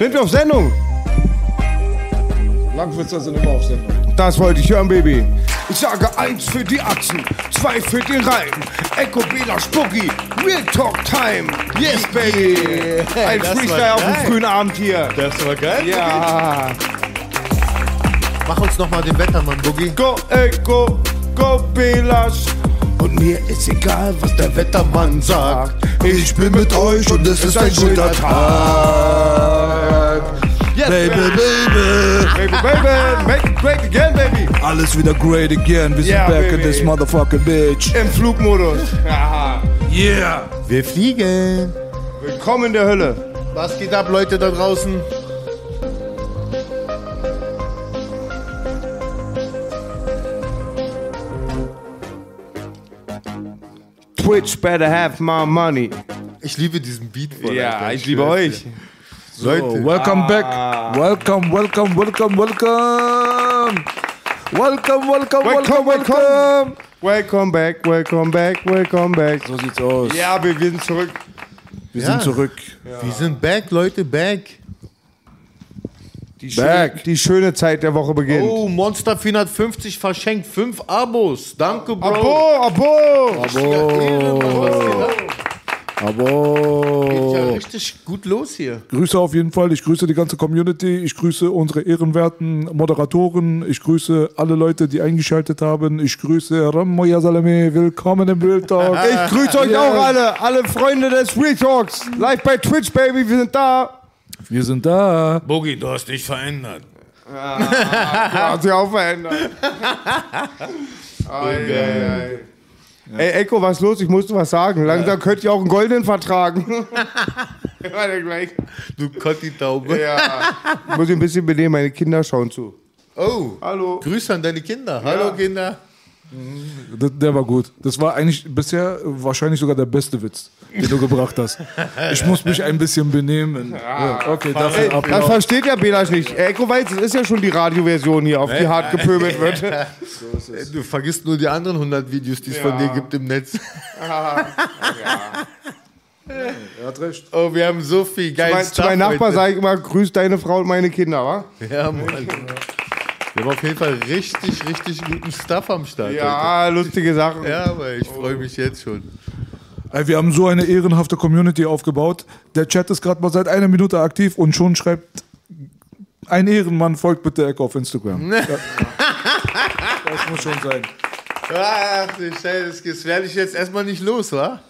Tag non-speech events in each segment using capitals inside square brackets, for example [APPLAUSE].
Sind wir auf Sendung? Langwitzer sind immer auf Sendung. Das wollte ich hören, Baby. Ich sage eins für die Achsen, zwei für den Reim. Echo Bela Spooky, Real Talk Time. Yes, Baby. Ein das Freestyle auf dem frühen Abend hier. Das war geil. Ja. Mach uns nochmal den Wettermann, Boogie. Go, Echo, go, Belas. Und mir ist egal, was der Wettermann sagt. Ich bin mit euch und es ist ein guter Tag. Yes, Baby, baby. baby, baby, make it great again, baby. Alles wieder great again. Wir sind Yeah, back in baby. this motherfucking bitch. Im Flugmodus. Aha. Yeah. Wir fliegen. Willkommen in der Hölle. Was geht ab, Leute da draußen? Twitch better have my money. Ich liebe diesen Beat voll. Ja, Alter. ich liebe euch. Leute, Oh, welcome back. Welcome, welcome, welcome, welcome. Welcome, welcome, welcome, welcome. Welcome back, welcome back, welcome back. So sieht's aus. Ja, wir sind zurück. Wir Ja. sind zurück. wir sind back, Leute, back. Die, Back. Schöne, die schöne Zeit der Woche beginnt. Oh, Monster 450 verschenkt. Fünf Abos. Danke, Bro. Abo, Abo. Abo. Geht ja richtig gut los hier. Grüße auf jeden Fall. Ich grüße die ganze Community. Ich grüße unsere ehrenwerten Moderatoren. Ich grüße alle Leute, die eingeschaltet haben. Ich grüße Rammo Yasalame. Willkommen im Real Talk. [LAUGHS] Ich grüße euch Ja. auch alle, alle Freunde des Real Talks. Live bei Twitch, Baby, wir sind da. Wir sind da. Boogie, du hast dich verändert. [LAUGHS] Hat sich auch verändert. [LAUGHS] Ei, ei, ei. Ey, Echo, was ist los? Ich musste was sagen. Langsam könnt ihr auch einen goldenen vertragen. [LAUGHS] Warte gleich. Du Kotti-Taube. Ja. Ich muss mich ein bisschen benehmen, meine Kinder schauen zu. Oh, Hallo. Grüße an deine Kinder. Hallo, Kinder. Der, der war gut. Das war eigentlich bisher wahrscheinlich sogar der beste Witz. Den du gebracht hast. Ich muss mich ein bisschen benehmen. Ja, okay, dafür Ey, das versteht der Belasch nicht. Echo weiß, es ist ja schon die Radioversion hier, auf die hart gepöbelt wird. [LAUGHS] Du vergisst nur die anderen 100 Videos, die es von dir gibt im Netz. [LAUGHS] Er hat recht. Oh, wir haben so viel geiles Mein, zu meinem Nachbar sage ich immer, grüß deine Frau und meine Kinder, wa? Ja, Mann. Wir haben auf jeden Fall richtig, richtig guten Stuff am Start. Ja, lustige Sachen. heute. Ja, aber ich freue mich jetzt schon. Ey, Wir haben so eine ehrenhafte Community aufgebaut. Der Chat ist gerade mal seit einer Minute aktiv und schon schreibt ein Ehrenmann, folgt bitte Echo auf Instagram. [LAUGHS] Das muss schon sein. Ach, du Scheiße, das werde ich jetzt erstmal nicht los, wa?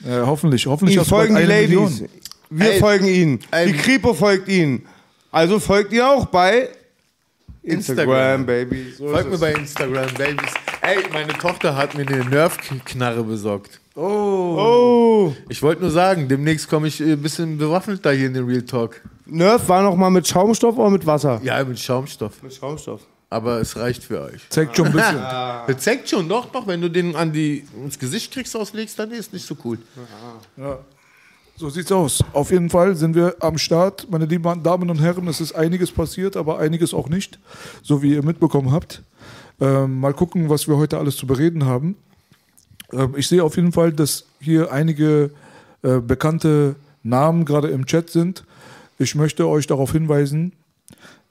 Ja, hoffentlich, hoffentlich Ihm folgen die Ladies. Million. Wir Ey, folgen ihnen. ey, die Kripo folgt ihnen. Also folgt ihr auch bei Instagram, Instagram. Baby. Folgt mir bei Instagram, Babys. Ey, meine Tochter hat mir eine Nerf-Knarre besorgt. Oh. Ich wollte nur sagen, demnächst komme ich äh, ein bisschen bewaffneter hier in den Real Talk. Nerf war noch mal mit Schaumstoff oder mit Wasser? Ja, mit Schaumstoff. Mit Schaumstoff. Aber es reicht für euch. Zeigt schon ein bisschen. [LAUGHS] Das zeigt schon, doch, doch, wenn du den an die, ins Gesicht kriegst, auslegst, dann ist nicht so cool. So sieht's aus. Auf jeden Fall sind wir am Start, meine lieben Damen und Herren. Es ist einiges passiert, aber einiges auch nicht, so wie ihr mitbekommen habt. Ähm, mal gucken, was wir heute alles zu bereden haben. Ähm, ich sehe auf jeden Fall, dass hier einige äh, bekannte Namen gerade im Chat sind. Ich möchte euch darauf hinweisen,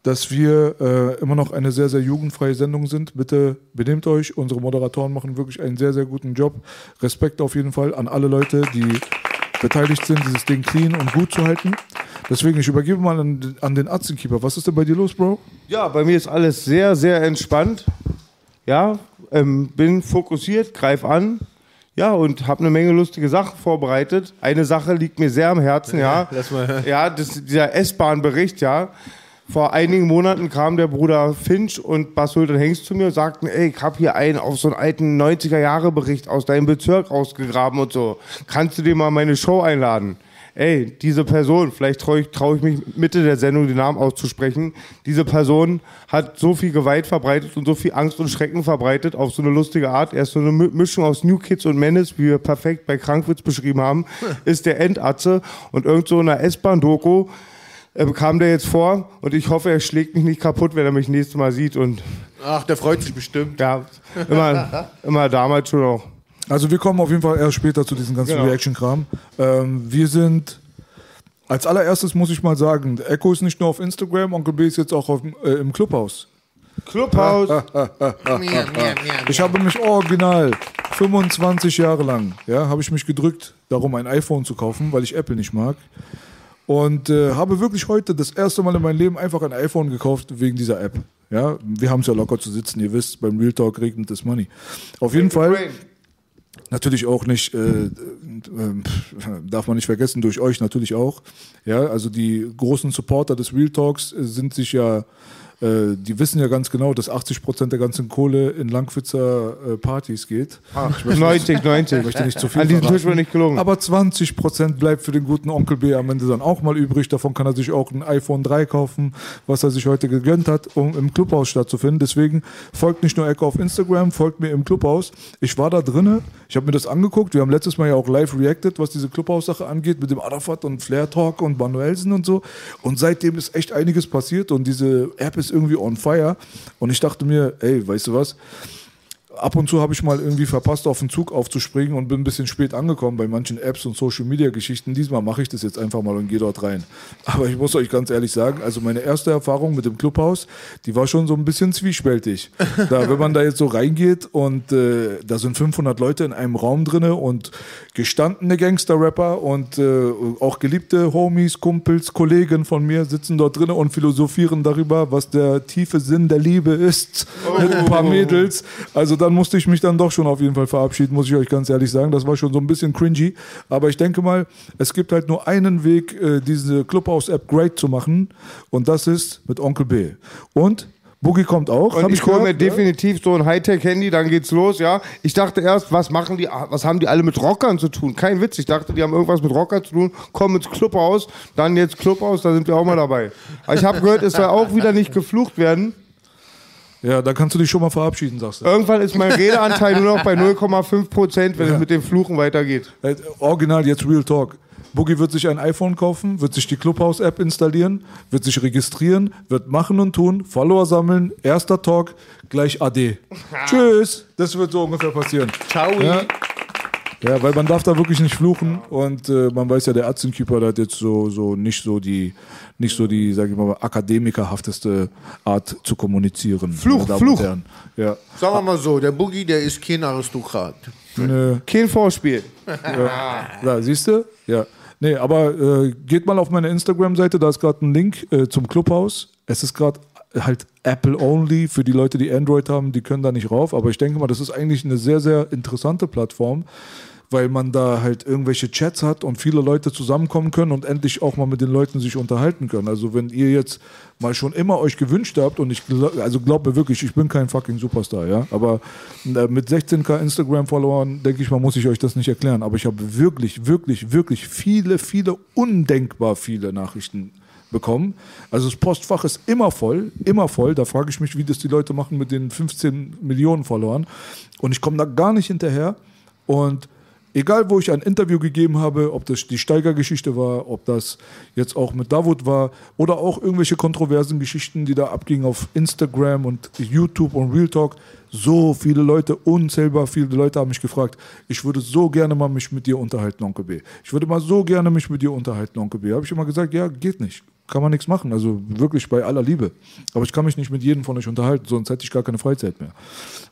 dass wir äh, immer noch eine sehr, sehr jugendfreie Sendung sind. Bitte benehmt euch. Unsere Moderatoren machen wirklich einen sehr, sehr guten Job. Respekt auf jeden Fall an alle Leute, die beteiligt sind, dieses Ding clean und gut zu halten. Deswegen, ich übergebe mal an, an den Atzenkeeper. Was ist denn bei dir los, Bro? Ja, bei mir ist alles sehr, sehr entspannt. Ja, ähm, bin fokussiert, greif an. Ja, und habe eine Menge lustige Sachen vorbereitet. Eine Sache liegt mir sehr am Herzen, ja. Lass mal hören. Ja, das, dieser S-Bahn-Bericht, ja. Vor einigen Monaten kam der Bruder Finch und Bas Sultan Hengst zu mir und sagten, ey, ich hab hier einen auf so einen alten 90er-Jahre-Bericht aus deinem Bezirk rausgegraben und so. Kannst du dir mal meine Show einladen? Ey, diese Person, vielleicht traue ich, trau ich mich Mitte der Sendung den Namen auszusprechen, diese Person hat so viel Gewalt verbreitet und so viel Angst und Schrecken verbreitet auf so eine lustige Art. Er ist so eine Mi- Mischung aus New Kids und Menace, wie wir perfekt bei Krankwitz beschrieben haben, ist der Endatze und irgend so in einer S-Bahn-Doku äh, kam der jetzt vor und ich hoffe, er schlägt mich nicht kaputt, wenn er mich nächstes Mal sieht und Ach, der freut sich bestimmt. ja, immer, [LAUGHS] immer damals schon auch. Also wir kommen auf jeden Fall erst später zu diesem ganzen Genau. Reaction-Kram. Ähm, wir sind, als allererstes muss ich mal sagen, Echo ist nicht nur auf Instagram, Onkel B ist jetzt auch auf, äh, im Clubhaus. Clubhaus, Ich habe mich original 25 Jahre lang, ja, habe ich mich gedrückt, darum ein iPhone zu kaufen, weil ich Apple nicht mag. Und äh, habe wirklich heute das erste Mal in meinem Leben einfach ein iPhone gekauft wegen dieser App. Ja, wir haben es ja locker zu sitzen, ihr wisst, beim Real Talk regnet das Money. Auf jeden Fall. Natürlich auch nicht, äh, äh, darf man nicht vergessen, durch euch natürlich auch. Ja, also die großen Supporter des Real Talks äh, sind sich ja, äh, die wissen ja ganz genau, dass 80 Prozent der ganzen Kohle in Langwitzer äh, Partys geht. Ach, 90, 90. Ich möchte nicht zu viel An diesem. Tisch wird nicht gelungen. Aber 20 Prozent bleibt für den guten Onkel B am Ende dann auch mal übrig. Davon kann er sich auch ein iPhone 3 kaufen, was er sich heute gegönnt hat, um im Clubhaus stattzufinden. Deswegen folgt nicht nur Echo auf Instagram, folgt mir im Clubhaus. Ich war da drinnen, ich habe mir das angeguckt. Wir haben letztes Mal ja auch live reacted, was diese Clubhaus-Sache angeht, mit dem Arafat und Flair Talk und Manuelsen und so. Und seitdem ist echt einiges passiert und diese App ist irgendwie on fire. Und ich dachte mir, ey, weißt du was? Ab und zu habe ich mal irgendwie verpasst, auf den Zug aufzuspringen und bin ein bisschen spät angekommen bei manchen Apps und Social Media Geschichten. Diesmal mache ich das jetzt einfach mal und gehe dort rein. [LAUGHS] Aber ich muss euch ganz ehrlich sagen, also meine erste Erfahrung mit dem Clubhaus, die war schon so ein bisschen zwiespältig. Da, [LAUGHS] wenn man da jetzt so reingeht und äh, da sind 500 Leute in einem Raum drinne und gestandene Gangster-Rapper und äh, auch geliebte Homies, Kumpels, Kollegen von mir sitzen dort drinne und philosophieren darüber, was der tiefe Sinn der Liebe ist mit ein paar Mädels. Also dann musste ich mich dann doch schon auf jeden Fall verabschieden, muss ich euch ganz ehrlich sagen. Das war schon so ein bisschen cringy. Aber ich denke mal, es gibt halt nur einen Weg, äh, diese Clubhouse-App great zu machen. Und das ist mit Onkel B. Und Boogie kommt auch. Und hab ich hole mir definitiv so ein Hightech-Handy, dann geht's los, ja. Ich dachte erst, was machen die, was haben die alle mit Rockern zu tun? Kein Witz, ich dachte, die haben irgendwas mit Rockern zu tun, kommen ins Clubhaus, dann jetzt Clubhaus, da sind wir auch mal dabei. Aber ich habe gehört, es soll auch wieder nicht geflucht werden. Ja, da kannst du dich schon mal verabschieden, sagst du. Irgendwann ist mein Redeanteil nur noch bei 0,5 Prozent, wenn Ja. es mit dem Fluchen weitergeht. Äh, Original jetzt Real Talk. Boogie wird sich ein iPhone kaufen, wird sich die Clubhouse-App installieren, wird sich registrieren, wird machen und tun, Follower sammeln, erster Talk, gleich AD. [LAUGHS] Tschüss. Das wird so ungefähr passieren. Ciao. Ja. Ja, weil man darf da wirklich nicht fluchen und äh, man weiß ja, der Aktienkeeper der hat jetzt so, so nicht so die, nicht so die, sag ich mal, akademikerhafteste Art zu kommunizieren. Fluch, Fluch. Ja. Sagen wir mal so, der Boogie, der ist kein Aristokrat. Nö. Kein Vorspiel. Da, siehst du? Ja. Nee, aber äh, geht mal auf meine Instagram-Seite, da ist gerade ein Link äh, zum Clubhaus. Es ist gerade halt Apple only für die Leute, die Android haben, die können da nicht rauf. Aber ich denke mal, das ist eigentlich eine sehr, sehr interessante Plattform, weil man da halt irgendwelche Chats hat und viele Leute zusammenkommen können und endlich auch mal mit den Leuten sich unterhalten können. Also wenn ihr jetzt mal schon immer euch gewünscht habt und ich glaub, also glaubt mir wirklich, ich bin kein fucking Superstar, ja, aber äh, mit 16k Instagram-Followern denke ich mal, muss ich euch das nicht erklären, aber ich habe wirklich, wirklich, wirklich viele, viele undenkbar viele Nachrichten bekommen. Also das Postfach ist immer voll, immer voll. Da frage ich mich, wie das die Leute machen mit den 15 Millionen Followern. Und ich komme da gar nicht hinterher. Und egal, wo ich ein Interview gegeben habe, ob das die Steiger-Geschichte war, ob das jetzt auch mit Davut war oder auch irgendwelche kontroversen Geschichten, die da abgingen auf Instagram und YouTube und Real Talk, so viele Leute, unzählbar viele Leute haben mich gefragt, ich würde so gerne mal mich mit dir unterhalten, Onkel B. Ich würde mal so gerne mich mit dir unterhalten, Onkel B. Habe ich immer gesagt, ja, geht nicht. Kann man nichts machen. Also wirklich bei aller Liebe. Aber ich kann mich nicht mit jedem von euch unterhalten, sonst hätte ich gar keine Freizeit mehr.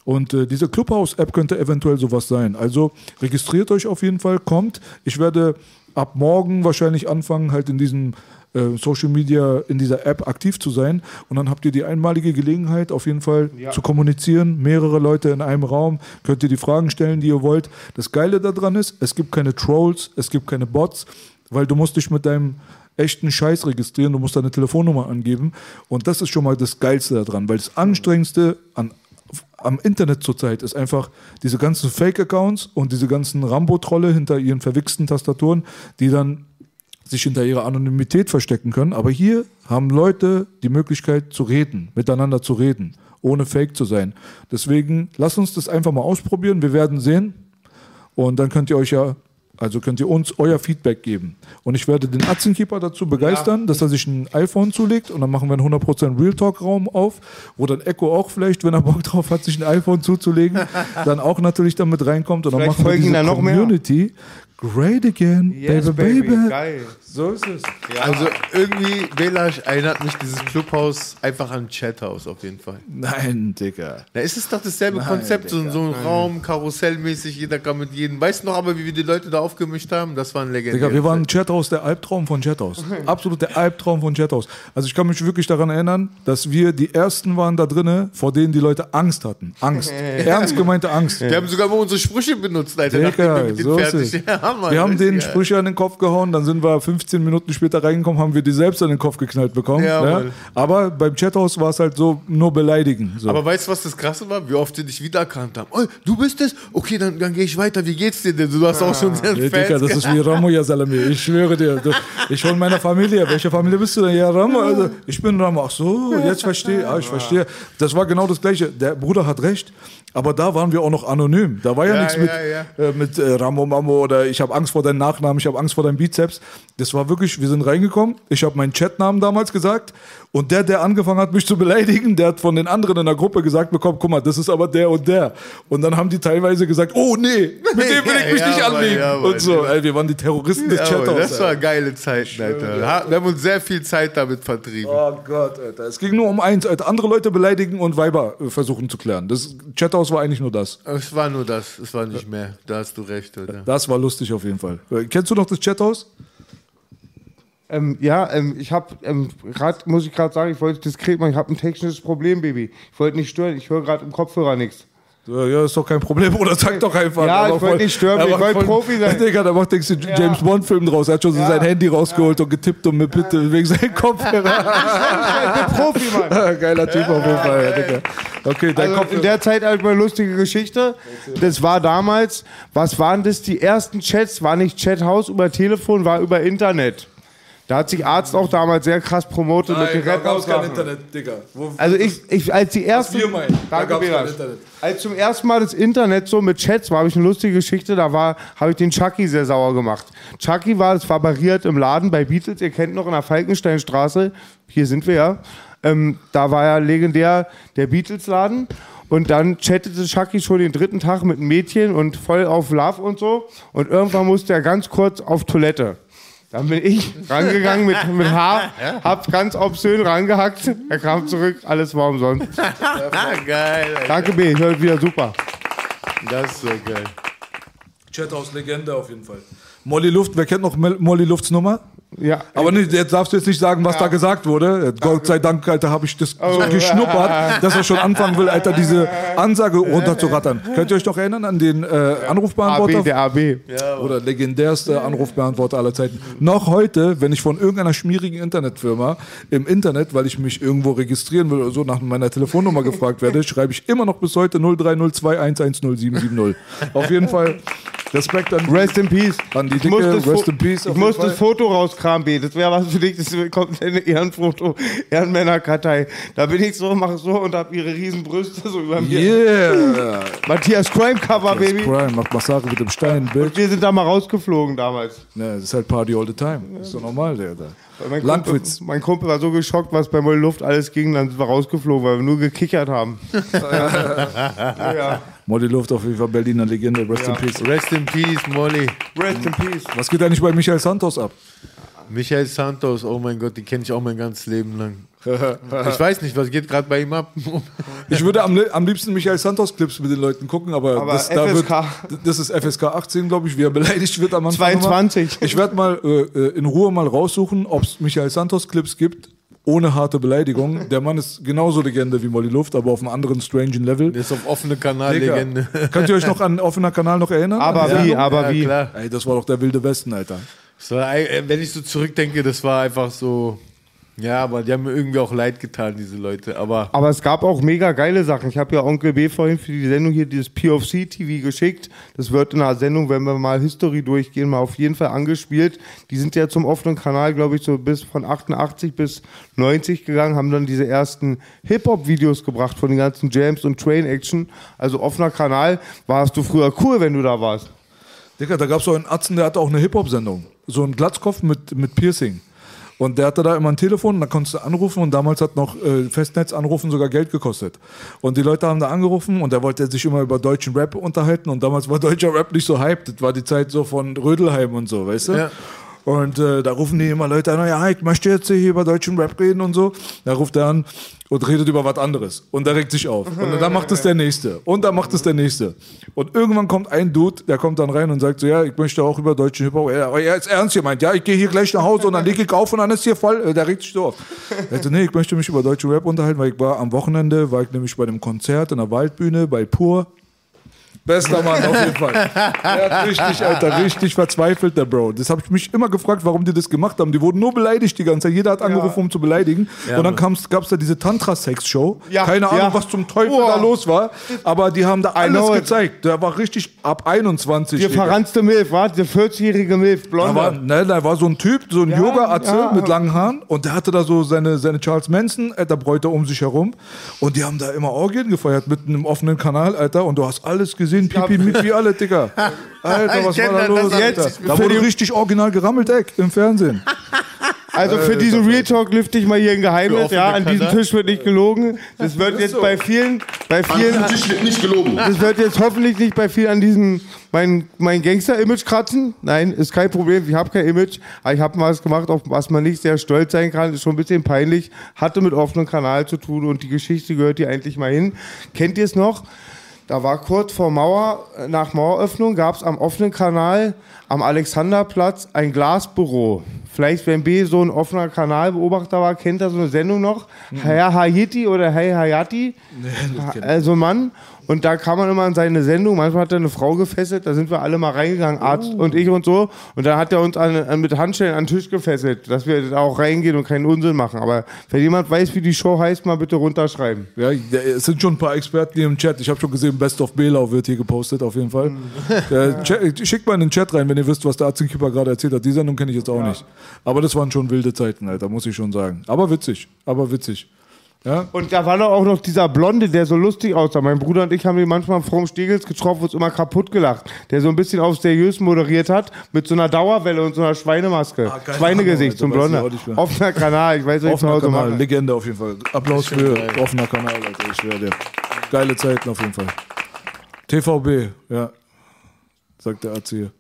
Und äh, diese Clubhouse-App könnte eventuell sowas sein. Also registriert euch auf jeden Fall, kommt. Ich werde ab morgen wahrscheinlich anfangen, halt in diesem äh, Social Media, in dieser App aktiv zu sein. Und dann habt ihr die einmalige Gelegenheit, auf jeden Fall zu kommunizieren. Mehrere Leute in einem Raum. Könnt ihr die Fragen stellen, die ihr wollt. Das Geile daran ist, es gibt keine Trolls, es gibt keine Bots, weil du musst dich mit deinem echten Scheiß registrieren, du musst deine Telefonnummer angeben. Und das ist schon mal das Geilste daran, weil das Anstrengendste an, am Internet zurzeit ist einfach diese ganzen Fake-Accounts und diese ganzen Rambo-Trolle hinter ihren verwichsten Tastaturen, die dann sich hinter ihrer Anonymität verstecken können. Aber hier haben Leute die Möglichkeit zu reden, miteinander zu reden, ohne Fake zu sein. Deswegen lasst uns das einfach mal ausprobieren. Wir werden sehen. Und dann könnt ihr euch ja, also könnt ihr uns euer Feedback geben. Und ich werde den Aktienkeeper dazu begeistern, dass er sich ein iPhone zulegt und dann machen wir einen 100% Real Talk Raum auf, wo dann Echo auch vielleicht, wenn er Bock drauf hat, sich ein iPhone zuzulegen, [LAUGHS] dann auch natürlich damit reinkommt und dann machen wir diese da noch mehr. Community great again, baby, baby. Geil. So ist es. Also irgendwie, Belasch erinnert mich dieses Clubhaus einfach an Chathaus auf jeden Fall. Nein, Digga. Da ist es doch dasselbe Nein, Konzept, so, Digga, so ein Raum, karussellmäßig, jeder kann mit jedem. Weißt du noch aber, wie wir die Leute da aufgemischt haben? Das war ein legendär. Digga, wir waren Chathaus, der Albtraum von Chathaus. [LAUGHS] Absolut der Albtraum von Chathaus. Also ich kann mich wirklich daran erinnern, dass wir die Ersten waren da drinnen, vor denen die Leute Angst hatten. Angst. [LAUGHS] Ernst gemeinte Angst. Wir haben sogar mal unsere Sprüche benutzt, Alter. nachdem Digga, wir mit so ist fertig es. [LAUGHS] Ja, Mann, wir haben denen geil. Sprüche an den Kopf gehauen, dann sind wir 15 Minuten später reingekommen, haben wir die selbst an den Kopf geknallt bekommen. Ja, ne? Mann. Aber beim Chathaus war es halt so nur beleidigen. So. Aber weißt du, was das Krasse war? Wie oft sie dich wiedererkannt haben. Oh, du bist es? Okay, dann, dann gehe ich weiter. Wie geht's dir denn? Du hast auch schon sehr Ja, Digga, Fans. das ist wie Ramo ja Salami. Ich schwöre dir. Du- Ich hol meiner Familie. Welche Familie bist du denn? Ja, Ramo. Also, ich bin Ramo. Ach so, jetzt verstehe. Ah, ich verstehe. Das war genau das Gleiche. Der Bruder hat recht. Aber da waren wir auch noch anonym. Da war ja, Ja, nichts mit. Äh, mit äh, Ramo Mamo oder ich habe Angst vor deinem Nachnamen, ich habe Angst vor deinem Bizeps. Das war wirklich, wir sind reingekommen. Ich habe meinen Chatnamen damals gesagt. Und der, der angefangen hat, mich zu beleidigen, der hat von den anderen in der Gruppe gesagt bekommen, guck mal, das ist aber der und der. Und dann haben die teilweise gesagt, oh nee, [LAUGHS] mit dem will ich mich Ja, nicht Mann, anlegen. ja, Mann, und so, ey, wir waren die Terroristen des Ja, Chathaus. das war geile Zeiten, Alter. Wir haben uns sehr viel Zeit damit vertrieben. Oh Gott, Alter. Es ging nur um eins, Alter. Andere Leute beleidigen und Weiber äh, versuchen zu klären. Das Chathaus war eigentlich nur das. Es war nur das, es war nicht mehr. Da hast du recht, oder? Das war lustig auf jeden Fall. Äh, Kennst du noch das Chathaus? Ähm, ja, ähm, ich habe, ähm, grad, muss ich gerade sagen, ich wollte diskret machen, ich habe ein technisches Problem, Baby. Ich wollte nicht stören, ich höre gerade im Kopfhörer nichts. Ja, ja, ist doch kein Problem, oder sag doch einfach. Ja, Aber ich wollte nicht stören, ich wollte Profi sein. [LAUGHS] Digga, da macht denkst du James Bond Film draus. Er hat schon so Ja. sein Handy rausgeholt und getippt und mit Bitte wegen seinem Kopfhörer. [LAUGHS] Ich bin Profi, Mann. [LAUGHS] Geiler Typ auf jeden Fall, Digga. Okay, dein Also Kopf. in der Zeit halt mal eine lustige Geschichte. Das war damals, was waren das? Die ersten Chats war nicht Chathaus über Telefon, war über Internet. Da hat sich Arzt auch damals sehr krass promotet mit den da gab's kein. Internet, Digga. Wo, Also ich, ich als die erste, wir meinen. Da gab's kein. Internet. Als zum ersten Mal das Internet so mit Chats war, habe ich eine lustige Geschichte. Da war, habe ich den Chucky sehr sauer gemacht. Chucky war, das war bariert im Laden bei Beatles. Ihr kennt noch in der Falkensteinstraße. Hier sind wir ja. Ähm, da war ja legendär der Beatles-Laden. Und dann chattete Chucky schon den dritten Tag mit einem Mädchen und voll auf Love und so. Und irgendwann musste er ganz kurz auf Toilette. Dann bin ich rangegangen mit, mit Haar, hab ganz obszön rangehackt. Er kam zurück, alles war umsonst. [LAUGHS] Ah, geil. Alter. Danke, B, hört wieder super. Das ist so geil. Chathaus Legende auf jeden Fall. Molly Luft, wer kennt noch Molly Lufts Nummer? Ja, Aber nicht, jetzt darfst du jetzt nicht sagen, was da gesagt wurde. Gott sei Dank, Alter, habe ich das Oh. geschnuppert, dass er schon anfangen will, Alter, diese Ansage runterzurattern. [LAUGHS] Könnt ihr euch noch erinnern an den äh, AB, Anrufbeantworter? der AB. Oder legendärste Anrufbeantworter aller Zeiten. Noch heute, wenn ich von irgendeiner schmierigen Internetfirma im Internet, weil ich mich irgendwo registrieren will oder so, nach meiner Telefonnummer gefragt werde, [LAUGHS] schreibe ich immer noch bis heute 0302110770. Auf jeden Fall Respekt an Rest in Peace. An die Ich Dicke, muss das in peace Ich muss das. Foto rauskramen, B. Das wäre was für dich. Das kommt eine Ehrenfoto. Ehrenmännerkartei. Da bin ich so, mache so und hab ihre riesen Brüste so über mir. Yeah! Matthias Crime Cover, Baby. Prime macht Massage mit dem Stein, Bild. Wir sind da mal rausgeflogen damals. Ne, das ist halt Party all the time. Das ist doch normal, der da. Mein. Kumpel, mein Kumpel war so geschockt, was bei Moll Luft alles ging, dann sind wir rausgeflogen, weil wir nur gekichert haben. [LAUGHS] ja, ja. Molly Luft auf jeden Fall Berliner Legende. Rest Ja. in Peace. Rest in Peace, Molly. Rest in Peace. Was geht eigentlich bei Michael Santos ab? Michael Santos, oh mein Gott, die kenne ich auch mein ganzes Leben lang. [LAUGHS] Ich weiß nicht, was geht gerade bei ihm ab. [LAUGHS] Ich würde am, am liebsten Michael Santos Clips mit den Leuten gucken, aber, Aber das, da wird, das ist FSK 18, glaube ich, wie er beleidigt wird am Anfang. 22. Immer. Ich werde mal äh, äh, in Ruhe mal raussuchen, ob es Michael Santos Clips gibt. Ohne harte Beleidigung. Der Mann ist genauso Legende wie Molly Luft, aber auf einem anderen strangen Level. Der ist auf offene Digga. Kanal-Legende. Könnt ihr euch noch an offener Kanal noch erinnern? Aber wie, Sendung? aber ja, wie. klar. Ey, das war doch der wilde Westen, Alter. Äh, wenn ich so zurückdenke, das war einfach so. Ja, aber die haben mir irgendwie auch leid getan, diese Leute. Aber Aber es gab auch mega geile Sachen. Ich habe ja Onkel B vorhin für die Sendung hier dieses POC-TV geschickt. Das wird in der Sendung, wenn wir mal History durchgehen, mal auf jeden Fall angespielt. Die sind ja zum offenen Kanal, glaube ich, so bis von 88 bis 90 gegangen, haben dann diese ersten Hip-Hop-Videos gebracht von den ganzen Jams und Train-Action. Also offener Kanal. Warst du früher cool, wenn du da warst? Digga, da gab es so einen Atzen, der hatte auch eine Hip-Hop-Sendung. So einen Glatzkopf mit, mit Piercing. Und der hatte da immer ein Telefon und da konntest du anrufen und damals hat noch äh, Festnetzanrufen sogar Geld gekostet. Und die Leute haben da angerufen und der wollte sich immer über deutschen Rap unterhalten und damals war [LAUGHS] deutscher Rap nicht so hyped. Das war die Zeit so von Rödelheim und so, weißt du? Ja. Und äh, da rufen die immer Leute an, ja, ich möchte jetzt hier über deutschen Rap reden und so. Da ruft er an und redet über was anderes. Und der regt sich auf. Und dann macht es der Nächste. Und dann macht es der Nächste. Und irgendwann kommt ein Dude, der kommt dann rein und sagt so, ja, ich möchte auch über deutschen Hip-Hop. Aber er ist ernst gemeint. Ja, ich gehe hier gleich nach Hause und dann lege ich auf und dann ist hier voll. Äh, Der regt sich so auf. Er sagt, nee, ich möchte mich über deutschen Rap unterhalten, weil ich war am Wochenende, war ich nämlich bei einem Konzert in der Waldbühne bei Pur. Bester Mann, auf jeden Fall. Der hat richtig, Alter, [LAUGHS] richtig verzweifelt, der Bro. Das habe ich mich immer gefragt, warum die das gemacht haben. Die wurden nur beleidigt die ganze Zeit. Jeder hat angerufen, um zu beleidigen. und dann gab es da diese Tantra-Sex-Show. Ja, Keine Ahnung, ja. was zum Teufel Boah. da los war. Aber die haben da alles gezeigt. Der war richtig ab 21. Die verranzte Milf, war die 40-jährige Milf, Da blonde. war, ne, da war so ein Typ, so ein Ja, Yoga-Atze ja. mit langen Haaren und der hatte da so seine, seine Charles Manson, Alter, Bräute um sich herum und die haben da immer Orgien gefeiert mitten im offenen Kanal, Alter, und du hast alles gesehen, pipi, mipi, alle, Digga. [LAUGHS] Alter, Ich was war da los, Alter? jetzt Da wurde die- richtig original gerammelt, Eck, im Fernsehen. [LAUGHS] Also für diesen Real Talk lüfte ich mal hier ein Geheimnis, ja, an diesem. Tisch wird nicht gelogen. Das wird jetzt bei vielen, bei vielen, Tisch wird nicht gelogen. das wird jetzt hoffentlich nicht bei vielen an diesem, mein, mein Gangster-Image kratzen. Nein, ist kein Problem, ich habe kein Image, aber ich habe mal was gemacht, auf was man nicht sehr stolz sein kann, ist schon ein bisschen peinlich, hatte mit offenem Kanal zu tun und die Geschichte gehört hier eigentlich mal hin. Kennt ihr es noch? Da war kurz vor Mauer, nach Maueröffnung gab es am offenen Kanal am Alexanderplatz ein Glasbüro. Vielleicht, wenn B so ein offener Kanalbeobachter war, kennt er so eine Sendung noch. Herr Hayati oder Hey Hayati. Also ein Mann. Und da kam man immer in seine Sendung. Manchmal hat er eine Frau gefesselt. Da sind wir alle mal reingegangen, Arzt Oh. und ich und so. Und dann hat er uns an, an, mit Handschellen an den Tisch gefesselt, dass wir da auch reingehen und keinen Unsinn machen. Aber wenn jemand weiß, wie die Show heißt, mal bitte runterschreiben. Ja, es sind schon ein paar Experten hier im Chat. Ich habe schon gesehen, Best of Belau wird hier gepostet, auf jeden Fall. [LAUGHS] Äh, Chat- Schickt mal in den Chat rein, wenn ihr wisst, was der Atzenkipper gerade erzählt hat. Die Sendung kenne ich jetzt auch nicht. Aber das waren schon wilde Zeiten, Alter, muss ich schon sagen. Aber witzig, aber witzig. Ja? Und da war doch auch noch dieser Blonde, der so lustig aussah. Mein Bruder und ich haben ihn manchmal vom Stegels getroffen und uns immer kaputt gelacht. Der so ein bisschen auf seriös moderiert hat, mit so einer Dauerwelle und so einer Schweinemaske. Ah, Schweinegesicht Ahnung, zum Alter, ich Blonde. nicht. Offener Kanal, ich weiß, was ich zu Offener Hause Kanal, mache. Legende auf jeden Fall. Applaus für geil. offener Kanal, Alter, ich schwöre dir. Geile Zeiten auf jeden Fall. TVB, ja, sagt der Arzt hier.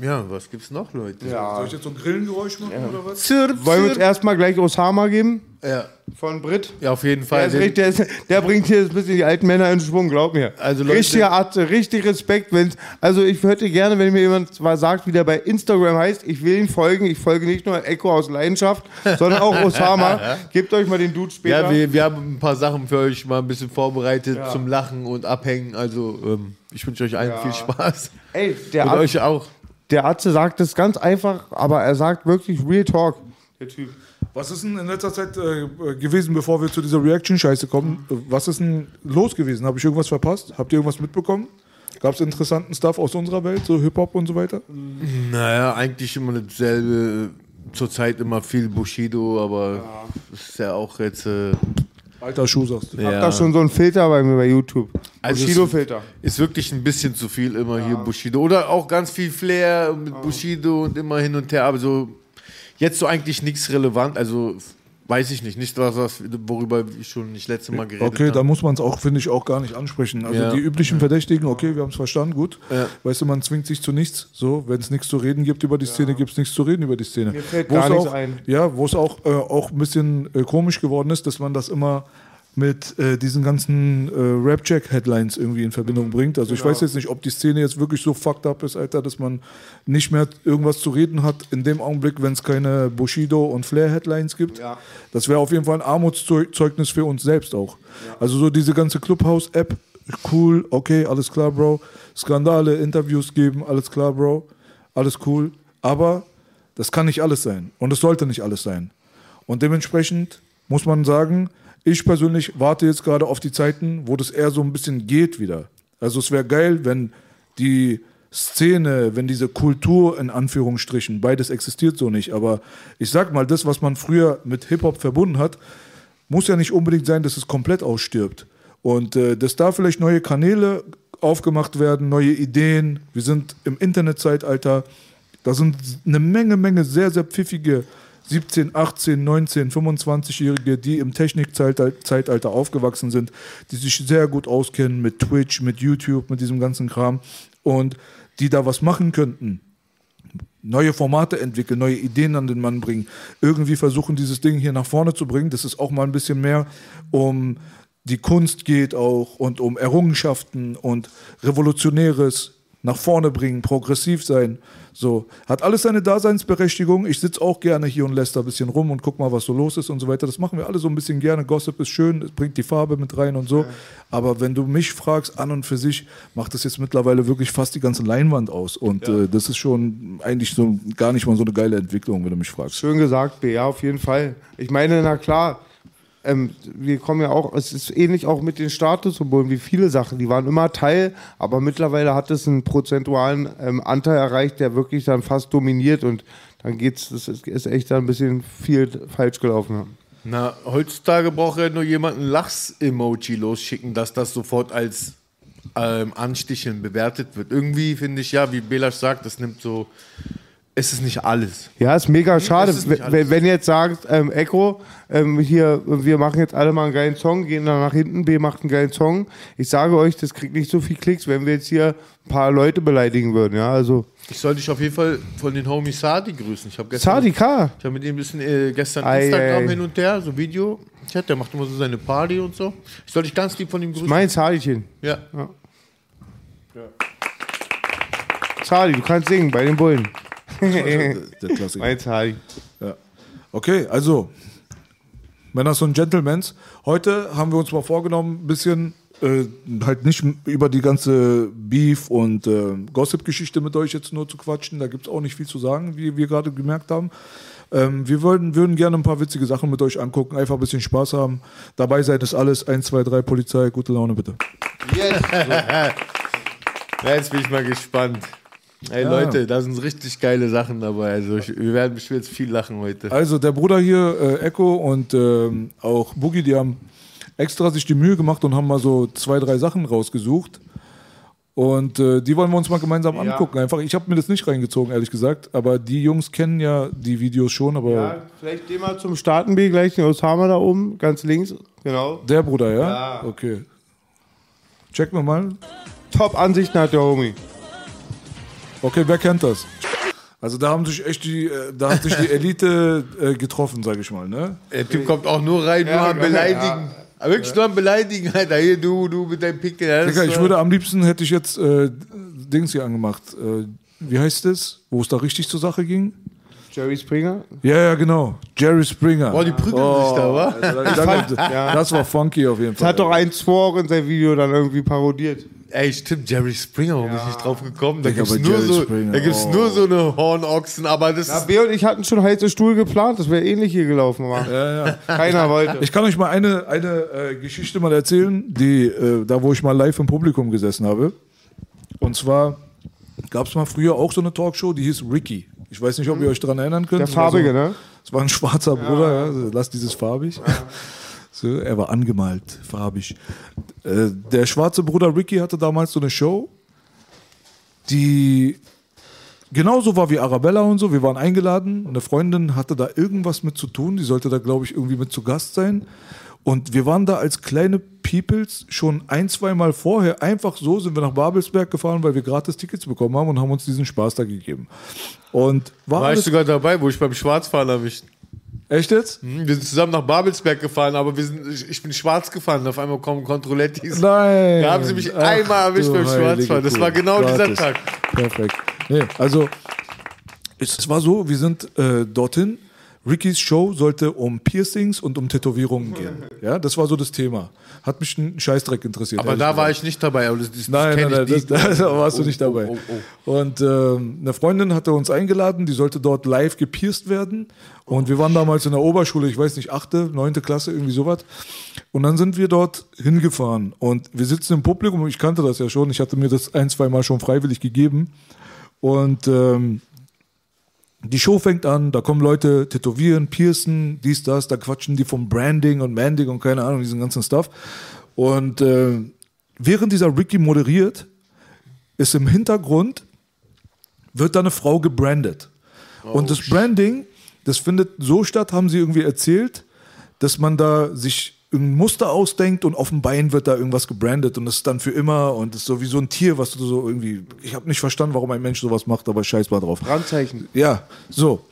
Ja, was gibt's noch, Leute? Soll ich jetzt so ein Grillengeräusch machen oder was? Zirp, Wollen wir uns erstmal gleich Osama geben? Ja. Von Brit? ja, auf jeden Der, Fall. ist richtig, der, ist, der bringt hier ein bisschen die alten Männer in Schwung, glaub mir. Also Leute- Richtiger Arzt, richtig Respekt. Wenn's, also ich hätte gerne, wenn mir jemand mal sagt, wie der bei Instagram heißt, ich will ihm folgen. Ich folge nicht nur Echo aus Leidenschaft, [LAUGHS] sondern auch Osama. Gebt euch mal den Dude später. ja, wir, wir haben ein paar Sachen für euch mal ein bisschen vorbereitet zum Lachen und Abhängen. Also, ähm, ich wünsche euch allen viel Spaß. Ey, der Und euch auch. Der Arzt sagt es ganz einfach, aber er sagt wirklich Real Talk. Der Typ. Was ist denn in letzter Zeit äh, gewesen, bevor wir zu dieser Reaction-Scheiße kommen? Was ist denn los gewesen? Habe ich irgendwas verpasst? Habt ihr irgendwas mitbekommen? Gab es interessanten Stuff aus unserer Welt, so Hip-Hop und so weiter? Naja, eigentlich immer dasselbe. Zurzeit immer viel Bushido, aber das ist ja auch jetzt. Äh, Alter Schuh, sagst du. Ich hab da schon so einen Filter bei mir bei YouTube. Also Bushido-Filter. Ist wirklich ein bisschen zu viel immer hier Bushido. Oder auch ganz viel Flair mit Bushido und immer hin und her. Aber so jetzt so eigentlich nichts relevant. Also weiß ich nicht. Nicht was, was worüber ich schon nicht letzte Mal geredet Okay, da habe. muss man es auch, finde ich, auch gar nicht ansprechen. Also Ja. die üblichen Verdächtigen, okay, wir haben es verstanden, gut. Ja. Weißt du, man zwingt sich zu nichts. So, wenn es nichts zu reden gibt über die Szene, gibt es nichts zu reden über die Szene. Mir fällt Wo gar es nichts auch, ein. Ja, wo es auch, äh, auch ein bisschen äh, komisch geworden ist, dass man das immer mit äh, diesen ganzen äh, Rap-Check-Headlines irgendwie in Verbindung bringt. Also Genau. ich weiß jetzt nicht, ob die Szene jetzt wirklich so fucked up ist, Alter, dass man nicht mehr irgendwas zu reden hat in dem Augenblick, wenn es keine Bushido- und Flair-Headlines gibt. Ja. Das wäre auf jeden Fall ein Armutszeugnis für uns selbst auch. Also so diese ganze Clubhouse-App, cool, okay, alles klar, Bro. Skandale, Interviews geben, alles klar, Bro. Alles cool. Aber das kann nicht alles sein. Und es sollte nicht alles sein. Und dementsprechend muss man sagen, ich persönlich warte jetzt gerade auf die Zeiten, wo das eher so ein bisschen geht wieder. Also es wäre geil, wenn die Szene, wenn diese Kultur in Anführungsstrichen, beides existiert so nicht, aber ich sag mal, das, was man früher mit Hip-Hop verbunden hat, muss ja nicht unbedingt sein, dass es komplett ausstirbt. Und äh, dass da vielleicht neue Kanäle aufgemacht werden, neue Ideen. Wir sind im Internetzeitalter. Da sind eine Menge, Menge sehr, sehr pfiffige 17, 18, 19, 25-Jährige, die im Technikzeitalter aufgewachsen sind, die sich sehr gut auskennen mit Twitch, mit YouTube, mit diesem ganzen Kram und die da was machen könnten. Neue Formate entwickeln, neue Ideen an den Mann bringen, irgendwie versuchen, dieses Ding hier nach vorne zu bringen, dass es auch mal ein bisschen mehr um die Kunst geht auch und um Errungenschaften und Revolutionäres nach vorne bringen, progressiv sein. So, hat alles seine Daseinsberechtigung. Ich sitze auch gerne hier und lässt da ein bisschen rum und guck mal, was so los ist und so weiter. Das machen wir alle so ein bisschen gerne. Gossip ist schön, es bringt die Farbe mit rein und so. Aber wenn du mich fragst, an und für sich, macht das jetzt mittlerweile wirklich fast die ganze Leinwand aus. Und äh, das ist schon eigentlich so gar nicht mal so eine geile Entwicklung, wenn du mich fragst. Schön gesagt, B, ja, auf jeden Fall. Ich meine, na klar, ähm, wir kommen ja auch, es ist ähnlich auch mit den Statussymbolen wie viele Sachen. Die waren immer Teil, aber mittlerweile hat es einen prozentualen ähm, Anteil erreicht, der wirklich dann fast dominiert und dann geht's, das ist, ist echt dann ein bisschen viel falsch gelaufen. Na, heutzutage braucht ja nur jemand ein Lachs-Emoji losschicken, dass das sofort als ähm, Ansticheln bewertet wird. Irgendwie finde ich, ja, wie Belasch sagt, das nimmt so. Es ist nicht alles. Ja, ist mega schade. ist wenn, wenn jetzt sagt, ähm, Echo, ähm, hier, wir machen jetzt alle mal einen geilen Song, gehen dann nach hinten, B macht einen geilen Song. Ich sage euch, das kriegt nicht so viel Klicks, wenn wir jetzt hier ein paar Leute beleidigen würden, ja, also. Ich soll dich auf jeden Fall von den Homie Sadi grüßen. Ich habe gestern. Sadi K. Ich habe mit ihm ein bisschen äh, gestern Ei, Instagram ei. hin und her, so Video. Chat, der macht immer so seine Party und so. Ich soll dich ganz lieb von ihm grüßen. Mein Sadischen. ja. Sadi, du kannst singen bei den Bullen. [LAUGHS] Der Klassiker. mein Sadi. Ja. Okay, also Männers und Gentlemans. Heute haben wir uns mal vorgenommen, ein bisschen äh, halt nicht über die ganze Beef- und äh, Gossip-Geschichte mit euch jetzt nur zu quatschen. Da gibt es auch nicht viel zu sagen, wie wir gerade gemerkt haben. Ähm, wir würden, würden gerne ein paar witzige Sachen mit euch angucken, einfach ein bisschen Spaß haben. Dabei seid es alles 1, 2, 3 Polizei. Gute Laune bitte. Ja, [LAUGHS] jetzt bin ich mal gespannt. Ey Ja. Leute, da sind richtig geile Sachen dabei. Also ich, wir werden bestimmt jetzt viel lachen heute. Also der Bruder hier, äh, Echo und ähm, auch Boogie, die haben extra sich die Mühe gemacht und haben mal so zwei, drei Sachen rausgesucht. Und äh, die wollen wir uns mal gemeinsam angucken. Einfach, ich habe mir das nicht reingezogen, ehrlich gesagt. Aber die Jungs kennen ja die Videos schon. Aber Ja, vielleicht gehen wir zum Starten, B, gleich den Osama da oben, ganz links. Genau. der Bruder, ja? Ja. Okay. Checken wir mal. Top-Ansichten hat der Homie. Okay, wer kennt das? Also da haben sich echt die, äh, da hat sich die Elite äh, getroffen, sage ich mal, ne? Der Typ kommt auch nur rein, nur Ja, am ja, Beleidigen. Aber Wirklich nur am Beleidigen, Alter. Hier, du, du mit deinem Pick. Ja, das Digga, ich würde am liebsten hätte ich jetzt äh, Dings hier angemacht. Äh, wie heißt es? Wo es da richtig zur Sache ging? Jerry Springer. Ja, ja, genau. Jerry Springer. Boah, die prügeln sich da, wa? Alter, das, [LAUGHS] das war funky auf jeden Das Fall. hat doch ein Zwor in sein Video dann irgendwie parodiert. Ey, stimmt, Jerry Springer, warum bin ich nicht drauf gekommen? Da gibt's bei nur Jerry so, Springer, da gibt's oh. nur so eine Hornochsen, aber das Ja, ist, und ich hatten schon heiße Stuhl geplant, das wäre ähnlich hier gelaufen. Ja, ja. Keiner wollte. Ich kann euch mal eine, eine äh, Geschichte mal erzählen, die, äh, da wo ich mal live im Publikum gesessen habe. Und zwar gab es mal früher auch so eine Talkshow, die hieß Ricky. Ich weiß nicht, ob ihr euch daran erinnern könnt. Der Das war Farbige, so, ne? Das war ein schwarzer Bruder, ja. Also Lass dieses farbig. [LAUGHS] So, er war angemalt, farbig. Äh, der schwarze Bruder Ricky hatte damals so eine Show, die genauso war wie Arabella und so. Wir waren eingeladen. Eine Freundin hatte da irgendwas mit zu tun. Die sollte da, glaube ich, irgendwie mit zu Gast sein. Und wir waren da als kleine Peoples schon ein, zwei Mal vorher. Einfach so sind wir nach Babelsberg gefahren, weil wir gratis Tickets bekommen haben und haben uns diesen Spaß da gegeben. Und war, war ich sogar dabei, wo ich beim Schwarzfahren erwischt. Echt jetzt? Hm, Wir sind zusammen nach Babelsberg gefahren, aber wir sind, ich, ich bin schwarz gefahren. Auf einmal kommen Kontrollettis. Nein. Da haben sie mich Ach, einmal erwischt du beim Schwarzfahren. Das war genau dieser Gratis. Tag. Perfekt. Nee, also es war so, wir sind äh, dorthin. Rickys Show sollte um Piercings und um Tätowierungen gehen. Ja, das war so das Thema. Hat mich ein Scheißdreck interessiert. Aber da war ich nicht dabei. Aber das, das, Nein, nein, nein, das, nicht. [LAUGHS] da warst du Oh, nicht oh, dabei. oh, oh. Und ähm, eine Freundin hatte uns eingeladen, die sollte dort live gepierst werden. Und wir waren damals in der Oberschule, ich weiß nicht, achte, neunte Klasse, irgendwie sowas. Und dann sind wir dort hingefahren. Und wir sitzen im Publikum, ich kannte das ja schon, ich hatte mir das ein, zwei Mal schon freiwillig gegeben. Und ähm, die Show fängt an, da kommen Leute tätowieren, piercen, dies, das, da quatschen die vom Branding und Manding und keine Ahnung, diesen ganzen Stuff. Und äh, während dieser Ricky moderiert, ist im Hintergrund, wird da eine Frau gebrandet. und das Branding, das findet so statt, haben sie irgendwie erzählt, dass man da sich ein Muster ausdenkt und auf dem Bein wird da irgendwas gebrandet und das ist dann für immer und das ist so wie so ein Tier, was du so irgendwie, ich habe nicht verstanden, warum ein Mensch sowas macht, aber scheiß mal drauf. Brandzeichen. Ja, so.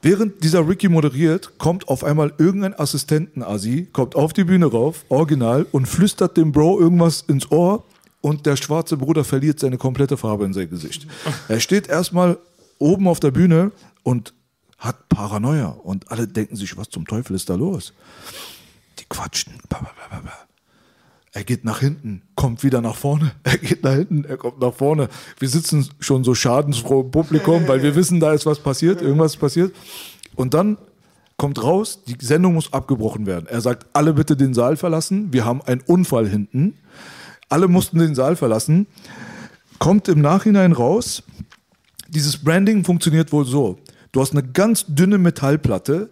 Während dieser Ricky moderiert, kommt auf einmal irgendein Assistenten-Asi, kommt auf die Bühne rauf, original, und flüstert dem Bro irgendwas ins Ohr und der schwarze Bruder verliert seine komplette Farbe in sein Gesicht. Er steht erstmal oben auf der Bühne und hat Paranoia und alle denken sich, was zum Teufel ist da los? Die quatschen. Er geht nach hinten, kommt wieder nach vorne. [LAUGHS] Er geht nach hinten, er kommt nach vorne. Wir sitzen schon so schadensfroh im Publikum, weil wir wissen, da ist was passiert, irgendwas passiert. Und dann kommt raus, die Sendung muss abgebrochen werden. Er sagt, alle bitte den Saal verlassen. Wir haben einen Unfall hinten. Alle mussten den Saal verlassen. Kommt im Nachhinein raus, dieses Branding funktioniert wohl so. Du hast eine ganz dünne Metallplatte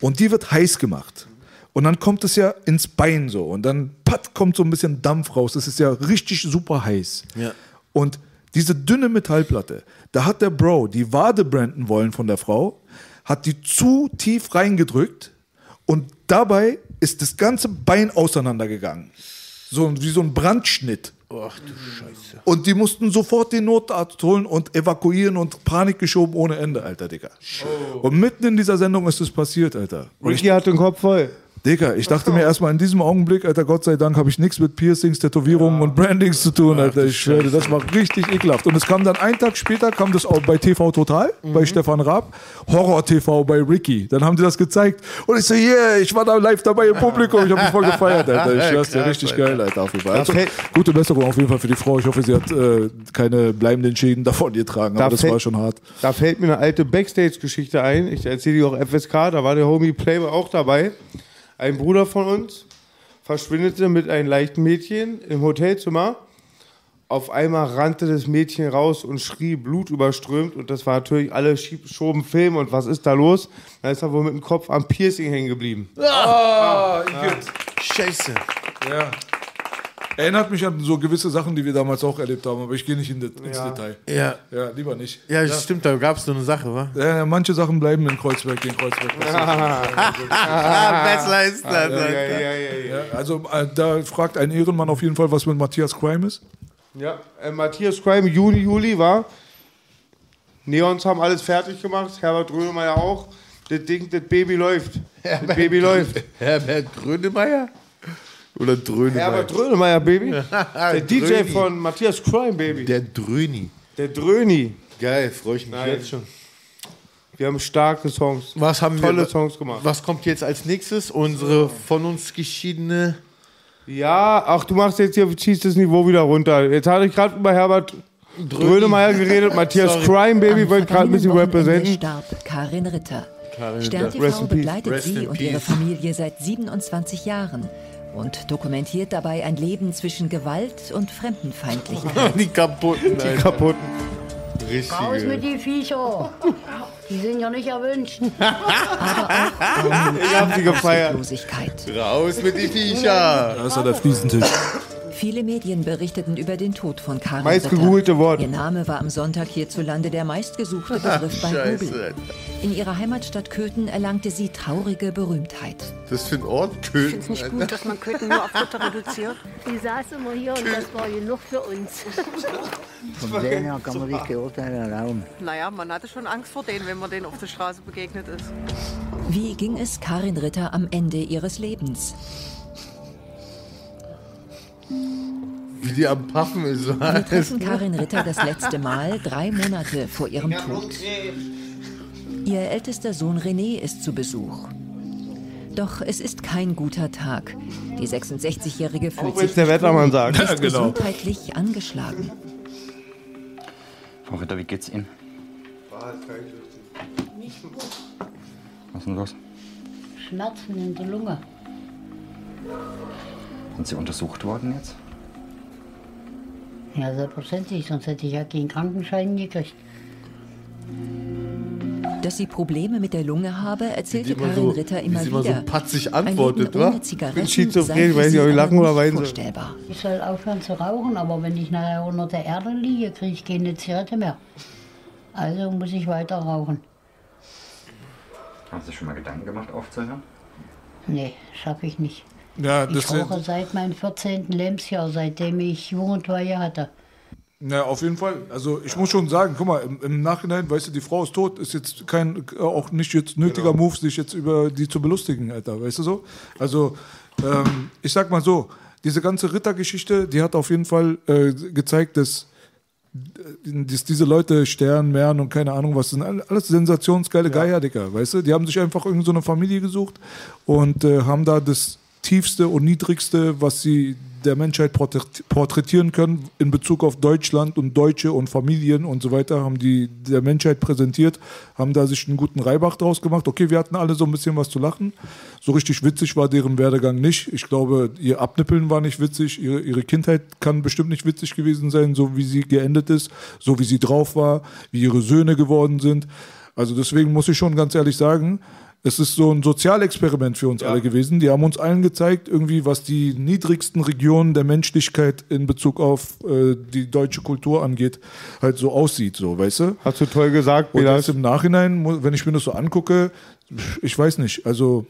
und die wird heiß gemacht. Und dann kommt es ja ins Bein so. Und dann patt, kommt so ein bisschen Dampf raus. Das ist ja richtig super heiß. Ja. Und diese dünne Metallplatte, da hat der Bro die Wade branden wollen von der Frau, hat die zu tief reingedrückt und dabei ist das ganze Bein auseinandergegangen. So wie so ein Brandschnitt. Ach du Scheiße. Und die mussten sofort den Notarzt holen und evakuieren und Panik geschoben ohne Ende, Alter, Digga. Und mitten in dieser Sendung ist es passiert, Alter. Ricky hat den Kopf voll. Digga, ich dachte mir erstmal in diesem Augenblick, Alter, Gott sei Dank habe ich nichts mit Piercings, Tätowierungen und Brandings zu tun, Alter. Ich schwöre, das war richtig ekelhaft. Und es kam dann einen Tag später, kam das auch bei TV Total, bei Stefan Raab, Horror TV bei Ricky. Dann haben die das gezeigt. Und ich so, yeah, ich war da live dabei im Publikum. Ich habe mich voll gefeiert, Alter. Ich [LAUGHS] schwör's dir, richtig geil, Alter, auf jeden Fall. Also, gute Besserung auf jeden Fall für die Frau. Ich hoffe, sie hat äh, keine bleibenden Schäden davon getragen. Da Aber das fällt- war schon hart. Da fällt mir eine alte Backstage-Geschichte ein. Ich erzähle die auch FSK. Da war der Homie Playboy auch dabei. Ein Bruder von uns verschwindete mit einem leichten Mädchen im Hotelzimmer. Auf einmal rannte das Mädchen raus und schrie blutüberströmt. Und das war natürlich alle schieb- schoben Film. Und was ist da los? Da ist er wohl mit dem Kopf am Piercing hängen geblieben. Scheiße. Ja. Erinnert mich an so gewisse Sachen, die wir damals auch erlebt haben, aber ich gehe nicht in de ins Detail. Ja. Ja, lieber nicht. Ja, das stimmt, da gab es so eine Sache, wa? Ja, manche Sachen bleiben in Kreuzberg, in Kreuzberg. Ah, [LAUGHS] besser ist das. Ja, ja, ja, ja, ja. Ja, also äh, da fragt ein Ehrenmann auf jeden Fall, was mit Matthias Crime ist. Ja, äh, Matthias Crime, Juni, Juli war. Neons haben alles fertig gemacht, Herbert Grönemeyer auch. Das Ding, das Baby läuft. Das Baby läuft. Herbert Grönemeyer? Oder Drönemeyer? Herbert Grönemeyer, Baby. Der [LAUGHS] DJ Dröni. von Matthias Crime, Baby. Der, Der Dröni. Dröni. Geil, freue ich mich Nein. jetzt schon. Wir haben starke Songs. Was haben Tolle wir, Songs gemacht. Was kommt jetzt als nächstes? Unsere von uns geschiedene. Ja, ach, du machst jetzt hier, ziehst das Niveau wieder runter. Jetzt hatte ich gerade über Herbert Grönemeyer geredet. [LAUGHS] Matthias Sorry. Crime, Baby, wollte gerade ein bisschen representen. starb Karin Ritter. Ritter. Stern TV begleitet Rest sie und ihre. Familie seit 27 Jahren und dokumentiert dabei ein Leben zwischen Gewalt und Fremdenfeindlichkeit. [LAUGHS] Die kaputten, Die Alter. kaputten. Raus mit Richtige. die Viecher. Die sind ja nicht erwünscht. [LAUGHS] Ich hab sie gefeiert. Losigkeit. Raus mit die Viecher. Da ist der Fliesentisch. Viele Medien berichteten über den Tod von Karin Meist Ritter. gegoogelte Wort. Ihr Name war am Sonntag hierzulande der meistgesuchte [LAUGHS] Begriff bei Scheiße, Google. Alter. In ihrer Heimatstadt Köthen erlangte sie traurige Berühmtheit. Das ist für ein Ort Ich Köthen. finde es nicht gut, dass man Köthen nur auf Ritter reduziert. [LAUGHS] Die saß immer hier und das war genug für uns. Von dem her kann man nicht geurteilen erlauben. Naja, man hatte schon Angst vor denen, wenn man denen auf der Straße begegnet ist. Wie ging es Karin Ritter am Ende ihres Lebens? Wie die am Paffen ist. Wir treffen Karin Ritter das letzte Mal drei Monate vor ihrem Tod. Ihr ältester Sohn René ist zu Besuch. Doch es ist kein guter Tag. Die 66-Jährige fühlt Auch sich der Wettermann sagt. ist gesundheitlich angeschlagen. Frau Ritter, wie geht's Ihnen? Was ist denn los? Schmerzen in der Lunge. Sind Sie untersucht worden jetzt? Ja, selbstverständlich, sonst hätte ich ja keinen Krankenschein gekriegt. Dass sie Probleme mit der Lunge habe, erzählte Karin so- Ritter immer sie immer so wieder. patzig antwortet, wa? Bin schizophren, weiß nicht, sie ob ich lachen oder nicht weinen soll. vorstellbar. Ich soll aufhören zu rauchen, aber wenn ich nachher unter der Erde liege, kriege ich keine Zigarette mehr. Also muss ich weiter rauchen. Haben Sie sich schon mal Gedanken gemacht, aufzuhören? Nee, schaffe ich nicht. Ja, Ich rauche seit meinem 14. Lebensjahr, seitdem ich Jugendweihe hatte. Ja, auf jeden Fall. Also ich muss schon sagen, guck mal, im, im Nachhinein, weißt du, die Frau ist tot, ist jetzt kein, äh, auch nicht jetzt nötiger Move, sich jetzt über die zu belustigen, Alter, weißt du so? Also, ähm, ich sag mal so, diese ganze Rittergeschichte, die hat auf jeden Fall äh, gezeigt, dass, äh, dass diese Leute Stern, Mern und keine Ahnung was, sind all- alles sensationsgeile Geier, Dicker, weißt du? Die haben sich einfach irgendeine so eine Familie gesucht und äh, haben da das tiefste und niedrigste, was sie der Menschheit porträt- porträtieren können in Bezug auf Deutschland und Deutsche und Familien und so weiter, haben die der Menschheit präsentiert, haben da sich einen guten Reibach draus gemacht. Okay, wir hatten alle so ein bisschen was zu lachen. So richtig witzig war deren Werdegang nicht. Ich glaube, ihr Abnippeln war nicht witzig, ihre, ihre Kindheit kann bestimmt nicht witzig gewesen sein, so wie sie geendet ist, so wie sie drauf war, wie ihre Söhne geworden sind. Also deswegen muss ich schon ganz ehrlich sagen, es ist so ein Sozialexperiment für uns alle gewesen. Die haben uns allen gezeigt, irgendwie, was die niedrigsten Regionen der Menschlichkeit in Bezug auf äh, die deutsche Kultur angeht, halt so aussieht, so, weißt du? Hast du toll gesagt, Und Bilas. jetzt im Nachhinein, wenn ich mir das so angucke, ich weiß nicht, also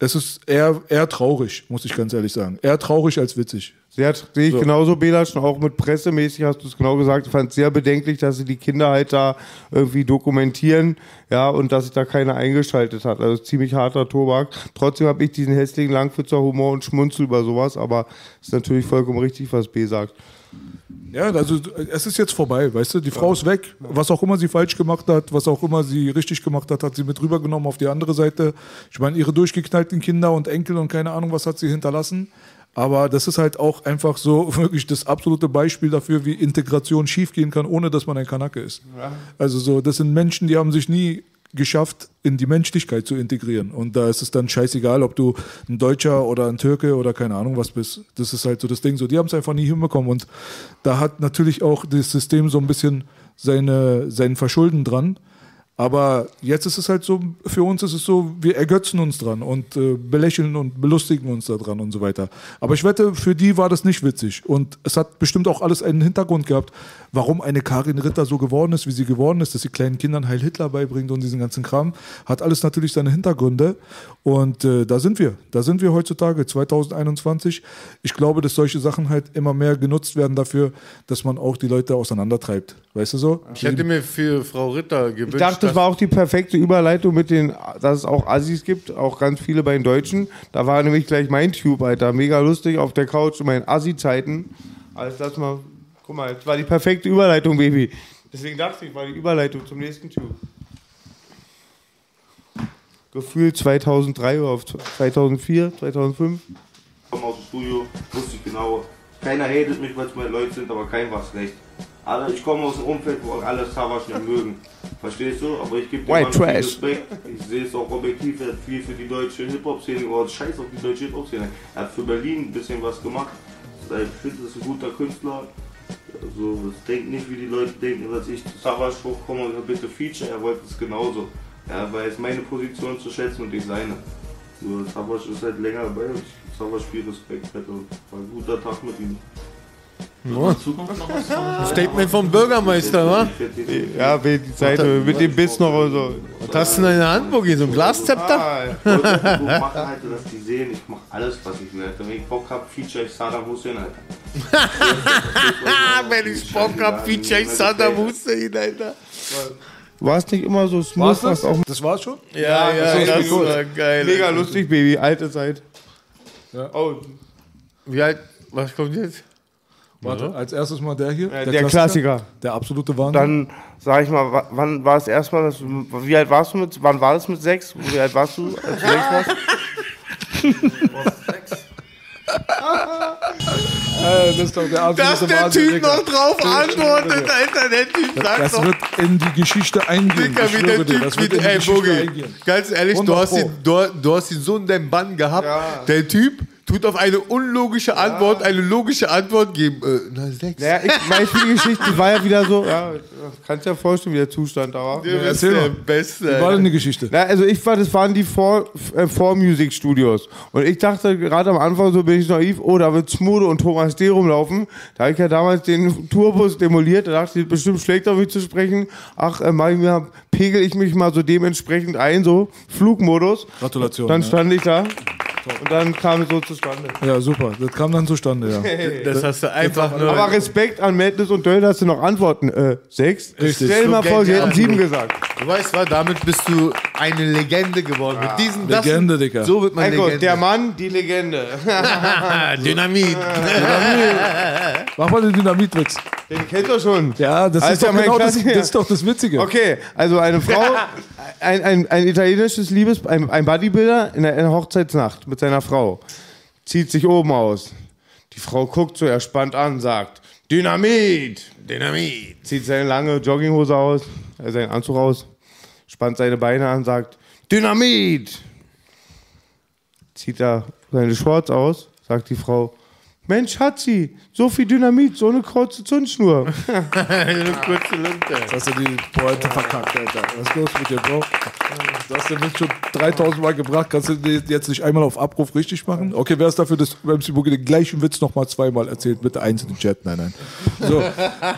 es ist eher, eher traurig, muss ich ganz ehrlich sagen. Eher traurig als witzig. Sehr, sehe ich So. genauso, Belasch, und auch mit pressemäßig hast du es genau gesagt. Ich fand es sehr bedenklich, dass sie die Kinder halt da irgendwie dokumentieren, ja, und dass sich da keiner eingeschaltet hat. Also ziemlich harter Tobak. Trotzdem habe ich diesen hässlichen Langwitzer Humor und Schmunzel über sowas, aber ist natürlich vollkommen richtig, was B sagt. Ja, also es ist jetzt vorbei, weißt du, die Frau ist weg. Was auch immer sie falsch gemacht hat, was auch immer sie richtig gemacht hat, hat sie mit rübergenommen auf die andere Seite. Ich meine, ihre durchgeknallten Kinder und Enkel und keine Ahnung, was hat sie hinterlassen. Aber das ist halt auch einfach so [LAUGHS] wirklich das absolute Beispiel dafür, wie Integration schiefgehen kann, ohne dass man ein Kanake ist. Also so, das sind Menschen, die haben sich nie geschafft, in die Menschlichkeit zu integrieren. Und da ist es dann scheißegal, ob du ein Deutscher oder ein Türke oder keine Ahnung was bist. Das ist halt so das Ding. So, die haben es einfach nie hinbekommen. Und da hat natürlich auch das System so ein bisschen seine, sein Verschulden dran. Aber jetzt ist es halt so, für uns ist es so, wir ergötzen uns dran und äh, belächeln und belustigen uns da dran und so weiter. Aber ich wette, für die war das nicht witzig. Und es hat bestimmt auch alles einen Hintergrund gehabt, warum eine Karin Ritter so geworden ist, wie sie geworden ist, dass sie kleinen Kindern Heil Hitler beibringt und diesen ganzen Kram. Hat alles natürlich seine Hintergründe. Und äh, da sind wir. Da sind wir heutzutage, 2021. Ich glaube, dass solche Sachen halt immer mehr genutzt werden dafür, dass man auch die Leute auseinandertreibt. Weißt du so? Ich hätte mir für Frau Ritter gewünscht, Ich dachte, das war auch die perfekte Überleitung mit den, dass es auch Assis gibt, auch ganz viele bei den Deutschen. Da war nämlich gleich mein Tube, Alter. Mega lustig auf der Couch in meinen Assi-Zeiten. Alles das mal, guck mal, das war die perfekte Überleitung, Baby. Deswegen dachte ich, war die Überleitung zum nächsten Tube. Gefühlt 2003 oder auf 2004, 2005. komme aus dem Studio, wusste ich genau, keiner hatet mich, weil es meine Leute sind, aber kein was recht. Aber ich komme aus einem Umfeld, wo alle Savage nicht mögen. Verstehst du? Aber ich gebe dir White Mann. Respekt. Ich sehe es auch objektiv. Er hat viel für die deutsche Hip-Hop-Szene gemacht. Scheiß auf die deutsche Hip-Hop-Szene. Er hat für Berlin ein bisschen was gemacht. Ich finde, das ist ein guter Künstler. Also, das denkt nicht, wie die Leute denken, dass ich zu Savage hochkomme und bitte Feature. Er wollte es genauso. Er weiß meine Position zu schätzen und ich seine. Nur Savage ist halt länger bei uns. Savage viel Respekt. Alter. War ein guter Tag mit ihm. Ja. Statement vom Bürgermeister, wa? Ja, die Seite mit dem Biss noch und so. Was hast du denn in der Hand, Bogi? So ein Glaszepter? Ah, Ich wollte machen, Alter, dass die sehen, ich mach alles, was ich will. Alter. Wenn ich Bock hab, feature ich Saddam Hussein, Alter. [LAUGHS] Wenn ich Bock hab, feature ich Saddam Hussein, Alter. War es nicht immer so smooth? War's das? Das war's schon? Ja, ja, das das war geil. Mega lustig, Baby. Alte Zeit. Ja. Oh, Wie alt, was kommt jetzt? Warte, als erstes mal der hier. äh, der, Klassiker. Der absolute Wahnsinn. Dann sag ich mal, wa- wann war es erstmal, dass du- wie alt warst du mit, wann war das mit sechs? Wie alt warst du, als du sechs warst? [LAUGHS] Äh, das ist doch der absolute Dass der Wahnsinn, Typ Digga. noch drauf antwortet, Alter. Der Typ sagt Das doch. wird in die Geschichte eingehen. Ich wie der dir, das Typ wird mit, in die ey, Geschichte Bogi, eingehen. ganz ehrlich, du 100 hast, ihn, du, du hast ihn so in deinem Bann gehabt. Der Typ tut auf eine unlogische Antwort eine logische Antwort geben. Äh, na, sechs. Naja, ich die Geschichte, die war ja wieder so, ja, kannst dir ja vorstellen, wie der Zustand da war. Bist erzähl der mal. Beste. Wie war denn die Geschichte? Na, also ich war, das waren die Vor, äh, Vor-Music Studios. Und ich dachte gerade am Anfang, so bin ich naiv, oh, da wird Smude und Thomas D. rumlaufen. Da habe ich ja damals den Tourbus demoliert, da dachte ich, bestimmt schlecht auf mich zu sprechen. Ach, äh, mach ich mir, pegel ich mich mal so dementsprechend ein, so Flugmodus. Gratulation. Dann ja. stand ich da und dann kam es so zustande. ja, super. Das kam dann zustande, ja. Das hast du einfach nur. Aber Respekt an Madness und Döll, dass du noch antworten. Äh, sechs? Richtig. Stell dir mal So vor, sie hätten sieben gesagt. Du weißt was, damit bist du eine Legende geworden. Mit diesen das- Legende, Digga. So wird man Legende. der Mann, die Legende. [LAUGHS] Ah, Dynamit. Mach mal den Dynamitwitz. Den kennt ihr schon. Ja, das, Alter, ist doch mein genau das, das ist doch das Witzige. Okay, also eine Frau, [LAUGHS] ein, ein, ein italienisches Liebes, ein, ein Bodybuilder in einer Hochzeitsnacht mit seiner Frau, zieht sich oben aus. Die Frau guckt so erspannt an, sagt, Dynamit! Dynamit. Zieht seine lange Jogginghose aus, äh, seinen Anzug aus, spannt seine Beine an, sagt, Dynamit! Zieht er seine Shorts aus, sagt die Frau, Mensch, hat sie, so viel Dynamit, so eine kurze Zündschnur. [LAUGHS] Eine kurze Lunte. Jetzt hast du die Pointe verkackt, Alter. Was ist los mit dir, Bro? Du hast den Witz schon 3000 Mal gebracht. Kannst du den jetzt nicht einmal auf Abruf richtig machen? Okay, wer ist dafür, dass MC Boogie den gleichen Witz nochmal zweimal erzählt? Bitte eins in den Chat. Nein, nein. So,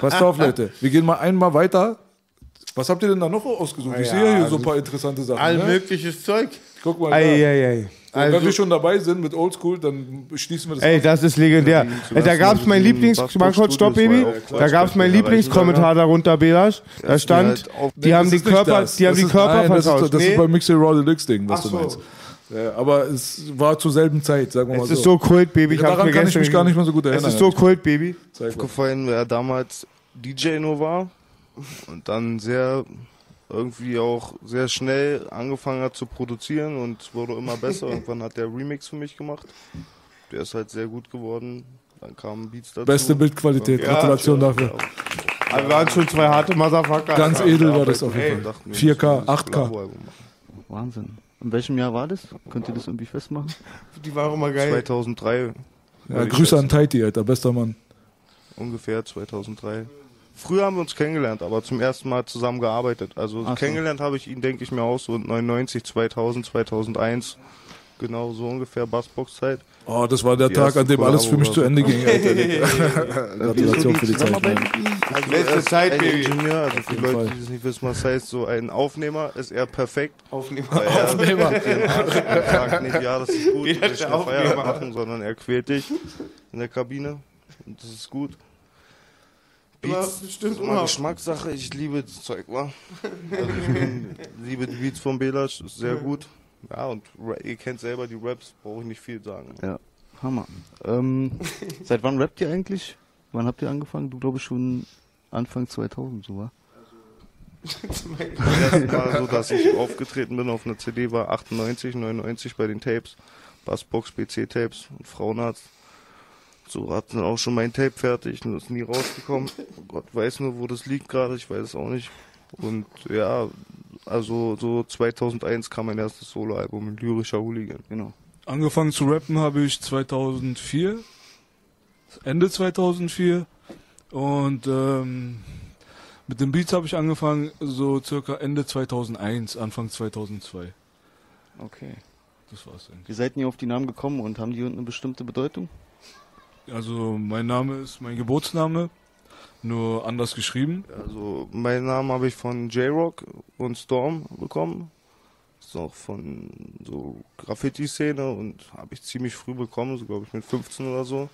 passt auf, Leute. Wir gehen mal einmal weiter. Was habt ihr denn da noch ausgesucht? Ich Ja, sehe hier so also ein paar interessante Sachen. All Ne? mögliches Zeug. Guck mal. Da. Eieiei. Und wenn Also- wir schon dabei sind mit Oldschool, dann schließen wir das Ey, das ist legendär. Ey, da gab es mein Lieblings... Mal kurz, stopp, Baby. Da gab es mein Lieblingskommentar darunter, Belasch. Da stand, die haben Das die ist nicht Körper, das. die haben Das die ist- Körper nein, das vertauscht. ist, das Nee, ist beim Mixer Raw Deluxe Ding, was du meinst. Ja, aber es war zur selben Zeit, sagen wir mal Es so. ist so Kult, Baby. Ich Ja, daran kann ich mich gar nicht mehr so gut Es erinnern. ist so Kult, Baby. Aufgefallen, wer damals DJ nur war und dann sehr irgendwie auch sehr schnell angefangen hat zu produzieren und es wurde immer besser. [LAUGHS] Irgendwann hat der Remix für mich gemacht. Der ist halt sehr gut geworden. Dann kamen Beats dazu. Beste Bildqualität, Ja, Gratulation dafür. Aber wir waren schon zwei harte Motherfucker. Ganz edel war das auf jeden Fall. dachten wir, 4K, müssen 8K. Collabo-Album machen. Wahnsinn. In welchem Jahr war das? Könnt ihr das irgendwie festmachen? Die war auch immer geil. 2003. Ja, Grüße an. Taiti, Alter, bester Mann. Ungefähr 2003. Früher haben wir uns kennengelernt, aber zum ersten Mal zusammen gearbeitet. Also Ach so. kennengelernt habe ich ihn, denke ich mir, auch so 99, 2000, 2001. Genau so ungefähr Bassbox-Zeit. Oh, das war der Die Tag, an dem alles für mich zu Ende ging. [LAUGHS] Gratulation für die Zeit. Also Beste er ist Zeit, ein Baby. Ingenieur, also für jeden Leute, die das nicht wissen, was heißt, so ein Aufnehmer ist er perfekt. Aufnehmer. Er Aufnehmer. [LAUGHS] und sagt nicht, ja, das ist gut, ich will Feierabend Aufnehmer? machen, sondern er quält dich in der Kabine und das ist gut. Beats stimmt ist immer immer. Geschmackssache, ich liebe das Zeug, wa? Also ich bin, [LAUGHS] liebe die Beats von Belasch, ist sehr gut. Ja, und ihr kennt selber die Raps, brauche ich nicht viel sagen. Ja, Hammer. Ähm, [LAUGHS] seit wann rappt ihr eigentlich? Wann habt ihr angefangen? Du glaube ich schon Anfang 2000 so war. Das erste Mal so, dass ich aufgetreten bin auf einer CD war 98, 99 bei den Tapes. Bassbox, PC-Tapes und Frauenarzt. So hatten auch schon mein Tape fertig und ist nie rausgekommen. Gott weiß nur, wo das liegt gerade, ich weiß es auch nicht. Und ja, also so 2001 kam mein erstes Soloalbum, Lyrischer Hooligan. Genau. Angefangen zu rappen habe ich 2004, Ende 2004 und ähm, mit den Beats habe ich angefangen so circa Ende 2001, Anfang 2002. Okay. Das war's eigentlich. Wie seid ihr auf die Namen gekommen und haben die eine bestimmte Bedeutung? Also mein Name ist mein Geburtsname, nur anders geschrieben. Also meinen Namen habe ich von J-Rock und Storm bekommen. Ist auch von so Graffiti-Szene und habe ich ziemlich früh bekommen, so glaube ich mit 15 oder so.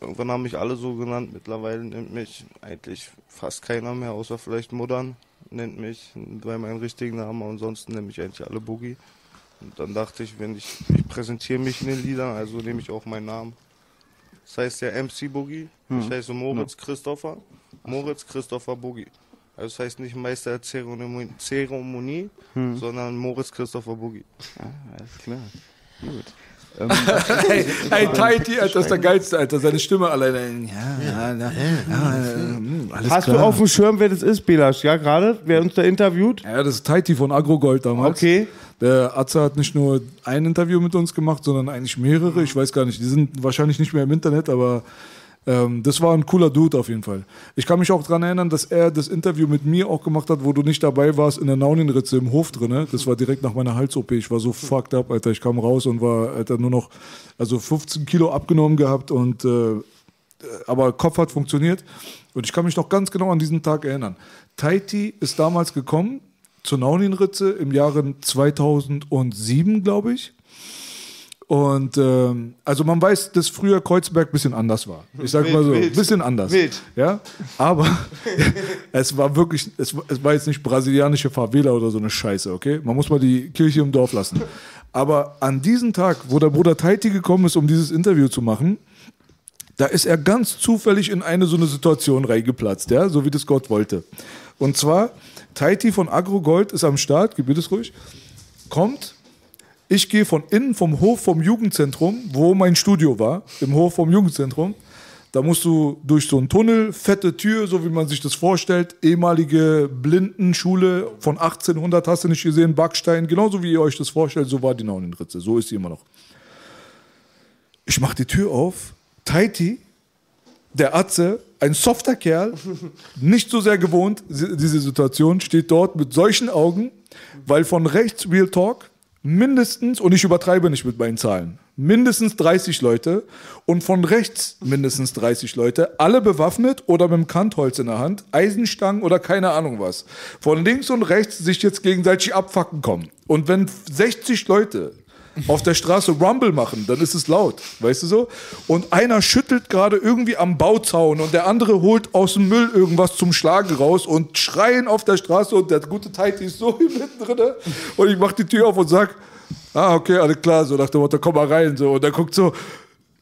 Irgendwann haben mich alle so genannt. Mittlerweile nennt mich eigentlich fast keiner mehr, außer vielleicht Muddern nennt mich bei meinem richtigen Namen. Ansonsten nennen mich eigentlich alle Boogie. Und dann dachte ich, wenn ich, ich präsentiere mich in den Liedern, also nehme ich auch meinen Namen. Das heißt ja MC Boogie. Ich Mhm. heiße Moritz Christopher. Moritz Christopher Boogie. Also das heißt nicht Meister der Zeremonie, Zeremonie Hm. sondern Moritz Christopher Boogie. Ah, alles klar. Gut. Ähm, Hey, hey Taiti, Alter, ist der geilste, Alter. Seine Stimme alleine. Ja, ja, ja, alles Hast klar. du auf dem Schirm, wer das ist, Belasch? Ja, gerade? Wer uns da interviewt? Ja, das ist Taiti von Agrogold damals. Okay. Der Atze hat nicht nur ein Interview mit uns gemacht, sondern eigentlich mehrere. Ich weiß gar nicht, die sind wahrscheinlich nicht mehr im Internet, aber ähm, das war ein cooler Dude auf jeden Fall. Ich kann mich auch daran erinnern, dass er das Interview mit mir auch gemacht hat, wo du nicht dabei warst, in der Nauninritze im Hof drinne. Das war direkt nach meiner Hals-OP. Ich war so fucked up, Alter. Ich kam raus und war, Alter, nur noch, also 15 Kilo abgenommen gehabt und äh, aber Kopf hat funktioniert. Und ich kann mich noch ganz genau an diesen Tag erinnern. Taiti ist damals gekommen zur Nauninritze im Jahre 2007, glaube ich. Und ähm, also man weiß, dass früher Kreuzberg ein bisschen anders war. Ich sag mal so, ein bisschen anders. wild. Ja, aber [LAUGHS] es war wirklich, es, war- es war jetzt nicht brasilianische Favela oder so eine Scheiße, okay? Man muss mal die Kirche im Dorf lassen. Aber an diesem Tag, wo der Bruder Taiti gekommen ist, um dieses Interview zu machen, da ist er ganz zufällig in eine so eine Situation reingeplatzt, ja, so wie das Gott wollte. Und zwar, Taiti von Agrogold ist am Start, gebiet es ruhig, kommt, ich gehe von innen vom Hof vom Jugendzentrum, wo mein Studio war, im Hof vom Jugendzentrum. Da musst du durch so einen Tunnel, fette Tür, so wie man sich das vorstellt, ehemalige Blindenschule von 1800, hast du nicht gesehen, Backstein, genauso wie ihr euch das vorstellt, so war die Nauninritze, so ist sie immer noch. Ich mache die Tür auf, Taiti, der Atze, ein softer Kerl, [LAUGHS] nicht so sehr gewohnt, diese Situation, steht dort mit solchen Augen, weil von rechts Real Talk mindestens, und ich übertreibe nicht mit meinen Zahlen, mindestens 30 Leute und von rechts mindestens 30 Leute, alle bewaffnet oder mit dem Kantholz in der Hand, Eisenstangen oder keine Ahnung was. Von links und rechts sich jetzt gegenseitig abfacken kommen. Und wenn 60 Leute auf der Straße Rumble machen, dann ist es laut, weißt du so? Und einer schüttelt gerade irgendwie am Bauzaun und der andere holt aus dem Müll irgendwas zum Schlagen raus und schreien auf der Straße und der gute Tighty ist so [LAUGHS] hier mitten drin und ich mach die Tür auf und sag, ah, okay, alles klar, so nach dem Motto, komm mal rein, so. Und der guckt so,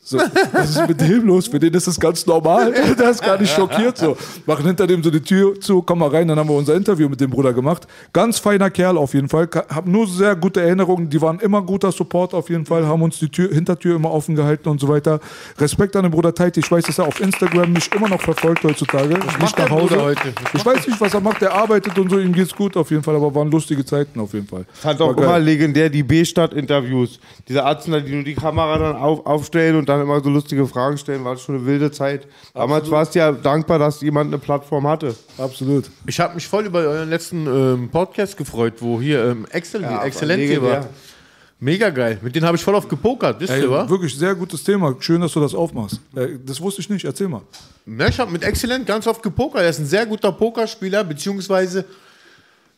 so, was ist mit dem los? Für den ist das ganz normal. [LAUGHS] Der ist gar nicht schockiert. So. Machen hinter dem so die Tür zu, komm mal rein. Dann haben wir unser Interview mit dem Bruder gemacht. Ganz feiner Kerl auf jeden Fall. Hab nur sehr gute Erinnerungen. Die waren immer guter Support auf jeden Fall. Haben uns die Tür, Hintertür immer offen gehalten und so weiter. Respekt an den Bruder Taiti. Ich weiß, dass er auf Instagram mich immer noch verfolgt heutzutage. Was nicht macht nach Hause. Heute? Ich weiß nicht, was er macht. Der arbeitet und so. Ihm geht's gut auf jeden Fall. Aber waren lustige Zeiten auf jeden Fall. Fand auch immer legendär die B-Stadt-Interviews. Diese Arzten, die nur die Kamera dann auf, aufstellen und dann immer so lustige Fragen stellen, war schon eine wilde Zeit. Damals warst du ja dankbar, dass jemand eine Plattform hatte. Absolut. Ich habe mich voll über euren letzten ähm, Podcast gefreut, wo hier ähm, Excel, Ja, Exzellent hier war. Mega geil. Mit denen habe ich voll oft gepokert, wisst Ey, ihr, wa? wirklich sehr gutes Thema. Schön, dass du das aufmachst. Äh, Das wusste ich nicht. Erzähl mal. Ja, ich habe mit Exzellent ganz oft gepokert. Er ist ein sehr guter Pokerspieler, beziehungsweise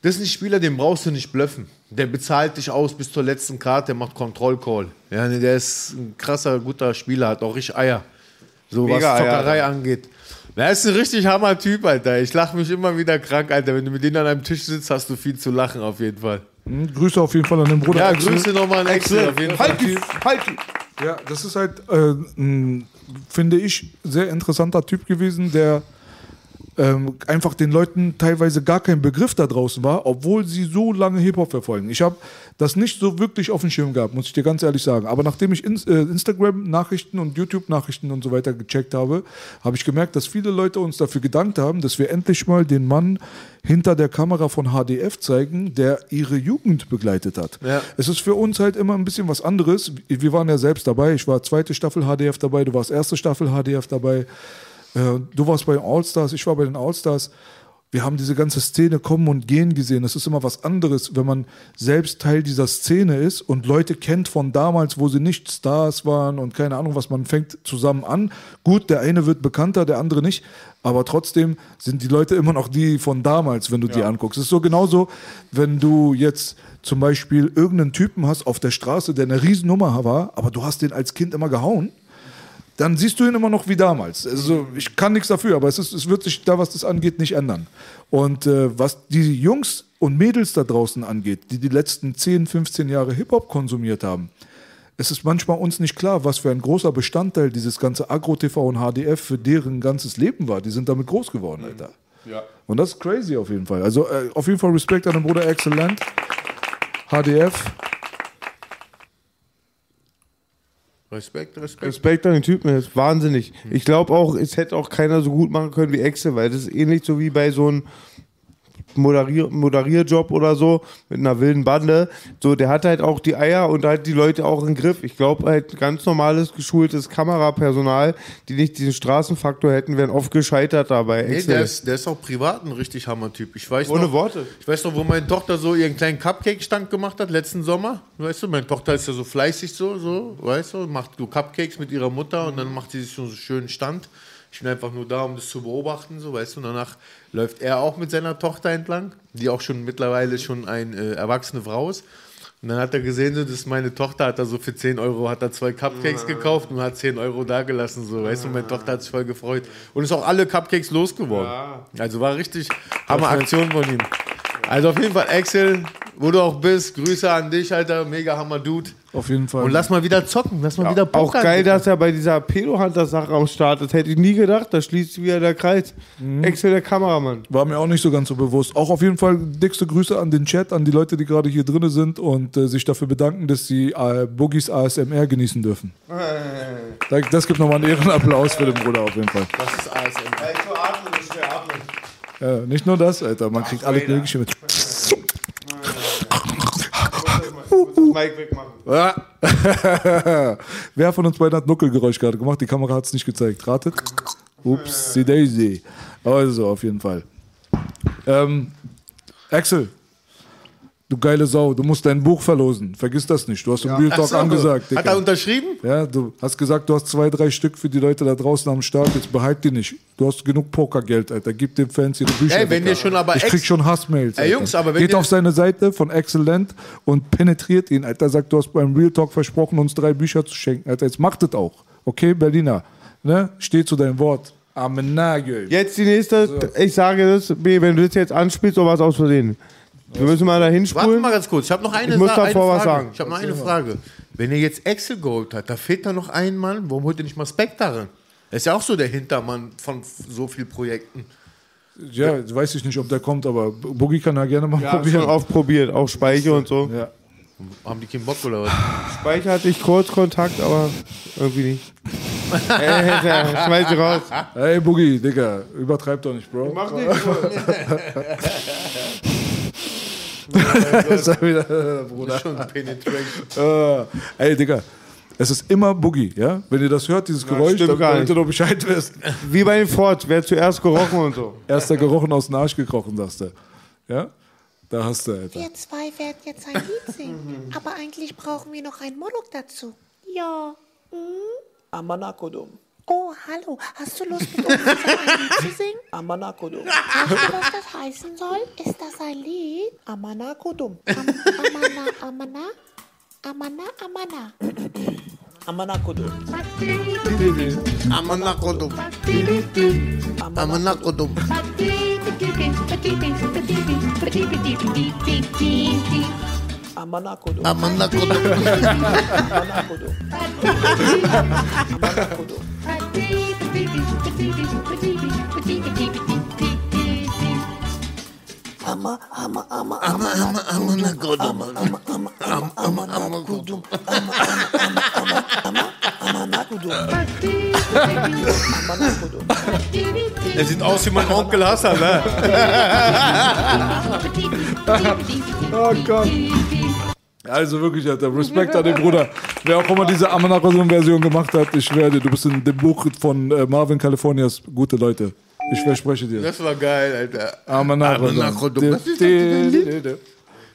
das ist ein Spieler, den brauchst du nicht bluffen. Der bezahlt dich aus bis zur letzten Karte, der macht Kontrollcall. Ja, nee, der ist ein krasser, guter Spieler, hat auch richtig Eier. So Mega was Eier, Zockerei Alter. angeht. Er ist ein richtig hammer Typ, Alter. Ich lache mich immer wieder krank, Alter. Wenn du mit denen an einem Tisch sitzt, hast du viel zu lachen, auf jeden Fall. Hm, Grüße auf jeden Fall an den Bruder. Ja, Axel. Grüße nochmal an Excel, auf jeden Fall. Halt die, halt die. Ja, das ist halt, äh, ein, finde ich, sehr interessanter Typ gewesen, der ähm, einfach den Leuten teilweise gar kein Begriff da draußen war, obwohl sie so lange Hip-Hop verfolgen. Ich habe das nicht so wirklich auf dem Schirm gehabt, muss ich dir ganz ehrlich sagen. Aber nachdem ich ins, äh, Instagram-Nachrichten und YouTube-Nachrichten und so weiter gecheckt habe, habe ich gemerkt, dass viele Leute uns dafür gedankt haben, dass wir endlich mal den Mann hinter der Kamera von HDF zeigen, der ihre Jugend begleitet hat. Ja. Es ist für uns halt immer ein bisschen was anderes. Wir waren ja selbst dabei. Ich war zweite Staffel HDF dabei, du warst erste Staffel HDF dabei. Äh, Du warst bei den Allstars, ich war bei den Allstars. Wir haben diese ganze Szene kommen und gehen gesehen. Das ist immer was anderes, wenn man selbst Teil dieser Szene ist und Leute kennt von damals, wo sie nicht Stars waren und keine Ahnung was. Man fängt zusammen an. Gut, der eine wird bekannter, der andere nicht. Aber trotzdem sind die Leute immer noch die von damals, wenn du die anguckst. Es ist so genauso, wenn du jetzt zum Beispiel irgendeinen Typen hast auf der Straße, der eine Riesennummer war, aber du hast den als Kind immer gehauen dann siehst du ihn immer noch wie damals. Also ich kann nichts dafür, aber es, ist, es wird sich da, was das angeht, nicht ändern. Und äh, was die Jungs und Mädels da draußen angeht, die die letzten 10, 15 Jahre Hip-Hop konsumiert haben, es ist manchmal uns nicht klar, was für ein großer Bestandteil dieses ganze Agro-TV und HDF für deren ganzes Leben war. Die sind damit groß geworden, Alter. Ja. Und das ist crazy auf jeden Fall. Also äh, auf jeden Fall Respekt an den Bruder Excellent. HDF. Respekt, Respekt. Respekt an den Typen, das ist wahnsinnig. Ich glaube auch, es hätte auch keiner so gut machen können wie Excel, weil das ist ähnlich so wie bei so einem Moderier Moderierjob oder so mit einer wilden Bande. So, der hat halt auch die Eier und halt die Leute auch im Griff. Ich glaube halt ganz normales, geschultes Kamerapersonal, die nicht diesen Straßenfaktor hätten, wären oft gescheitert dabei. Nee, der ist, der ist auch privat ein richtig Hammer-Typ. Ich weiß Ohne noch, Worte. Ich weiß noch, wo meine Tochter so ihren kleinen Cupcake-Stand gemacht hat, letzten Sommer. Weißt du, meine Tochter ist ja so fleißig so, so, weißt du, macht so Cupcakes mit ihrer Mutter und dann macht sie sich so einen schönen Stand. Ich bin einfach nur da, um das zu beobachten, so, weißt du. Und danach läuft er auch mit seiner Tochter entlang, die auch schon mittlerweile schon eine äh, erwachsene Frau ist. Und dann hat er gesehen, so, das ist meine Tochter, hat er so für 10 Euro, hat er zwei Cupcakes gekauft und hat 10 Euro dagelassen, so, weißt du, meine Tochter hat sich voll gefreut. Und ist auch alle Cupcakes losgeworden. Also war richtig Hammer Aktion von ihm. Also auf jeden Fall, Axel, wo du auch bist, Grüße an dich, Alter, mega Hammer Dude. Auf jeden Fall. Und lass mal wieder zocken, lass mal wieder Auch pokern. geil, dass er bei dieser Pedo-Hunter-Sache am Start ist. Hätte ich nie gedacht, da schließt sich wieder der Kreis. Excel, der Kameramann. War mir auch nicht so ganz so bewusst. Auch auf jeden Fall dickste Grüße an den Chat, an die Leute, die gerade hier drin sind und äh, sich dafür bedanken, dass sie äh, Boogies ASMR genießen dürfen. Da- Das gibt nochmal einen Ehrenapplaus für den Bruder auf jeden Fall. Das ist ASMR. Ja, nicht nur das, Alter, man kriegt alles Mögliche mit. Mike wegmachen. [LAUGHS] Wer von uns beiden hat Nuckelgeräusch gerade gemacht? Die Kamera hat es nicht gezeigt. Ratet? Ups, Daisy. Also, auf jeden Fall. Ähm, Axel, Du geile Sau, du musst dein Buch verlosen. Vergiss das nicht. Du hast im Ja. Real Ach Talk so. angesagt. Hat er unterschrieben? Ja, du hast gesagt, du hast zwei, drei Stück für die Leute da draußen am Start. Jetzt behalt die nicht. Du hast genug Pokergeld, Alter. Gib den Fans ihre Bücher. Ey, wenn Digga. ihr schon aber Ich krieg schon Hassmails. Ey. Jungs, aber wenn Geht auf seine Seite von Excellent und penetriert ihn, Alter. Sagt, du hast beim Real Talk versprochen, uns drei Bücher zu schenken. Alter, jetzt macht das auch. Okay, Berliner? Ne? Steh zu deinem Wort. Amenagel. Jetzt die nächste, ich sage das, B, wenn du das jetzt anspielst, so was aus Versehen. Wir müssen mal da Warte hinspulen. mal ganz kurz. Ich habe noch eine, Ich muss Sa- davor eine Frage. was sagen. Ich habe noch eine Frage. Wenn ihr jetzt Excel geholt hat, da fehlt da noch ein Mann. Warum holt ihr nicht mal Spectre ran? Er ist ja auch so der Hintermann von so vielen Projekten. Ja, weiß ich nicht, ob der kommt, aber Boogie kann ja gerne mal Ja, probieren. schon oft probiert, auch Speicher und so. Ja. Haben die keinen Bock oder was? Speicher hatte ich kurz Kontakt, aber irgendwie nicht. [LAUGHS] Ey, Alter, schmeiß sie raus. Hey Boogie, Digga, übertreib doch nicht, Bro. Mach nicht. [LAUGHS] [LAUGHS] ist er wieder, Bruder. Schon Penetration. Äh, [LAUGHS] ey, Digga, es ist immer Boogie, ja? Wenn ihr das hört, dieses Geräusch, stimmt dann gar damit ihr doch Bescheid wisst. [LAUGHS] Wie bei den Ford, wer zuerst gerochen und so. Erster gerochen aus dem Arsch gekrochen, sagst du. Ja? Da hast du, Alter. Wir zwei werden jetzt ein Lied singen. Aber eigentlich brauchen wir noch einen Monolog dazu. Ja. Hm? Amanakodum. Oh, hallo. Hast du Lust, mit uns zusammen ein Lied zu singen? [LAUGHS] Amanakodum. Weißt du, was das heißen soll? Ist das ein Lied? Amanakodum. Am, amana, amana? Amana, amana. Amanakodum. Amanakodum. Amanakodum. Amanakodum. Amanakodum. Amanakodum. Amanakodum. Ama, ama, ama, ama, ama, amanakodum. Ama, ama, ama, ama, amanakodum. Ama, ama, ama, ama, ama, amanakodum. Amanakodum. Er sieht aus wie mein Onkel Hassan, ne? [LAUGHS] Oh Gott. Also wirklich, Alter, Respekt an den Bruder. Wer auch immer diese Amanakodum-Version gemacht hat, ich schwöre dir, du bist in dem Buch von äh, Marvin Californias gute Leute. Ich verspreche dir. Das war geil, Alter. Ist das? Das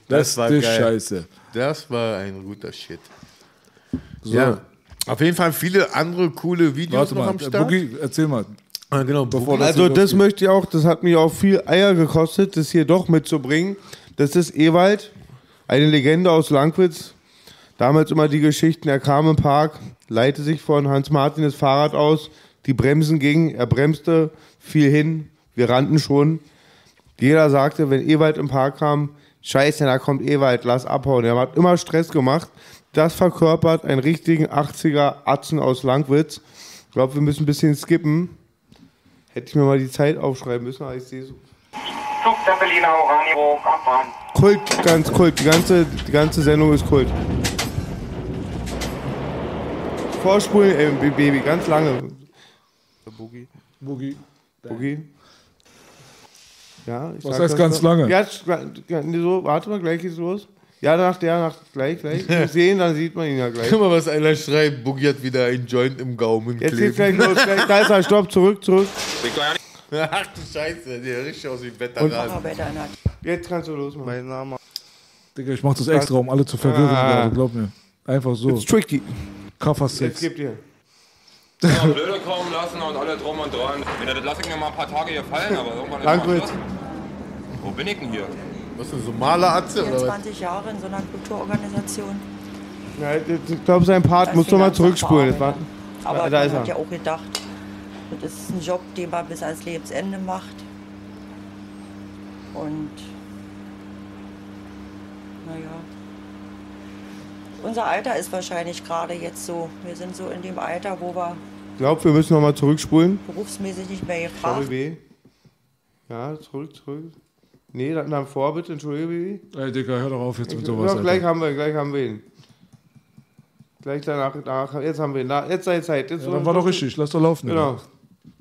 Das war ist geil. scheiße. Das war ein guter Shit. So. Ja. Auf jeden Fall viele andere coole Videos Warte noch mal, am äh, Start. Boogie, erzähl mal. Ah, genau, Bevor Boogie. Also das möchte ich auch, das hat mich auch viel Eier gekostet, das hier doch mitzubringen. Das ist Ewald, eine Legende aus Langwitz. Damals immer die Geschichten, er kam im Park, leite sich von Hans Martin das Fahrrad aus, die Bremsen gingen, er bremste, fiel hin, wir rannten schon. Jeder sagte, wenn Ewald im Park kam, scheiße, da kommt Ewald, lass abhauen. Er hat immer Stress gemacht. Das verkörpert einen richtigen 80er Atzen aus Langwitz. Ich glaube, wir müssen ein bisschen skippen. Hätte ich mir mal die Zeit aufschreiben müssen, aber ich sehe so. Zug der Berliner Oranienburg abfahren. Kult, ganz Kult. Die ganze, die ganze Sendung ist Kult. Vorspulen, ey, Baby, ganz lange. Boogie. Boogie. Boogie. Ja, ich Was sag heißt ganz noch. lange? Ja, so, warte mal, gleich geht's los. Ja, nach der, nach, gleich, gleich. [LAUGHS] Wir sehen, dann sieht man ihn ja gleich. Guck mal, was einer schreibt. Boogie hat wieder ein Joint im Gaumen Jetzt kleben. geht's gleich los. [LAUGHS] Gleich, da ist er, stopp, zurück, zurück. Ach du Scheiße, der riecht aus wie Veteran. Jetzt kannst du losmachen. Mein Name. Digga, ich mach das extra, um alle zu verwirren. Ah. glaub mir. Einfach so. It's tricky. Jetzt Six. gebt ihr. Ja, [LAUGHS] Blöde kommen lassen und alle drum und dran. Wenn das lasse ich mir mal ein paar Tage hier fallen, aber irgendwann Langwitz. Wo bin ich denn hier? Was ist das, so Maleratze oder was? 24 Jahre in so einer Kulturorganisation. Ja, ich glaube, sein Part muss noch mal zurückspulen. Das war, Aber da man ist hat er. ja auch gedacht, das ist ein Job, den man bis ans Lebensende macht. Und naja, unser Alter ist wahrscheinlich gerade jetzt so. Wir sind so in dem Alter, wo wir Ich glaube, wir müssen noch mal zurückspulen. berufsmäßig nicht mehr Sorry, gefragt B. Ja, zurück, zurück. Nee, dann, dann vor, bitte. Entschuldige, Baby. Ey, Digga, hör doch auf jetzt mit Ich, sowas. doch, gleich haben wir, gleich haben wir ihn. Gleich danach, danach jetzt haben wir ihn. Na, Jetzt sei Zeit. Jetzt Ja, dann war doch richtig, lass doch laufen. Genau.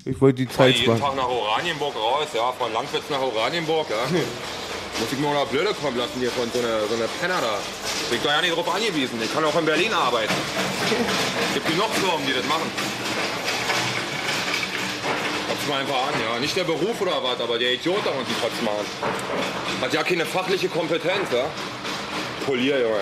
Ich wollte die Zeit jeden sparen. Tag nach Oranienburg raus, ja, von Langwitz nach Oranienburg, ja. Muss ich mir auch noch blöde kommen lassen hier von so einer so eine Penner da. Bin ich doch ja nicht drauf angewiesen. Ich kann auch in Berlin arbeiten. Gibt genug Firmen, die das machen. Guck's mal einfach an, ja. Nicht der Beruf oder was, aber der Idiot da und die trotzdem machen. Hat ja keine fachliche Kompetenz, ja. Polier, Junge.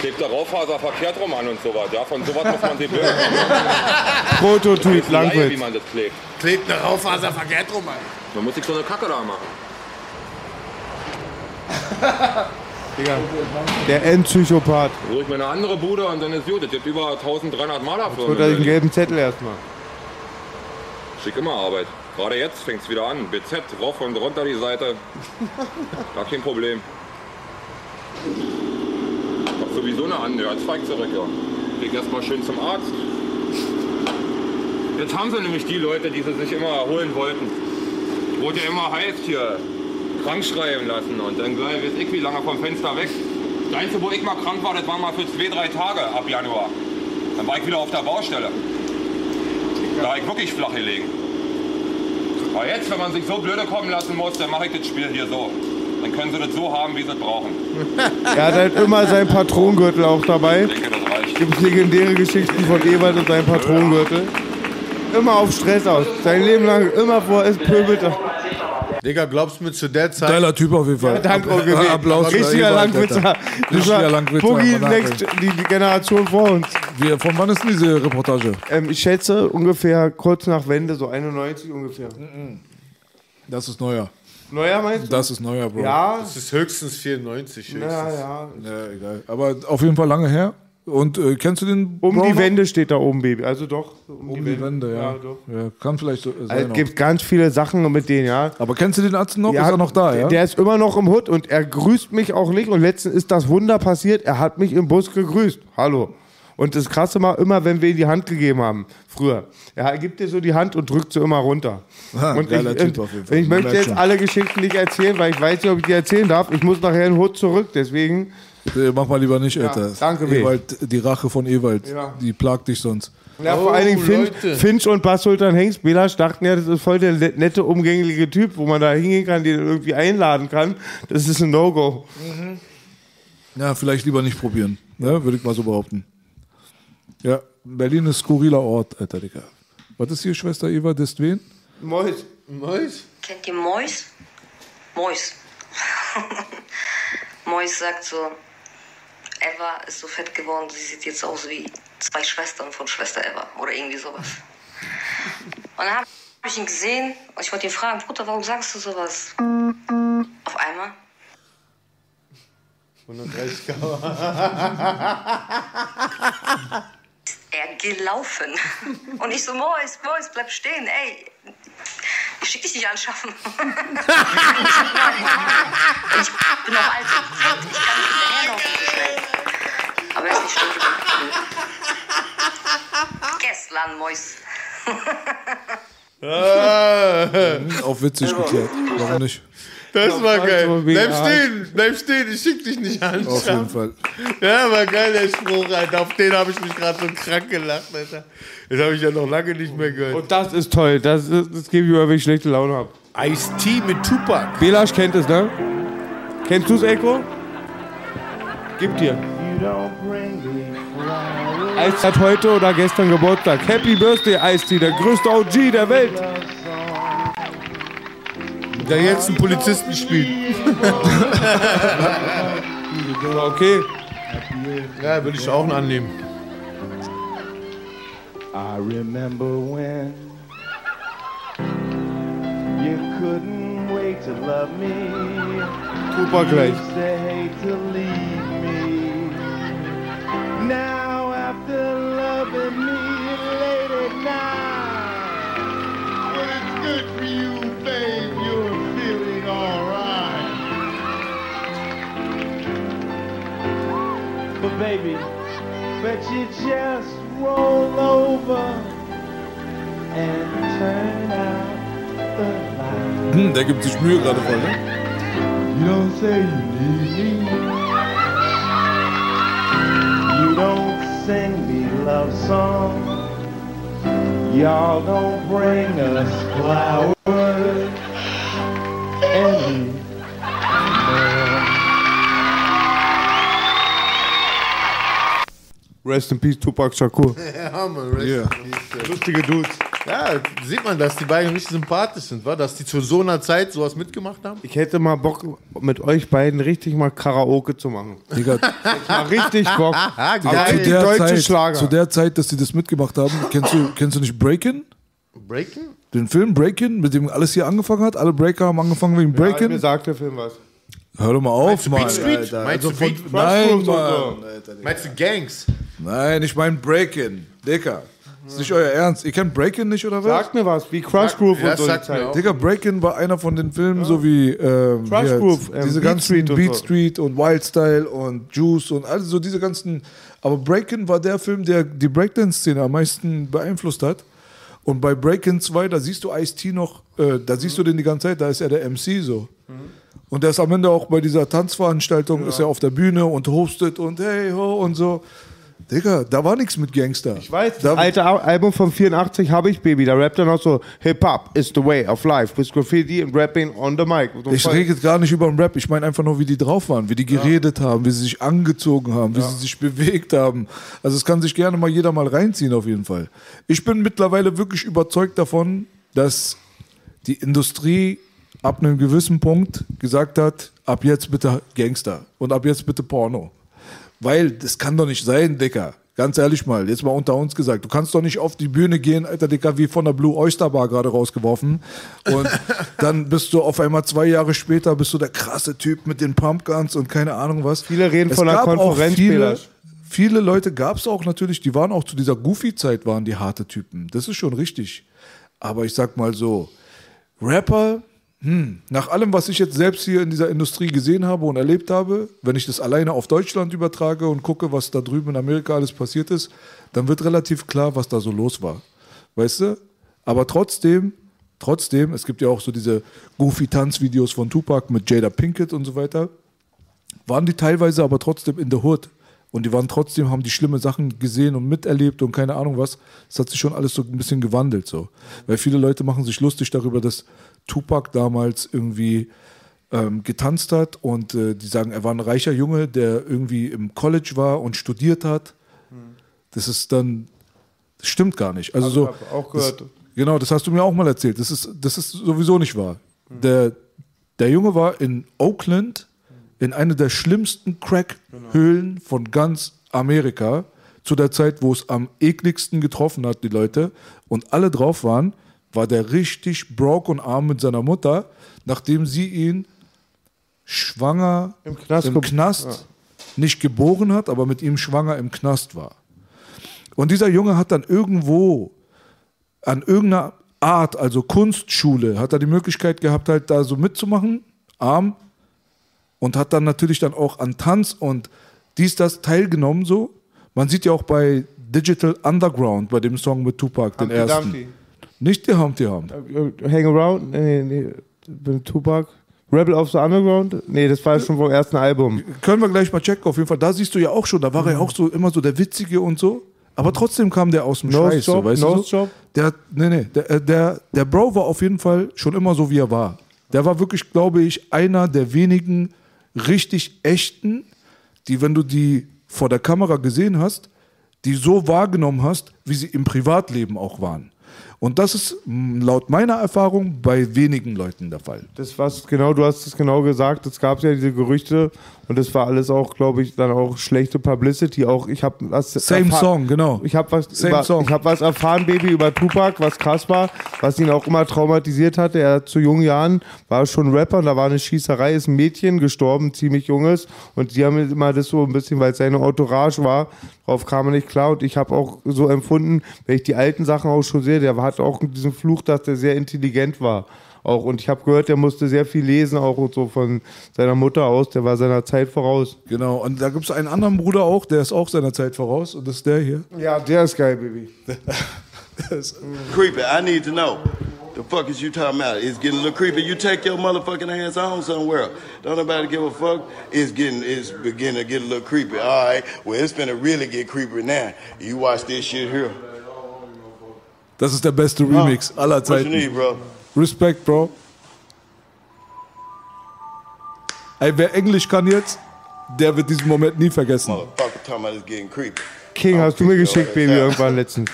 Klebt der Raufaserverkehrt rum an und sowas. Ja, von sowas muss man sich blöd [LAUGHS] Prototyp Langwitz. wie man das klebt. Klebt eine Raufaser verkehrt rum, Alter. Man muss sich so eine Kacke da machen. [LAUGHS] Digga. Der Endpsychopath. Ich mir eine andere Bude und dann ist gut. Das gibt über 1300 Maler für. Oder den gelben Zettel erstmal. Schick immer Arbeit. Gerade jetzt fängt es wieder an. BZ, rauf und runter die Seite. [LAUGHS] Gar kein Problem. Mach sowieso eine andere. Als Feig zurück, ja. Geht erstmal schön zum Arzt. Jetzt haben sie nämlich die Leute, die sie sich immer holen wollten. Wurde ja immer heißt hier, krank schreiben lassen und dann gleich, weiß ich wie lange vom Fenster weg. Das Einzige, wo ich mal krank war, das war mal für zwei, drei Tage ab Januar. Dann war ich wieder auf der Baustelle. Da habe ich wirklich flach gelegen. Aber jetzt, wenn man sich so blöde kommen lassen muss, dann mache ich das Spiel hier so. Dann können sie das so haben, wie sie es brauchen. [LAUGHS] Er hat halt immer seinen Patronengürtel auch dabei. Ich denke, das reicht. Gibt legendäre Geschichten von Ewald und seinem Patronengürtel. Immer auf Stress aus. Sein Leben lang immer vor es pöbelt. er. Digga, glaubst du mir zu der Zeit. Geiler Typ auf jeden Fall. Ja, danke, Ab- B. Applaus für Richtiger Langwitzer. Richtiger Langwitzer. Boogie Mann, Next, die, Generation vor uns. Wie, von wann ist denn diese Reportage? Ähm, ich schätze ungefähr kurz nach Wende, so 91 ungefähr. Das ist neuer. Neuer meinst du? Das ist neuer, Bro. Ja. Das ist höchstens 94. Höchstens. Ja, ja. Ja, egal. Aber auf jeden Fall lange her. Und äh, kennst du den? Um Bro die? Wände steht da oben, Baby. Also doch. Um, Um die Wände, ja. Ja, doch. Ja, kann vielleicht so sein. Also, es auch. gibt ganz viele Sachen mit denen, ja. Aber kennst du den Arzt noch? ist er noch da, ja? Der ist immer noch im Hut und er grüßt mich auch nicht. Und letztens ist das Wunder passiert. Er hat mich im Bus gegrüßt. Hallo. Und das Krasse war immer, wenn wir ihm die Hand gegeben haben, früher. Er gibt dir so die Hand und drückt sie immer runter. [LAUGHS] Ah, und ich, Typ auf jeden Fall. Ich möchte jetzt alle Geschichten nicht erzählen, weil ich weiß nicht, ob ich die erzählen darf. Ich muss nachher in den Hut zurück, deswegen. Äh, Mach mal lieber nicht, Ja, Alter. danke, Weg. Ewald, die Rache von Ewald. Ja. Die plagt dich sonst. Ja, vor Oh, allen Dingen Finch, Leute. Finch und Bas Sultan Hengst, Belasch dachten ja, das ist voll der nette, umgängliche Typ, wo man da hingehen kann, den irgendwie einladen kann. Das ist ein No-Go. Ja, vielleicht lieber nicht probieren. Ne? Würde ich mal so behaupten. Ja, Berlin ist skurriler Ort, Alter, Digga. Was ist hier, Schwester Eva Destwen? Mäus. Mäus? Kennt ihr Mois? Mois. [LAUGHS] Mois sagt so, Eva ist so fett geworden, sie sieht jetzt aus wie zwei Schwestern von Schwester Eva oder irgendwie sowas. Und dann habe ich ihn gesehen und ich wollte ihn fragen, Bruder, warum sagst du sowas? Auf einmal 130 er gelaufen. Und ich so, Mois, Mois, bleib stehen, ey. Ich schick dich nicht anschaffen. [LAUGHS] ich bin auch alt und ich kann nicht hinterherlaufen so schnell. Aber er ist nicht geblieben. Gestern, Mois. [LAUGHS] Auf witzig geklärt. Warum nicht? Das war geil. Bleib stehen, bleib stehen, ich schick dich nicht an. Auf jeden Fall. Ja, war geil, der Spruch, Alter. Auf den habe ich mich gerade so krank gelacht, Alter. Das habe ich ja noch lange nicht mehr gehört. Und das ist toll. Das, ist, das gebe ich mir, wenn ich schlechte Laune habe. Ice-T mit Tupac. Belasch kennt es, ne? Kennst du es, Echo? Gib dir. Ice hat heute oder gestern Geburtstag. Happy Birthday, Ice-T, der größte OG der Welt. Der jetzt einen Polizisten spielt. [LAUGHS] okay. Ja, würde ich auch annehmen. I remember when you couldn't wait to love me. Tupac gleich. Now after loving me late at night, it's good for you, babe, But baby, bet you just roll over and turn out the light. Hm, der gibt Mühe gerade voll, ne? You don't say you need me. You don't sing me love songs. Y'all don't bring us flowers. Rest in Peace, Tupac Shakur. [LAUGHS] Ja, man, rest Yeah. in peace. Lustige Dudes. Ja, sieht man, dass die beiden richtig sympathisch sind, wa? dass die zu so einer Zeit sowas mitgemacht haben. Ich hätte mal Bock, mit euch beiden richtig mal Karaoke zu machen. Digga, [LAUGHS] Mal richtig Bock. [LAUGHS] Zu, Aber die der deutsche Zeit, Schlager. zu der Zeit, dass die das mitgemacht haben, kennst du, kennst du nicht Breakin? Breaking? Den Film Breakin, mit dem alles hier angefangen hat? Alle Breaker haben angefangen wegen Ja, Breakin? mir sagt der Film was. Hör doch mal auf, Meinst du Mann. Beat Street? Alter. Meinst Also du Beat- nein, Mann. Meinst du Gangs? Nein, ich meine Breakin. Dicker. Ist nicht euer Ernst. Ihr kennt Breakin nicht, oder was? Sagt mir was, wie Crush Groove und so Zeit. Digga, Breakin war einer von den Filmen, so wie ähm, Crush Groove, ähm, diese Beat ganzen Street und Beat so. Street und Wild Style und Juice und all so diese ganzen. Aber Breakin war der Film, der die Breakdance-Szene am meisten beeinflusst hat. Und bei Breakin 2, da siehst du Ice-T noch, äh, da siehst du den die ganze Zeit, da ist er der MC so. Und der ist am Ende auch bei dieser Tanzveranstaltung, ist er auf der Bühne und hostet und hey ho und so. Digga, da war nichts mit Gangster. Ich weiß, das da, alte Al- Album von 84 habe ich, Baby. Da rappt er noch so, Hip-Hop is the way of life, with graffiti and rapping on the mic. So Ich rede jetzt gar nicht über den Rap, ich meine einfach nur, wie die drauf waren, wie die geredet haben, wie sie sich angezogen haben, wie sie sich bewegt haben. Also es kann sich gerne mal jeder mal reinziehen auf jeden Fall. Ich bin mittlerweile wirklich überzeugt davon, dass die Industrie ab einem gewissen Punkt gesagt hat, ab jetzt bitte Gangster und ab jetzt bitte Porno. Weil das kann doch nicht sein, Dicker. Ganz ehrlich mal, jetzt mal unter uns gesagt. Du kannst doch nicht auf die Bühne gehen, alter Dicker, wie von der Blue Oyster Bar gerade rausgeworfen. Und [LAUGHS] dann bist du auf einmal zwei Jahre später, bist du der krasse Typ mit den Pumpguns und keine Ahnung was. Viele reden Es von einer Konferenz, Viele, viele Leute gab es auch natürlich, die waren auch zu dieser Goofy-Zeit, waren die harte Typen. Das ist schon richtig. Aber ich sag mal so, Rapper, hm, nach allem, was ich jetzt selbst hier in dieser Industrie gesehen habe und erlebt habe, wenn ich das alleine auf Deutschland übertrage und gucke, was da drüben in Amerika alles passiert ist, dann wird relativ klar, was da so los war. Weißt du? Aber trotzdem, trotzdem, es gibt ja auch so diese Goofy-Tanzvideos von Tupac mit Jada Pinkett und so weiter, waren die teilweise aber trotzdem in the Hood. Und die waren trotzdem, haben die schlimme Sachen gesehen und miterlebt und keine Ahnung was. Es hat sich schon alles so ein bisschen gewandelt. So. Weil viele Leute machen sich lustig darüber, dass Tupac damals irgendwie ähm, getanzt hat und äh, die sagen, er war ein reicher Junge, der irgendwie im College war und studiert hat. Das ist dann, das stimmt gar nicht. Also Hab- so, auch gehört. Das, genau, das hast du mir auch mal erzählt. Das ist, das ist sowieso nicht wahr. Der, der Junge war in Oakland in einer der schlimmsten Crack-Höhlen von ganz Amerika zu der Zeit, wo es am ekligsten getroffen hat, die Leute, und alle drauf waren, war der richtig broke und arm mit seiner Mutter, nachdem sie ihn schwanger Im Knast im Knast ja. nicht geboren hat, aber mit ihm schwanger im Knast war. Und dieser Junge hat dann irgendwo an irgendeiner Art, also Kunstschule, hat er die Möglichkeit gehabt, halt da so mitzumachen, arm, und hat dann natürlich dann auch an Tanz und dies, das teilgenommen so. Man sieht ja auch bei Digital Underground, bei dem Song mit Tupac, den Humpty ersten. Dumpty. Nicht der Humpty Hump. Äh, Hang Around? Nee, nee, mit Tupac. Rebel of the Underground? Nee, das war schon vom ersten Album. Können wir gleich mal checken, auf jeden Fall. Da siehst du ja auch schon, da war er ja auch so immer so der Witzige und so. Aber trotzdem kam der aus dem Nose Scheiß, so, Job, weißt Nose du? So? Job? Der, nee, nee, der, äh, der, der Bro war auf jeden Fall schon immer so, wie er war. Der war wirklich, glaube ich, einer der wenigen richtig echten, die, wenn du die vor der Kamera gesehen hast, die so wahrgenommen hast, wie sie im Privatleben auch waren. Und das ist mh, laut meiner Erfahrung bei wenigen Leuten der Fall. Das was genau, du hast es genau gesagt. Es gab ja diese Gerüchte und das war alles auch, glaube ich, dann auch schlechte Publicity. Auch ich habe was Same Song, genau. Ich habe was Same über, Song. ich habe was erfahren, Baby, über Tupac, was krass war, was ihn auch immer traumatisiert hatte. Er zu jungen Jahren war schon Rapper, und da war eine Schießerei, ist ein Mädchen gestorben, ziemlich junges und die haben immer das so ein bisschen, weil es seine Entourage war, drauf kam er nicht klar und ich habe auch so empfunden, wenn ich die alten Sachen auch schon sehe, der hat auch diesen Fluch, dass der sehr intelligent war. Auch und ich habe gehört, der musste sehr viel lesen, auch und so von seiner Mutter aus, der war seiner Zeit voraus. Genau, und da gibt es einen anderen Bruder auch, der ist auch seiner Zeit voraus und das ist der hier. Ja, der ist geil, Baby. [LAUGHS] Creepy, I need to know. The fuck is you talking about? It's getting a little creepy. You take your motherfucking ass on somewhere. Don't nobody give a fuck. It's getting, it's beginning to get a little creepy. All right, well, it's finna really get creepy now. You watch this shit here. Das ist der beste Remix aller What you Zeiten. need, bro? Respekt, Bro. Ey, wer Englisch kann jetzt, der wird diesen Moment nie vergessen. King, hast du mir geschickt, Baby, irgendwann letztens.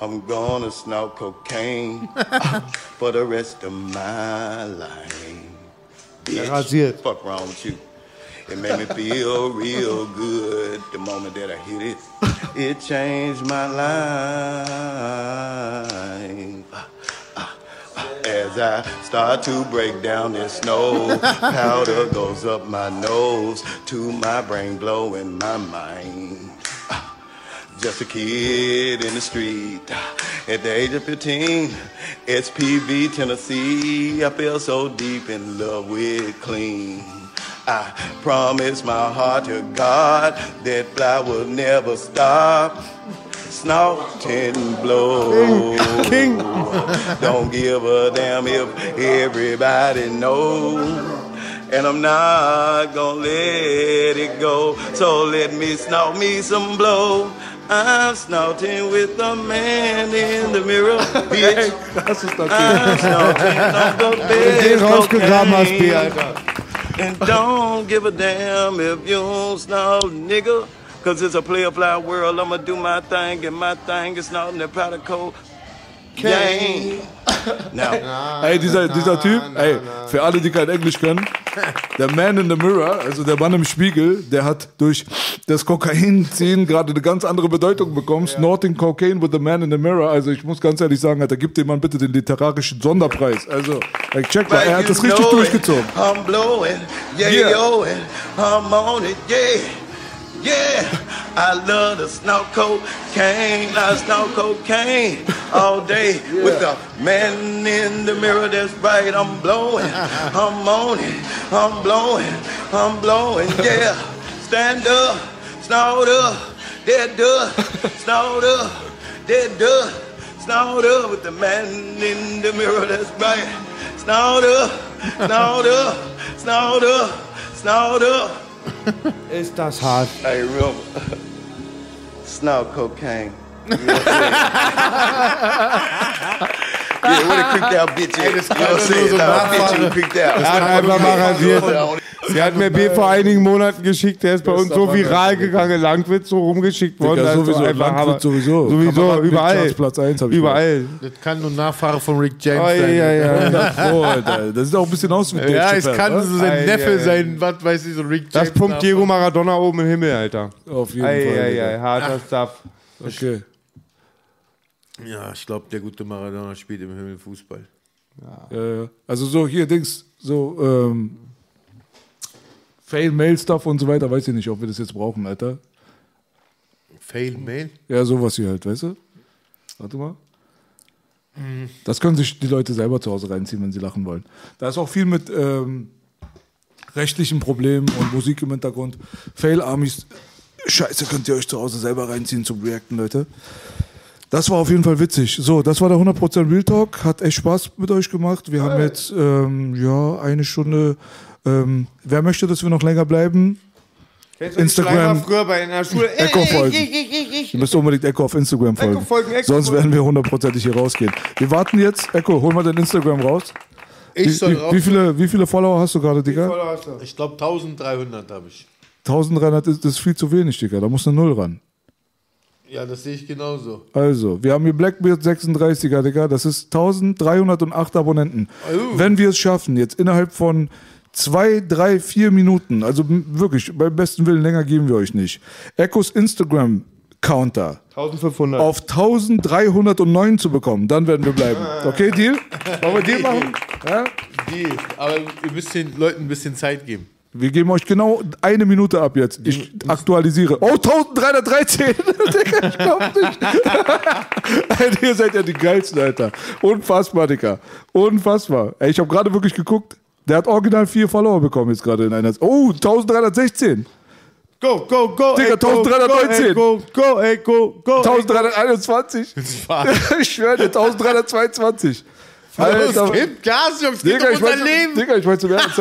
I'm gonna snort cocaine [LAUGHS] for the rest of my life. Rasiert. fuck wrong with you? It made me feel real good the moment that I hit it. It changed my life. As I start to break down this snow, [LAUGHS] powder goes up my nose to my brain, blowing my mind. Just a kid in the street at the age of 15, SPV, Tennessee. I feel so deep in love with clean. I promise my heart to God that fly will never stop. Snorting blow. King. Don't give a damn if everybody knows. And I'm not gonna let it go. So let me snort me some blow. I'm snorting with the man in the mirror, [LAUGHS] bitch. Das ist I'm snorting on the Wenn best rausgegraben hast, B. Alter. And don't give a damn if you don't snort, nigga. Cause it's a player fly world. I'ma do my thing, and my thing is snorting that powder coat. Gang. Now. [LAUGHS] Ey, dieser, dieser Typ, ey, für alle, die kein Englisch können, der Man in the Mirror, also der Mann im Spiegel, der hat durch das Kokainziehen gerade eine ganz andere Bedeutung bekommen. Snorting Cocaine with the Man in the Mirror. Also ich muss ganz ehrlich sagen, Alter, gib dem Mann bitte den literarischen Sonderpreis. Also, ey, check mal, er hat das richtig durchgezogen. I'm blowing, yeah, Yeah. I'm on it, yeah. Yeah, I love the snort cocaine, I snort cocaine all day [LAUGHS] with the man in the mirror that's bright. I'm blowing, I'm on it, I'm blowing, I'm blowing, yeah. [LAUGHS] Stand up, snort up, dead up, snort up, dead up, snort up with the man in the mirror that's bright. Snort up, snort up, snort up, snort up. Ist das hart. Hey, remember, snort cocaine. You know what I'm saying? yeah, what a creeped out bitch is. You know what I'm saying? Nah, bitch, you creeped out. Er hat einfach mal rasiert. Der hat mir B vor einigen Monaten geschickt, der ist bei uns so viral gegangen, Langwitz so rumgeschickt worden. Digga, ist sowieso, einfach Langwitz sowieso. Sowieso, Kamerad mit überall. Platz eins, hab ich Überall. Das kann nur Nachfahre von Rick James Oh, sein. ja, ja. 100 Pro, Alter. Das sieht auch ein bisschen aus wie Dave Ja, es kann so sein Ei, Neffe ei, ei. sein, was weiß ich, so Rick James. Das pumpt Diego Maradona oben im Himmel, Alter. Auf jeden ei, Fall. Ei, Digga. ei, harter Stuff. Okay. Ja, ich glaube, der gute Maradona spielt im Himmel Fußball. Ja, ja. Also so hier Dings, so ähm, Fail-Mail-Stuff und so weiter, weiß ich nicht, ob wir das jetzt brauchen, Alter. Fail Mail? Ja, sowas hier halt, weißt du? Warte mal. Das können sich die Leute selber zu Hause reinziehen, wenn sie lachen wollen. Da ist auch viel mit ähm, rechtlichen Problemen und Musik im Hintergrund. Fail-Armies, scheiße, könnt ihr euch zu Hause selber reinziehen zum Reacten, Leute. Das war auf jeden Fall witzig. So, das war der 100% Real Talk. Hat echt Spaß mit euch gemacht. Wir haben jetzt, ähm, ja, eine Stunde. Ähm, wer möchte, dass wir noch länger bleiben? Du Instagram. Früher bei in der Schule. Echo folgen. Ihr müsst unbedingt Echo auf Instagram folgen. Echo folgen, Echo Sonst werden wir hundertprozentig hier rausgehen. Wir warten jetzt. Echo, hol mal dein Instagram raus. Ich wie, soll wie, raus- wie, viele, wie viele Follower hast du gerade, Digga? Ich glaube 1300 habe ich. 1300 ist, das ist viel zu wenig, Digga. Da muss eine Null ran. Ja, das sehe ich genauso. Also, wir haben hier Blackbeard 36er, Digga. Das ist 1308 Abonnenten. Oh. Wenn wir es schaffen, jetzt innerhalb von zwei, drei, vier Minuten, also wirklich, beim besten Willen länger geben wir euch nicht. Echos Instagram Counter 1500. auf 1309 zu bekommen, dann werden wir bleiben. Okay, Deal? Wollen wir Deal machen? Ja? Deal. Aber ihr müsst den Leuten ein bisschen Zeit geben. Wir geben euch genau eine Minute ab jetzt. Ich aktualisiere. Oh, 1313! [LAUGHS] Digga, ich glaub nicht. Alter, [LAUGHS] ihr seid ja die geilsten, Alter. Unfassbar, Digga. Unfassbar. Ey, ich habe gerade wirklich geguckt. Der hat original vier Follower bekommen jetzt gerade in einer. Oh, 1316. Go, go, go. Digga, ey, go, 1319. Go, go, ey, go, go. 1321. [LAUGHS] ich schwöre dir, 1322. Los, gebt Gas, Jungs, Digga, ich mein. Digga, ich weiß zum Ernst.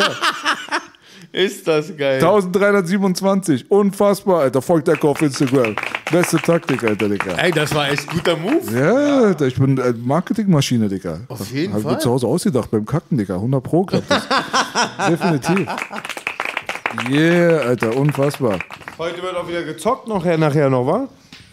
Ist das geil. 1327. Unfassbar, Alter. Folgt Echo auf Instagram. Beste Taktik, Alter, Digga. Ey, das war echt guter Move. Ja, Alter, ich bin äh, Marketingmaschine, Digga. Auf jeden Hab ich Fall. mir zu Hause ausgedacht beim Kacken, Digga. 100 Pro klappt das. [LAUGHS] Definitiv. Yeah, Alter, unfassbar. Heute wird auch wieder gezockt, nachher, nachher noch, wa?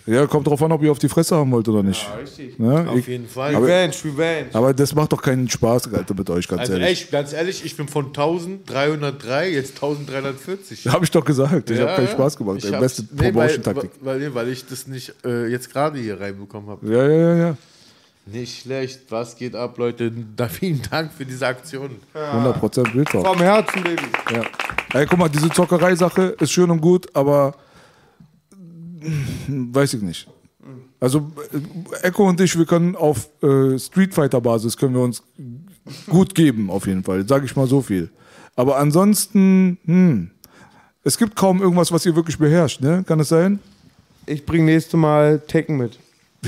Ja, kommt drauf an, ob ihr auf die Fresse haben wollt oder nicht. Ja, richtig. Ne? Auf Ich- jeden Fall. Aber, Revenge, Revenge. aber das macht doch keinen Spaß, Alter, mit euch, ganz Also ehrlich. echt, ganz ehrlich, ich bin von 1303 jetzt 1340. Hab ich doch gesagt. Ich hab keinen Spaß gemacht. Ich Beste nee, Promotion-Taktik. Weil, weil, weil ich das nicht äh, jetzt gerade hier reinbekommen habe. Ja, ja, ja, ja. Nicht schlecht. Was geht ab, Leute? [LAUGHS] Da vielen Dank für diese Aktion. 100% Bildschirm. Vom Herzen, Baby. Ja. Ey, guck mal, diese Zockerei-Sache ist schön und gut, aber weiß ich nicht. Also äh, Echo und ich, wir können auf äh, Street Fighter Basis können wir uns gut geben, auf jeden Fall. Sage ich mal so viel. Aber ansonsten, hm, es gibt kaum irgendwas, was ihr wirklich beherrscht, ne? Kann es sein? Ich bring nächste Mal Tekken mit.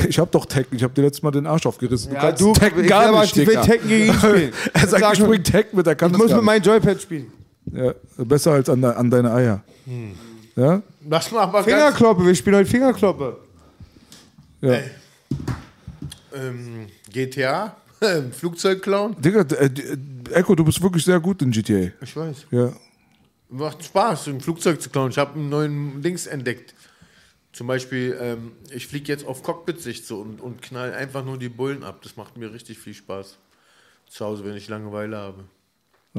Ich hab doch Tekken, ich hab dir letztes Mal den Arsch aufgerissen. Ja, kannst du, Tekken ich gar will aber- nicht, ich will. Tekken gegen ihn spielen. [LAUGHS] er sagt, Sag ich schon. bring Tekken mit, er kann Ich muss mit nicht. meinem Joypad spielen. Ja, besser als an, de, an deine Eier. Hm. Ja? Lass mal aber Fingerkloppe, wir spielen heute Fingerkloppe. Ja. ähm, GTA, [LAUGHS] Flugzeugclown. Digga, äh, äh, Echo, du bist wirklich sehr gut in GTA. Ich weiß. Ja. Macht Spaß, ein Flugzeug zu klauen. Ich habe einen neuen Dings entdeckt. Zum Beispiel, ähm, ich fliege jetzt auf Cockpit-Sicht so und, und knall einfach nur die Bullen ab. Das macht mir richtig viel Spaß. Zu Hause, wenn ich Langeweile habe.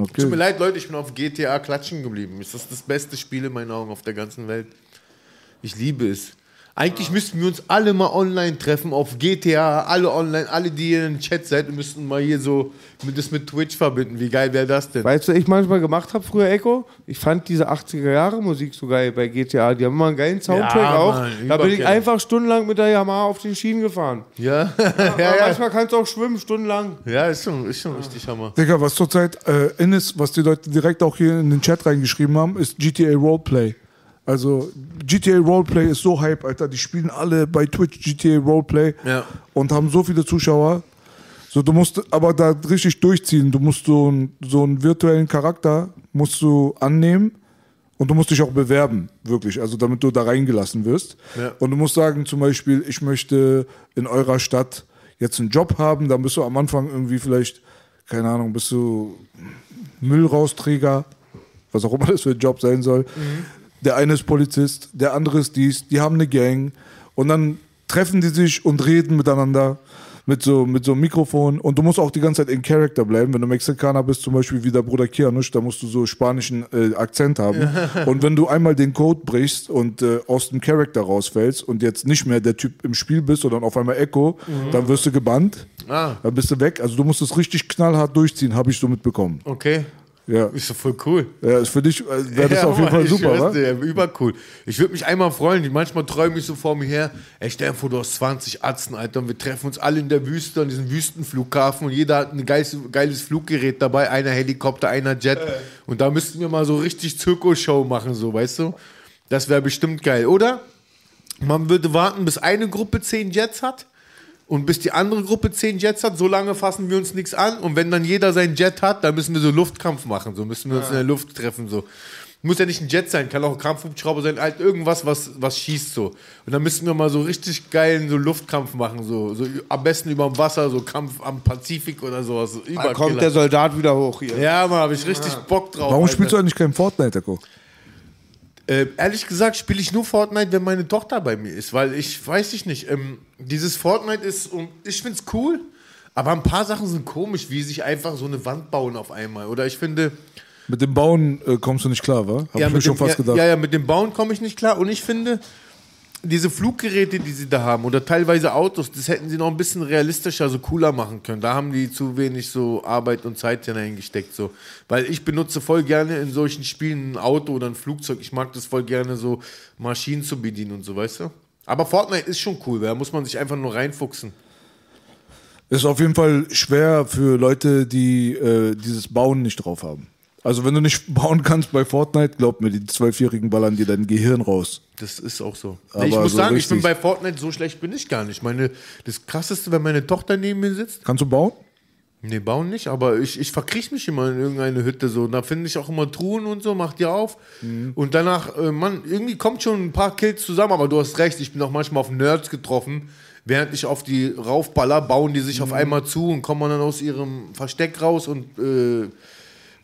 Okay. Tut mir leid, Leute, ich bin auf GTA klatschen geblieben. Ist das das beste Spiel in meinen Augen auf der ganzen Welt? Ich liebe es. Eigentlich müssten wir uns alle mal online treffen auf GTA, alle online, alle, die ihr im Chat seid, müssten mal hier so mit, das mit Twitch verbinden. Wie geil wäre das denn? Weißt du, was ich manchmal gemacht habe früher, Echo? Ich fand diese 80er-Jahre-Musik so geil bei GTA. Die haben immer einen geilen Soundtrack Ja, auch. Mann, da bin ich einfach stundenlang mit der Yamaha auf den Schienen gefahren. Ja, [LAUGHS] ja, ja. Manchmal kannst du auch schwimmen, stundenlang. Ja, ist schon, ist schon richtig Hammer. Digga, was zurzeit äh, in ist, was die Leute direkt auch hier in den Chat reingeschrieben haben, ist GTA Roleplay. Also GTA Roleplay ist so hype, Alter. Die spielen alle bei Twitch GTA Roleplay Ja. und haben so viele Zuschauer. So, du musst aber da richtig durchziehen. Du musst so, einen- so einen virtuellen Charakter musst du annehmen und du musst dich auch bewerben, wirklich. Also damit du da reingelassen wirst. Ja. Und du musst sagen, zum Beispiel, ich möchte in eurer Stadt jetzt einen Job haben. Dann bist du am Anfang irgendwie vielleicht, keine Ahnung, bist du Müllrausträger, was auch immer das für ein Job sein soll. Der eine ist Polizist, der andere ist dies, die haben eine Gang und dann treffen die sich und reden miteinander mit so, mit so einem Mikrofon und du musst auch die ganze Zeit in Character bleiben. Wenn du Mexikaner bist, zum Beispiel wie der Bruder Kianusch, da musst du so spanischen äh, Akzent haben. [LAUGHS] Und wenn du einmal den Code brichst und äh, aus dem Charakter rausfällst und jetzt nicht mehr der Typ im Spiel bist, sondern auf einmal Echo, Mhm. dann wirst du gebannt. Ah. Dann bist du weg. Also du musst es richtig knallhart durchziehen, habe ich so mitbekommen. Okay. Ja. Ist doch voll cool. Ja, ist für dich äh, wäre das Ja, auf jeden Mann, Fall ich super, wa? dir, Übercool. Ich würde mich einmal freuen. Manchmal träume ich so vor mir her. Ey, stell dir vor, du hast 20 Atzen, Alter, und wir treffen uns alle in der Wüste, an diesem Wüstenflughafen und jeder hat ein geiles, geiles Fluggerät dabei, einer Helikopter, einer Jet. Und da müssten wir mal so richtig Zirkusshow machen, so, weißt du? Das wäre bestimmt geil, oder? Man würde warten, bis eine Gruppe 10 Jets hat und bis die andere Gruppe 10 Jets hat, so lange fassen wir uns nichts an. Und wenn dann jeder seinen Jet hat, dann müssen wir so Luftkampf machen. So müssen wir uns in der Luft treffen. So. Muss ja nicht ein Jet sein, kann auch ein Kampfhubschrauber sein, halt irgendwas, was, was schießt so. Und dann müssen wir mal so richtig geilen so Luftkampf machen. So, so am besten über dem Wasser, so Kampf am Pazifik oder sowas. So, Da kommt der Soldat wieder hoch hier. Ja, Mann, habe ich richtig Bock drauf. Warum Alter. spielst du eigentlich kein Fortnite, Echo? Äh, ehrlich gesagt spiele ich nur Fortnite, wenn meine Tochter bei mir ist, weil ich weiß ich nicht. Ähm, dieses Fortnite ist, und ich finde es cool, aber ein paar Sachen sind komisch, wie sich einfach so eine Wand bauen auf einmal. Oder ich finde, Mit dem Bauen äh, kommst du nicht klar, wa? Hab ich mir schon dem, fast ja, gedacht. Ja, ja, mit dem Bauen komme ich nicht klar. Und ich finde, diese Fluggeräte, die sie da haben, oder teilweise Autos, das hätten sie noch ein bisschen realistischer, so cooler machen können. Da haben die zu wenig so Arbeit und Zeit hineingesteckt. So. Weil ich benutze voll gerne in solchen Spielen ein Auto oder ein Flugzeug. Ich mag das voll gerne, so Maschinen zu bedienen und so, weißt du? Aber Fortnite ist schon cool, da muss man sich einfach nur reinfuchsen. Ist auf jeden Fall schwer für Leute, die äh, dieses Bauen nicht drauf haben. Also wenn du nicht [LAUGHS] bauen kannst bei Fortnite, glaub mir, die Zwölfjährigen ballern dir dein Gehirn raus. Das ist auch so. Aber ich muss so sagen, ich bin richtig- bei Fortnite so schlecht bin ich gar nicht. Meine, das krasseste, wenn meine Tochter neben mir sitzt. Kannst du bauen? Nee, bauen nicht, aber ich, ich verkriech mich immer in irgendeine Hütte so. Da finde ich auch immer Truhen und so, mach die auf. Mhm. Und danach, äh, Mann, irgendwie kommt schon ein paar Kills zusammen, aber du hast recht, ich bin auch manchmal auf Nerds getroffen. Während ich auf die raufballer, bauen die Mhm. sich auf einmal zu und kommen dann aus ihrem Versteck raus und äh,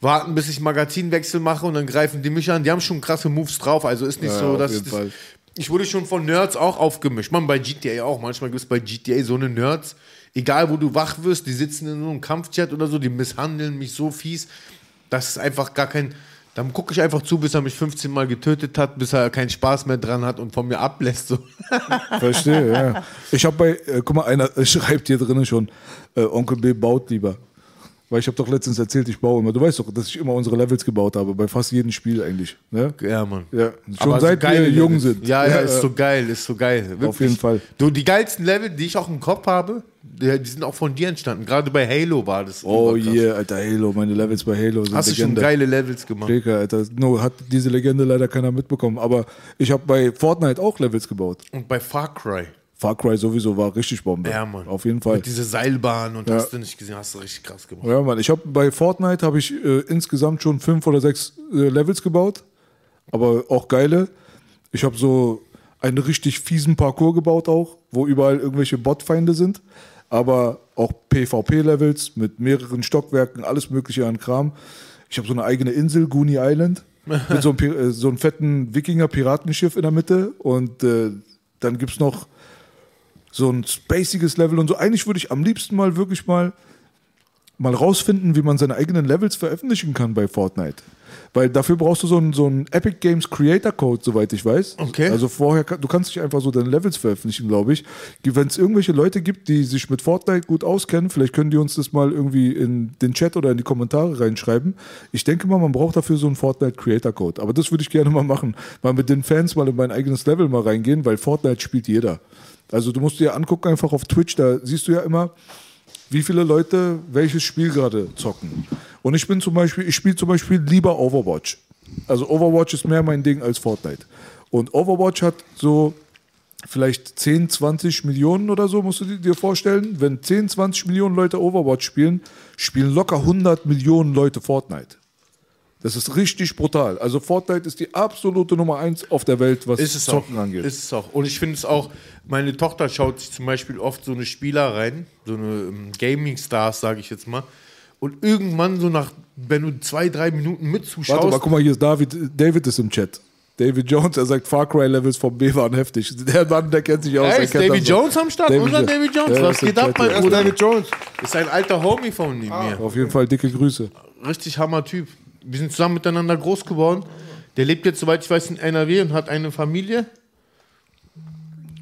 warten, bis ich Magazinwechsel mache und dann greifen die mich an. Die haben schon krasse Moves drauf, also ist nicht Ja, so, dass jeden das, ich wurde schon von Nerds auch aufgemischt. Man, bei GTA auch. Manchmal gibt es bei GTA so eine Nerds, egal wo du wach wirst, die sitzen in so einem Kampfchat oder so, die misshandeln mich so fies. Das ist einfach gar kein. Dann gucke ich einfach zu, bis er mich 15 Mal getötet hat, bis er keinen Spaß mehr dran hat und von mir ablässt. So. [LAUGHS] Verstehe, ja. Ich habe bei, äh, guck mal, einer äh, schreibt hier drinnen schon, äh, Onkel B baut lieber. Weil ich habe doch letztens erzählt, ich baue immer. Du weißt doch, dass ich immer unsere Levels gebaut habe, bei fast jedem Spiel eigentlich. Ne? Ja, Mann. Ja, schon Aber so seit geile wir jung Levels. sind. Ja, ja, ist so geil, ist so geil. Wirklich. Auf jeden Fall. Du, die geilsten Level, die ich auch im Kopf habe, die, sind auch von dir entstanden. Gerade bei Halo war das. Oh yeah, Alter, Halo, meine Levels bei Halo sind Hast du schon geile Levels gemacht? Dicker, Alter. No, hat diese Legende leider keiner mitbekommen. Aber ich habe bei Fortnite auch Levels gebaut. Und bei Far Cry. Far Cry sowieso war richtig Bombe. Ja, Mann. Auf jeden Fall. Mit diese Seilbahn und Ja. hast du nicht gesehen, hast du richtig krass gemacht. Ja, Mann. Ich habe bei Fortnite habe ich äh, insgesamt schon fünf oder sechs äh, Levels gebaut, aber auch geile. Ich habe so einen richtig fiesen Parcours gebaut auch, wo überall irgendwelche Botfeinde sind, aber auch PvP-Levels mit mehreren Stockwerken, alles mögliche an Kram. Ich habe so eine eigene Insel, Goonie Island, [LAUGHS] mit so einem, äh, so einem fetten Wikinger-Piratenschiff in der Mitte und äh, dann gibt es noch so ein spaciges Level und so. Eigentlich würde ich am liebsten mal wirklich mal mal rausfinden, wie man seine eigenen Levels veröffentlichen kann bei Fortnite. Weil dafür brauchst du so einen, so einen Epic Games Creator Code, soweit ich weiß. Okay. Also vorher, du kannst nicht einfach so deine Levels veröffentlichen, glaube ich. Wenn es irgendwelche Leute gibt, die sich mit Fortnite gut auskennen, vielleicht können die uns das mal irgendwie in den Chat oder in die Kommentare reinschreiben. Ich denke mal, man braucht dafür so einen Fortnite Creator Code. Aber das würde ich gerne mal machen. Mal mit den Fans mal in mein eigenes Level mal reingehen, weil Fortnite spielt jeder. Also du musst dir angucken, einfach auf Twitch, da siehst du ja immer, wie viele Leute welches Spiel gerade zocken. Und ich bin zum Beispiel, ich spiele zum Beispiel lieber Overwatch. Also Overwatch ist mehr mein Ding als Fortnite. Und Overwatch hat so vielleicht 10, 20 Millionen oder so, musst du dir vorstellen. Wenn 10, 20 Millionen Leute Overwatch spielen, spielen locker 100 Millionen Leute Fortnite. Das ist richtig brutal. Also Fortnite ist die absolute Nummer eins auf der Welt, was Ist es Zocken auch. angeht. Ist es auch. Und ich finde es auch, meine Tochter schaut sich zum Beispiel oft so eine Spieler rein, so eine ähm, Gaming-Stars, sage ich jetzt mal. Und irgendwann so nach, wenn du zwei, drei Minuten mitzuschaust. Warte mal, guck mal, hier ist David, David ist im Chat. David Jones, er sagt, Far Cry Levels vom B waren heftig. [LAUGHS] Der Mann, der kennt sich aus. Hey, er ist kennt David so. Jones am Start? Unser Jo- David Jones, Ja, was geht ab, mein. Bruder? David Jones. Ist ein alter Homie von mir. Auf jeden Fall dicke Grüße. Richtig Hammer Typ. Wir sind zusammen miteinander groß geworden. Der lebt jetzt, soweit ich weiß, in NRW und hat eine Familie.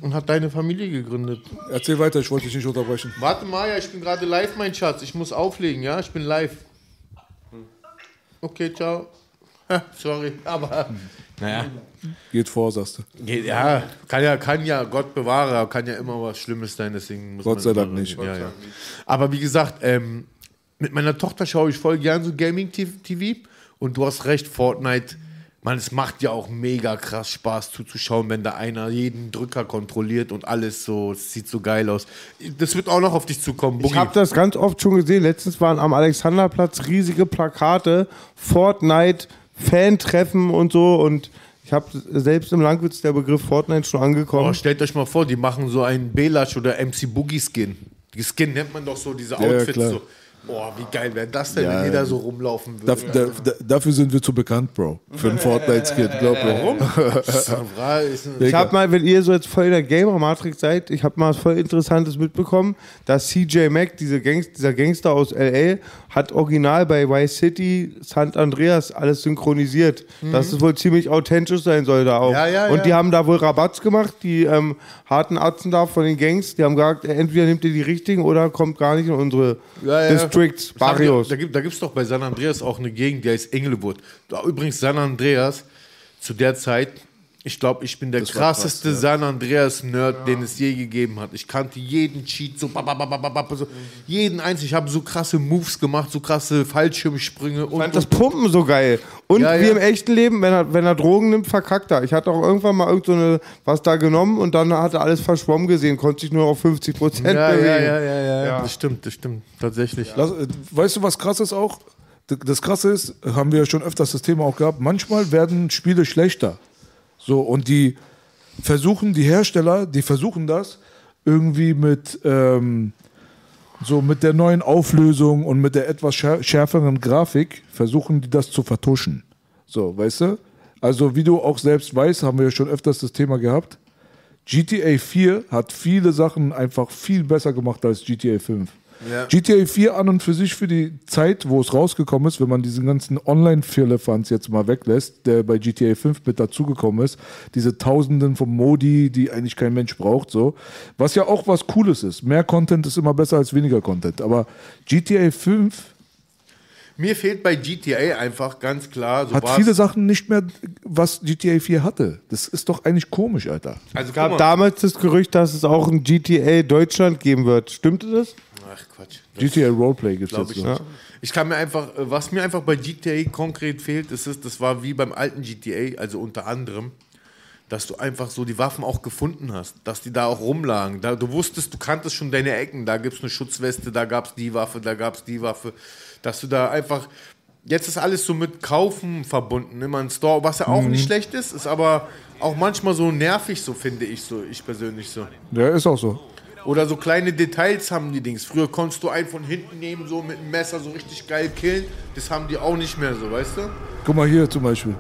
Und hat deine Familie gegründet. Erzähl weiter, ich wollte dich nicht unterbrechen. Warte mal, ja, ich bin gerade live, mein Schatz. Ich muss auflegen, ja? Ich bin live. Okay, ciao. Sorry, aber naja. Geht vor, sagst du. Geht- Ja, kann ja, kann ja, Gott bewahre, kann ja immer was Schlimmes sein, deswegen muss Gott sei Dank nicht. Ja, ja. Aber wie gesagt, ähm, mit meiner Tochter schaue ich voll gern so Gaming-TV und du hast recht, Fortnite, man, es macht ja auch mega krass Spaß zuzuschauen, wenn da einer jeden Drücker kontrolliert und alles so, es sieht so geil aus. Das wird auch noch auf dich zukommen, Ich Boogie. habe das ganz oft schon gesehen. Letztens waren am Alexanderplatz riesige Plakate, Fortnite, Fan-Treffen und so. Und ich habe selbst im Langwitz der Begriff Fortnite schon angekommen. Oh, stellt euch mal vor, die machen so einen Belash oder MC Boogie Skin. Die Skin nennt man doch so, diese Ja, ja, Outfits klar. so. Boah, wie geil wäre das denn, Ja, wenn jeder so rumlaufen würde. Da, da, dafür sind wir zu bekannt, Bro. Für einen Fortnite-Skin, glaub mir. Warum? [LAUGHS] Ich habe mal, wenn ihr so jetzt voll in der Gamer-Matrix seid, ich habe mal was voll Interessantes mitbekommen, dass CJ Mack, diese Gangs, dieser Gangster aus L.A., hat original bei Vice City, San Andreas alles synchronisiert. Mhm. Dass es wohl ziemlich authentisch sein soll da auch. Ja, ja, Und ja. die haben da wohl Rabatts gemacht, die ähm, harten Atzen da von den Gangs, die haben gesagt, äh, entweder nehmt ihr die richtigen oder kommt gar nicht in unsere. Districts, Barrios. Da gibt es doch bei San Andreas auch eine Gegend, die heißt Englewood. Da, übrigens, San Andreas, zu der Zeit, ich glaube, ich bin der Das krasseste krass, ja. San Andreas-Nerd, den es je gegeben hat. Ich kannte jeden Cheat, so, bababababab, so jeden einzelnen. Ich habe so krasse Moves gemacht, so krasse Fallschirmsprünge. Und, Ich fand das Pumpen so geil. Und Ja, wie ja. im echten Leben, wenn er, wenn er Drogen nimmt, verkackt er. Ich hatte auch irgendwann mal irgend so eine, was da genommen und dann hat er alles verschwommen gesehen, konnte sich nur auf 50 Prozent ja, bewegen. ja, ja, ja, ja, Ja. Das stimmt, das stimmt. Tatsächlich. Lass, äh, weißt du, was krass ist auch? Das Krasse ist, haben wir ja schon öfters das Thema auch gehabt, manchmal werden Spiele schlechter. So, und die versuchen, die Hersteller, die versuchen das irgendwie mit, ähm, so mit der neuen Auflösung und mit der etwas schär schärferen Grafik, versuchen die das zu vertuschen. So, weißt du? Also, wie du auch selbst weißt, haben wir ja schon öfters das Thema gehabt. GTA 4 hat viele Sachen einfach viel besser gemacht als GTA 5. Ja. GTA 4 an und für sich für die Zeit, wo es rausgekommen ist, wenn man diesen ganzen Online-Firlefanz jetzt mal weglässt, der bei GTA 5 mit dazugekommen ist, diese Tausenden von Modi, die eigentlich kein Mensch braucht, so. Was ja auch was Cooles ist. Mehr Content ist immer besser als weniger Content. Aber GTA 5 Mir fehlt bei GTA einfach ganz klar, so hat war's- viele Sachen nicht mehr, was GTA 4 hatte. Das ist doch eigentlich komisch, Alter. Also Es gab damals das Gerücht, dass es auch ein GTA Deutschland geben wird. Stimmte das? Ach Quatsch. GTA Roleplay gibt es Glaube jetzt ich nicht. Ich kann mir einfach, äh, was mir einfach bei GTA konkret fehlt, ist es, das war wie beim alten GTA, also unter anderem, dass du einfach so die Waffen auch gefunden hast, dass die da auch rumlagen. Da, du wusstest, du kanntest schon deine Ecken, da gibt es eine Schutzweste, da gab es die Waffe, da gab es die Waffe, dass du da einfach, jetzt ist alles so mit Kaufen verbunden, immer ein Store, was ja auch Mhm. nicht schlecht ist, ist aber auch manchmal so nervig, so finde ich so, ich persönlich so. Ja, ist auch so. Oder so kleine Details haben die Dings. Früher konntest du einen von hinten nehmen, so mit einem Messer so richtig geil killen. Das haben die auch nicht mehr so, weißt du? Guck mal hier zum Beispiel.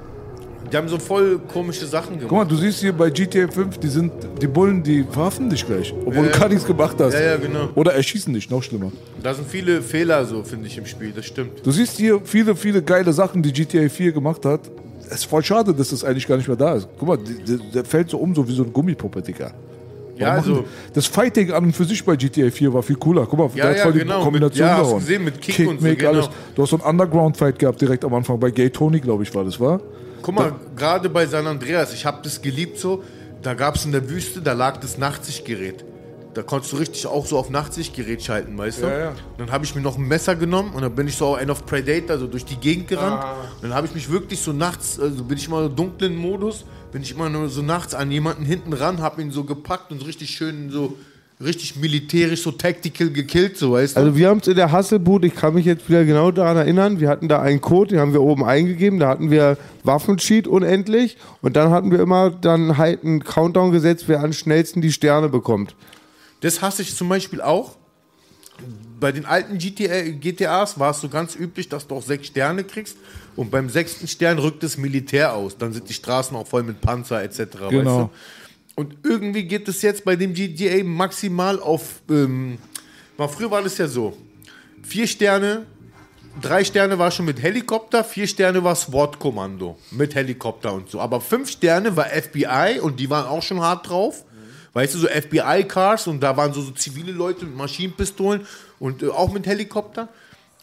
Die haben so voll komische Sachen gemacht. Guck mal, du siehst hier bei GTA 5, die sind, die Bullen, die verhaften dich gleich, obwohl Ja, du gar nichts gemacht hast. Ja, ja, genau. Oder erschießen dich, noch schlimmer. Da sind viele Fehler so, finde ich, im Spiel. Das stimmt. Du siehst hier viele, viele geile Sachen, die GTA 4 gemacht hat. Es ist voll schade, dass das eigentlich gar nicht mehr da ist. Guck mal, die- der fällt so um, so wie so ein Gummipuppe, Digga. Ja, also- Das Fighting an und für sich bei GTA 4 war viel cooler. Guck mal, Ja, der hat ja, voll die genau, mit- Kombination ja, hast gehauen. gesehen, mit Kick und so, Mick, genau. alles. Du hast so einen Underground-Fight gehabt direkt am Anfang. Bei Gay Tony, glaube ich, war das, war? Guck mal, gerade bei San Andreas, ich habe das geliebt so. Da gab es in der Wüste, da lag das Nachtsichtgerät. Da konntest du richtig auch so auf Nachtsichtgerät schalten, weißt du? Ja, ja. Dann habe ich mir noch ein Messer genommen und dann bin ich so ein auf Predator, so durch die Gegend gerannt. Ah. Und dann habe ich mich wirklich so nachts, also bin ich mal im dunklen Modus, bin ich immer nur so nachts an jemanden hinten ran, habe ihn so gepackt und so richtig schön so richtig militärisch, so tactical gekillt, so weißt du? Also wir haben es in der Hasselboot, ich kann mich jetzt wieder genau daran erinnern, wir hatten da einen Code, den haben wir oben eingegeben, da hatten wir Waffensheet unendlich und dann hatten wir immer dann halt einen Countdown gesetzt, wer am schnellsten die Sterne bekommt. Das hasse ich zum Beispiel auch. Bei den alten GTA, GTAs war es so ganz üblich, dass du auch sechs Sterne kriegst. Und beim sechsten Stern rückt das Militär aus. Dann sind die Straßen auch voll mit Panzer etc. Weißt Genau. du? Und irgendwie geht es jetzt bei dem GTA maximal auf. Ähm, mal früher war das ja so: vier Sterne, drei Sterne war schon mit Helikopter, vier Sterne war SWAT-Kommando mit Helikopter und so. Aber fünf Sterne war FBI und die waren auch schon hart drauf. Weißt du, so FBI-Cars und da waren so, so zivile Leute mit Maschinenpistolen und äh, auch mit Helikopter.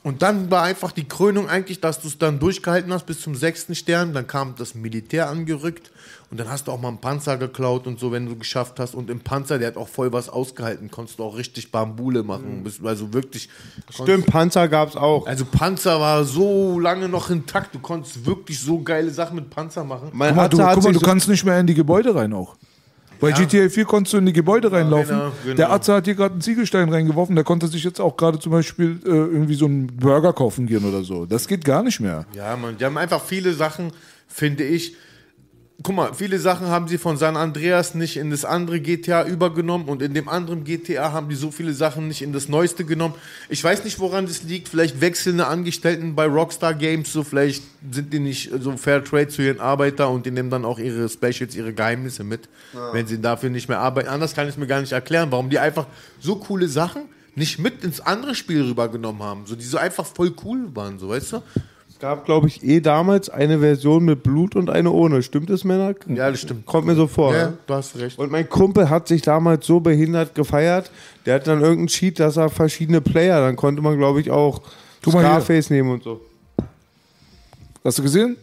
Und dann war einfach die Krönung eigentlich, dass du es dann durchgehalten hast bis zum sechsten Stern. Dann kam das Militär angerückt und dann hast du auch mal einen Panzer geklaut und so, wenn du geschafft hast. Und im Panzer, der hat auch voll was ausgehalten, konntest du auch richtig Bambule machen. Bist- Also wirklich. Stimmt, Panzer gab es auch. Also Panzer war so lange noch intakt. Du konntest wirklich so geile Sachen mit Panzer machen. Guck mal, du, guck mal, du kannst nicht mehr in die Gebäude rein auch. Bei Ja. GTA 4 konntest du in die Gebäude reinlaufen. genau, genau. Der Arzt hat hier gerade einen Ziegelstein reingeworfen, der konnte sich jetzt auch gerade zum Beispiel äh, irgendwie so einen Burger kaufen gehen oder so. Das geht gar nicht mehr. Ja, man, die haben einfach viele Sachen, finde ich. Guck mal, viele Sachen haben sie von San Andreas nicht in das andere GTA übergenommen und in dem anderen GTA haben die so viele Sachen nicht in das neueste genommen. Ich weiß nicht, woran das liegt. Vielleicht wechselnde Angestellten bei Rockstar Games, so vielleicht sind die nicht so Fair Trade zu ihren Arbeiter und die nehmen dann auch ihre Specials, ihre Geheimnisse mit, Ja. wenn sie dafür nicht mehr arbeiten. Anders kann ich es mir gar nicht erklären, warum die einfach so coole Sachen nicht mit ins andere Spiel rübergenommen haben. So, die so einfach voll cool waren, so weißt du? Es gab, glaube ich, eh damals eine Version mit Blut und eine ohne. Stimmt das, Männer? Ja, das stimmt. Kommt mir so vor. Ja, ne? du hast recht. Und mein Kumpel hat sich damals so behindert gefeiert, der hat dann irgendeinen Cheat, dass er verschiedene Player, dann konnte man, glaube ich, auch Guck. Scarface nehmen und so. Hast du gesehen?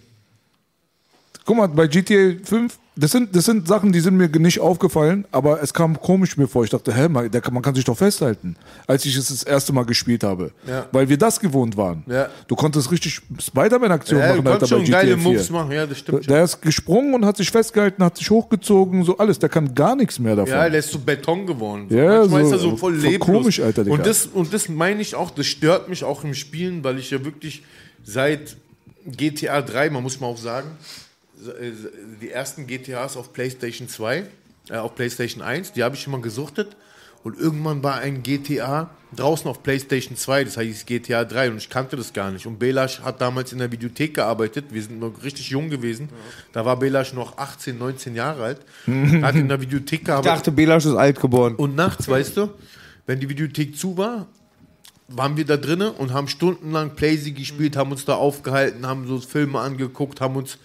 Guck mal, bei GTA 5, das sind, das sind Sachen, die sind mir nicht aufgefallen, aber es kam komisch mir vor. Ich dachte, hä, man, der, kann- man kann sich doch festhalten, als ich es das erste Mal gespielt habe. Ja. Weil wir das gewohnt waren. Ja. Du konntest richtig Spider-Man-Aktionen Ja, du machen, Alter, konntest bei schon geile 4. Moves machen, ja, das stimmt schon. Der ist gesprungen und hat sich festgehalten, hat sich hochgezogen, so alles. Der kann gar nichts mehr davon. Ja, der ist so Beton geworden. Ja, Manchmal so- ist er so voll voll leblos. komisch, Alter, Digga. und das, und das meine ich auch, das stört mich auch im Spielen, weil ich ja wirklich seit GTA 3, man muss mal auch sagen, die ersten GTAs auf PlayStation 2, äh, auf PlayStation 1, die habe ich immer gesuchtet. Und irgendwann war ein GTA draußen auf PlayStation 2, das heißt GTA 3 und ich kannte das gar nicht. Und Belasch hat damals in der Videothek gearbeitet, wir sind noch richtig jung gewesen. Da war Belasch noch 18, 19 Jahre alt. [LAUGHS] hat in der Videothek Ich gearbeitet. dachte, Belasch ist alt geboren. Und nachts, weißt du, wenn die Videothek zu war, waren wir da drinnen und haben stundenlang Playsee gespielt, haben uns da aufgehalten, haben so Filme angeguckt, haben uns.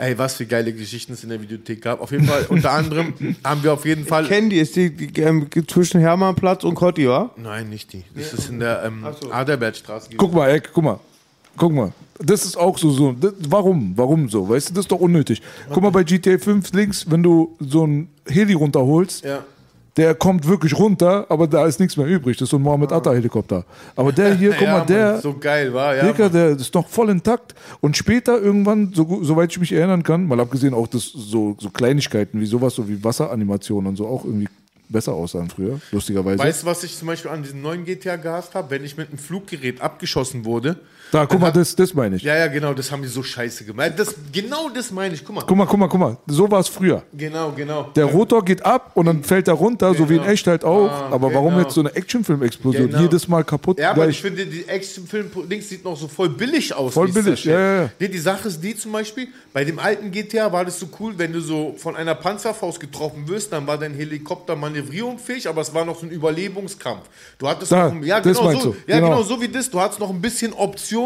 Ey, was für geile Geschichten es in der Videothek gab. Auf jeden Fall, unter anderem [LAUGHS] haben wir auf jeden Fall. Die, ist die, die ähm, zwischen Hermannplatz und Kotti, wa? Nein, nicht die. Das ist in der ähm, Adelbertstraße. gewesen. Guck mal, ey, guck mal. Guck mal. Das ist auch so, so. Das, warum? Warum so? Weißt du, das ist doch unnötig. Guck mal bei GTA 5 links, wenn du so ein Heli runterholst, Ja. Der kommt wirklich runter, aber da ist nichts mehr übrig. Das ist so ein Mohammed Atta Helikopter. Aber der hier, [LAUGHS] guck Ja, mal, Mann, der. so geil war, ja, Dicker, Mann. der ist noch voll intakt. Und später irgendwann, so, soweit ich mich erinnern kann, mal abgesehen auch das, so, so Kleinigkeiten wie sowas, so wie Wasseranimationen und so auch irgendwie besser aussahen früher, lustigerweise. Weißt du, was ich zum Beispiel an diesem neuen GTA gehasst habe? Wenn ich mit einem Fluggerät abgeschossen wurde. Da, guck mal, das, das meine ich. Ja, ja, genau, das haben die so scheiße gemacht. Das, genau das meine ich. Guck mal. Guck mal, guck mal, guck mal. So war es früher. Genau, genau. Der Rotor geht ab und dann fällt er runter, so wie in Genau. echt halt auch. Ah, Aber warum genau. jetzt so eine Actionfilm-Explosion? Genau. Jedes Mal kaputt Ja, aber gleich. ich finde, die Actionfilm-Dings sieht noch so voll billig aus. Voll billig, ja, ja, ja. Nee, die Sache ist die zum Beispiel, bei dem alten GTA war das so cool, wenn du so von einer Panzerfaust getroffen wirst, dann war dein Helikopter manövrierungsfähig, aber es war noch so ein Überlebungskampf. Du hattest Da, noch, ein- ja, genau so, ja, genau. genau so wie das. Du hattest noch ein bisschen Option,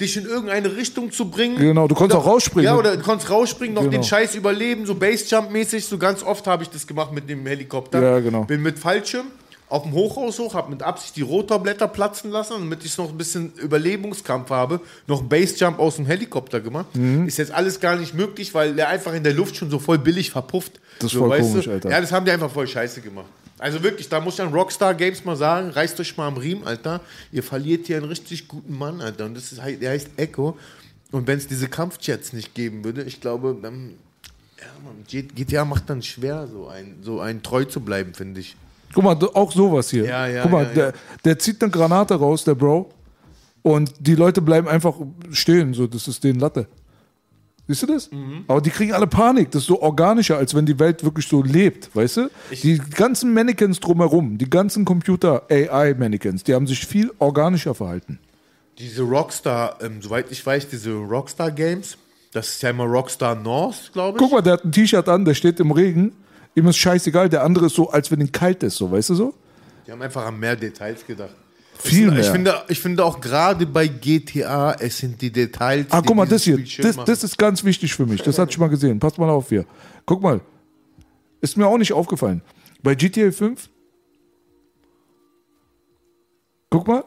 dich in irgendeine Richtung zu bringen. Genau, du konntest auch rausspringen. Ja, oder du konntest rausspringen, noch Genau. den Scheiß überleben, so Basejump-mäßig. So ganz oft habe ich das gemacht mit dem Helikopter. Ja, genau. Bin mit Fallschirm auf dem Hochhaus hoch, habe mit Absicht die Rotorblätter platzen lassen, damit ich noch ein bisschen Überlebungskampf habe. Noch einen Basejump aus dem Helikopter gemacht. Mhm. Ist jetzt alles gar nicht möglich, weil der einfach in der Luft schon so voll billig verpufft. Das ist so, voll komisch, du? Alter. Ja, das haben die einfach voll scheiße gemacht. Also wirklich, da muss ich an Rockstar Games mal sagen, reißt euch mal am Riemen, Alter. Ihr verliert hier einen richtig guten Mann, Alter. Und das ist, der heißt Echo. Und wenn es diese Kampfjets nicht geben würde, ich glaube, dann, ja, man, GTA macht dann schwer, so ein, so ein treu zu bleiben, finde ich. Guck mal, auch sowas hier. Ja, ja, Guck mal, ja, der, der zieht eine Granate raus, der Bro. Und die Leute bleiben einfach stehen. So, das ist denen Latte. Siehst du das? Mhm. Aber die kriegen alle Panik. Das ist so organischer, als wenn die Welt wirklich so lebt, weißt du? die ganzen Mannequins drumherum, die ganzen Computer-AI-Mannequins, die haben sich viel organischer verhalten. Diese Rockstar, ähm, soweit ich weiß, diese Rockstar Games, das ist ja immer Rockstar North, glaube ich. Guck mal, der hat ein T-Shirt an, der steht im Regen. Ihm ist scheißegal, der andere ist so, als wenn ihn kalt ist, so, weißt du so? Die haben einfach an mehr Details gedacht. Viel es mehr. Ich finde, ich finde auch gerade bei GTA, es sind die Details. Ah, guck mal, das hier, das, das ist ganz wichtig für mich. Das hatte ich mal gesehen. Passt mal auf hier. Guck mal. Ist mir auch nicht aufgefallen. Bei GTA 5, guck mal,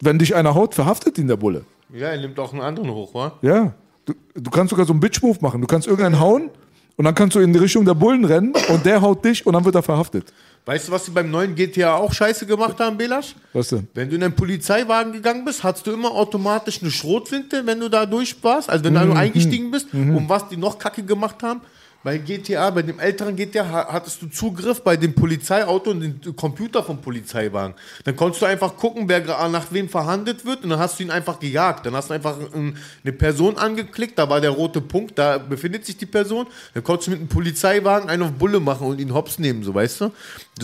wenn dich einer haut, verhaftet ihn der Bulle. Ja, er nimmt auch einen anderen hoch, wa? Ja. Du, du kannst sogar so einen Bitch-Move machen. Du kannst irgendeinen hauen und dann kannst du in die Richtung der Bullen rennen und der haut dich und dann wird er verhaftet. Weißt du, was sie beim neuen GTA auch scheiße gemacht haben, Belasch? Was denn? Wenn du in einen Polizeiwagen gegangen bist, hattest du immer automatisch eine Schrotflinte, wenn du da durch warst, also wenn du da Mhm. eingestiegen bist. Mhm. Und was die noch kacke gemacht haben, bei GTA, bei dem älteren GTA, ha- hattest du Zugriff bei dem Polizeiauto und dem Computer vom Polizeiwagen. Dann konntest du einfach gucken, wer nach wem verhandelt wird und dann hast du ihn einfach gejagt. Dann hast du einfach eine Person angeklickt, da war der rote Punkt, da befindet sich die Person. Dann konntest du mit einem Polizeiwagen einen auf Bulle machen und ihn hops nehmen, so weißt du.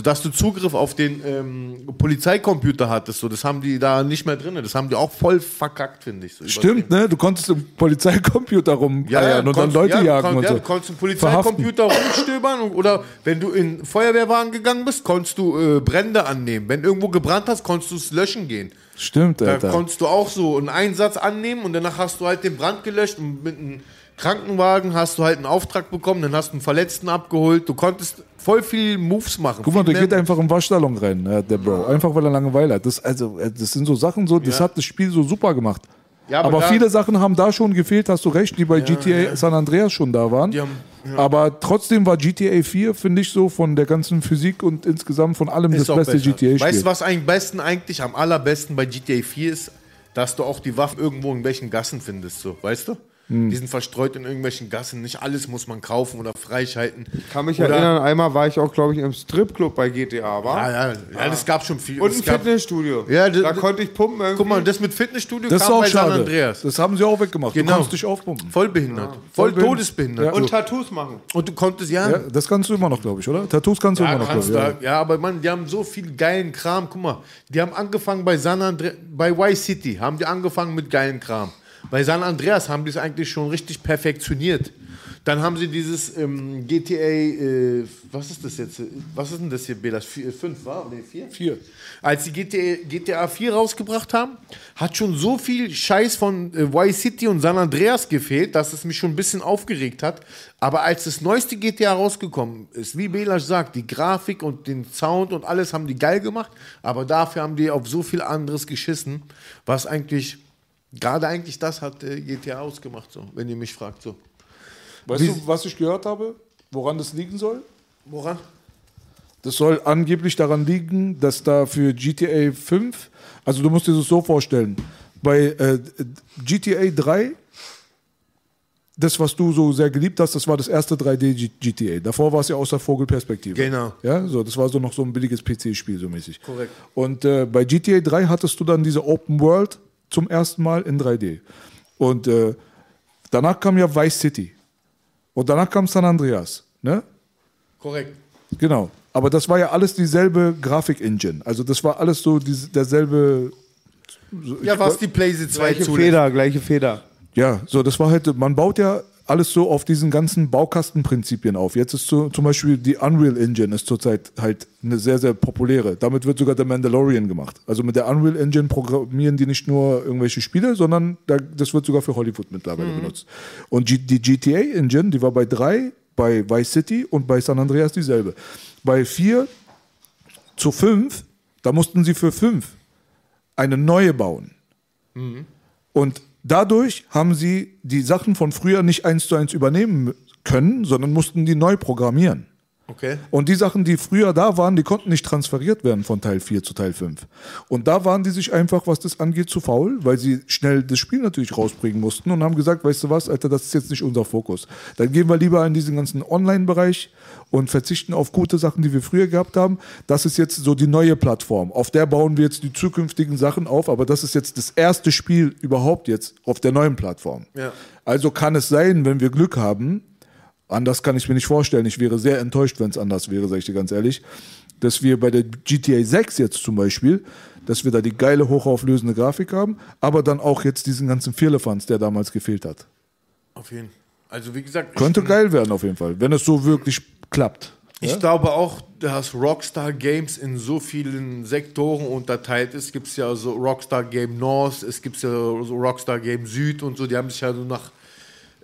Dass du Zugriff auf den ähm, Polizeicomputer hattest, so, das haben die da nicht mehr drin. Das haben die auch voll verkackt, finde ich. So Stimmt, ne? Du konntest im Polizeicomputer rum ja, ja, und dann konntest- Leute ja, jagen kon- und ja, so. du konntest im Verhaften. Polizeicomputer rumstöbern und, oder wenn du in Feuerwehrwagen gegangen bist, konntest du äh, Brände annehmen. Wenn irgendwo gebrannt hast, konntest du es löschen gehen. Stimmt, Da Alter. konntest du auch so einen Einsatz annehmen und danach hast du halt den Brand gelöscht und mit einem Krankenwagen hast du halt einen Auftrag bekommen, dann hast du einen Verletzten abgeholt. Du konntest voll viel Moves machen. Guck mal, der geht einfach im Waschsalon rein, ja, der Bro. Einfach weil er Langeweile hat. Das, also, äh, das sind so Sachen, so, das Ja. hat das Spiel so super gemacht. Ja, aber aber da- viele Sachen haben da schon gefehlt, hast du recht, die bei GTA San Andreas schon da waren. Die haben- ja. Aber trotzdem war GTA 4, finde ich so, von der ganzen Physik und insgesamt von allem Ist das beste. GTA-Spiel. Weißt du, was am besten eigentlich, am allerbesten bei GTA 4 ist? Dass du auch die Waffen irgendwo in welchen Gassen findest, so, weißt du? Hm. Die sind verstreut in irgendwelchen Gassen. Nicht alles muss man kaufen oder freischalten. Kann mich Oder- erinnern, einmal war ich auch, glaube ich, im Stripclub bei GTA, war? Ja, ja, ja, das gab schon viel. Und ein Fitnessstudio. Ja, da konnte ich pumpen. Irgendwie. Guck mal, das mit Fitnessstudio Das ist kam auch bei San schade. Andreas. Das haben sie auch weggemacht. Genau. Du kannst dich aufpumpen. Voll behindert. Voll Voll behindert. todesbehindert. Ja. Und Tattoos machen. Und du konntest, ja. Ja, das kannst du immer noch, glaube ich, oder? Tattoos kannst du Ja, immer noch, glaube ich. du, ja. aber Mann, die haben so viel geilen Kram. Guck mal, die haben angefangen bei San Andre bei Y City, haben die angefangen mit geilen Kram. Bei San Andreas haben die es eigentlich schon richtig perfektioniert. Dann haben sie dieses ähm, GTA, äh, was ist das jetzt? Was ist denn das hier, Belas? 5, war? Nee, 4? 4. Als die GTA, GTA 4 rausgebracht haben, hat schon so viel Scheiß von äh, Y City und San Andreas gefehlt, dass es mich schon ein bisschen aufgeregt hat. Aber als das neueste GTA rausgekommen ist, wie Belasch sagt, die Grafik und den Sound und alles haben die geil gemacht, aber dafür haben die auf so viel anderes geschissen, was eigentlich, gerade eigentlich das hat äh, GTA ausgemacht, so, wenn ihr mich fragt. So. Weißt du, was ich gehört habe, woran das liegen soll? Woran? Das soll angeblich daran liegen, dass da für GTA 5, also du musst dir das so vorstellen, bei äh, GTA 3, das, was du so sehr geliebt hast, das war das erste 3D-GTA. Davor war es ja aus der Vogelperspektive. Genau. Ja, so, das war so noch so ein billiges PC-Spiel, so mäßig. Korrekt. Und äh, bei GTA 3 hattest du dann diese Open World zum ersten Mal in 3D. Und äh, danach kam ja Vice City. Und danach kam San Andreas. Ne? Korrekt. Genau. Aber das war ja alles dieselbe Grafik-Engine. Also das war alles so diese, derselbe. so- Ja, was die PlayStation 2 Gleiche zulässt. Feder, gleiche Feder. Ja, so, das war halt, man baut ja alles so auf diesen ganzen Baukastenprinzipien auf. Jetzt ist so, zum Beispiel die Unreal Engine ist zurzeit halt eine sehr, sehr populäre. Damit wird sogar der Mandalorian gemacht. Also mit der Unreal Engine programmieren die nicht nur irgendwelche Spiele, sondern da, das wird sogar für Hollywood mittlerweile Mhm. benutzt. Und die GTA Engine, die war bei drei, bei Vice City und bei San Andreas dieselbe. Bei vier zu fünf, da mussten sie für fünf eine neue bauen. Mhm. Und dadurch haben sie die Sachen von früher nicht eins zu eins übernehmen können, sondern mussten die neu programmieren. Okay. Und die Sachen, die früher da waren, die konnten nicht transferiert werden von Teil 4 zu Teil 5. Und da waren die sich einfach, was das angeht, zu faul, weil sie schnell das Spiel natürlich rausbringen mussten und haben gesagt, weißt du was, Alter, das ist jetzt nicht unser Fokus. Dann gehen wir lieber in diesen ganzen Online-Bereich und verzichten auf gute Sachen, die wir früher gehabt haben. Das ist jetzt so die neue Plattform. Auf der bauen wir jetzt die zukünftigen Sachen auf, aber das ist jetzt das erste Spiel überhaupt jetzt auf der neuen Plattform. Ja. Also kann es sein, wenn wir Glück haben, anders kann ich mir nicht vorstellen, ich wäre sehr enttäuscht, wenn es anders wäre, sage ich dir ganz ehrlich, dass wir bei der GTA 6 jetzt zum Beispiel, dass wir da die geile, hochauflösende Grafik haben, aber dann auch jetzt diesen ganzen Firlefanz, der damals gefehlt hat. Auf jeden Fall. Also wie gesagt, Könnte geil werden auf jeden Fall, wenn es so wirklich klappt. Ich Ja? glaube auch, dass Rockstar Games in so vielen Sektoren unterteilt ist. Es gibt ja so Rockstar Game North, es gibt ja so Rockstar Game Süd und so. Die haben sich ja so nach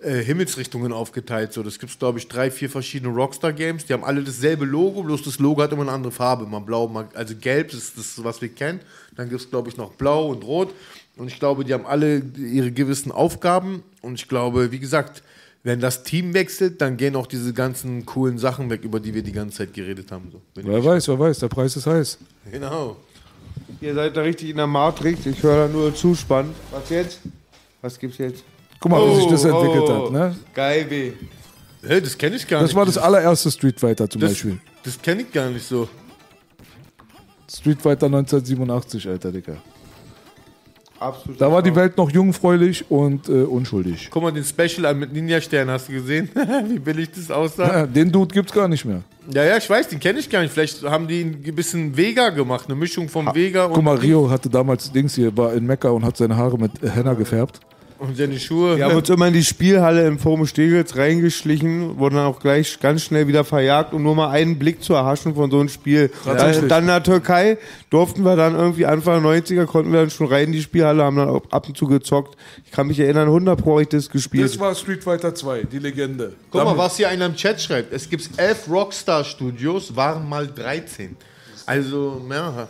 äh, Himmelsrichtungen aufgeteilt. So, das gibt es, glaube ich, drei, vier verschiedene Rockstar Games. Die haben alle dasselbe Logo, bloß das Logo hat immer eine andere Farbe. Mal blau, mal, also gelb das ist das, was wir kennen. Dann gibt es, glaube ich, noch blau und rot. Und ich glaube, die haben alle ihre gewissen Aufgaben. Und ich glaube, wie gesagt, wenn das Team wechselt, dann gehen auch diese ganzen coolen Sachen weg, über die wir die ganze Zeit geredet haben. So. Wer weiß, wer weiß, der Preis ist heiß. Genau. Ihr seid da richtig in der Matrix. Ich höre da nur zuspannt. Was jetzt? Was gibt's jetzt? Guck mal, wie sich das entwickelt hat, ne? Geil, B. Hey, das kenne ich gar Das nicht. war das allererste Street Fighter zum das, Beispiel. Das kenne ich gar nicht so. Street Fighter 1987, Alter, Dicker. Absolut. Da war die Welt noch jungfräulich und äh, unschuldig. Guck mal, den Special an mit Ninja-Stern hast du gesehen? [LAUGHS] Wie billig das aussah. Ja, den Dude gibt's gar nicht mehr. Ja, ja, ich weiß, den kenne ich gar nicht. Vielleicht haben die ein bisschen Vega gemacht, eine Mischung von Vega und, Guck mal, Rio hatte damals Dings hier, war in Mekka und hat seine Haare mit Henna gefärbt. Und seine Schuhe. Wir haben uns immer in die Spielhalle im Forum Steglitz reingeschlichen, wurden dann auch gleich ganz schnell wieder verjagt, um nur mal einen Blick zu erhaschen von so einem Spiel. Tatsächlich. Dann, dann in der Türkei durften wir dann irgendwie Anfang der 90er, konnten wir dann schon rein in die Spielhalle, haben dann auch ab und zu gezockt. Ich kann mich erinnern, 100 Pro hab ich das gespielt. Das war Street Fighter 2, die Legende. Guck mal, Damit- was hier einer im Chat schreibt. Es gibt elf Rockstar-Studios, waren mal 13. Also, ja.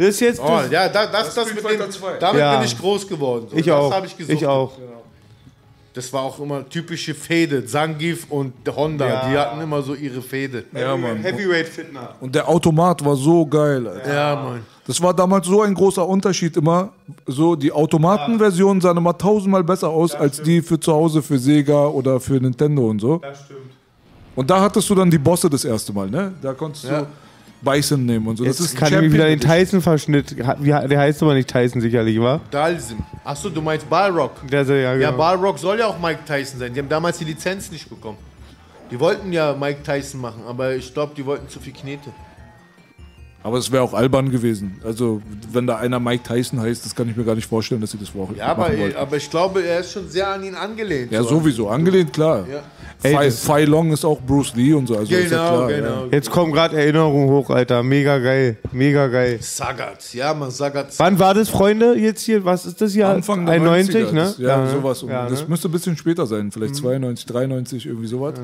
Das ist jetzt... Oh, ja, da, das, das, mit dem, damit Ja. bin ich groß geworden. So. ich das auch. ich gesucht. ich auch. Das war auch immer typische Fehde. Zangief und Honda, Ja. die hatten immer so ihre Fehde. Ja, Mann. Heavyweight Fitner. Und der Automat war so geil. Alter. Ja, Mann. Das war damals so ein großer Unterschied immer. So, die Automatenversion sahen immer tausendmal besser aus als die für zu Hause für Sega oder für Nintendo und so. Das stimmt. Und da hattest du dann die Bosse das erste Mal, ne? Da konntest Ja. du Bison nehmen und so. Jetzt das ist kann ich mir Champion wieder den. Tyson-Verschnitt. Wie- Der heißt aber nicht Tyson sicherlich, wa? Dalsim. Achso, du meinst Balrog. Der soll, ja, Ja, genau. Balrog soll ja auch Mike Tyson sein. Die haben damals die Lizenz nicht bekommen. Die wollten ja Mike Tyson machen, aber ich glaube, die wollten zu viel Knete. Aber es wäre auch albern gewesen. Also, wenn da einer Mike Tyson heißt, das kann ich mir gar nicht vorstellen, dass sie das auch Ja, aber, machen wollten. aber ich glaube, er ist schon sehr an ihn angelehnt. Ja, so. sowieso. Angelehnt, klar. Ja. Ey, das- Long ist auch Bruce Lee und so. Also ist ja Genau, klar, genau. Ja. Jetzt kommen gerade Erinnerungen hoch, Alter. Mega geil. Mega geil. Sagat, ja, man Sagat. Wann war das, Freunde, jetzt hier? Was ist das hier? Anfang der 91, 90er, ne? Das, ja, ne? sowas. Ja, Das ne? müsste ein bisschen später sein. Vielleicht 92, 93, irgendwie sowas.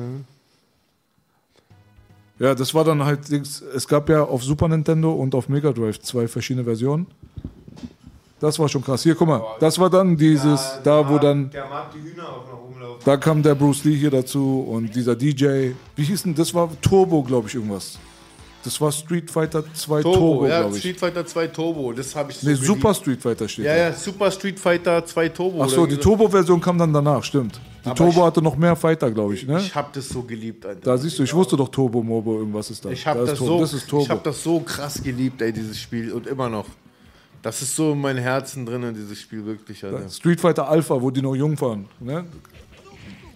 Ja, das war dann halt, es gab ja auf Super Nintendo und auf Mega Drive zwei verschiedene Versionen. Das war schon krass. Hier, guck mal, das war dann dieses, da wo dann, Der mag die Hühner auch noch rumlaufen. da kam der Bruce Lee hier dazu und dieser DJ. Wie hieß denn, das war Turbo, glaube ich, irgendwas. Das war Street Fighter 2 Turbo, Turbo, ja, glaube ich. Street Fighter 2 Turbo, das habe ich so Nee, geliebt. Super Street Fighter steht Ja, da. ja, Super Street Fighter 2 Turbo. Ach so, die. Turbo-Version kam dann danach, stimmt. Die Aber Turbo ich- hatte noch mehr Fighter, glaube ich, ne? Ich habe das so geliebt, Alter. Da siehst du, ich wusste doch Turbo Mobo, irgendwas ist da. Ich habe da das, ist Turbo. so, das ist Turbo. ich hab das so krass geliebt, ey, dieses Spiel und immer noch. Das ist so in meinem Herzen drin, dieses Spiel wirklich, Alter. Street Fighter Alpha, wo die noch jung waren. Ne?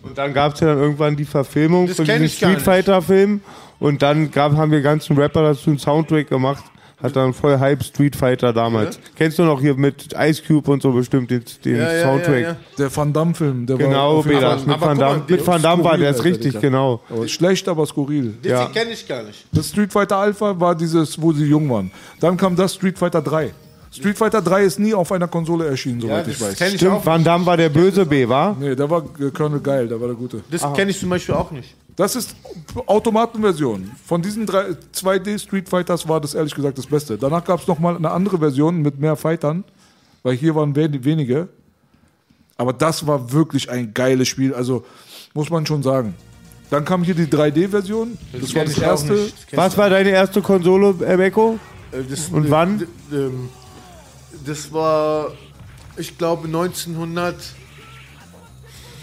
Und dann gab es ja dann irgendwann die Verfilmung Das von diesem Street. Fighter-Film. Und dann gab, haben wir ganzen Rapper dazu einen Soundtrack gemacht. Hat dann voll Hype Street Fighter damals. Kennst du noch hier mit Ice Cube und so bestimmt den, den Ja, ja, Soundtrack? ja, ja. Der Van Damme-Film, der war Genau, Fall- mit Aber Van guck mal, Damme, mit Van Damme war skurril, der ist Alter, richtig, Digga. genau. Aber schlecht, aber skurril. Das Ja. kenne ich gar nicht. Das Street Fighter Alpha war dieses, wo sie jung waren. Dann kam das Street Fighter 3. Street Fighter 3 ist nie auf einer Konsole erschienen, soweit das ich weiß. kenn ich Stimmt, auch. Van Damme war der böse B, war? Nee, der war äh, Colonel Geil, der war der Gute. Das kenne ich zum Beispiel auch nicht. Das ist Automatenversion. Von diesen drei 2D Street Fighters war das ehrlich gesagt das Beste. Danach gab es nochmal eine andere Version mit mehr Fightern, weil hier waren wen- wenige. Aber das war wirklich ein geiles Spiel, also muss man schon sagen. Dann kam hier die 3D-Version. Das, war das ich auch erste. Das Was war deine erste Konsole, äh, Beko? Äh, das- Und äh, wann? ähm, Das war, ich glaube, 1900.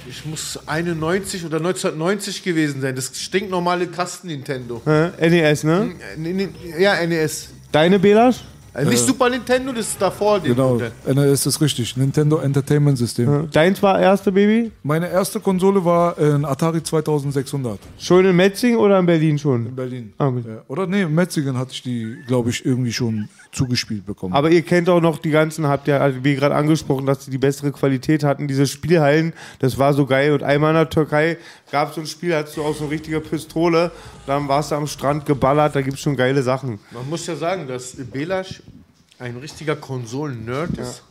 Ich muss 91 oder 1990 gewesen sein. Das stinknormale Kasten-Nintendo. Hä? NES, ne? Äh, Ja, NES. Deine Belasch? Äh, nicht Super Nintendo, das ist davor. Genau. NES ist richtig. Nintendo Entertainment System. Deins war erste Baby? Meine erste Konsole war ein Atari 2600 Schon in Metzing oder in Berlin schon? in Berlin. Ah, gut. Ja. Oder nee, in Metzingen hatte ich die, glaube ich, irgendwie schon zugespielt bekommen. Aber ihr kennt auch noch die ganzen, habt ihr also wie gerade angesprochen, dass die die bessere Qualität hatten. Diese Spielhallen, das war so geil. Und einmal in der Türkei gab es so ein Spiel, da hattest du auch so eine richtige Pistole. Dann warst du am Strand geballert, da gibt es schon geile Sachen. Man muss ja sagen, dass Belasch ein richtiger Konsolen-Nerd ist.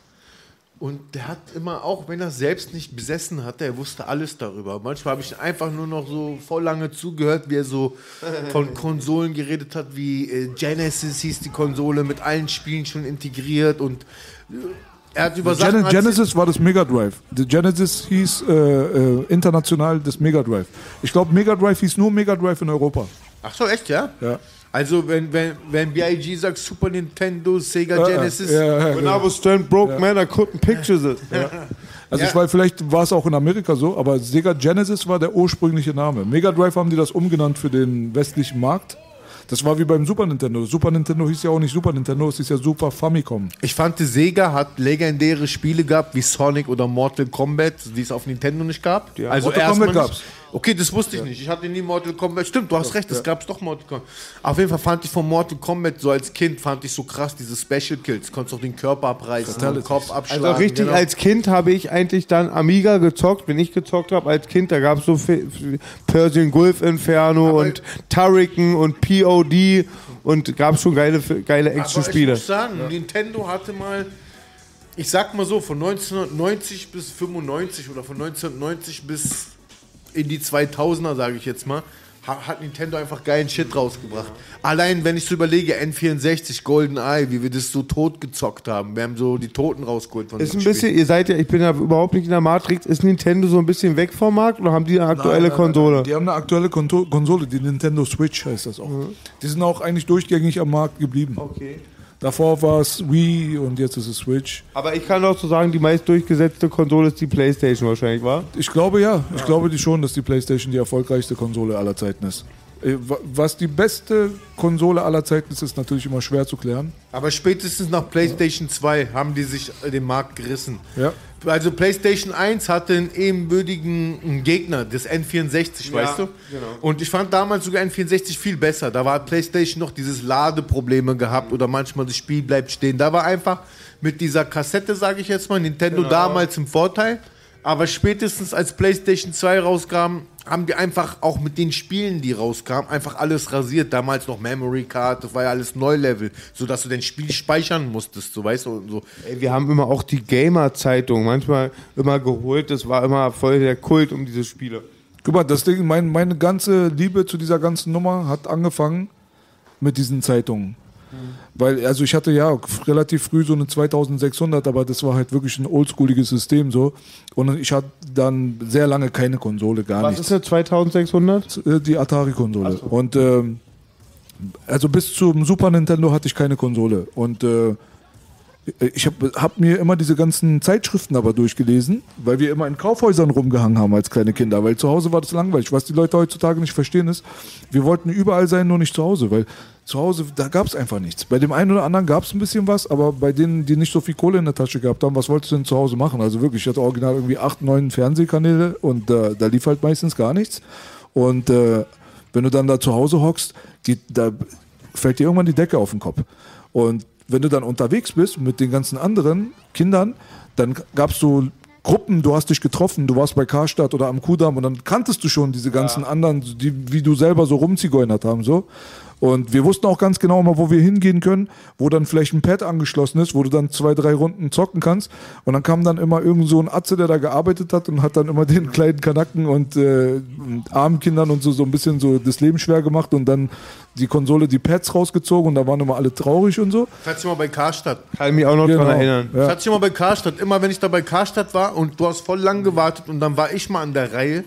Und der hat immer, auch wenn er selbst nicht besessen hatte, er wusste alles darüber. Manchmal habe ich einfach nur noch so voll lange zugehört, wie er so von [LAUGHS] Konsolen geredet hat, wie äh, Genesis hieß die Konsole, mit allen Spielen schon integriert und äh, er hat über Sachen Gen erzählt- Genesis war das Mega Drive. Der Genesis hieß äh, äh, international das Mega Drive. Ich glaube, Mega Drive hieß nur Mega Drive in Europa. Ach so, echt, ja? Ja. Also, wenn, wenn, wenn B.I.G. sagt Super Nintendo, Sega Genesis. ja, ja, When genau. I was stand broke, man, I couldn't picture it. Also Ja. ich weiß, vielleicht war es auch in Amerika so, aber Sega Genesis war der ursprüngliche Name. Mega Drive haben die das umgenannt für den westlichen Markt. Das war wie beim Super Nintendo. Super Nintendo hieß ja auch nicht Super Nintendo, es hieß ja Super Famicom. Ich fand, die Sega hat legendäre Spiele gehabt, wie Sonic oder Mortal Kombat, die es auf Nintendo nicht gab. Ja. Also Mortal erstmal Kombat gab's. Okay, das wusste ich nicht. Ich hatte nie Mortal Kombat. Stimmt, du hast recht, es gab's doch Mortal Kombat. Auf jeden Fall fand ich von Mortal Kombat so als Kind fand ich so krass diese Special Kills. Konntest auch den Körper abreißen, den. Kopf abschlagen. Also richtig, genau. als Kind habe ich eigentlich dann Amiga gezockt. Wenn ich gezockt habe als Kind, da gab es so Persian Gulf Inferno und Turrican und POD und gab schon geile, geile Aber ich Action-Spiele. muss sagen, Nintendo hatte mal, ich sag mal so, von 1990 bis 95 oder von 1990 bis in die 2000er, sage ich jetzt mal, ha- hat Nintendo einfach geilen Shit rausgebracht. Allein, wenn ich so überlege, N64, Golden Eye, wie wir das so tot gezockt haben. Wir haben so die Toten rausgeholt von Ist dem ein bisschen, ihr seid ja, ich bin ja überhaupt nicht in der Matrix. Ist Nintendo so ein bisschen weg vom Markt oder haben die eine aktuelle Nein, nein, Konsole? nein. Die haben eine aktuelle Konto Konsole, die Nintendo Switch heißt das auch. Die sind auch eigentlich durchgängig am Markt geblieben. Okay. Davor war es Wii und jetzt ist es Switch. Aber ich kann auch so sagen, die meist durchgesetzte Konsole ist die Playstation wahrscheinlich, war? Ich glaube ja. Ich glaube die schon, dass die PlayStation die erfolgreichste Konsole aller Zeiten ist. Äh, wa- Was die beste Konsole aller Zeiten ist, ist natürlich immer schwer zu klären. Aber spätestens nach PlayStation 2 haben die sich den Markt gerissen. Ja. Also PlayStation 1 hatte einen ebenbürtigen Gegner, das N64, Ja, weißt du? genau. Und ich fand damals sogar N64 viel besser. Da war PlayStation noch dieses Ladeprobleme gehabt oder manchmal das Spiel bleibt stehen. Da war einfach mit dieser Kassette, sage ich jetzt mal, Nintendo Genau. damals im Vorteil. Aber spätestens als PlayStation 2 rauskam, haben die einfach auch mit den Spielen, die rauskamen, einfach alles rasiert. Damals noch Memory Card, das war ja alles Neulevel, sodass du dein Spiel speichern musstest, so weißt du. und So. Ey, wir haben immer auch die Gamer-Zeitung manchmal immer geholt. Das war immer voll der Kult um diese Spiele. Guck mal, das Ding, mein, meine ganze Liebe zu dieser ganzen Nummer hat angefangen mit diesen Zeitungen. Weil, also ich hatte ja relativ früh so eine 2600, aber das war halt wirklich ein oldschooliges System so. Und ich hatte dann sehr lange keine Konsole, gar Was nichts. ist eine 2600? Äh, Die Atari-Konsole. Und ähm, also bis zum Super Nintendo hatte ich keine Konsole. Und äh, ich habe hab mir immer diese ganzen Zeitschriften aber durchgelesen, weil wir immer in Kaufhäusern rumgehangen haben als kleine Kinder, weil zu Hause war das langweilig. Was die Leute heutzutage nicht verstehen ist, wir wollten überall sein, nur nicht zu Hause, weil zu Hause, da gab es einfach nichts. Bei dem einen oder anderen gab es ein bisschen was, aber bei denen, die nicht so viel Kohle in der Tasche gehabt haben, was wolltest du denn zu Hause machen? Also wirklich, ich hatte original irgendwie acht, neun Fernsehkanäle und äh, da lief halt meistens gar nichts. Und äh, wenn du dann da zu Hause hockst, die, da fällt dir irgendwann die Decke auf den Kopf. Und wenn du dann unterwegs bist mit den ganzen anderen Kindern, dann gab es so Gruppen, du hast dich getroffen, du warst bei Karstadt oder am Kudamm und dann kanntest du schon diese ganzen anderen, die wie du selber so rumzigeunert haben so. Und wir wussten auch ganz genau mal, wo wir hingehen können, wo dann vielleicht ein Pad angeschlossen ist, wo du dann zwei, drei Runden zocken kannst. Und dann kam dann immer irgend so ein Atze, der da gearbeitet hat und hat dann immer [LAUGHS] den kleinen Kanacken und, äh, und armen Kindern und so, so ein bisschen so das Leben schwer gemacht und dann die Konsole, die Pads rausgezogen und da waren immer alle traurig und so. Das hatte ich mal bei Karstadt. Kann mich auch noch Genau. dran erinnern. Das hatte ich mal bei Karstadt. Immer wenn ich da bei Karstadt war und du hast voll lang gewartet und dann war ich mal an der Reihe.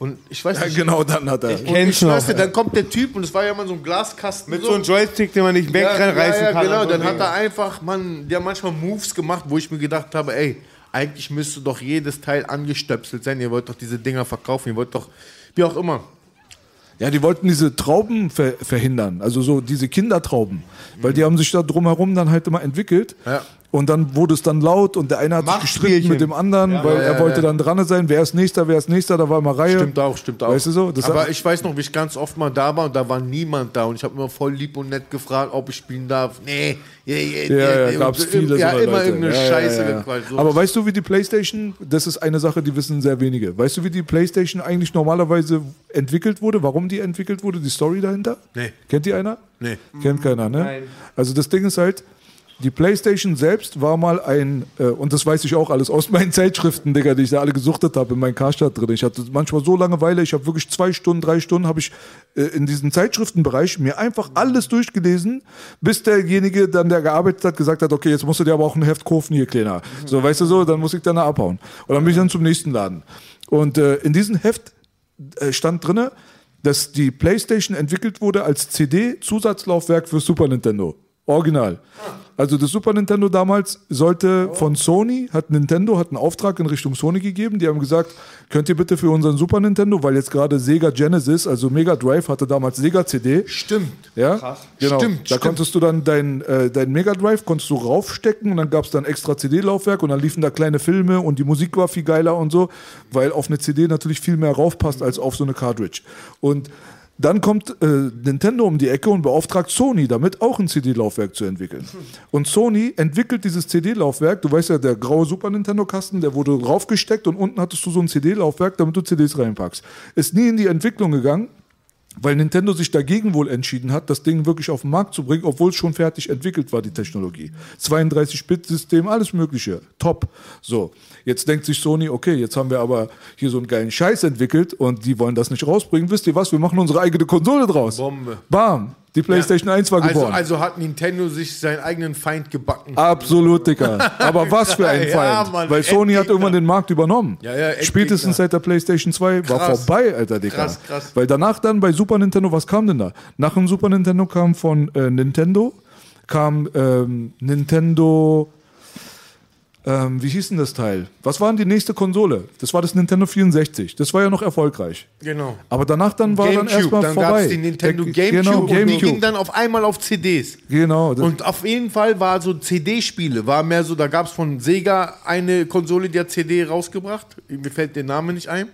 Und ich weiß Ja, nicht. genau, dann hat er. Ich, kenn's ich schwör's dir, noch. dann kommt der Typ und es war ja mal so ein Glaskasten. Mit so einem Joystick, den man nicht ja, wegreißen ja, ja, kann. genau. so Dann hat er einfach, man, der hat manchmal Moves gemacht, wo ich mir gedacht habe, ey, eigentlich müsste doch jedes Teil angestöpselt sein. Ihr wollt doch diese Dinger verkaufen. Ihr wollt doch, wie auch immer. Ja, die wollten diese Trauben ver verhindern, also so diese Kindertrauben, weil die haben sich da drumherum dann halt immer entwickelt. Ja. Und dann wurde es dann laut und der eine hat sich gestritten mit dem anderen, Ja, weil ja, er ja, wollte ja. dann dran sein. Wer ist nächster, wer ist nächster, da war immer Reihe. Stimmt auch, stimmt auch. Weißt du so? Das Aber ich weiß noch, wie ich ganz oft mal da war und da war niemand da und ich habe immer voll lieb und nett gefragt, ob ich spielen darf. Nee, yeah, yeah, Ja, ja, gab es viele Ja, so immer Leute. irgendeine Scheiße ja, ja. gequatscht. So. Aber weißt du, wie die Playstation, das ist eine Sache, die wissen sehr wenige. Weißt du, wie die Playstation eigentlich normalerweise entwickelt wurde? Warum die entwickelt wurde? Die Story dahinter? Nee. Kennt die einer? Nee. Kennt keiner, ne? Nein. Also das Ding ist halt, die Playstation selbst war mal ein, äh, und das weiß ich auch alles aus [LAUGHS] meinen Zeitschriften, Digga, die ich da alle gesuchtet habe in meinem Karstadt drin. Ich hatte manchmal so Langeweile, ich habe wirklich zwei Stunden, drei Stunden habe ich äh, in diesem Zeitschriftenbereich mir einfach alles durchgelesen, bis derjenige dann, der gearbeitet hat, gesagt hat, okay, jetzt musst du dir aber auch ein Heft kaufen hier, Kleiner. So, weißt du so, dann muss ich dann abhauen. Und dann bin ich dann zum nächsten Laden. Und äh, in diesem Heft äh, stand drinne, dass die PlayStation entwickelt wurde als CD-Zusatzlaufwerk für Super Nintendo. Original. Also das Super Nintendo damals sollte von Sony, hat Nintendo, hat einen Auftrag in Richtung Sony gegeben. Die haben gesagt, könnt ihr bitte für unseren Super Nintendo, weil jetzt gerade Sega Genesis, also Mega Drive hatte damals Sega CD. Stimmt. Ja, Krass. Genau. Stimmt, Da stimmt. konntest du dann dein, äh, dein Mega Drive konntest du raufstecken und dann gab es dann extra CD-Laufwerk und dann liefen da kleine Filme und die Musik war viel geiler und so, weil auf eine CD natürlich viel mehr raufpasst als auf so eine Cartridge. Und dann kommt äh, Nintendo um die Ecke und beauftragt Sony damit, auch ein CD-Laufwerk zu entwickeln. Und Sony entwickelt dieses CD-Laufwerk. Du weißt ja, der graue Super Nintendo-Kasten, der wurde draufgesteckt und unten hattest du so ein CD-Laufwerk, damit du CDs reinpackst. Ist nie in die Entwicklung gegangen. Weil Nintendo sich dagegen wohl entschieden hat, das Ding wirklich auf den Markt zu bringen, obwohl es schon fertig entwickelt war, die Technologie. 32-Bit-System, alles Mögliche. Top. So. Jetzt denkt sich Sony, okay, jetzt haben wir aber hier so einen geilen Scheiß entwickelt und die wollen das nicht rausbringen. Wisst ihr was? Wir machen unsere eigene Konsole draus. Bombe. Bam. Die PlayStation 1 war Also, geboren. also hat Nintendo sich seinen eigenen Feind gebacken. Absolut, Dicker. [LAUGHS] Aber was für ein Ja, Feind. Mann, Weil Sony hat irgendwann den Markt übernommen. Ja, ja. Spätestens seit der PlayStation 2 war Krass. vorbei, Alter, Dicker. Krass, krass. Weil danach dann bei Super Nintendo, was kam denn da? Nach dem Super Nintendo kam von äh, Nintendo, kam ähm, Nintendo. Ähm, wie hieß denn das Teil? Was war denn die nächste Konsole? Das war das Nintendo 64. Das war ja noch erfolgreich. Genau. Aber danach dann war dann Gamecube, erstmal dann vorbei. gab es die Nintendo Der- Gamecube genau, und die Gamecube. ging dann auf einmal auf CDs. Genau. Und auf jeden Fall war so CD-Spiele, war mehr so, da gab es von Sega eine Konsole, die hat CD rausgebracht. Mir fällt der Name nicht ein.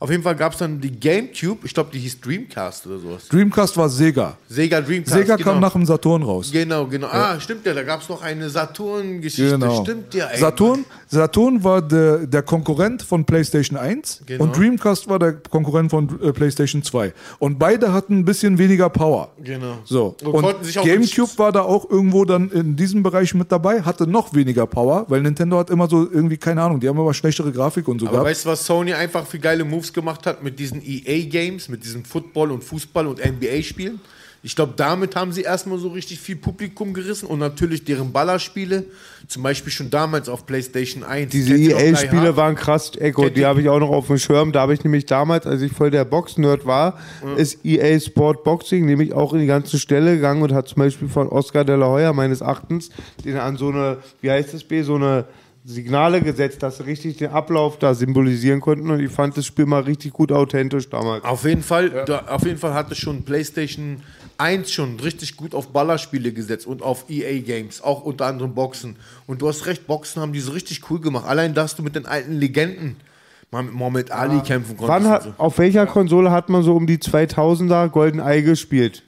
Auf jeden Fall gab es dann die Gamecube, ich glaube, die hieß Dreamcast oder sowas. Dreamcast war Sega. Sega Dreamcast. Sega genau. kam nach dem Saturn raus. Genau, genau. Ja. Ah, stimmt ja, da gab es noch eine Saturn-Geschichte. Genau. Stimmt ja, ey. Saturn, Saturn war der, der Konkurrent von PlayStation 1 Genau. und Dreamcast war der Konkurrent von äh, PlayStation 2. Und beide hatten ein bisschen weniger Power. Genau. So. Und Und, konnten sich auch GameCube war da auch irgendwo dann in diesem Bereich mit dabei, hatte noch weniger Power, weil Nintendo hat immer so irgendwie, keine Ahnung, die haben immer schlechtere Grafik und so Aber gehabt. weißt du, was Sony einfach für geile Moves gemacht hat mit diesen EA-Games, mit diesen Football- und Fußball- und NBA-Spielen? Ich glaube, damit haben sie erstmal so richtig viel Publikum gerissen und natürlich deren Ballerspiele, zum Beispiel schon damals auf PlayStation 1. Diese EA-Spiele Hard? waren krass, Echo. Die habe ich auch noch auf dem Schirm. Da habe ich nämlich damals, als ich voll der Box-Nerd war, Ja. ist EA Sport Boxing nämlich auch in die ganze Stelle gegangen und hat zum Beispiel von Oscar de la Hoya meines Erachtens den an so eine, wie heißt das B, so eine Signale gesetzt, dass sie richtig den Ablauf da symbolisieren konnten und ich fand das Spiel mal richtig gut authentisch damals. Auf jeden Fall, da, auf jeden Fall hatte schon PlayStation 1 schon richtig gut auf Ballerspiele gesetzt und auf EA-Games, auch unter anderem Boxen. Und du hast recht, Boxen haben die so richtig cool gemacht. Allein, dass du mit den alten Legenden mal mit Muhammad Ali kämpfen konntest. Wann hat, so. auf welcher Konsole hat man so um die 2000er Golden Eye gespielt?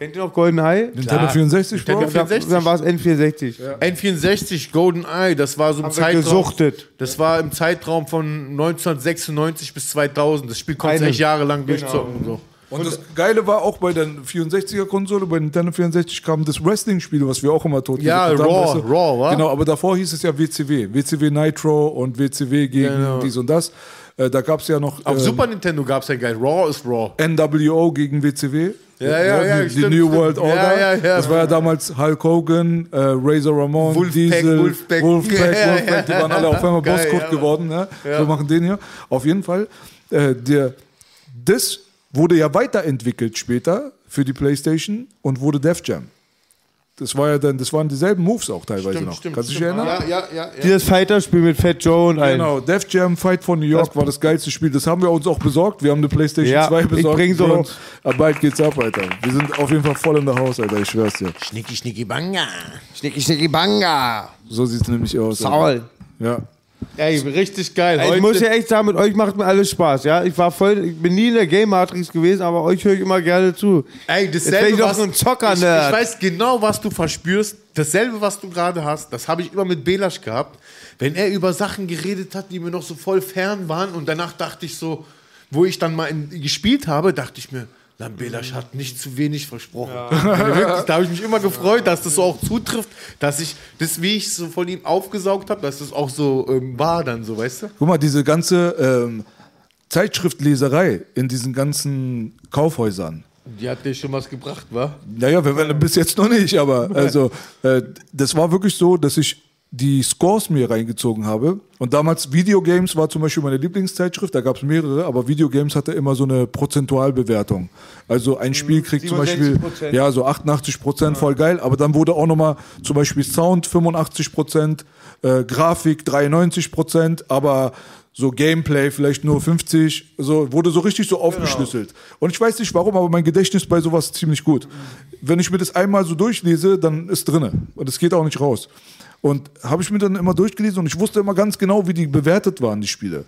Kennt ihr noch Golden Eye? Nintendo 64 Nintendo Bro? 64. Dann war es N64. N64 Golden Eye, das war so im Haben Zeitraum. gesuchtet. Das war im Zeitraum von 1996 bis 2000. Das Spiel Einen. echt jahrelang Genau. durchzocken. Und so. Und das Geile war auch bei der 64er-Konsole, bei Nintendo 64 kam das Wrestling-Spiel, was wir auch immer tot Ja, Raw, weißt du? Raw, wa? Genau, aber davor hieß es ja WCW. WCW Nitro und WCW gegen Genau. dies und das. Äh, da gab es ja noch Auf ähm, Super Nintendo gab es ja geil. Raw ist Raw. NWO gegen WCW. Ja, ja, ja, die, die stimmt, New stimmt. World Ja, Order. ja, ja. Das war ja damals Hulk Hogan, äh, Razor Ramon, Wolfpack, Diesel, Wolfpack. Wolfpack, Ja, Wolfpack, die ja. waren alle auf einmal Geil, Bosscode ja. geworden. Ne? Ja. Wir machen den hier. Auf jeden Fall. Äh, der, das wurde ja weiterentwickelt später für die PlayStation und wurde Def Jam. Das war ja dann, das waren dieselben Moves auch teilweise Stimmt, noch. stimmt, Kannst du dich erinnern? Ja, ja, ja. ja. Dieses Fighter-Spiel mit Fat Joe und allen. Genau, Def Jam Fight for New York war das geilste Spiel. Das haben wir uns auch besorgt. Wir haben eine PlayStation Ja, 2 ich besorgt. bring's Bro. uns. Aber bald geht's ab, Alter. Wir sind auf jeden Fall voll in der Haus, Alter. Ich schwör's dir. Schnicki, schnicki, banga. Schnicki, schnicki, banga. So sieht's nämlich aus. Saul. Ja. Ey, richtig geil. Ey, ich muss ja echt sagen, mit euch macht mir alles Spaß, ja. Ich war voll, ich bin nie in der Game Matrix gewesen, aber euch höre ich immer gerne zu. Ey, Jetzt dasselbe, doch was, so ein Zocker, ich, ich weiß genau, was du verspürst. Dasselbe, was du gerade hast, das habe ich immer mit Belasch gehabt. Wenn er über Sachen geredet hat, die mir noch so voll fern waren und danach dachte ich so, wo ich dann mal in, gespielt habe, dachte ich mir, Lan Belasch hat nicht zu wenig versprochen. [LAUGHS] Also wirklich, da habe ich mich immer gefreut, dass das so auch zutrifft, dass ich das, wie ich so von ihm aufgesaugt habe, dass das auch so ähm, war dann so, weißt du? Guck mal, diese ganze ähm, Zeitschriftleserei in diesen ganzen Kaufhäusern. Die hat dir schon was gebracht, wa? Naja, wir werden bis jetzt noch nicht, aber [LAUGHS] also äh, das war wirklich so, dass ich die Scores mir reingezogen habe. Und damals Videogames war zum Beispiel meine Lieblingszeitschrift, da gab es mehrere, aber Videogames hatte immer so eine Prozentualbewertung. Also ein Spiel kriegt zum Beispiel 67%. ja so 88 Prozent, voll geil, aber dann wurde auch nochmal zum Beispiel Sound 85 Prozent, äh, Grafik 93 Prozent, aber so Gameplay vielleicht nur 50, so wurde so richtig so aufgeschlüsselt. Und ich weiß nicht warum, aber mein Gedächtnis bei sowas ziemlich gut. Wenn ich mir das einmal so durchlese, dann ist drinne und es geht auch nicht raus. Und habe ich mir dann immer durchgelesen und ich wusste immer ganz genau, wie die bewertet waren, die Spiele.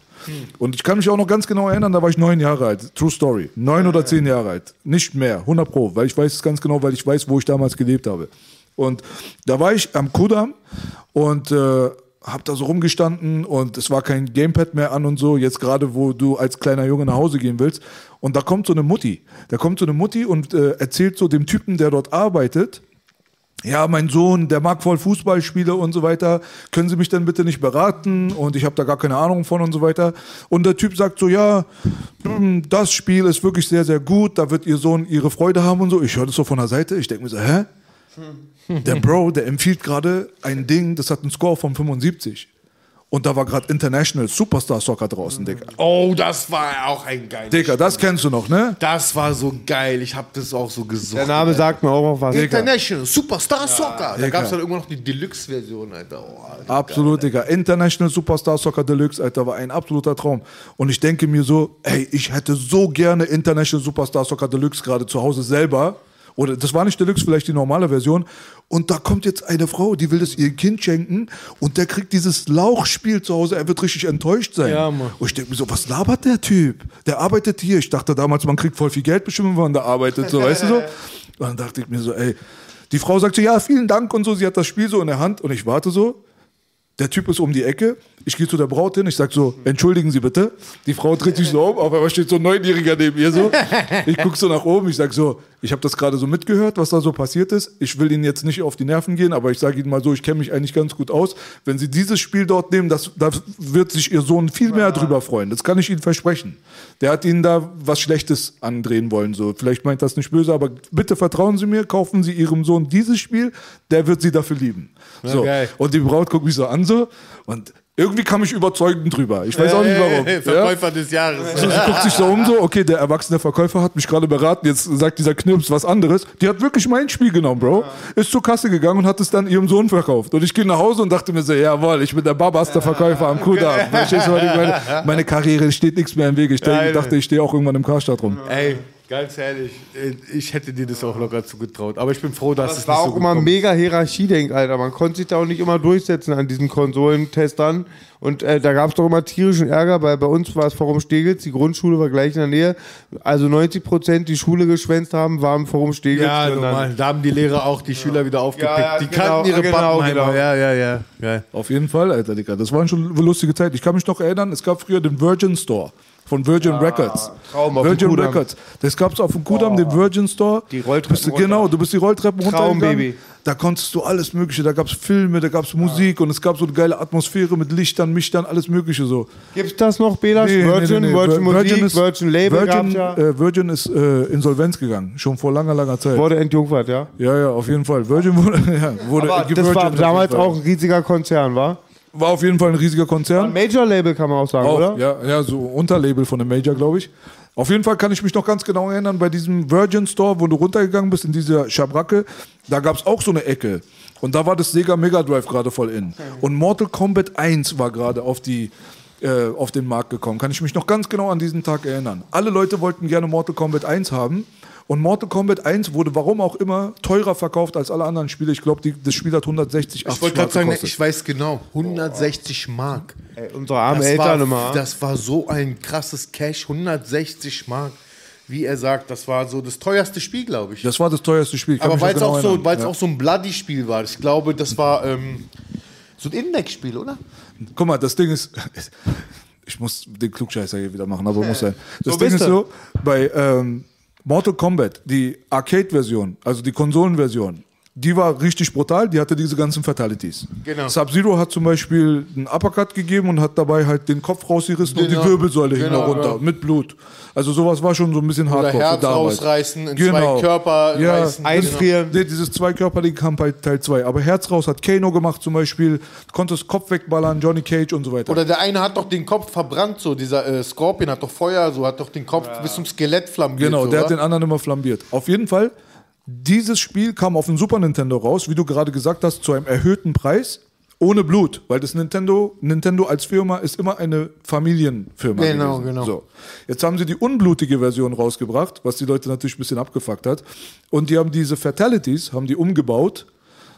Und ich kann mich auch noch ganz genau erinnern, da war ich neun Jahre alt. True Story. Neun oder zehn Jahre alt. Nicht mehr. 100 Pro. Weil ich weiß es ganz genau, weil ich weiß, wo ich damals gelebt habe. Und da war ich am Kudamm und äh, hab da so rumgestanden und es war kein Gamepad mehr an und so. Jetzt gerade, wo du als kleiner Junge nach Hause gehen willst. Und da kommt so eine Mutti. Da kommt so eine Mutti und äh, erzählt so dem Typen, der dort arbeitet, ja, mein Sohn, der mag voll Fußballspiele und so weiter. Können Sie mich denn bitte nicht beraten? Und ich habe da gar keine Ahnung von und so weiter. Und der Typ sagt so, ja, hm, das Spiel ist wirklich sehr, sehr gut. Da wird Ihr Sohn Ihre Freude haben und so. Ich höre das so von der Seite. Ich denke mir so, hä? Der Bro, der empfiehlt gerade ein Ding, das hat einen Score von 75. Und da war gerade International Superstar Soccer draußen, Digga. Oh, das war auch ein geiles Digga, das kennst du noch, ne? Das war so geil. Ich habe das auch so gesucht. Der Name sagt mir auch noch was. International Superstar Soccer. Da Digga. gab es dann irgendwann noch die Deluxe-Version, Alter. Oh, Alter. Absolut, Digga. International Superstar Soccer Deluxe, Alter, war ein absoluter Traum. Und ich denke mir so, ey, ich hätte so gerne International Superstar Soccer Deluxe gerade zu Hause selber. Oder das war nicht Deluxe, vielleicht die normale Version. Und da kommt jetzt eine Frau, die will das ihr Kind schenken und der kriegt dieses Lauchspiel zu Hause. Er wird richtig enttäuscht sein. Ja, Mann. Und ich denke mir so, was labert der Typ? Der arbeitet hier. Ich dachte damals, man kriegt voll viel Geld bestimmt, wenn man da arbeitet, so, weißt du so? [LAUGHS] Und dann dachte ich mir so, ey, die Frau sagt so, ja, vielen Dank und so. Sie hat das Spiel so in der Hand und ich warte so. Der Typ ist um die Ecke. Ich gehe zu der Braut hin. Ich sag so, entschuldigen Sie bitte. Die Frau dreht sich so um. Auf einmal steht so ein Neunjähriger neben ihr so. Ich guck so nach oben. Ich sag so, ich habe das gerade so mitgehört, was da so passiert ist. Ich will Ihnen jetzt nicht auf die Nerven gehen, aber ich sage Ihnen mal so, ich kenne mich eigentlich ganz gut aus. Wenn Sie dieses Spiel dort nehmen, das, da wird sich Ihr Sohn viel mehr drüber freuen. Das kann ich Ihnen versprechen. Der hat Ihnen da was Schlechtes andrehen wollen. So. Vielleicht meint das nicht böse, aber bitte vertrauen Sie mir, kaufen Sie Ihrem Sohn dieses Spiel, der wird Sie dafür lieben. So. geil. Und die Braut guckt mich so an so und irgendwie kam ich überzeugend drüber. Ich weiß auch nicht warum. Hey, Ja? Verkäufer des Jahres. So, sie guckt sich so um so, okay, der erwachsene Verkäufer hat mich gerade beraten, jetzt sagt dieser Knirps was anderes. Die hat wirklich mein Spiel genommen, Bro. Ist zur Kasse gegangen und hat es dann ihrem Sohn verkauft. Und ich gehe nach Hause und dachte mir so, jawohl, ich bin der Babaster Verkäufer am ich meine? [LAUGHS] Meine Karriere steht nichts mehr im Wege. Ich dachte, ich stehe auch irgendwann im Karstadt rum. Ey, ganz ehrlich, äh, ich hätte dir das auch locker zugetraut. Aber ich bin froh, dass Das es war nicht auch so immer gekommen mega Hierarchie-Denk, Alter. Man konnte sich da auch nicht immer durchsetzen an diesen Konsolentestern. Und äh, da gab es doch immer tierischen Ärger, weil bei uns war es Forum Steglitz, die Grundschule war gleich in der Nähe. Also 90 Prozent, die Schule geschwänzt haben, waren Forum Steglitz. Ja, Und dann- normal. Da haben die Lehrer auch die Schüler wieder aufgepickt. Ja, ja, die genau, kannten ihre genau, genau. Ja, ja, ja. Geil. Auf jeden Fall, Alter, Digga. Das waren schon eine lustige Zeit. Ich kann mich noch erinnern, es gab früher den Virgin Store von Virgin Records. Traum auf dem Virgin Kudamm. Records. Das gab es auf dem Kudamm, den Virgin Store. Die Rolltreppen Bist genau, du bist die Rolltreppen runtergegangen. Baby. Da konntest du alles Mögliche. Da gab es Filme, da gab es Musik und es gab so eine geile Atmosphäre mit Lichtern, Michtern, alles Mögliche so. Gibt's das noch, Bela? Virgin, Virgin Musik, Virgin Label Virgin, ja. äh, Virgin ist äh, Insolvenz gegangen, schon vor langer, langer Zeit. Wurde entjungfert, ja? ja, ja, auf jeden Fall. Virgin wurde, [LAUGHS] ja, wurde Aber das war damals auch ein riesiger Konzern, war? War auf jeden Fall ein riesiger Konzern. Major Label kann man auch sagen, Auch, oder? Ja, ja, so Unterlabel von dem Major, glaube ich. Auf jeden Fall kann ich mich noch ganz genau erinnern, bei diesem Virgin Store, wo du runtergegangen bist, in dieser Schabracke, da gab es auch so eine Ecke. Und da war das Sega Mega Drive gerade voll in. Und Mortal Kombat 1 war gerade auf die äh, auf den Markt gekommen. Kann ich mich noch ganz genau an diesen Tag erinnern. Alle Leute wollten gerne Mortal Kombat 1 haben. Und Mortal Kombat 1 wurde, warum auch immer, teurer verkauft als alle anderen Spiele. Ich glaube, das Spiel hat 160, 80 Ich wollte gerade Mark sagen, gekostet. ich weiß genau, 160 Mark. Ey, unsere armen das Eltern war, immer. Das war so ein krasses Cash, 160 Mark. Wie er sagt, das war so das teuerste Spiel, glaube ich. Das war das teuerste Spiel. Aber weil es genau auch, so, Ja. auch so ein Bloody-Spiel war. Ich glaube, das war ähm, so ein Index-Spiel, oder? Guck mal, das Ding ist. [LAUGHS] Ich muss den Klugscheißer hier wieder machen, aber [LAUGHS] muss sein. Das So Ding ist so, bei ähm, Mortal Kombat, die Arcade-Version, also die Konsolenversion, die war richtig brutal, die hatte diese ganzen Fatalities. Genau. Sub-Zero hat zum Beispiel einen Uppercut gegeben und hat dabei halt den Kopf rausgerissen und Genau. die Wirbelsäule hing Genau, runter ja. mit Blut. Also sowas war schon so ein bisschen Oder hardcore Herz für damals. rausreißen, in zwei Körper ja, reißen. Einfrieren. Nee, dieses Zwei-Körper-Ding kam bei Teil 2. Aber Herz raus hat Kano gemacht zum Beispiel, konntest Kopf wegballern, Johnny Cage und so weiter. Oder der eine hat doch den Kopf verbrannt, so dieser äh, Scorpion hat doch Feuer, so hat doch den Kopf bis zum Skelett flambiert. Genau, so, der hat oder? den anderen immer flambiert. Auf jeden Fall, dieses Spiel kam auf dem Super Nintendo raus, wie du gerade gesagt hast, zu einem erhöhten Preis. Ohne Blut, weil das Nintendo, Nintendo als Firma ist immer eine Familienfirma. Genau, gewesen. genau. So. Jetzt haben sie die unblutige Version rausgebracht, was die Leute natürlich ein bisschen abgefuckt hat. Und die haben diese Fatalities, haben die umgebaut.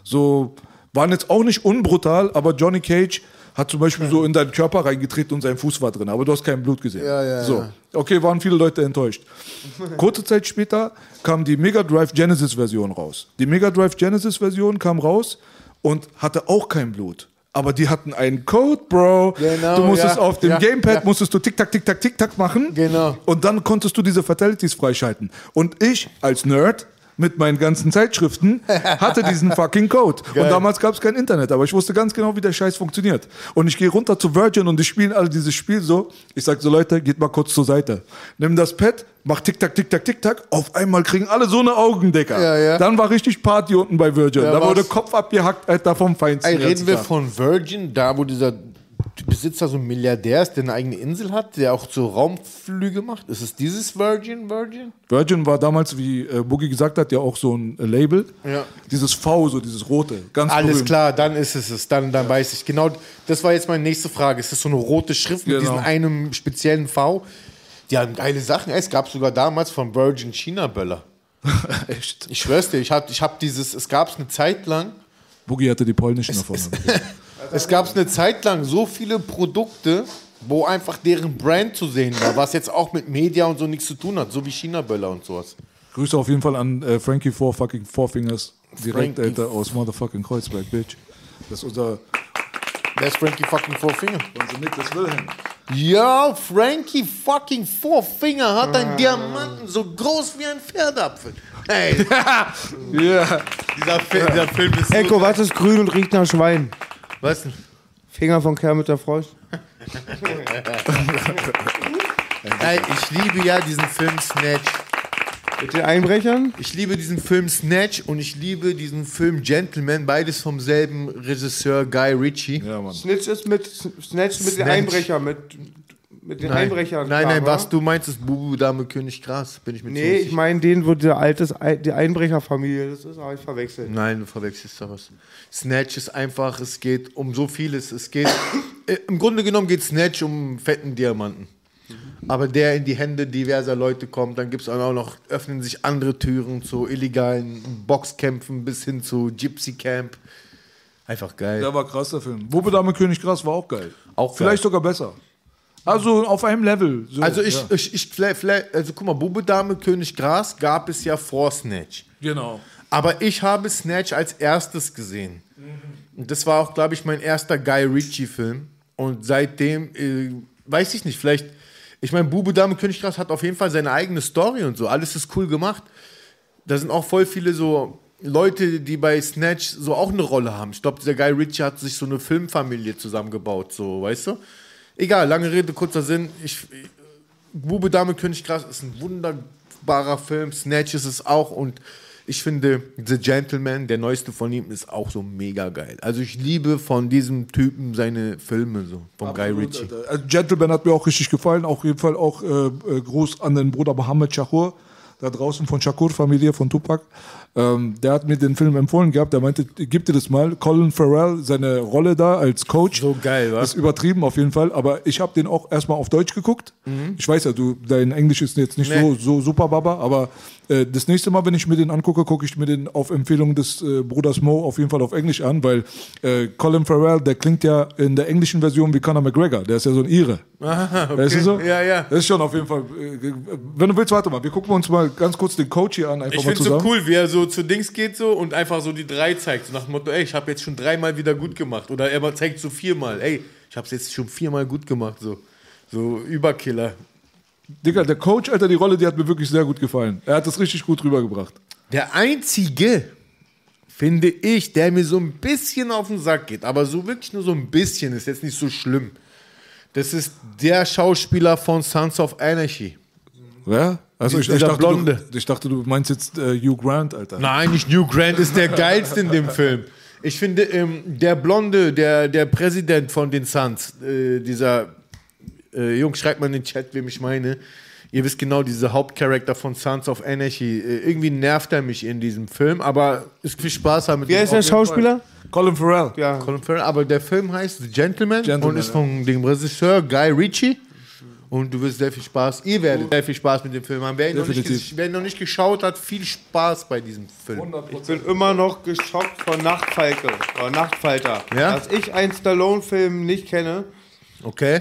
So, waren jetzt auch nicht unbrutal, aber Johnny Cage hat zum Beispiel so in deinen Körper reingetreten und sein Fuß war drin, aber du hast kein Blut gesehen. Ja, ja, so. ja. Okay, waren viele Leute enttäuscht. [LAUGHS] Kurze Zeit später kam die Mega Drive Genesis Version raus. Die Mega Drive Genesis Version kam raus und hatte auch kein Blut. aber die hatten einen Code, Bro. Genau, du musstest ja, auf dem ja, Gamepad ja. musstest du tick tack tick tack tick tack machen. Genau. Und dann konntest du diese Fatalities freischalten. Und ich als Nerd mit meinen ganzen Zeitschriften hatte diesen [LAUGHS] fucking Code. Geil. Und damals gab es kein Internet, aber ich wusste ganz genau, wie der Scheiß funktioniert. Und ich gehe runter zu Virgin und die spielen alle dieses Spiel so. Ich sag so, Leute, geht mal kurz zur Seite. Nimm das Pad, mach tick tack tick tack tick tack. Auf einmal kriegen alle so eine Augendecker. Ja, ja. Dann war richtig Party unten bei Virgin. Ja, da wurde was? Kopf abgehackt, Alter, vom Feinsten. Ey, den reden wir von Virgin, da wo dieser Besitzer so ein Milliardär ist, der eine eigene Insel hat, der auch so Raumflüge macht? Ist es dieses Virgin, Virgin? Virgin war damals, wie äh, Boogie gesagt hat, ja auch so ein äh, Label. Ja. Dieses V, so dieses rote. Ganz Alles berühmt. klar, dann ist es es. Dann, dann weiß ich. Genau, das war jetzt meine nächste Frage. Ist so eine rote Schrift mit Genau. diesem einem speziellen V. Die haben geile Sachen. Es gab sogar damals von Virgin China Böller. [LAUGHS] Echt? Ich schwör's dir, ich hab, ich hab dieses, es gab's eine Zeit lang, Boogie hatte die polnischen davon. [LAUGHS] es gab's eine Zeit lang so viele Produkte, wo einfach deren Brand zu sehen war, was jetzt auch mit Media und so nichts zu tun hat, so wie China Böller und sowas. Grüße auf jeden Fall an äh, Frankie Four fucking Four Fingers. Direkt, Frankie. Alter, aus motherfucking Kreuzberg, Bitch. Das ist unser. Wer ist Frankie fucking Four Finger? Unser Niklas Wilhelm. Ja, Frankie fucking Four Finger hat einen Diamanten so groß wie ein Pferdapfel. Hey. [LAUGHS] Ja. Dieser, Film, dieser Film ist so Echo, was ist grün und riecht nach Schwein? Was denn? Finger von Kermit der Frosch. [LAUGHS] Ey, ich liebe ja diesen Film Snatch. Mit den Einbrechern? Ich liebe diesen Film Snatch und ich liebe diesen Film Gentleman, beides vom selben Regisseur Guy Ritchie. Ja, Mann. Snitch ist mit Snatch mit den Snatch. Einbrechern, mit, mit den Nein, Einbrechern. nein, nein, wa? was du meinst, ist Bubu, Dame, König, Gras. Bin ich mit Nee, ich meine den, wo der altes, die Einbrecherfamilie, das ist, habe ich verwechselt. Nein, du verwechselst da was. Snatch ist einfach, es geht um so vieles. Es geht, äh, im Grunde genommen geht Snatch um fetten Diamanten. Aber der in die Hände diverser Leute kommt, dann gibt es auch noch, öffnen sich andere Türen zu illegalen Boxkämpfen bis hin zu Gypsy Camp. Einfach geil. Der war krass, der Film. Wo Dame König Gras war auch geil. Auch Vielleicht geil. sogar besser. Also auf einem Level. So, Also ich, ja. ich, ich vielleicht, vielleicht, also guck mal, Bube Dame König Gras gab es ja vor Snatch. Genau. Aber ich habe Snatch als erstes gesehen. Und das war auch, glaube ich, mein erster Guy Ritchie-Film. Und seitdem, äh, weiß ich nicht, vielleicht, ich meine, Bube Dame König Gras hat auf jeden Fall seine eigene Story und so. Alles ist cool gemacht. Da sind auch voll viele so Leute, die bei Snatch so auch eine Rolle haben. Ich glaube, dieser Guy Ritchie hat sich so eine Filmfamilie zusammengebaut, so, weißt du? Egal, lange Rede, kurzer Sinn. Ich, Bube, Dame, König, Gras ist ein wunderbarer Film. Snatch ist es auch. Und ich finde, The Gentleman, der neueste von ihm, ist auch so mega geil. Also ich liebe von diesem Typen seine Filme, so, von Guy Absolut, Ritchie. Alter. Also Gentleman hat mir auch richtig gefallen. Auf jeden Fall auch äh, äh, Gruß an den Bruder Mohammed Shakur, da draußen von Shakur-Familie, von Tupac. Ähm, der hat mir den Film empfohlen gehabt. Der meinte, gib dir das mal. Colin Farrell, seine Rolle da als Coach. So geil, was? Ist übertrieben auf jeden Fall. Aber ich habe den auch erstmal auf Deutsch geguckt. Ich weiß ja, du, dein Englisch ist jetzt nicht Nee. so, so super, Baba. Aber äh, das nächste Mal, wenn ich mir den angucke, gucke ich mir den auf Empfehlung des äh, Bruders Mo auf jeden Fall auf Englisch an, weil äh, Colin Farrell, der klingt ja in der englischen Version wie Conor McGregor. Der ist ja so ein Ire. [LAUGHS] Aha, okay. Weißt du so? Ja, ja. Das ist schon auf jeden Fall. äh, Wenn du willst, warte mal. Wir gucken uns mal ganz kurz den Coach hier an. Einfach Ich mal finde es so zusammen. cool, wie er so zu Dings geht so und einfach so die drei zeigt. So nach dem Motto, ey, ich habe jetzt schon dreimal wieder gut gemacht. Oder er zeigt so viermal, ey, ich habe es jetzt schon viermal gut gemacht. So, so Überkiller. Digga, der Coach, Alter, die Rolle, die hat mir wirklich sehr gut gefallen. Er hat das richtig gut rübergebracht. Der einzige, finde ich, der mir so ein bisschen auf den Sack geht, aber so wirklich nur so ein bisschen, ist jetzt nicht so schlimm. Das ist der Schauspieler von Sons of Anarchy. Wer? Also ich, ich, dachte, Blonde. Du, ich dachte, du meinst jetzt äh, Hugh Grant, Alter. Nein, nicht Hugh Grant ist der geilste in dem Film. Ich finde, ähm, der Blonde, der, der Präsident von den Suns, äh, dieser äh, Jungs, schreibt mal in den Chat, wem ich meine. Ihr wisst genau, dieser Hauptcharakter von Sons of Anarchy. Äh, irgendwie nervt er mich in diesem Film, aber es viel Spaß haben mit Wer ist der Schauspieler? Colin Farrell. Ja. Colin Farrell, aber der Film heißt The Gentleman, Gentleman, und ist von dem Regisseur Guy Ritchie. Und du wirst sehr viel Spaß, ihr werdet sehr viel Spaß mit dem Film haben. Wer ihn, noch nicht, wer ihn noch nicht geschaut hat, viel Spaß bei diesem Film. Ich bin immer noch geschockt von Nachtfalke, oder Nachtfalter. Ja? Dass ich einen Stallone-Film nicht kenne. Okay.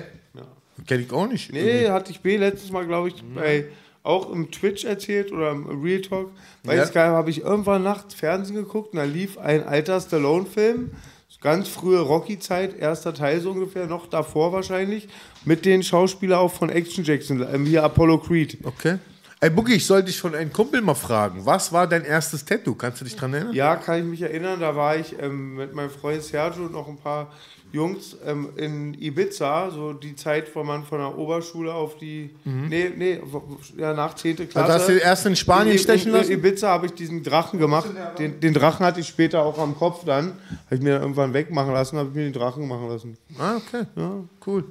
Kenn ich auch nicht. Nee, hatte ich B letztes Mal, glaube ich, bei, auch im Twitch erzählt oder im Real Talk. Weiß Ja. ich gar nicht, habe ich irgendwann nachts Fernsehen geguckt und da lief ein alter Stallone-Film. Ganz frühe Rocky-Zeit, erster Teil so ungefähr, noch davor wahrscheinlich, mit den Schauspielern auch von Action Jackson, ähm, hier Apollo Creed. Okay. Ey, Boogie, ich sollte dich von einem Kumpel mal fragen. Was war dein erstes Tattoo? Kannst du dich dran erinnern? Ja, kann ich mich erinnern. Da war ich ähm, mit meinem Freund Sergio und noch ein paar Jungs ähm, in Ibiza, so die Zeit, wo man von der Oberschule auf die, Mhm. nee, nee, ja, nach 10. Klasse. hast du erst in Spanien stechen in, lassen? In Ibiza habe ich diesen Drachen gemacht. Den, den Drachen hatte ich später auch am Kopf dann. Habe ich mir dann irgendwann wegmachen lassen, habe ich mir den Drachen machen lassen. Ah, okay. Ja. Cool.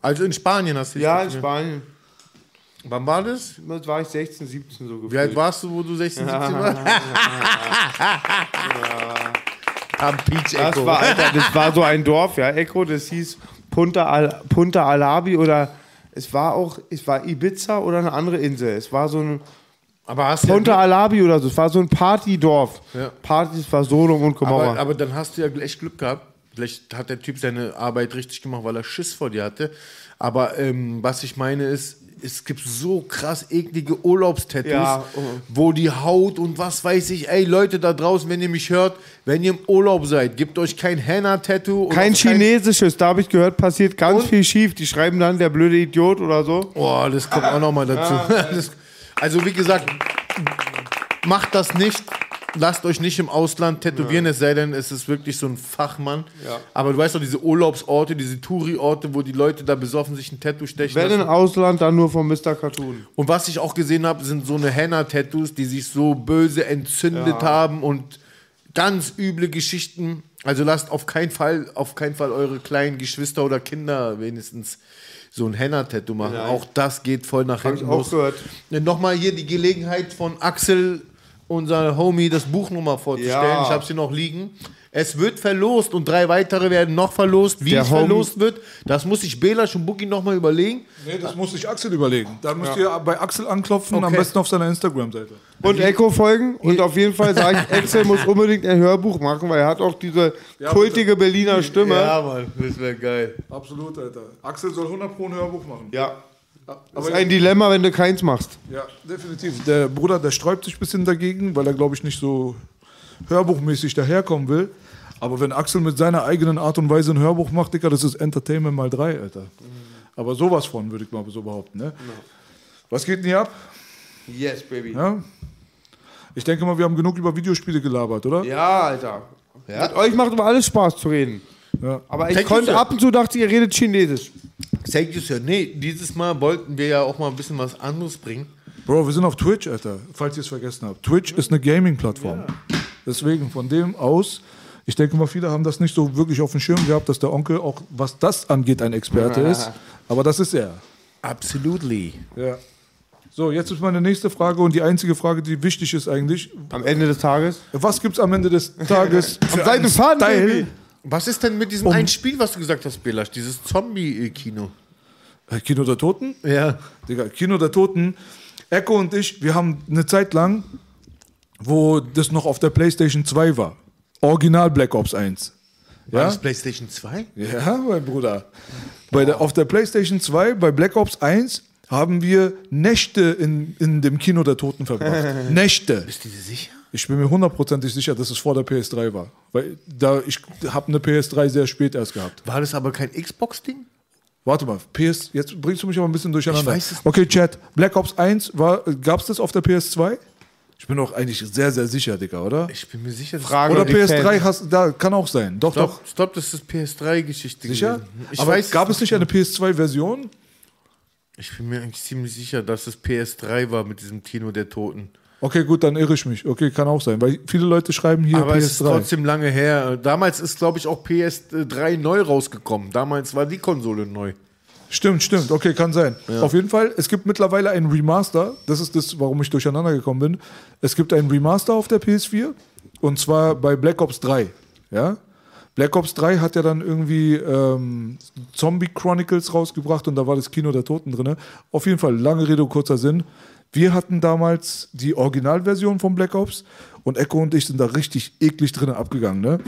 Also in Spanien hast du dich Ja, in? Spanien. Wann war das? Das war ich 16, 17 so gefühlt. Wie alt warst du, wo du 16, 17 warst? [LAUGHS] [LAUGHS] Am Peach Das Echo. war, Alter, das war so ein Dorf, ja, Echo, das hieß Punta, Al, Punta Alabi oder es war auch, es war Ibiza oder eine andere Insel. Es war so ein Aber hast Punta ja, Alabi oder so, es war so ein Partydorf. Ja. Partys war Sodom und Gomorra. aber, aber dann hast du ja echt Glück gehabt. Vielleicht hat der Typ seine Arbeit richtig gemacht, weil er Schiss vor dir hatte. Aber ähm, was ich meine ist, es gibt so krass eklige Urlaubstattoos, Ja, oh. wo die Haut und was weiß ich, ey Leute da draußen, wenn ihr mich hört, wenn ihr im Urlaub seid, gebt euch kein Henna-Tattoo. und Kein chinesisches, da habe ich gehört, passiert ganz viel schief. Die schreiben dann der blöde Idiot oder so. Oh, das kommt auch nochmal dazu. [LAUGHS] Das, also wie gesagt, macht das nicht. Lasst euch nicht im Ausland tätowieren, es sei denn, es ist wirklich so ein Fachmann. Ja. Aber du weißt doch, diese Urlaubsorte, diese Touri-Orte, wo die Leute da besoffen sich ein Tattoo stechen Wenn im. Ausland, dann nur von Mr. Cartoon. Und was ich auch gesehen habe, sind so eine Henna-Tattoos, die sich so böse entzündet Ja. haben und ganz üble Geschichten. Also lasst auf keinen Fall, auf keinen Fall eure kleinen Geschwister oder Kinder wenigstens so ein Henna-Tattoo machen. Ja. Auch das geht voll nach Hab ich hinten auch los. gehört. Nochmal hier die Gelegenheit von Axel, unser Homie, das Buch nochmal vorzustellen. Ja. Ich habe sie noch liegen. Es wird verlost und drei weitere werden noch verlost. Wie Der es Homie- verlost wird, das muss sich Belasch und Boogie nochmal überlegen. Nee, das muss sich Axel überlegen. Da müsst Ja. ihr bei Axel anklopfen, am Okay. besten auf seiner Instagram-Seite. Und Echo folgen. Und auf jeden Fall sage ich, [LAUGHS] Axel muss unbedingt ein Hörbuch machen, weil er hat auch diese Ja, kultige Berliner Stimme. Mann, das wäre geil. Absolut, Alter. Axel soll 100 Pro ein Hörbuch machen. Ja. Das Aber ist ein Dilemma, wenn du keins machst. Ja, definitiv. Der Bruder, der sträubt sich ein bisschen dagegen, weil er, glaube ich, nicht so hörbuchmäßig daherkommen will. Aber wenn Axel mit seiner eigenen Art und Weise ein Hörbuch macht, Dicker, das ist Entertainment mal drei, Alter. Aber sowas von, würde ich mal so behaupten. Ne? Was geht denn hier ab? Yes, baby. Ja? Ich denke mal, wir haben genug über Videospiele gelabert, oder? Ja, Alter. Mit euch macht immer alles Spaß zu reden. Ja. Aber ich Thank konnte ab und zu dachte, ihr redet Chinesisch. Thank you, sir. Nee, dieses Mal wollten wir ja auch mal ein bisschen was anderes bringen. Bro, wir sind auf Twitch, Alter, falls ihr es vergessen habt. Twitch ist eine Gaming-Plattform. Deswegen, von dem aus, ich denke mal, viele haben das nicht so wirklich auf dem Schirm gehabt, dass der Onkel auch, was das angeht, ein Experte [LAUGHS] ist. Aber das ist er. Absolutely. Ja. So, jetzt ist meine nächste Frage und die einzige Frage, die wichtig ist eigentlich. Am Ende des Tages? Was gibt's am Ende des Tages [LAUGHS] Am für Seite einen Faden, Style? Baby. Was ist denn mit diesem Um- einen Spiel, was du gesagt hast, Belasch? Dieses Zombie-Kino. Äh, Kino der Toten? Ja. Digga, Kino der Toten. Echo und ich, wir haben eine Zeit lang, wo das noch auf der PlayStation 2 war. Original Black Ops 1. War Ja? das PlayStation 2? Ja, mein Bruder. Bei der, auf der PlayStation 2, bei Black Ops 1, haben wir Nächte in, in dem Kino der Toten verbracht. [LAUGHS] Nächte. Bist du dir sicher? Ich bin mir hundertprozentig sicher, dass es vor der PS3 war. Weil da, ich habe eine PS3 sehr spät erst gehabt. War das aber kein Xbox-Ding? Warte mal, PS, jetzt bringst du mich aber ein bisschen durcheinander. Ich weiß es nicht. Okay, Chat, Black Ops 1, gab es das auf der PS2? Ich bin doch eigentlich sehr, sehr sicher, Digga, oder? Ich bin mir sicher. dass- Frage Oder an die PS3 Fans. hast, da kann auch sein. Doch, doch. Stopp, stopp, das ist PS3-Geschichte. Sicher? gewesen. Ich aber weiß, gab es nicht eine PS2-Version? Ich bin mir eigentlich ziemlich sicher, dass es PS3 war mit diesem Kino der Toten. Okay, gut, dann irre ich mich. Okay, kann auch sein, weil viele Leute schreiben hier aber es ist PS3. trotzdem lange her. Damals ist, glaube ich, auch PS3 neu rausgekommen. Damals war die Konsole neu. Stimmt, stimmt. Okay, kann sein. Ja. Auf jeden Fall, es gibt mittlerweile ein Remaster. Das ist das, warum ich durcheinander gekommen bin. Es gibt ein Remaster auf der PS4 und zwar bei Black Ops 3. Ja? Black Ops 3 hat ja dann irgendwie ähm, Zombie Chronicles rausgebracht und da war das Kino der Toten drin. Auf jeden Fall, lange Rede, kurzer Sinn. Wir hatten damals die Originalversion von Black Ops und Echo und ich sind da richtig eklig drin abgegangen. Ne?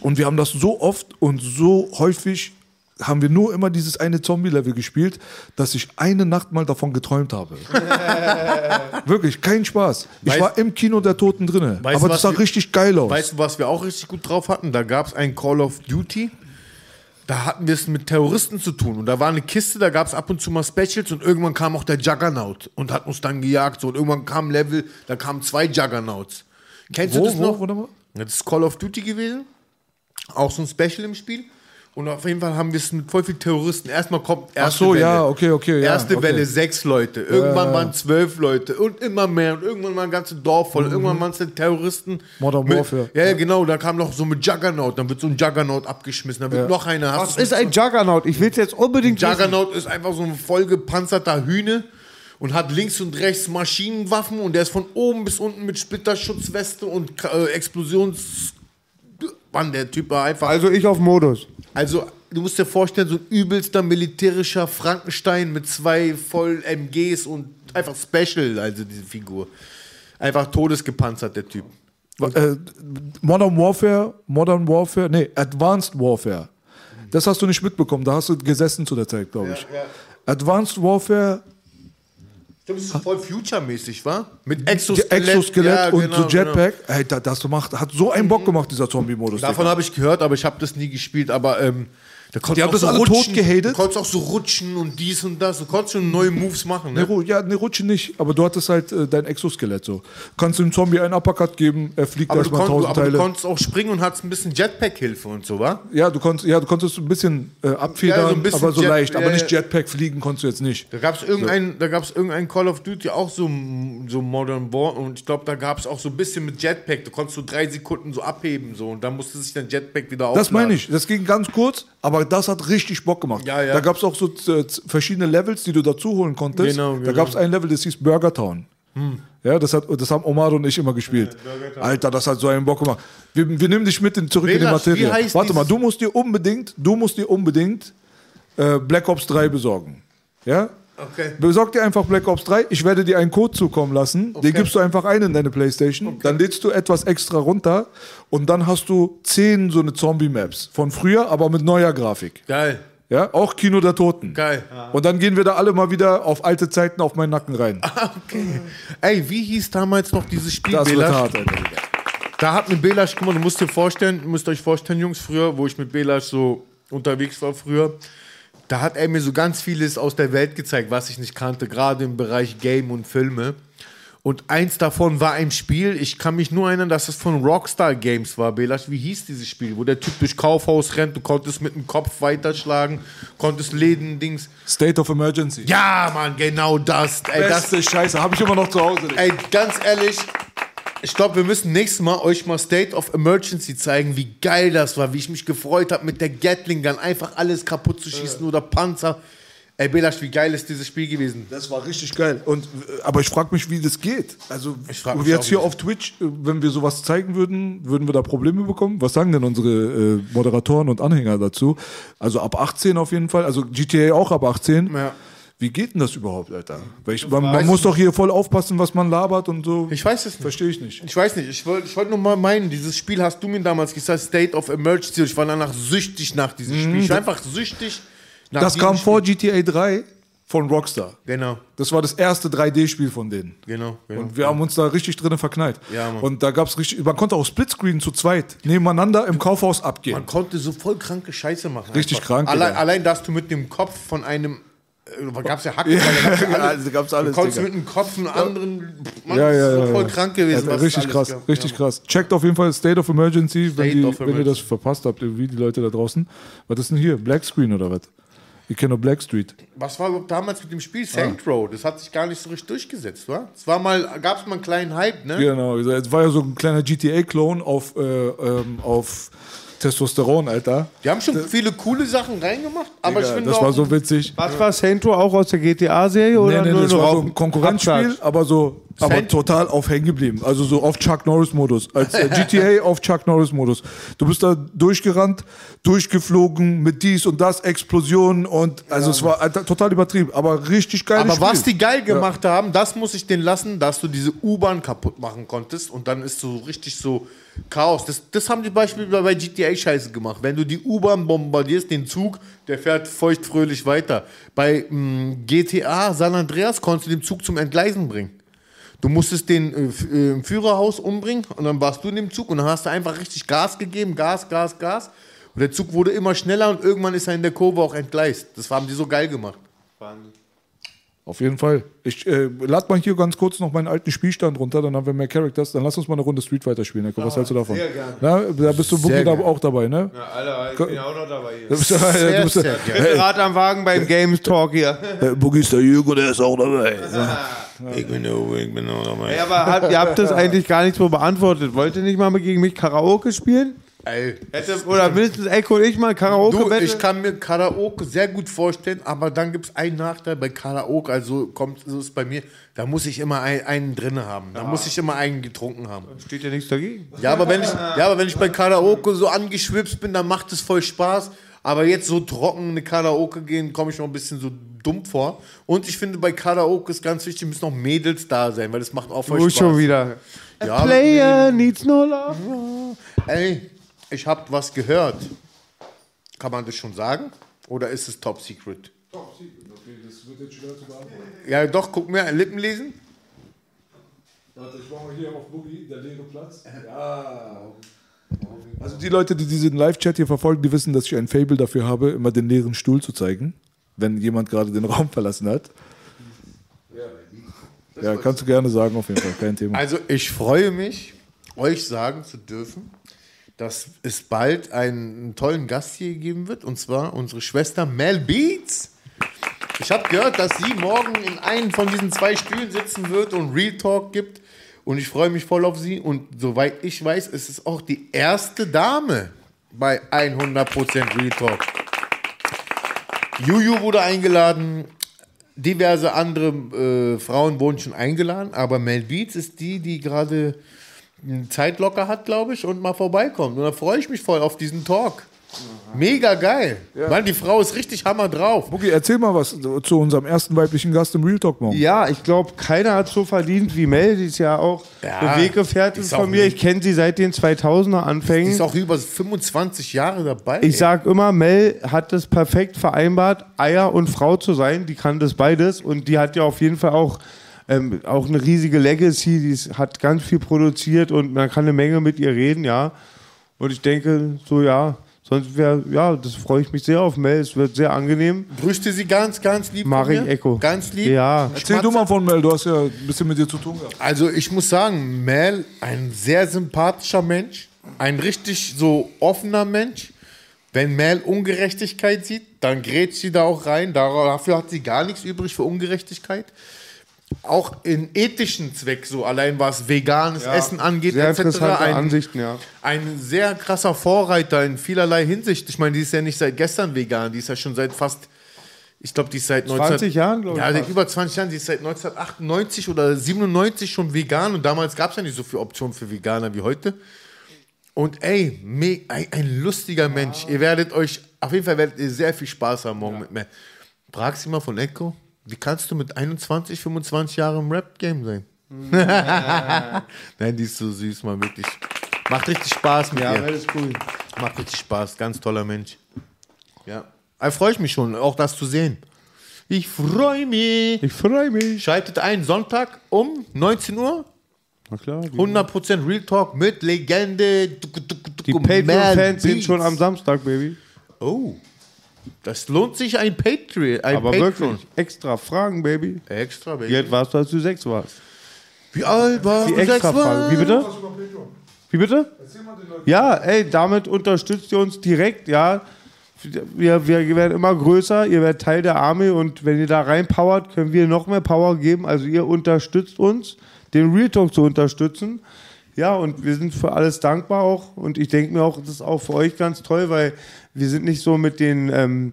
Und wir haben das so oft und so häufig haben wir nur immer dieses eine Zombie-Level gespielt, dass ich eine Nacht mal davon geträumt habe. [LAUGHS] Wirklich, kein Spaß. Ich Weißt- war im Kino der Toten drinne. Aber das sah wir- richtig geil aus. Weißt du, was wir auch richtig gut drauf hatten? Da gab es ein Call of Duty. Da hatten wir es mit Terroristen zu tun. Und da war eine Kiste, da gab es ab und zu mal Specials und irgendwann kam auch der Juggernaut und hat uns dann gejagt. So. Und irgendwann kam ein Level, da kamen zwei Juggernauts. Kennst Wo, du das wo, noch? wo? Das ist Call of Duty gewesen. Auch so ein Special im Spiel. Und auf jeden Fall haben wir es mit voll vielen Terroristen. Erstmal kommt erste Ach so, Welle. ja, okay, okay, ja, Erste okay. Welle sechs Leute. Irgendwann Ja. waren zwölf Leute und immer mehr. Und irgendwann war ein ganzes Dorf voll. Irgendwann waren es dann Terroristen. Mhm. Modern mit, Warfare. Ja, ja, genau. Da kam noch so mit Juggernaut. Dann wird so ein Juggernaut abgeschmissen. Dann wird Ja. noch einer. Was ist ein Juggernaut? Ich will es jetzt unbedingt wissen. Juggernaut ist einfach so ein vollgepanzerter Hühne und hat links und rechts Maschinenwaffen und der ist von oben bis unten mit Splitterschutzweste und äh, Explosions... Mann, der Typ war einfach... Also ich auf Modus. Also, du musst dir vorstellen, so ein übelster militärischer Frankenstein mit zwei voll MGs und einfach Special, also diese Figur. Einfach todesgepanzert, der Typ. Äh, Modern Warfare, Modern Warfare, nee, Advanced Warfare. Das hast du nicht mitbekommen, da hast du gesessen zu der Zeit, glaube ich. Advanced Warfare, Ich glaube, das ist voll Future-mäßig, wa? Mit Exoskelett. Exoskelett Ja, und genau, so Jetpack. Ey, da- das macht, hat so einen Bock gemacht, dieser Zombie-Modus. Davon habe ich gehört, aber ich habe das nie gespielt. Aber ähm, Die haben das so alle rutschen. tot gehatet? Du konntest auch so rutschen und dies und das. Du konntest schon neue Moves machen. Ne, Ne? Ja, ne, Rutsche nicht, aber du hattest halt äh, dein Exoskelett so. Kannst du dem Zombie einen Uppercut geben, er fliegt Aber, du, erstmal tausend aber du Teile. konntest auch springen und hattest ein bisschen Jetpack-Hilfe und so, wa? ja, du konntest, ja, du konntest ein bisschen äh, abfedern, Ja, so ein bisschen aber so Jet- leicht. Aber ja, nicht. Jetpack fliegen konntest du jetzt nicht. Da gab es irgendein, da gab's irgendein Call of Duty, auch so, so Modern War. Und ich glaube, da gab es auch so ein bisschen mit Jetpack. Da konntest du drei Sekunden so abheben. So, und dann musste sich dein Jetpack wieder aufladen. Das meine ich. Das ging ganz kurz, aber das hat richtig Bock gemacht. Ja, ja. Da gab es auch so äh, verschiedene Levels, die du dazu holen konntest. Genau, Da genau. gab es ein Level, das hieß Burger Town. Hm. Ja, das, hat, das haben Omar und ich immer gespielt. Alter, das hat so einen Bock gemacht. Wir, wir nehmen dich mit in, zurück in die Materie. Warte mal, du musst dir unbedingt, du musst dir unbedingt äh, Black Ops 3 besorgen. Ja? Okay. Besorg dir einfach Black Ops 3. Ich werde dir einen Code zukommen lassen. Den gibst du einfach ein in deine Playstation. Dann lädst du etwas extra runter und dann hast du zehn so eine Zombie-Maps von früher, aber mit neuer Grafik. Geil. Ja, auch Kino der Toten. Geil. Und dann gehen wir da alle mal wieder auf alte Zeiten auf meinen Nacken rein. Okay. Ey, wie hieß damals noch dieses Spiel? Das wird Belasch? hart, Alter. Da hat mit Belasch, guck mal, du musst dir vorstellen, ihr müsst euch vorstellen, Jungs, früher, wo ich mit Belasch so unterwegs war früher, da hat er mir so ganz vieles aus der Welt gezeigt, was ich nicht kannte, gerade im Bereich Game und Filme. Und eins davon war ein Spiel, ich kann mich nur erinnern, dass es von Rockstar Games war, Belasch. Wie hieß dieses Spiel? Wo der Typ durch Kaufhaus rennt, du konntest mit dem Kopf weiterschlagen, konntest Läden, Dings. State of Emergency. Ja, Mann, genau das. Ey, das Beste Scheiße, habe ich immer noch zu Hause. Ey, ganz ehrlich, ich glaube, wir müssen nächstes Mal euch mal State of Emergency zeigen, wie geil das war, wie ich mich gefreut habe, mit der Gatling Gun einfach alles kaputt zu schießen oder Panzer. Ey, Belasch, wie geil ist dieses Spiel gewesen? Das war richtig geil. Und, äh, aber ich frage mich, wie das geht. Also, mich jetzt hier wie auf Twitch, äh, wenn wir sowas zeigen würden, würden wir da Probleme bekommen? Was sagen denn unsere äh, Moderatoren und Anhänger dazu? Also ab 18 auf jeden Fall. Also GTA auch ab 18. Ja. Wie geht denn das überhaupt, Alter? Ich, man man muss doch hier voll aufpassen, was man labert und so. Ich weiß es nicht. Verstehe ich nicht. Ich weiß nicht, ich wollte ich wollt nur mal meinen, dieses Spiel hast du mir damals gesagt, State of Emergency. Ich war danach süchtig nach diesem Spiel. Ich war einfach süchtig nach Mhm. Das kam Spiel. vor GTA 3 von Rockstar. Genau. Das war das erste 3D-Spiel von denen. Genau, genau. Und wir haben uns da richtig drin verknallt. Ja, Mann. und da gab es richtig, man konnte auch Splitscreen zu zweit nebeneinander im Kaufhaus abgehen. Man konnte so voll kranke Scheiße machen. Richtig einfach. krank, Allein, allein, dass du mit dem Kopf von einem. Äh, gab's ja Hacken, Ja, gab's ja [LAUGHS] ja, alles. also gab's alles, Du konntest Digga. mit dem Kopf einen anderen. Mann, ja, das ja, ist ja, voll ja. krank gewesen. Ja, es richtig krass, gab. richtig krass. Checkt auf jeden Fall State of Emergency, wenn, State die, of wenn ihr das Emergency. verpasst habt, wie die Leute da draußen. Was ist denn hier? Black Screen oder was? Ich kenne nur Black Street. Was war überhaupt damals mit dem Ah. Spiel Saint Row? Das hat sich gar nicht so richtig durchgesetzt, wa? Es war mal, gab es mal einen kleinen Hype, ne? Genau, es war ja so ein kleiner GTA-Klon auf, äh, ähm, auf Testosteron, Alter. Die haben schon viele coole Sachen reingemacht, aber Digga, ich finde das auch, war so witzig. Was war Sainto auch aus der GTA-Serie? Nee, oder nee, nur das noch war so ein Konkurrenzspiel, aber so aber Cent- total auf hängen geblieben. Also so auf Chuck Norris-Modus. Als äh, [LAUGHS] GTA auf Chuck Norris-Modus. Du bist da durchgerannt, durchgeflogen mit dies und das, Explosionen und also es war Alter, total übertrieben, aber richtig geil. Aber was die geil gemacht haben, das muss ich denen lassen, dass du diese U-Bahn kaputt machen konntest und dann ist so richtig so Chaos. Das, das haben die beispielsweise bei GTA scheiße gemacht. Wenn du die U-Bahn bombardierst, den Zug, der fährt feuchtfröhlich weiter. Bei mh, GTA San Andreas konntest du den Zug zum Entgleisen bringen. Du musstest den äh, äh, im Führerhaus umbringen und dann warst du in dem Zug und dann hast du einfach richtig Gas gegeben, Gas, Gas, Gas. Und der Zug wurde immer schneller und irgendwann ist er in der Kurve auch entgleist. Das haben die so geil gemacht. Auf jeden Fall. Ich äh, lad mal hier ganz kurz noch meinen alten Spielstand runter, dann haben wir mehr Characters. Dann lass uns mal eine Runde Street Fighter spielen. Nico. Was hältst du davon? sehr gerne. Na, da bist du Sehr Boogie da auch dabei, ne? Ja, Alter, ich bin ja auch noch dabei hier. Du bist, ja, [LAUGHS] du bist, ja- Ich bin gerade am Wagen beim Games Talk hier. [LAUGHS] Äh, Boogie ist der Jürgen, der ist auch dabei. [LAUGHS] Ich bin auch, ich bin auch dabei. Ey, aber habt, ihr habt das eigentlich gar nicht so beantwortet. Wollt ihr nicht mal gegen mich Karaoke spielen? Ey, Hätte, oder mindestens Echo und ich mal Karaoke Du, ich kann mir Karaoke sehr gut vorstellen, aber dann gibt es einen Nachteil bei Karaoke, also kommt so ist bei mir, da muss ich immer ein, einen drin haben. Da muss ich immer einen getrunken haben. Steht ja nichts dagegen. Ja, aber wenn ich, ja, aber wenn ich bei Karaoke so angeschwipst bin, dann macht es voll Spaß. Aber jetzt so trocken eine Karaoke gehen, komme ich noch ein bisschen so dumm vor. Und ich finde, bei Karaoke ist ganz wichtig, müssen noch Mädels da sein, weil das macht auch voll Du Spaß. schon wieder. Ja, A player needs no love. Ey, ich habe was gehört. Kann man das schon sagen? Oder ist es top secret? Top Secret, okay, das wird jetzt schwer zu beantworten. Ja, doch, guck mir Lippen lesen. Warte, ich mache mal hier auf Boogie, der leere Platz. Ja. Also die Leute, die diesen Live-Chat hier verfolgen, die wissen, dass ich ein Fable dafür habe, immer den leeren Stuhl zu zeigen, wenn jemand gerade den Raum [LAUGHS] verlassen hat. Ja, kannst du gerne sagen, auf jeden Fall, kein Thema. Also ich freue mich, euch sagen zu dürfen, dass es bald einen tollen Gast hier geben wird, und zwar unsere Schwester Mel Beats. Ich habe gehört, dass sie morgen in einem von diesen zwei Stühlen sitzen wird und Real Talk gibt. Und ich freue mich voll auf sie. Und soweit ich weiß, ist es auch die erste Dame bei 100% Real Talk. Juju wurde eingeladen, diverse andere äh, Frauen wurden schon eingeladen, aber Mel Beats ist die, die gerade Zeit locker hat, glaube ich, und mal vorbeikommt. Und da freue ich mich voll auf diesen Talk. Mega geil. Mann, die Frau ist richtig hammer drauf. Boogie, erzähl mal was zu unserem ersten weiblichen Gast im Real Talk morgen. Ja, ich glaube, keiner hat so verdient wie Mel. Die ist ja auch Ja, Weggefährtin von mir. Ich kenne sie seit den 2000er Die Anfängen. ist auch über 25 Jahre dabei. Ich sag immer, Mel hat es perfekt vereinbart, Eier und Frau zu sein. Die kann das beides und die hat ja auf jeden Fall auch, ähm, auch eine riesige Legacy. Die ist, hat ganz viel produziert und man kann eine Menge mit ihr reden, ja. Und ich denke, so ja, sonst wäre, ja, das freue ich mich sehr auf Mel. Es wird sehr angenehm. Grüßte sie ganz, ganz lieb. Mach von ich. Echo. Ganz lieb. Ja. Erzähl du mal von Mel, du hast ja ein bisschen mit dir zu tun gehabt. Also ich muss sagen, Mel, ein sehr sympathischer Mensch, ein richtig so offener Mensch. Wenn Mel Ungerechtigkeit sieht, dann grätscht sie da auch rein. Dafür hat sie gar nichts übrig für Ungerechtigkeit. Auch in ethischen Zweck, so allein was veganes Ja, Essen angeht, sehr etc. Ein, Ansichten, ja. ein sehr krasser Vorreiter in vielerlei Hinsicht. Ich meine, die ist ja nicht seit gestern vegan, die ist ja schon seit fast, ich glaube, die ist seit 20 Jahren, glaub ich, Ja, seit über 20 Jahren, die ist seit 1998 oder 97 schon vegan und damals gab es ja nicht so viele Optionen für Veganer wie heute. Und ey, me, ein, ein lustiger Mensch. Ihr werdet euch, auf jeden Fall werdet ihr sehr viel Spaß haben morgen mit mir. Mal von Echo, wie kannst du mit 21, 25 Jahren im Rap-Game sein? [LAUGHS] Nein, die ist so süß, mal wirklich. Macht richtig Spaß mit Ja, ihr. Mel ist cool. Macht richtig Spaß, ganz toller Mensch. Ja. Da freue ich mich schon, auch das zu sehen. Ich freue mich. Ich freue mich. Schaltet ein Sonntag um 19 Uhr. Na klar. 100% Real Talk mit Legende. Die Patreon-Fans sind schon am Samstag, Baby. Oh. Das lohnt sich ein Patreon. Ein Aber Patreon. wirklich, extra Fragen, Baby. Extra, Baby. Wie alt warst du, als du sechs warst? Wie alt warst du? extra Sechs Fragen. Wie bitte? Wie bitte? Ja, ey, damit unterstützt ihr uns direkt, ja. Wir, wir werden immer größer, ihr werdet Teil der Army und wenn ihr da reinpowert, können wir noch mehr Power geben. Also ihr unterstützt uns, den Real Talk zu unterstützen. Ja, und wir sind für alles dankbar auch. Und ich denke mir auch, das ist auch für euch ganz toll, weil wir sind nicht so mit den ähm,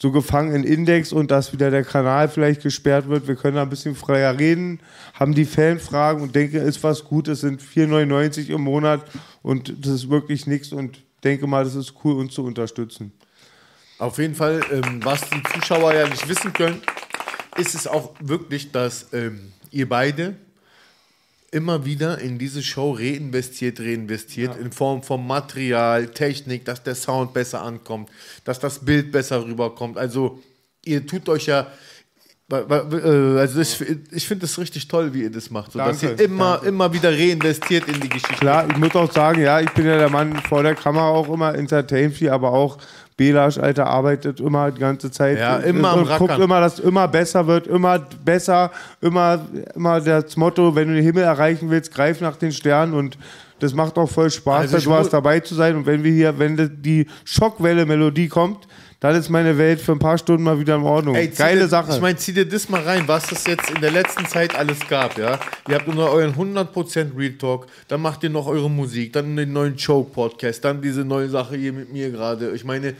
so gefangen in Index und dass wieder der Kanal vielleicht gesperrt wird. Wir können da ein bisschen freier reden, haben die Fanfragen und denke, ist was gut. Es sind 4,99 im Monat und das ist wirklich nichts und denke mal, das ist cool, uns zu unterstützen. Auf jeden Fall, ähm, was die Zuschauer ja nicht wissen können, ist es auch wirklich, dass ähm, ihr beide immer wieder in diese Show reinvestiert, reinvestiert, in Form von Material, Technik, dass der Sound besser ankommt, dass das Bild besser rüberkommt. Also ihr tut euch ja, also ich, ich finde es richtig toll, wie ihr das macht, so, dass Danke, ihr immer, danke. immer wieder reinvestiert in die Geschichte. Klar, ich muss auch sagen, ja, ich bin ja der Mann vor der Kamera auch immer entertain viel, aber auch Belasch, Alter, arbeitet immer die ganze Zeit. Ja, und, immer am und guckt immer, dass es immer besser wird, immer besser, immer, immer das Motto, wenn du den Himmel erreichen willst, greif nach den Sternen und das macht auch voll Spaß, Also da sowas muss- dabei zu sein. Und wenn wir hier, wenn die Schockwelle-Melodie kommt, dann ist meine Welt für ein paar Stunden mal wieder in Ordnung. Ey, Geile dir, Sache. Ich meine, zieh dir das mal rein, was es jetzt in der letzten Zeit alles gab, ja. Ihr habt nur euren 100% Real Talk, dann macht ihr noch eure Musik, dann den neuen Show-Podcast, dann diese neue Sache hier mit mir gerade. Ich meine,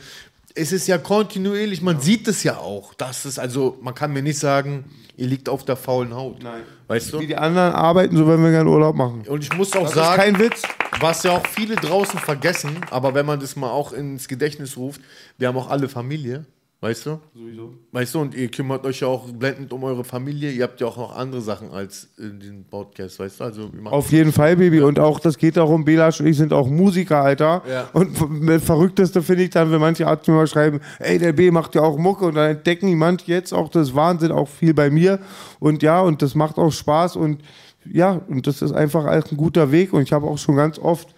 es ist ja kontinuierlich, man sieht es ja auch. Das ist also, man kann mir nicht sagen, ihr liegt auf der faulen Haut. Nein. Weißt du? Wie die anderen arbeiten, so wenn wir gerne Urlaub machen. Und ich muss auch Das ist sagen, kein Witz. was ja auch viele draußen vergessen, aber wenn man das mal auch ins Gedächtnis ruft, wir haben auch alle Familie, weißt du? Sowieso. Weißt du, und ihr kümmert euch ja auch blendend um eure Familie. Ihr habt ja auch noch andere Sachen als in den Podcast, weißt du? Also, Auf jeden Fall, Baby. Und auch, das geht darum, Belasch und ich sind auch Musiker, Alter. Ja. Und das Verrückteste finde ich dann, wenn manche Arzt mir mal schreiben, ey, der B macht ja auch Mucke. Und dann entdecken die manche jetzt auch das Wahnsinn, auch viel bei mir. Und ja, und das macht auch Spaß. Und ja, und das ist einfach ein guter Weg. Und ich habe auch schon ganz oft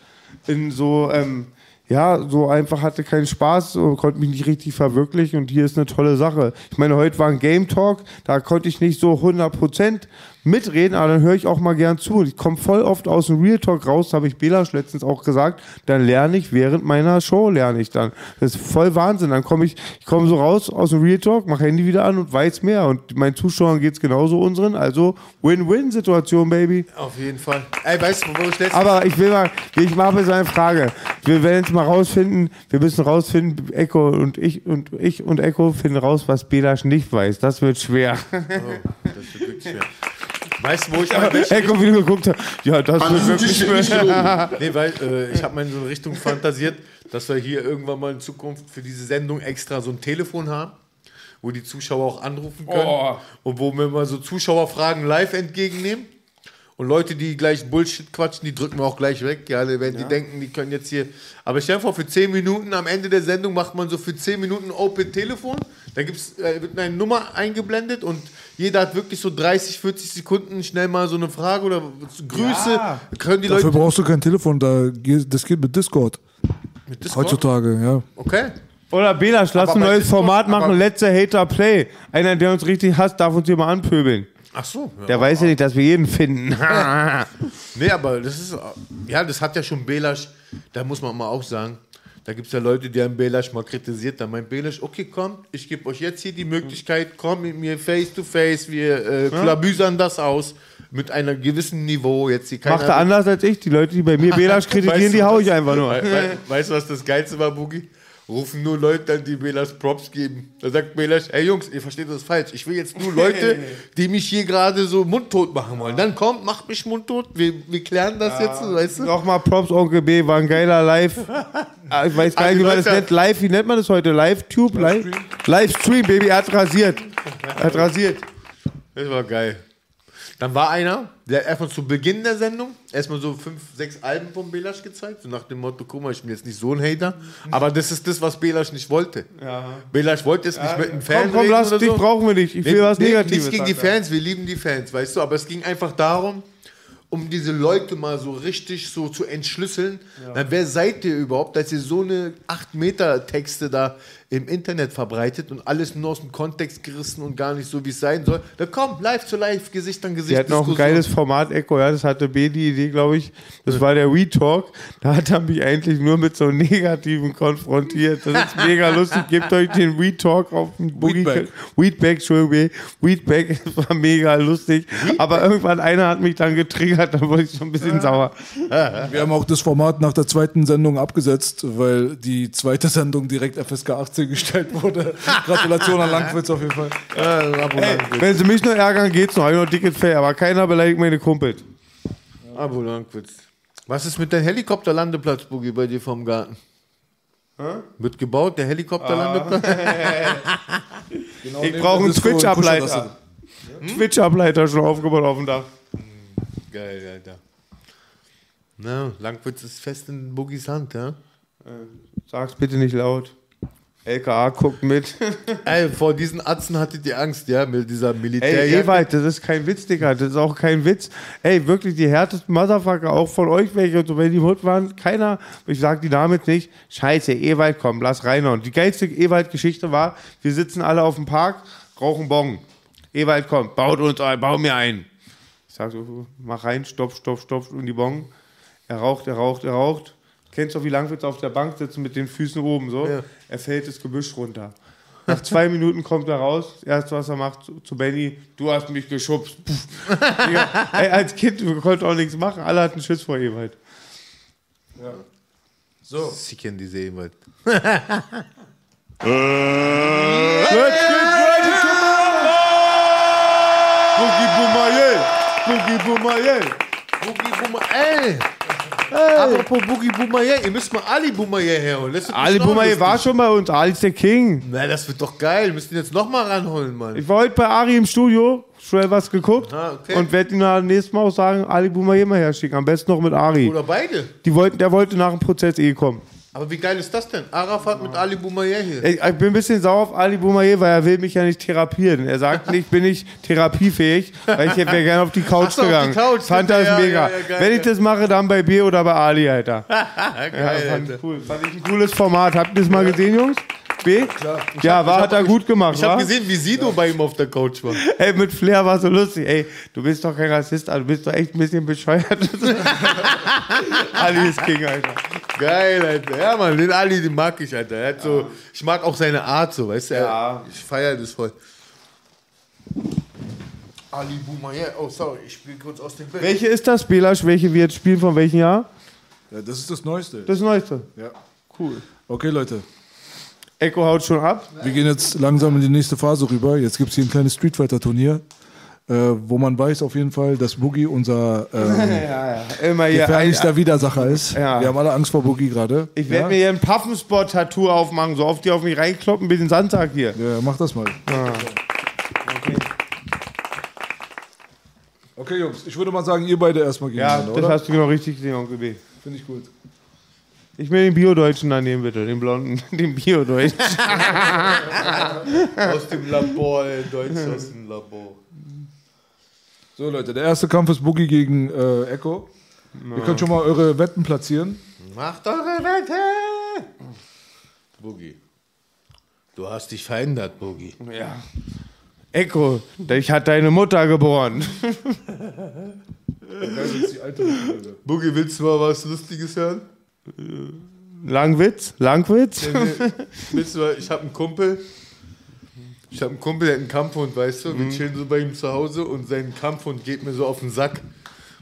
in so, ähm, ja, so einfach hatte keinen Spaß, so, konnte mich nicht richtig verwirklichen und hier ist eine tolle Sache. Ich meine, heute war ein Game Talk, da konnte ich nicht so 100% mitreden, aber dann höre ich auch mal gern zu. Und ich komme voll oft aus dem Real Talk raus, habe ich Belasch letztens auch gesagt, dann lerne ich während meiner Show, lerne ich dann. Das ist voll Wahnsinn. Dann komme ich, ich komme so raus aus dem Real Talk, mache Handy wieder an und weiß mehr. Und meinen Zuschauern geht es genauso unseren. Also Win-Win-Situation, Baby. Auf jeden Fall. Ey, weißt du, wo ich letztens. Aber ich will mal, ich mache mir so eine Frage. Wir werden jetzt mal rausfinden, wir müssen rausfinden, Echo und ich und ich und Echo finden raus, was Belasch nicht weiß. Das wird schwer. Oh, das wird wirklich schwer. Weißt du, wo ich mal welche Echo wieder geguckt hat. Ja, das wird wirklich schwer. [LAUGHS] nee, weil äh, ich habe mal in so eine Richtung fantasiert, dass wir hier irgendwann mal in Zukunft für diese Sendung extra so ein Telefon haben, wo die Zuschauer auch anrufen können Oh. und wo wir mal so Zuschauerfragen live entgegennehmen. Und Leute, die gleich Bullshit quatschen, die drücken wir auch gleich weg. Ja, wenn die denken, die können jetzt hier. Aber stell dir vor, für 10 Minuten am Ende der Sendung macht man so für 10 Minuten Open Telefon. Da gibt's, äh, wird eine Nummer eingeblendet und jeder hat wirklich so 30, 40 Sekunden schnell mal so eine Frage oder Grüße. Ja. Können die Dafür Leute. brauchst du kein Telefon, da geht, das geht mit Discord. Mit Discord? Heutzutage, ja. Okay. Oder Belasch, lass Aber ein neues Discord- Format machen, letzter Hater Play. Einer, der uns richtig hasst, darf uns hier mal anpöbeln. Ach so. Ja. Der weiß ja nicht, dass wir jeden finden. [LAUGHS] Nee, aber das ist, ja, das hat ja schon Belasch, da muss man mal auch sagen, da gibt es ja Leute, die haben Belasch mal kritisiert, da meint Belasch, okay, komm, ich gebe euch jetzt hier die Möglichkeit, komm mit mir face to face, wir äh, klabüsern das aus, mit einem gewissen Niveau, jetzt keiner... Macht er anders als ich. Die Leute, die bei mir [LAUGHS] Belasch kritisieren, Weißt du, die hau ich einfach nur. Wei- wei- Weißt du, was das Geilste war, Boogie? Rufen nur Leute an, die Belasch Props geben. Da sagt Belasch, ey Jungs, ihr versteht das falsch. Ich will jetzt nur [LAUGHS] Leute, die mich hier gerade so mundtot machen wollen. Dann kommt, macht mich mundtot. Wir, wir klären das jetzt, weißt du? Nochmal Props, Onkel B, war ein geiler Live. [LAUGHS] Ah, Ich weiß gar nicht, wie man das Also, nennt. Live, wie nennt man das heute? Live-Tube? Live? Livestream, Baby, er hat rasiert. Er hat rasiert. Das war geil. Dann war einer, der hat erstmal zu Beginn der Sendung erstmal so fünf, sechs Alben von Belasch gezeigt. So nach dem Motto, guck mal, ich bin jetzt nicht so ein Hater. Aber das ist das, was Belasch nicht wollte. Ja. Belasch wollte jetzt nicht mit einem Fan Komm, komm, lass oder dich, so. brauchen wir nicht. Ich will was Negatives, Nichts gegen die. Fans, wir lieben die Fans, weißt du. Aber es ging einfach darum, um diese Leute mal so richtig so zu entschlüsseln. Na, wer seid ihr überhaupt, dass ihr so eine 8-Meter-Texte da im Internet verbreitet und alles nur aus dem Kontext gerissen und gar nicht so, wie es sein soll? Da komm, live zu live, Gesicht an Gesicht. Sie hatten auch ein geiles Format, Echo, ja, das hatte B die Idee, glaube ich. Das war der We-Talk. Da hat er mich eigentlich nur mit so Negativen konfrontiert. Das ist mega lustig. Gebt euch den We-Talk auf den Boogie. Weedback. Weedback, Entschuldigung. Weedback, [LAUGHS] das war mega lustig. Aber irgendwann einer hat mich dann getriggert, da wurde ich schon ein bisschen sauer. Wir haben auch das Format nach der zweiten Sendung abgesetzt, weil die zweite Sendung direkt FSK 18 hier gestellt wurde. [LAUGHS] Gratulation an Langwitz auf jeden Fall. Ey, wenn sie mich nur ärgern, geht's noch. Ich noch dickes Fell, aber keiner beleidigt meine Kumpel. Abo Langwitz. Was ist mit deinem Helikopterlandeplatz, Boogie, bei dir vom Garten? Wird gebaut, der Helikopterlandeplatz? Genau [LAUGHS] ich brauche einen Twitch-Ableiter. Kuschelgasse. Twitch-Ableiter schon aufgebaut auf dem Dach. Geil, Alter. Na, Langwitz ist fest in Boogies Hand, ja? Sag's bitte nicht laut. LKA guckt mit. [LAUGHS] Ey, vor diesen Atzen hattet ihr Angst, ja? Mit dieser Militär. Ey, Ewald, das ist kein Witz, Digga. Das ist auch kein Witz. Ey, wirklich die härtesten Motherfucker, auch von euch welche und so, wenn die im Hut waren, keiner, ich sag die Namen jetzt nicht, scheiße, Ewald, komm, lass reinhauen. Die geilste Ewald-Geschichte war, wir sitzen alle auf dem Park, rauchen Bon. Ewald, komm, baut uns ein, bau mir ein. Ich sag so, mach rein, stopp, stopp, stopp, in die Bon. Er raucht, er raucht, er raucht. Kennst du, wie lange wird auf der Bank sitzen mit den Füßen oben so? Ja. Er fällt das Gebüsch runter. Nach zwei Minuten kommt er raus. Das erste, was er macht, zu- zu Benny, du hast mich geschubst. Digga, ey, als Kind wir konnten auch nichts machen. Alle hatten Schiss vor ihm halt. So. Sie kennen diese Ewald. Boogie Boomayel! Boogie Boomayel! Boogie Boomayel! Apropos Boogie Boomayel, ihr müsst mal Ali Boomayel herholen. Ali Boomayel war schon bei uns. Ali ist der King. Na, das wird doch geil. Wir müssen ihn jetzt nochmal ranholen, Mann. Ich war heute bei Ari im Studio, schnell was geguckt Ah, okay. und werde ihn dann nächstes Mal auch sagen, Ali Boomayel mal herschicken. Am besten noch mit Ari. Oder beide. Die wollten, der wollte nach dem Prozess eh kommen. Aber wie geil ist das denn? Arafat mit Ali Boomayel hier. Ich, ich bin ein bisschen sauer auf Ali Boomayel, weil er will mich ja nicht therapieren. Er sagt nicht, bin ich therapiefähig, weil ich wäre gerne auf die Couch so, auf die gegangen. Couch, Fand das ja, mega. ja, ja, geil, Wenn ich das mache, dann bei B oder bei Ali, Alter. [LAUGHS] geil, ja, fand Alter. ich cool. Fand ich ein cooles Format. Habt ihr das mal gesehen, Jungs? B? Ich Ja, hab- war, hat er gut gemacht, Ich habe gesehen, wie Sido bei ihm auf der Couch war. [LAUGHS] Ey, mit Flair war so lustig. Ey, du bist doch kein Rassist, also du bist doch echt ein bisschen bescheuert. Ali ist King, Alter. Geil, Alter. Ja, Mann, den Ali, den mag ich, Alter. Er hat so, ich mag auch seine Art so, weißt du? Ja. Ich feiere das voll. Ali Boomayel, oh sorry, ich spiele kurz aus dem Bild. Welche ist das, Belasch? Welche wir jetzt spielen? Von welchem Jahr? Ja, das ist das Neueste. Das Neueste. Ja. Cool. Okay, Leute. Echo haut schon ab. Wir gehen jetzt langsam in die nächste Phase rüber. Jetzt gibt es hier ein kleines Street Fighter Turnier, äh, wo man weiß auf jeden Fall, dass Boogie unser ähm, [LAUGHS] ja, ja. Gefährlichster ein- Widersacher ist. Ja. Wir haben alle Angst vor Boogie gerade. Ich werde ja? mir hier ein Puffenspot-Tattoo aufmachen, so oft die auf mich reinkloppen wie den Sandsack hier. Ja, mach das mal. Ah. Okay, Jungs, ich würde mal sagen, ihr beide erstmal Ja, gegeneinander, das oder? hast du genau richtig gesehen, Onkel B. Finde ich gut. Ich will den Bio-Deutschen da nehmen, bitte. Den blonden, [LAUGHS] den Bio-Deutschen. [LAUGHS] aus dem Labor, ey, Deutsch aus dem Labor. So, Leute, der erste Kampf ist Boogie gegen äh, Echo. Ihr könnt schon mal eure Wetten platzieren. Macht eure Wette! Boogie. Du hast dich verändert, Boogie. Ja. Echo, ich hat deine Mutter geboren. [LAUGHS] Boogie, willst du mal was Lustiges hören? Langwitz? Langwitz? Mal, ich habe einen Kumpel. Ich habe einen Kumpel, der hat einen Kampfhund, weißt du? Wir chillen so bei ihm zu Hause und sein Kampfhund geht mir so auf den Sack.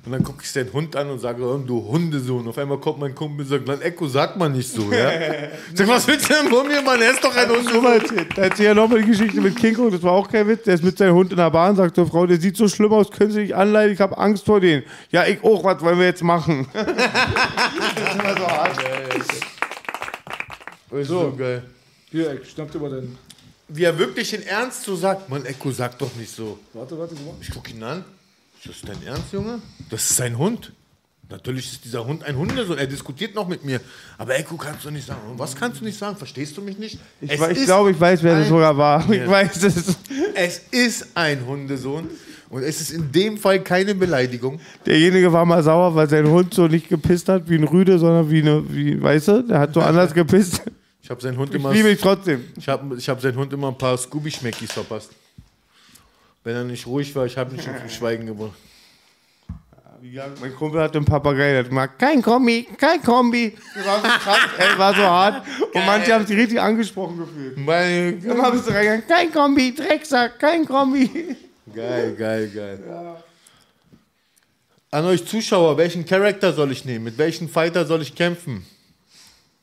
Und dann gucke ich seinen Hund an und sage, oh, du Hundesohn. Auf einmal kommt mein Kumpel und sagt, Mann, Echo, sagt man nicht so, ja? Ich [LAUGHS] sag, was willst du denn von mir, Mann? Er ist doch ein Guck mal, Da erzähl ja nochmal die Geschichte mit King Kong, das war auch kein Witz. Der ist mit seinem Hund in der Bahn, sagt zur Frau, der sieht so schlimm aus, können Sie nicht anleiten, ich habe Angst vor denen. Ja, ich auch, was wollen wir jetzt machen? [LAUGHS] das ist immer so hart. Ist so geil. Hier, Eck, schnapp dir mal den. Wie er wirklich in Ernst so sagt, Mann, Echo, sag doch nicht so. Warte, warte, guck mal. Ich gucke ihn an. Ist das dein Ernst, Junge? Das ist sein Hund. Natürlich ist dieser Hund ein Hundesohn. Er diskutiert noch mit mir. Aber Echo kannst du nicht sagen. Und was kannst du nicht sagen? Verstehst du mich nicht? Ich, Es ich ist glaube, ich weiß, wer das sogar war. Ich weiß es. Es ist ein Hundesohn. Und es ist in dem Fall keine Beleidigung. Derjenige war mal sauer, weil sein Hund so nicht gepisst hat wie ein Rüde, sondern wie eine, wie, weißt du, der hat so anders [LAUGHS] gepisst. Ich habe seinen Hund Ich immer. liebe ihn trotzdem. Ich habe ich hab seinen Hund immer ein paar Scooby-Schmeckis verpasst. Wenn er nicht ruhig war, ich habe nicht zum [LAUGHS] Schweigen gebracht. Mein Kumpel hatte einen Papagei, der hat gemacht, kein Kombi, kein Kombi. Das war so krass, ey, war so hart. Und manche haben sich richtig angesprochen gefühlt. Meine Immer bist du reingegangen, kein Kombi, Drecksack, kein Kombi. Geil, geil, geil. An euch Zuschauer, welchen Charakter soll ich nehmen? Mit welchem Fighter soll ich kämpfen?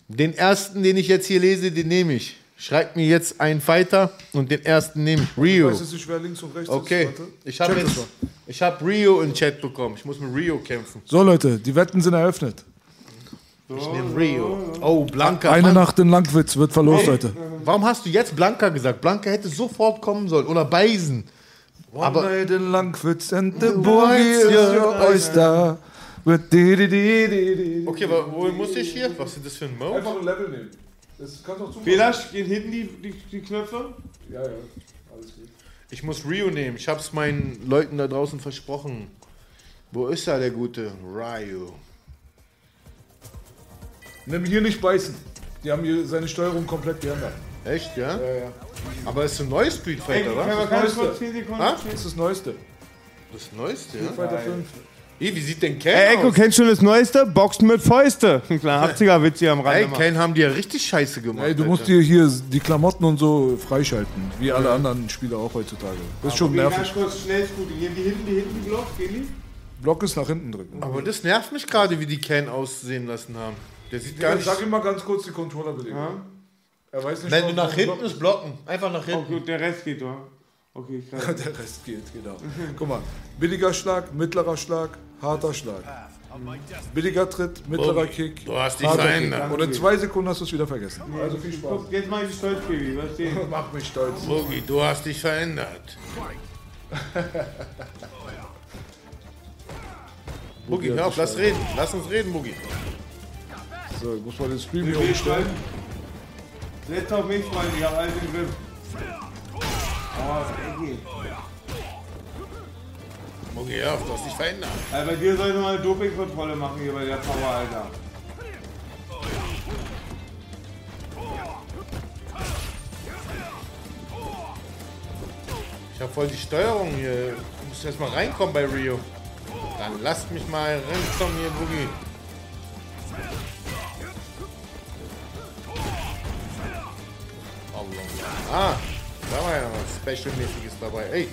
Den ersten, den ich jetzt hier lese, den nehme ich. Schreibt mir jetzt einen Fighter und den ersten nehme ich. Rio. Weißt du nicht, wer links und rechts Okay, ist? Warte. ich habe jetzt, ich habe Rio in Chat bekommen. Ich muss mit Rio kämpfen. So, Leute, die Wetten sind eröffnet. Ich nehme Rio. Oh, Blanca. Eine Mann. Nacht in Langwitz wird verlost, Hey, Leute. Warum hast du jetzt Blanca gesagt? Blanca hätte sofort kommen sollen. Oder Beisen. Aber night in Langwitz and the boogie is ja. your oyster. Okay, aber wo muss ich hier? Was ist das für ein Mode? Einfach ein Level nehmen. Das kannst du auch zumachen. Vielleicht gehen hinten die, die, die Knöpfe? Ja, ja. Alles gut. Ich muss Rio nehmen. Ich hab's meinen Leuten da draußen versprochen. Wo ist er, der gute Rio? Nimm hier nicht beißen. Die haben hier seine Steuerung komplett geändert. Echt, ja? Ja, ja. Aber ist ein neues Street Fighter, können wir Das ganz Neueste. kurz 10 Sekunden Ha? Das ist das Neueste. Das neueste, Street? Fighter 5. Ey, wie sieht denn Ken Ey, Echo, aus? kennst du schon das Neueste? Boxen mit Fäuste. [LAUGHS] Ein kleiner 80er-Witz hier am Rand. Ey, Ken haben die ja richtig scheiße gemacht. Ey, du musst Alter. dir hier die Klamotten und so freischalten. Wie alle anderen Spieler auch heutzutage. Das ist schon nervig. Ganz kurz, schnell Scooting. Gehen die hinten, die hinten Block? Gehen die? Block ist nach hinten drücken. Aber das nervt mich gerade, wie die Ken aussehen lassen haben. Der sieht gar Ja, nicht... sag ihm mal ganz kurz die Controller-Belegung. Er weiß nicht, Wenn du nach hinten ist, blocken. Einfach nach Oh hinten. gut, der Rest geht, oder? Okay, [LAUGHS] krass. Der Rest geht, genau. Guck mal. Billiger Schlag, mittlerer Schlag, harter Schlag. Billiger Tritt, mittlerer Bobby, Kick. du hast dich verändert. Und in zwei Sekunden hast du es wieder vergessen. Also viel Spaß. Guck, jetzt mach ich stolz, Baby. Was sehen? [LAUGHS] Mach mich stolz. Boogie, du hast dich verändert. [LAUGHS] Boogie, hör auf, lass reden. Lass uns reden, Boogie. So, ich muss mal den Stream hier umstellen. Setz auf mich, Freunde. Ich hab alles im Griff. Oh, Ecki. Boogie, hör auf, du hast dich verändert. Also bei dir sollte man eine Dopingkontrolle machen hier bei der Power, Alter. Ich hab voll die Steuerung hier. Du musst erst mal reinkommen bei Rio. Dann lasst mich mal reinkommen hier, Boogie. Allah. Ah, da war ja noch was Special-mäßiges dabei. Ey,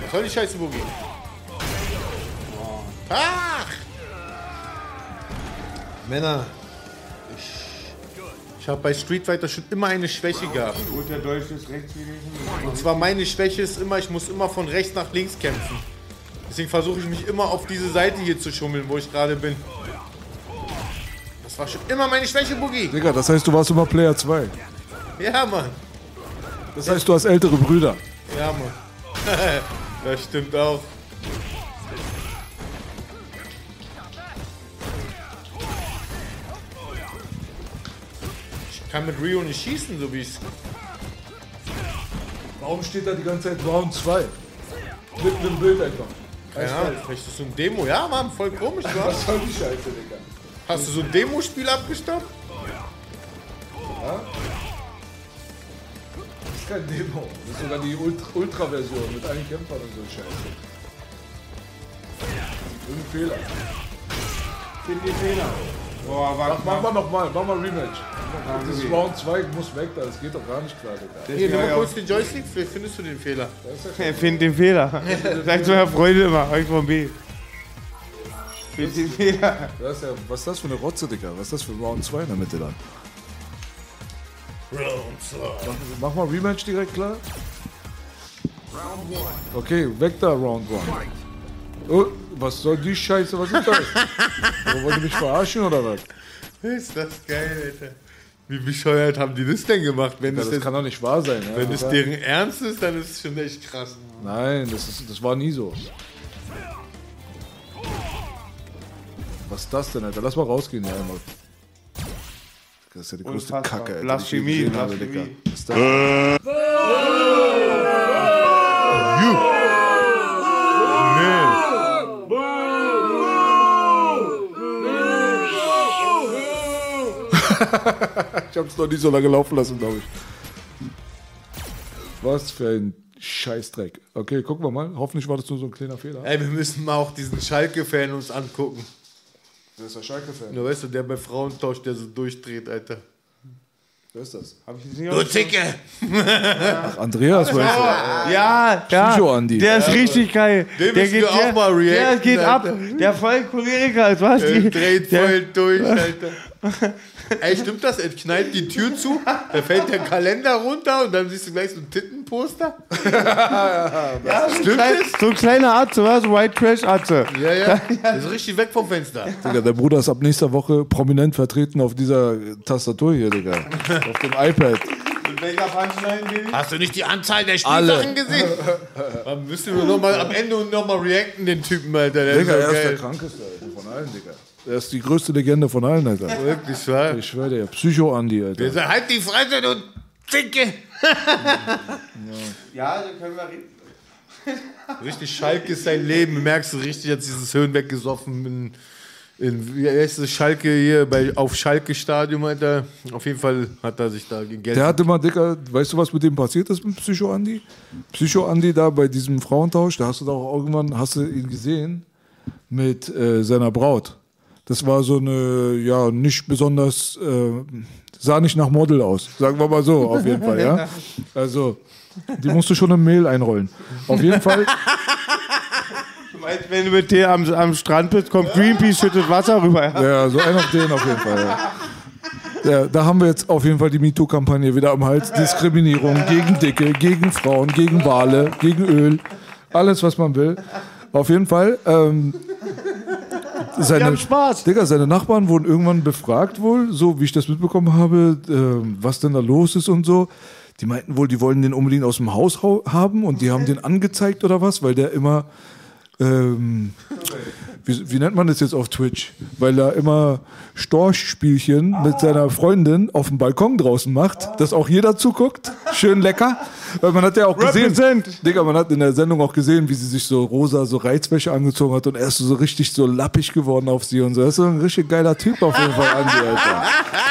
was soll die Scheiße, Boogie? Ach! Männer, ich, ich habe bei Street Fighter schon immer eine Schwäche gehabt. Und der Deutsche ist rechts gewesen. Und zwar meine Schwäche ist immer, ich muss immer von rechts nach links kämpfen. Deswegen versuche ich mich immer auf diese Seite hier zu schummeln, wo ich gerade bin. Das war schon immer meine Schwäche, Boogie. Digga, das heißt, du warst immer Player 2. Ja, Mann. Das heißt, du hast ältere Brüder. Ja, Mann. [LAUGHS] das stimmt auch. Ich kann mit Rio nicht schießen, so wie ich Warum steht da die ganze Zeit Round 2? Mitten im Bild einfach. Keine Ahnung, vielleicht ist das so ein Demo. Ja, Mann, voll komisch, [LAUGHS] wa? Was soll die Scheiße, Digga? Hast du so ein Demospiel abgestoppt? Ja? Das ist kein Demo. Das ist sogar die Ultra- Ultra-Version mit allen Kämpfern und so Scheiße. Irgendein Fehler. Find die Fehler. Boah, Mach, warte mach mal nochmal, mach mal Rematch. Danke, Das ist. Round 2 muss weg da, das geht doch gar nicht klar, Digga. Hier, nimm Ja, mal ja. kurz den Joystick, vielleicht findest du den Fehler. Er findet den Fehler. [LAUGHS] Sagt so Herr Freude immer, euch von B. Findet den Fehler. Das ist ja, was ist das für eine Rotze, Digga? Was ist das für Round 2 in der Mitte dann? Mach, mach mal Rematch direkt klar. Okay, weg da, Round 1. Oh, was soll die Scheiße? Was ist das? Oder wollt ihr mich verarschen oder was? Ist das geil, Alter. Wie bescheuert haben die das denn gemacht? Wenn Ja, es das kann doch nicht wahr sein. Ja? wenn es Ja. deren Ernst ist, dann ist es schon echt krass. Nein, das, ist, das war nie so. Was ist das denn, Alter? Lass mal rausgehen hier einmal. Das ist ja die größte Unfassbar. Kacke, Alter. Blasphemie, die ich habe, Digga. Blasphemie. Was ist das? ich hab's noch nie so lange laufen lassen, glaube ich. Was für ein Scheißdreck. Okay, gucken wir mal. Hoffentlich war das nur so ein kleiner Fehler. Ey, wir müssen mal auch diesen Schalke-Fan uns angucken. Wer ist der Schalke-Fan? Du weißt du, der bei Frauentausch, der so durchdreht, Alter. Wer ist das? Hab ich das nicht Du Zicke! Ach, Andreas, weißt du? Ja, ja. Psycho-Andi. Der ist richtig geil. Den der müssen wir auch der, mal Der reacten, geht ab. Der voll Choleriker ist, was? Der dreht der- voll durch, [LAUGHS] Alter. Ey, stimmt das? Er knallt die Tür zu, da fällt der Kalender runter und dann siehst du gleich so ein Tittenposter. [LAUGHS] Ja, so, ein Stimmt so ein kleiner Atze, was? White Trash Atze. Ja, ja. [LAUGHS] Das ist richtig weg vom Fenster. Digga, der Bruder ist ab nächster Woche prominent vertreten auf dieser Tastatur hier, Digga. auf dem iPad. Hast du nicht die Anzahl der. Spielsachen gesehen? [LAUGHS] Dann müssen wir noch mal am Ende noch mal reacten, den Typen, Alter. Der Digga, ist er so ist der krankeste Alter, von allen, Digga. Er ist die größte Legende von allen, Alter. Wirklich, wahr? Ich schwöre dir, Psycho-Andi, Alter. Der halt die Fresse, du Dicke! Ja, also können wir reden. [LAUGHS] Richtig Schalke ist sein Leben. Merkst du richtig, jetzt dieses Höhen weggesoffen in, in wie heißt das, Schalke hier bei, auf Schalke Stadion, Alter. Auf jeden Fall hat er sich da gegen Geld. Der hatte mal, Digga, weißt du, was mit dem passiert ist mit Psycho-Andi? Psycho-Andi da bei diesem Frauentausch, da hast du doch irgendwann, hast du ihn gesehen mit äh, seiner Braut. Das war so eine, ja, nicht besonders, äh, sah nicht nach Model aus, sagen wir mal so, auf jeden Fall, ja. [LAUGHS] Also, die musst du schon im Mehl einrollen. Auf jeden Fall, Du meinst, wenn du mit dir am, am Strand bist, kommt Greenpeace, schüttet Wasser rüber. Ja? ja, so ein auf den auf jeden Fall, ja. Ja, da haben wir jetzt auf jeden Fall die MeToo-Kampagne wieder am Hals. Diskriminierung gegen Dicke, gegen Frauen, gegen Wale, gegen Öl. Alles, was man will. Auf jeden Fall. Ähm, seine, Spaß. Digga, seine Nachbarn wurden irgendwann befragt wohl, so wie ich das mitbekommen habe, ähm, was denn da los ist und so. Die meinten wohl, die wollen den unbedingt aus dem Haus hau- haben und die haben den angezeigt oder was, weil der immer ähm, wie, wie nennt man das jetzt auf Twitch? Weil er immer Storchspielchen mit seiner Freundin auf dem Balkon draußen macht, dass auch jeder zuguckt. Schön lecker. Weil man hat ja auch gesehen. Digga, man hat in der Sendung auch gesehen, wie sie sich so rosa, so Reizwäsche angezogen hat und er ist so richtig so lappig geworden auf sie und so. Das ist so ein richtig geiler Typ auf jeden Fall, Andi, Alter.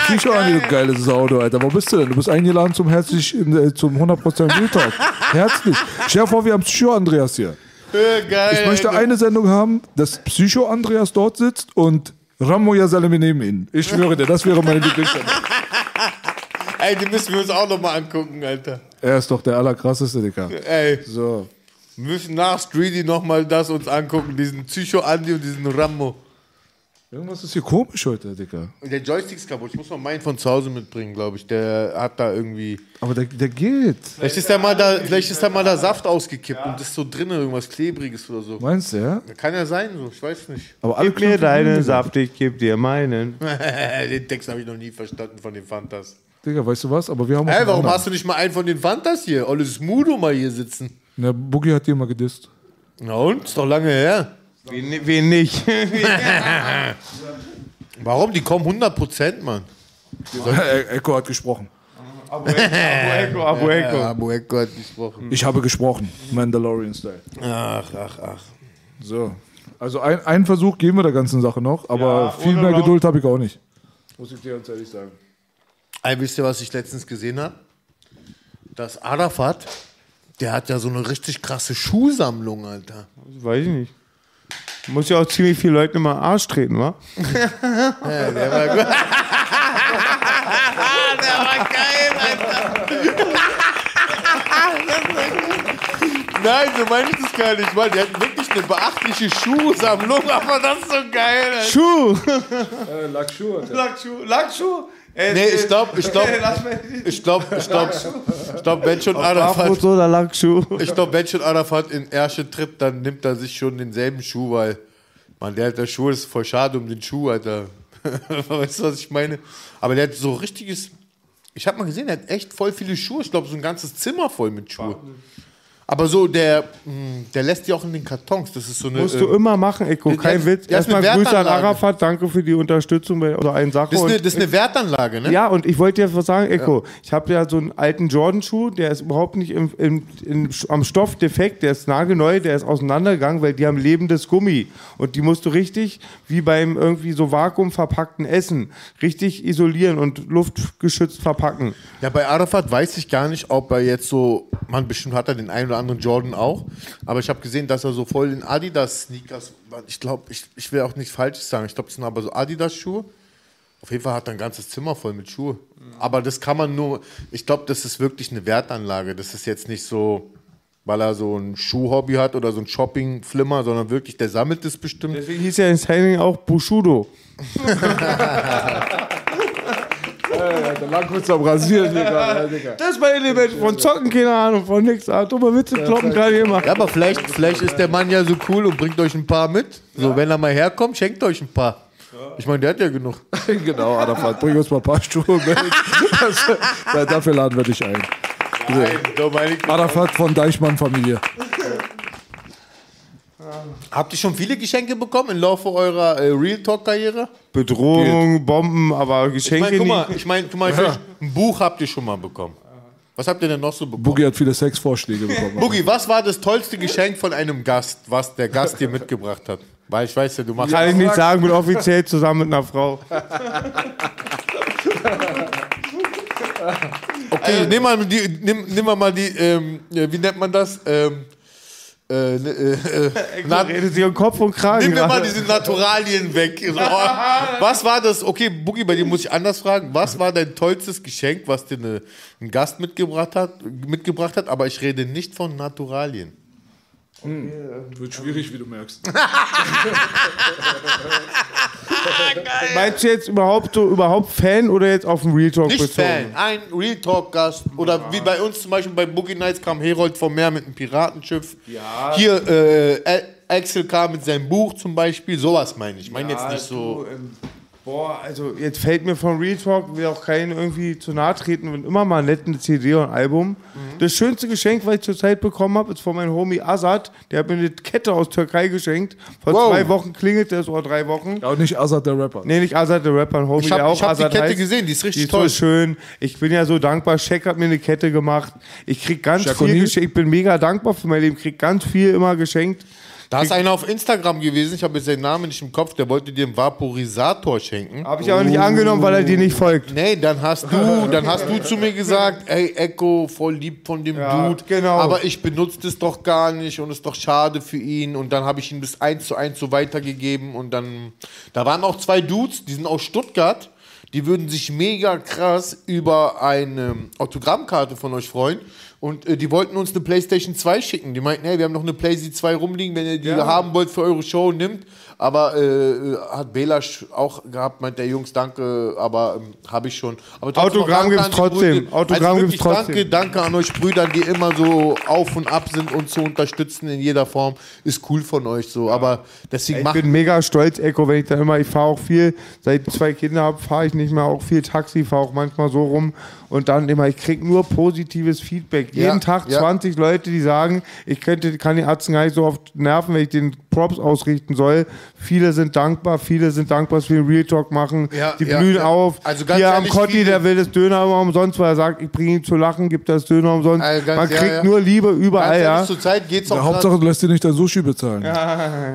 Psycho Andi, du geiles Sau, du, Alter. Wo bist du denn? Du bist eingeladen zum herzlich, äh, zum 100% Real Talk. Herzlich. Stell dir vor, wir haben Psycho Andreas hier. Geil. Ich möchte eine Sendung haben, dass Psycho Andreas dort sitzt und Ramo Yasalemi neben ihn. Ich schwöre dir, das wäre meine Lieblingssendung. [LAUGHS] Ey, die müssen wir uns auch noch mal angucken, Alter. Er ist doch der allerkrasseste, Digga. Ey, So. wir müssen nach Streety noch mal das uns angucken, diesen Psycho-Andi und diesen Rambo. Irgendwas ist hier komisch heute, Digga. Der Joystick ist kaputt. Ich muss mal meinen von zu Hause mitbringen, glaube ich. Der hat da irgendwie. Aber der, der geht. Vielleicht ist da mal da, vielleicht ist da mal da Saft ausgekippt und ist so drin irgendwas klebriges oder so. Meinst du, ja? Kann ja sein, so. Ich weiß nicht. Aber alle Gib mir deinen Saft, ich geb dir meinen. [LAUGHS] den Text habe ich noch nie verstanden von den Fantas. Digga, weißt du was? Aber wir haben auch Ey, einen warum anderen. hast du nicht mal einen von den Fantas hier? Alles Mudo mal hier sitzen. Der Boogie hat dir mal gedisst. Na und? Ist doch lange her. Wen, wen nicht? [LAUGHS] Warum? Die kommen 100%, Mann. E- Echo hat gesprochen. Abu Eko, Abu Eko. Ja, Abu Eko hat gesprochen. Ich habe gesprochen. Mandalorian-Style. Ach, ach, ach. So. Also ein, einen Versuch geben wir der ganzen Sache noch, aber Ja, viel mehr. Geduld habe ich auch nicht. Muss ich dir ganz ehrlich sagen. Ey, wisst ihr, was ich letztens gesehen habe? Das Arafat, der hat ja so eine richtig krasse Schuhsammlung, Alter. Weiß ich nicht. Muss ja auch ziemlich viele Leute mal Arsch treten, wa? [LAUGHS] Ja, der war gut. [LAUGHS] der war geil, Alter. Nein, so meine ich das gar nicht, Mann. Der hat wirklich eine beachtliche Schuhsammlung, aber das ist so geil, Alter. Schuh! Äh, Lackschuh, Alter. Lackschuh! Lackschuh! Äh, Nee, ich glaube, ich glaube, [LAUGHS] ich glaube, ich glaube, ich glaube, wenn schon Arafat, oder Lackschuh? ich glaube, wenn schon Arafat in Ärsche tritt, dann nimmt er sich schon denselben Schuh, weil, man, der hat der Schuh ist voll schade um den Schuh, Alter. [LAUGHS] weißt du, was ich meine? Aber der hat so richtiges, ich habe mal gesehen, der hat echt voll viele Schuhe. Ich glaube, so ein ganzes Zimmer voll mit Schuhen. Aber so, der, mh, der lässt die auch in den Kartons. Das ist so eine. Musst äh, du immer machen, Eko. Ja, Kein Witz. ja, ist eine Erstmal Grüße an. Arafat. Danke für die Unterstützung bei oder eine Sache. das, ist eine, das ist eine Wertanlage, ne? Ja, und ich wollte dir was sagen, Eko. Ich habe ja so einen alten Jordan-Schuh, der ist überhaupt nicht im, im, im, am Stoff defekt, der ist nagelneu, der ist auseinandergegangen, weil die haben lebendes Gummi. Und die musst du richtig, wie beim irgendwie so vakuumverpackten Essen, richtig isolieren und luftgeschützt verpacken. Ja, bei Arafat weiß ich gar nicht, ob er jetzt so, man bestimmt hat er den einen oder anderen Jordan auch, aber ich habe gesehen, dass er so voll in Adidas-Sneakers, ich glaube, ich, ich will auch nichts Falsches sagen, ich glaube, das sind aber so Adidas-Schuhe. Auf jeden Fall hat er ein ganzes Zimmer voll mit Schuhe. Aber das kann man nur, ich glaube, das ist wirklich eine Wertanlage. Das ist jetzt nicht so, weil er so ein Schuhhobby hat oder so ein Shopping-Flimmer, sondern wirklich, der sammelt es bestimmt. Deswegen hieß ja in Signing auch Bushudo. [LAUGHS] Der Langwitz am Rasieren, Digga. Das ist mein Element von Zocken, keine Ahnung, von nix. Ah, dumme Witze kloppen kann ich immer. Ja, aber vielleicht, vielleicht ist der Mann ja so cool und bringt euch ein paar mit. So, wenn er mal herkommt, schenkt euch ein paar. Ich meine, der hat ja genug. [LAUGHS] genau, Arafat, bring uns mal ein paar Schuhe mit. Das, ja, dafür laden wir dich ein. so meine ich- Arafat von Deichmann-Familie. Habt ihr schon viele Geschenke bekommen im Laufe eurer äh, Real Talk-Karriere? Bedrohung, Bomben, aber Ich Geschenke meine, guck mal, nicht. ich meine, guck mal, Ja. ein Buch habt ihr schon mal bekommen. Was habt ihr denn noch so bekommen? Boogie hat viele Sexvorschläge bekommen. Boogie, was war das tollste Geschenk von einem Gast, was der Gast dir mitgebracht hat? Weil ich weiß ja, du machst. Kann ich nicht sagen, bin offiziell zusammen mit einer Frau. Okay, nimm mal die, nimm, nimm mal die, ähm, wie nennt man das? Ähm, äh, ne, äh, äh, na, Redet sich um Kopf und Kragen. nimm mir mal diese Naturalien weg. [LAUGHS] Was war das? Okay, Boogie, bei dir muss ich anders fragen. Was war dein tollstes Geschenk, was dir eine, ein Gast mitgebracht hat, mitgebracht hat? Aber ich rede nicht von Naturalien. Wird schwierig, wie du merkst. [LAUGHS] Meinst du jetzt überhaupt so überhaupt Fan oder jetzt auf den Real Talk Nicht bezogen? Fan, ein Real Talk Gast. Oder wie bei uns zum Beispiel bei Boogie Nights kam Herold vom Meer mit einem Piratenschiff. Ja. Hier äh, Axel kam mit seinem Buch zum Beispiel. Sowas meine ich. Ich meine jetzt nicht so. Du, ähm, boah, also jetzt fällt mir von Real Talk, will auch keinen irgendwie zu nahe treten und immer mal nett eine CD und ein Album. Mhm. Das schönste Geschenk, was ich zurzeit bekommen habe, ist von meinem Homie Azad. Der hat mir eine Kette aus Türkei geschenkt. Vor Wow. zwei Wochen klingelt das oder drei Wochen. Ja, und nicht Azad der Rapper. Nee, nicht Azad, der Rapper, ein Homie, Ich hab- der auch ich hab die Kette heißt. gesehen, die ist richtig die toll. ist so schön. Ich bin ja so dankbar. Shaq hat mir eine Kette gemacht. Ich krieg ganz Shaq viel geschenkt. Ich bin mega dankbar für mein Leben. Ich krieg ganz viel immer geschenkt. Da ist einer auf Instagram gewesen, ich habe jetzt seinen Namen nicht im Kopf, der wollte dir einen Vaporisator schenken. Habe ich aber nicht angenommen, weil er dir nicht folgt. Nee, dann hast du, dann hast du zu mir gesagt, ey Echo, voll lieb von dem Ja, Dude, genau. aber ich benutze das doch gar nicht und ist doch schade für ihn. Und dann habe ich ihm das eins zu eins so weitergegeben. Und dann, da waren auch zwei Dudes, die sind aus Stuttgart, die würden sich mega krass über eine Autogrammkarte von euch freuen und äh, die wollten uns eine Playstation 2 schicken. Die meinten, hey, wir haben noch eine Playstation 2 rumliegen, wenn ihr die Ja. haben wollt für eure Show, nimmt. Aber äh, hat Belasch auch gehabt, meint der Jungs, danke, aber ähm, habe ich schon. Aber Autogramm an die trotzdem. Brüder. Autogramm also gibt's trotzdem. Danke, danke an euch Brüdern, die immer so auf und ab sind und zu unterstützen in jeder Form. Ist cool von euch so. Aber deswegen Ich bin mega stolz, Echo, wenn ich dann immer, ich fahre auch viel, seit ich zwei Kinder habe, fahre ich nicht mehr auch viel Taxi, fahre auch manchmal so rum und dann immer, ich kriege nur positives Feedback. Ja, Jeden Tag ja. 20 Leute, die sagen, ich könnte, kann die Ärzte gar nicht so oft nerven, wenn ich den Props ausrichten soll. Viele sind dankbar, viele sind dankbar, dass wir einen Real Talk machen. Ja, die blühen ja. auf. Also ganz Hier am ehrlich, Kotti, viele- der will das Döner immer umsonst, weil er sagt, ich bringe ihn zu lachen, gibt das Döner umsonst. Also ganz- Man kriegt ja. nur Liebe überall, Ganz ja. ehrlich, Zurzeit geht es auch Ja, grad- Hauptsache, du lässt dir nicht dein Sushi bezahlen.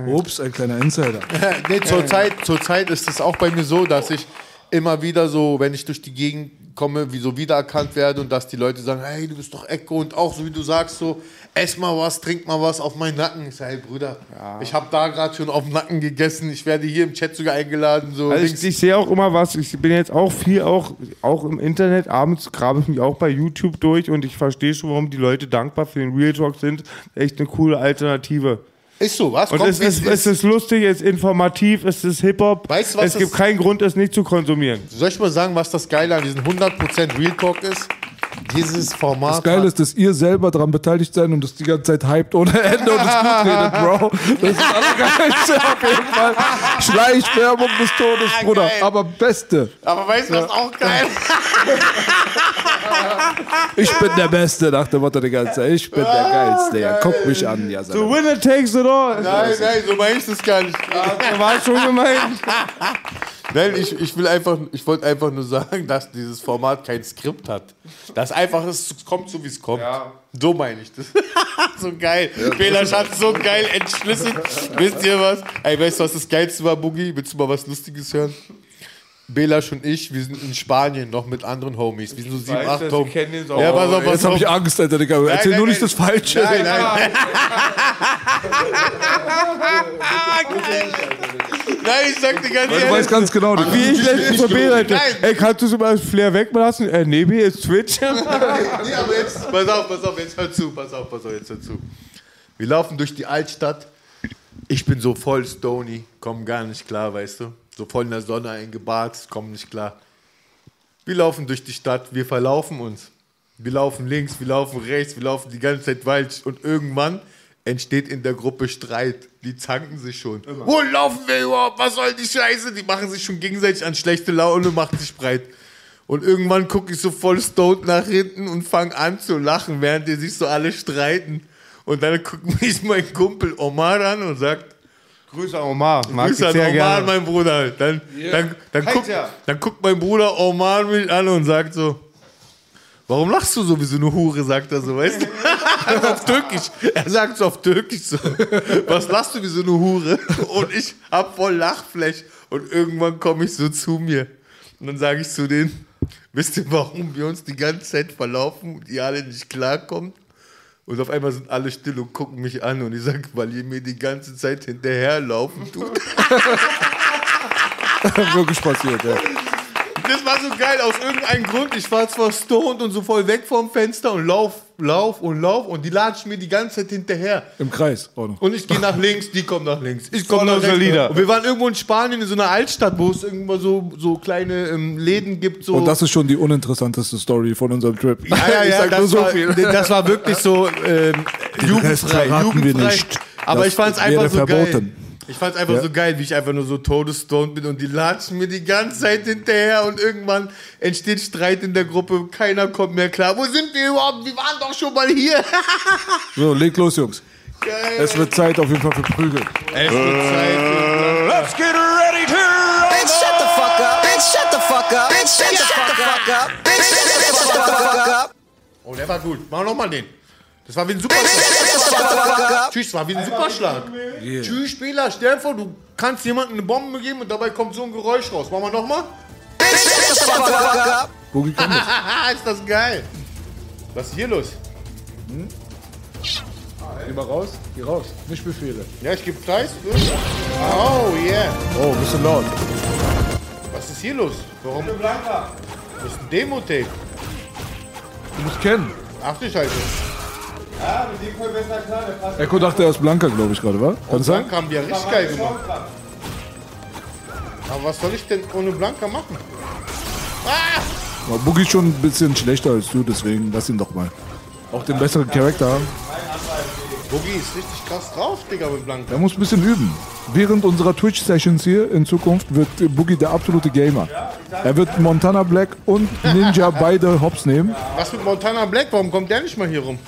Ups, ein kleiner Insider. [LAUGHS] nee, zur Zeit, zur Zeit ist es auch bei mir so, dass ich immer wieder so, wenn ich durch die Gegend komme, wie so wiedererkannt werde und dass die Leute sagen, hey, du bist doch Echo und auch so wie du sagst, so, ess mal was, trink mal was auf meinen Nacken. Ich sage, hey Brüder, ich habe da gerade schon auf dem Nacken gegessen, ich werde hier im Chat sogar eingeladen. So, Also ich, ich sehe auch immer was. Ich bin jetzt auch viel auch, auch im Internet. Abends grabe ich mich auch bei YouTube durch und ich verstehe schon, warum die Leute dankbar für den Real Talk sind. Echt eine coole Alternative. Ist so, was? Und Kommt, es ist, es ist lustig, es ist informativ, es ist Hip-Hop. Weißt du, was es gibt keinen Grund, es nicht zu konsumieren. Soll ich mal sagen, was das Geile an diesem 100% Real Talk ist? Dieses Format. Das Geile ist, dass ihr selber daran beteiligt seid und das die ganze Zeit hypt ohne Ende und es gut [LAUGHS] redet, Bro. Das ist das Allergeilste auf jeden Fall. Schleichwerbung des Todes, Bruder. Aber Beste. Aber weißt du, was auch geil Ich bin der Beste, nach dem Motto die ganze Zeit. Ich bin der Geilste. Ja, guck mich an. Ja, So winner takes it all. Nein, nein, so meine ich das gar nicht. Ja, war schon gemeint. [LAUGHS] Nein, ich, ich will einfach, ich wollte einfach nur sagen, [LAUGHS] dass dieses Format kein Skript hat. Das einfach, es kommt so wie es kommt. So meine ich das. [LAUGHS] so geil. Belasch hat so geil entschlüsselt. Wisst ihr was? Ey, weißt du, was das Geilste war, Boogie? Willst du mal was Lustiges hören? Belasch und ich, wir sind in Spanien noch mit anderen Homies. Wir sind so sieben, weiß acht Homies. Ja, pass auf, pass Jetzt habe ich Angst, Alter, Digga. Nein, Erzähl nein, nur nicht nein. das Falsche. Nein, nein. [LAUGHS] Nein, ich sag dir ganz Weil du weißt ganz genau. Wie ich letztens von B, Leute. Nein. Ey, kannst du so mal das Flair weglassen? Äh, nee, B ist Twitch. [LAUGHS] nee, aber jetzt, pass auf, pass auf, jetzt hör zu, pass auf, pass auf, jetzt hör zu. Wir laufen durch die Altstadt. Ich bin so voll stony, komm gar nicht klar, weißt du. So voll in der Sonne eingebart, komm nicht klar. Wir laufen durch die Stadt, wir verlaufen uns. Wir laufen links, wir laufen rechts, wir laufen die ganze Zeit weit und irgendwann entsteht in der Gruppe Streit. Die zanken sich schon. Wo laufen wir überhaupt? Was soll die Scheiße? Die machen sich schon gegenseitig an schlechte Laune, macht sich breit. Und irgendwann gucke ich so voll stoned nach hinten und fange an zu lachen, während die sich so alle streiten. Und dann guckt [LAUGHS] mich mein Kumpel Omar an und sagt, Grüße an Omar. Mag Grüße ich an sehr Omar, gerne. mein Bruder. Dann, Ja. dann, dann, guckt, dann guckt mein Bruder Omar mich an und sagt so, warum lachst du so wie so eine Hure, sagt er so, weißt du? [LAUGHS] Also auf Türkisch. Er sagt so auf Türkisch so, was lachst du wie so eine Hure? Und ich hab voll Lachflash. Und irgendwann komme ich so zu mir. Und dann sage ich zu denen, wisst ihr, warum wir uns die ganze Zeit verlaufen und ihr alle nicht klarkommt? Und auf einmal sind alle still und gucken mich an und ich sage, weil ihr mir die ganze Zeit hinterherlaufen tut. [LAUGHS] Wirklich passiert, ja. Das war so geil, aus irgendeinem Grund. Ich war zwar stoned und so voll weg vom Fenster und lauf, lauf und lauf und die latschen mir die ganze Zeit hinterher. Im Kreis auch noch. Und ich gehe nach links, die kommen nach links. Ich komme nach rechts. Und wir waren irgendwo in Spanien in so einer Altstadt, wo es irgendwo so, so kleine ähm, Läden gibt. So. Und das ist schon die uninteressanteste Story von unserem Trip. ja, ja, [LAUGHS] ich ja, sag nur das, so war, viel. das war wirklich so ähm, jugendfrei. jugendfrei. nicht. Aber Das ich fand es einfach so verboten. geil. Ich fand es einfach Ja. so geil, wie ich einfach nur so todesstoned bin und die latschen mir die ganze Zeit hinterher und irgendwann entsteht Streit in der Gruppe, keiner kommt mehr klar. Wo sind wir überhaupt? Wir waren doch schon mal hier. [LAUGHS] So, leg los, Jungs. Geil. Es wird Zeit auf jeden Fall für Prügel. Es wird Zeit. Let's get ready to Bitch, shut the fuck up. Bitch, shut the fuck up. Bitch, shut the fuck up. Bitch, shut the fuck up. Oh, der war gut. Mach nochmal den. Das war wie ein Superschlag. Tschüss, das war wie ein Superschlag. Yeah. Tschüss, Spieler. Stell dir vor, du kannst jemandem eine Bombe geben und dabei kommt so ein Geräusch raus. Machen wir nochmal? Boogie kommt mit. ist das geil. Was ist hier los? Geh mal raus, geh raus. Nicht Befehle. Ja, ich gebe Preis. Oh, yeah. Oh, bisschen laut. Was ist hier los? Warum? Das ist ein Demo-Tape. Du musst kennen. Ach du Scheiße. Ja, mit dem kommt besser klar, der passt. Echo dachte, er ist Blanca, glaube ich, gerade, wa? Kann sein? Blanca haben ja richtig geil gemacht. Aber was soll ich denn ohne Blanca machen? Aber Boogie ist schon ein bisschen schlechter als du, deswegen lass ihn doch mal. Auch den besseren Charakter haben. Boogie ist richtig krass drauf, Digga, mit Blanca. Er muss ein bisschen üben. Während unserer Twitch-Sessions hier in Zukunft wird Boogie der absolute Gamer. Er wird Montana Black und Ninja [LAUGHS] beide Hops nehmen. Was mit Montana Black? Warum kommt der nicht mal hier rum?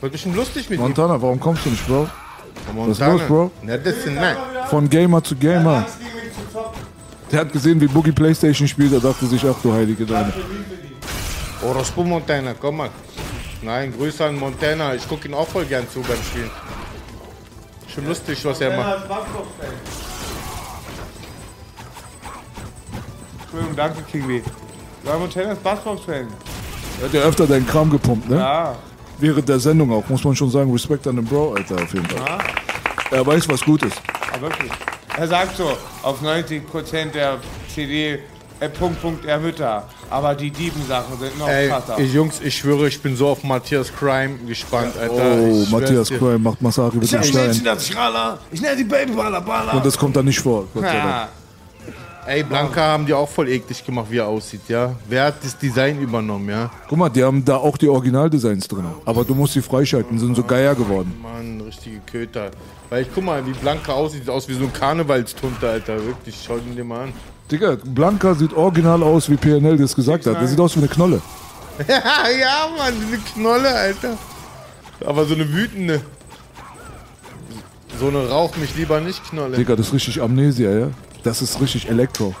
Wird bestimmt lustig mit ihm. Montana, warum kommst du nicht, Bro? Was ist Montana. los, Bro? Na, das ist nein. Von Gamer zu Gamer. Der hat gesehen, wie Boogie Playstation spielt, er dachte sich, ach du heilige Deine. Orospo Montana, komm mal. Nein, Grüße an Montana. Ich gucke ihn auch voll gern zu beim Spielen. Schon lustig, was er macht. Entschuldigung, danke, King B. Montana ist Basketball-Fan. Er hat ja öfter deinen Kram gepumpt, ne? Ja. Während der Sendung auch, muss man schon sagen, Respekt an den Bro, Alter, auf jeden Fall. Ja. Er weiß, was gut ist. Aber wirklich. Er sagt so, auf 90% der CD, äh, Punkt, Punkt, er Mütter. Aber die Diebensachen sind noch Ey, krasser. ich, Jungs, ich schwöre, ich bin so auf Matthias Crime gespannt, Alter. Oh, Ich Matthias. Crime macht Massage mit dem Stein. Ich nenne die Baby Baller Baller. Und das kommt da nicht vor, Gott sei Dank. Ey, Blanca haben die auch voll eklig gemacht, wie er aussieht, ja. Wer hat das Design übernommen, ja? Guck mal, die haben da auch die Originaldesigns drin. Aber du musst sie freischalten, sind so Geier geworden. Mann, richtige Köter. Weil ich guck mal, wie Blanca aussieht, sieht aus wie so ein Karnevalstunter, Alter. Wirklich, schau ihn dir mal an. Digga, Blanca sieht original aus, wie PNL das gesagt hat. Der sieht aus wie eine Knolle. [LAUGHS] ja, Mann, diese Knolle, Alter. Aber so eine wütende. So eine Rauch mich lieber nicht Knolle. Digga, das ist richtig Amnesia, ja? Das ist richtig Elektro.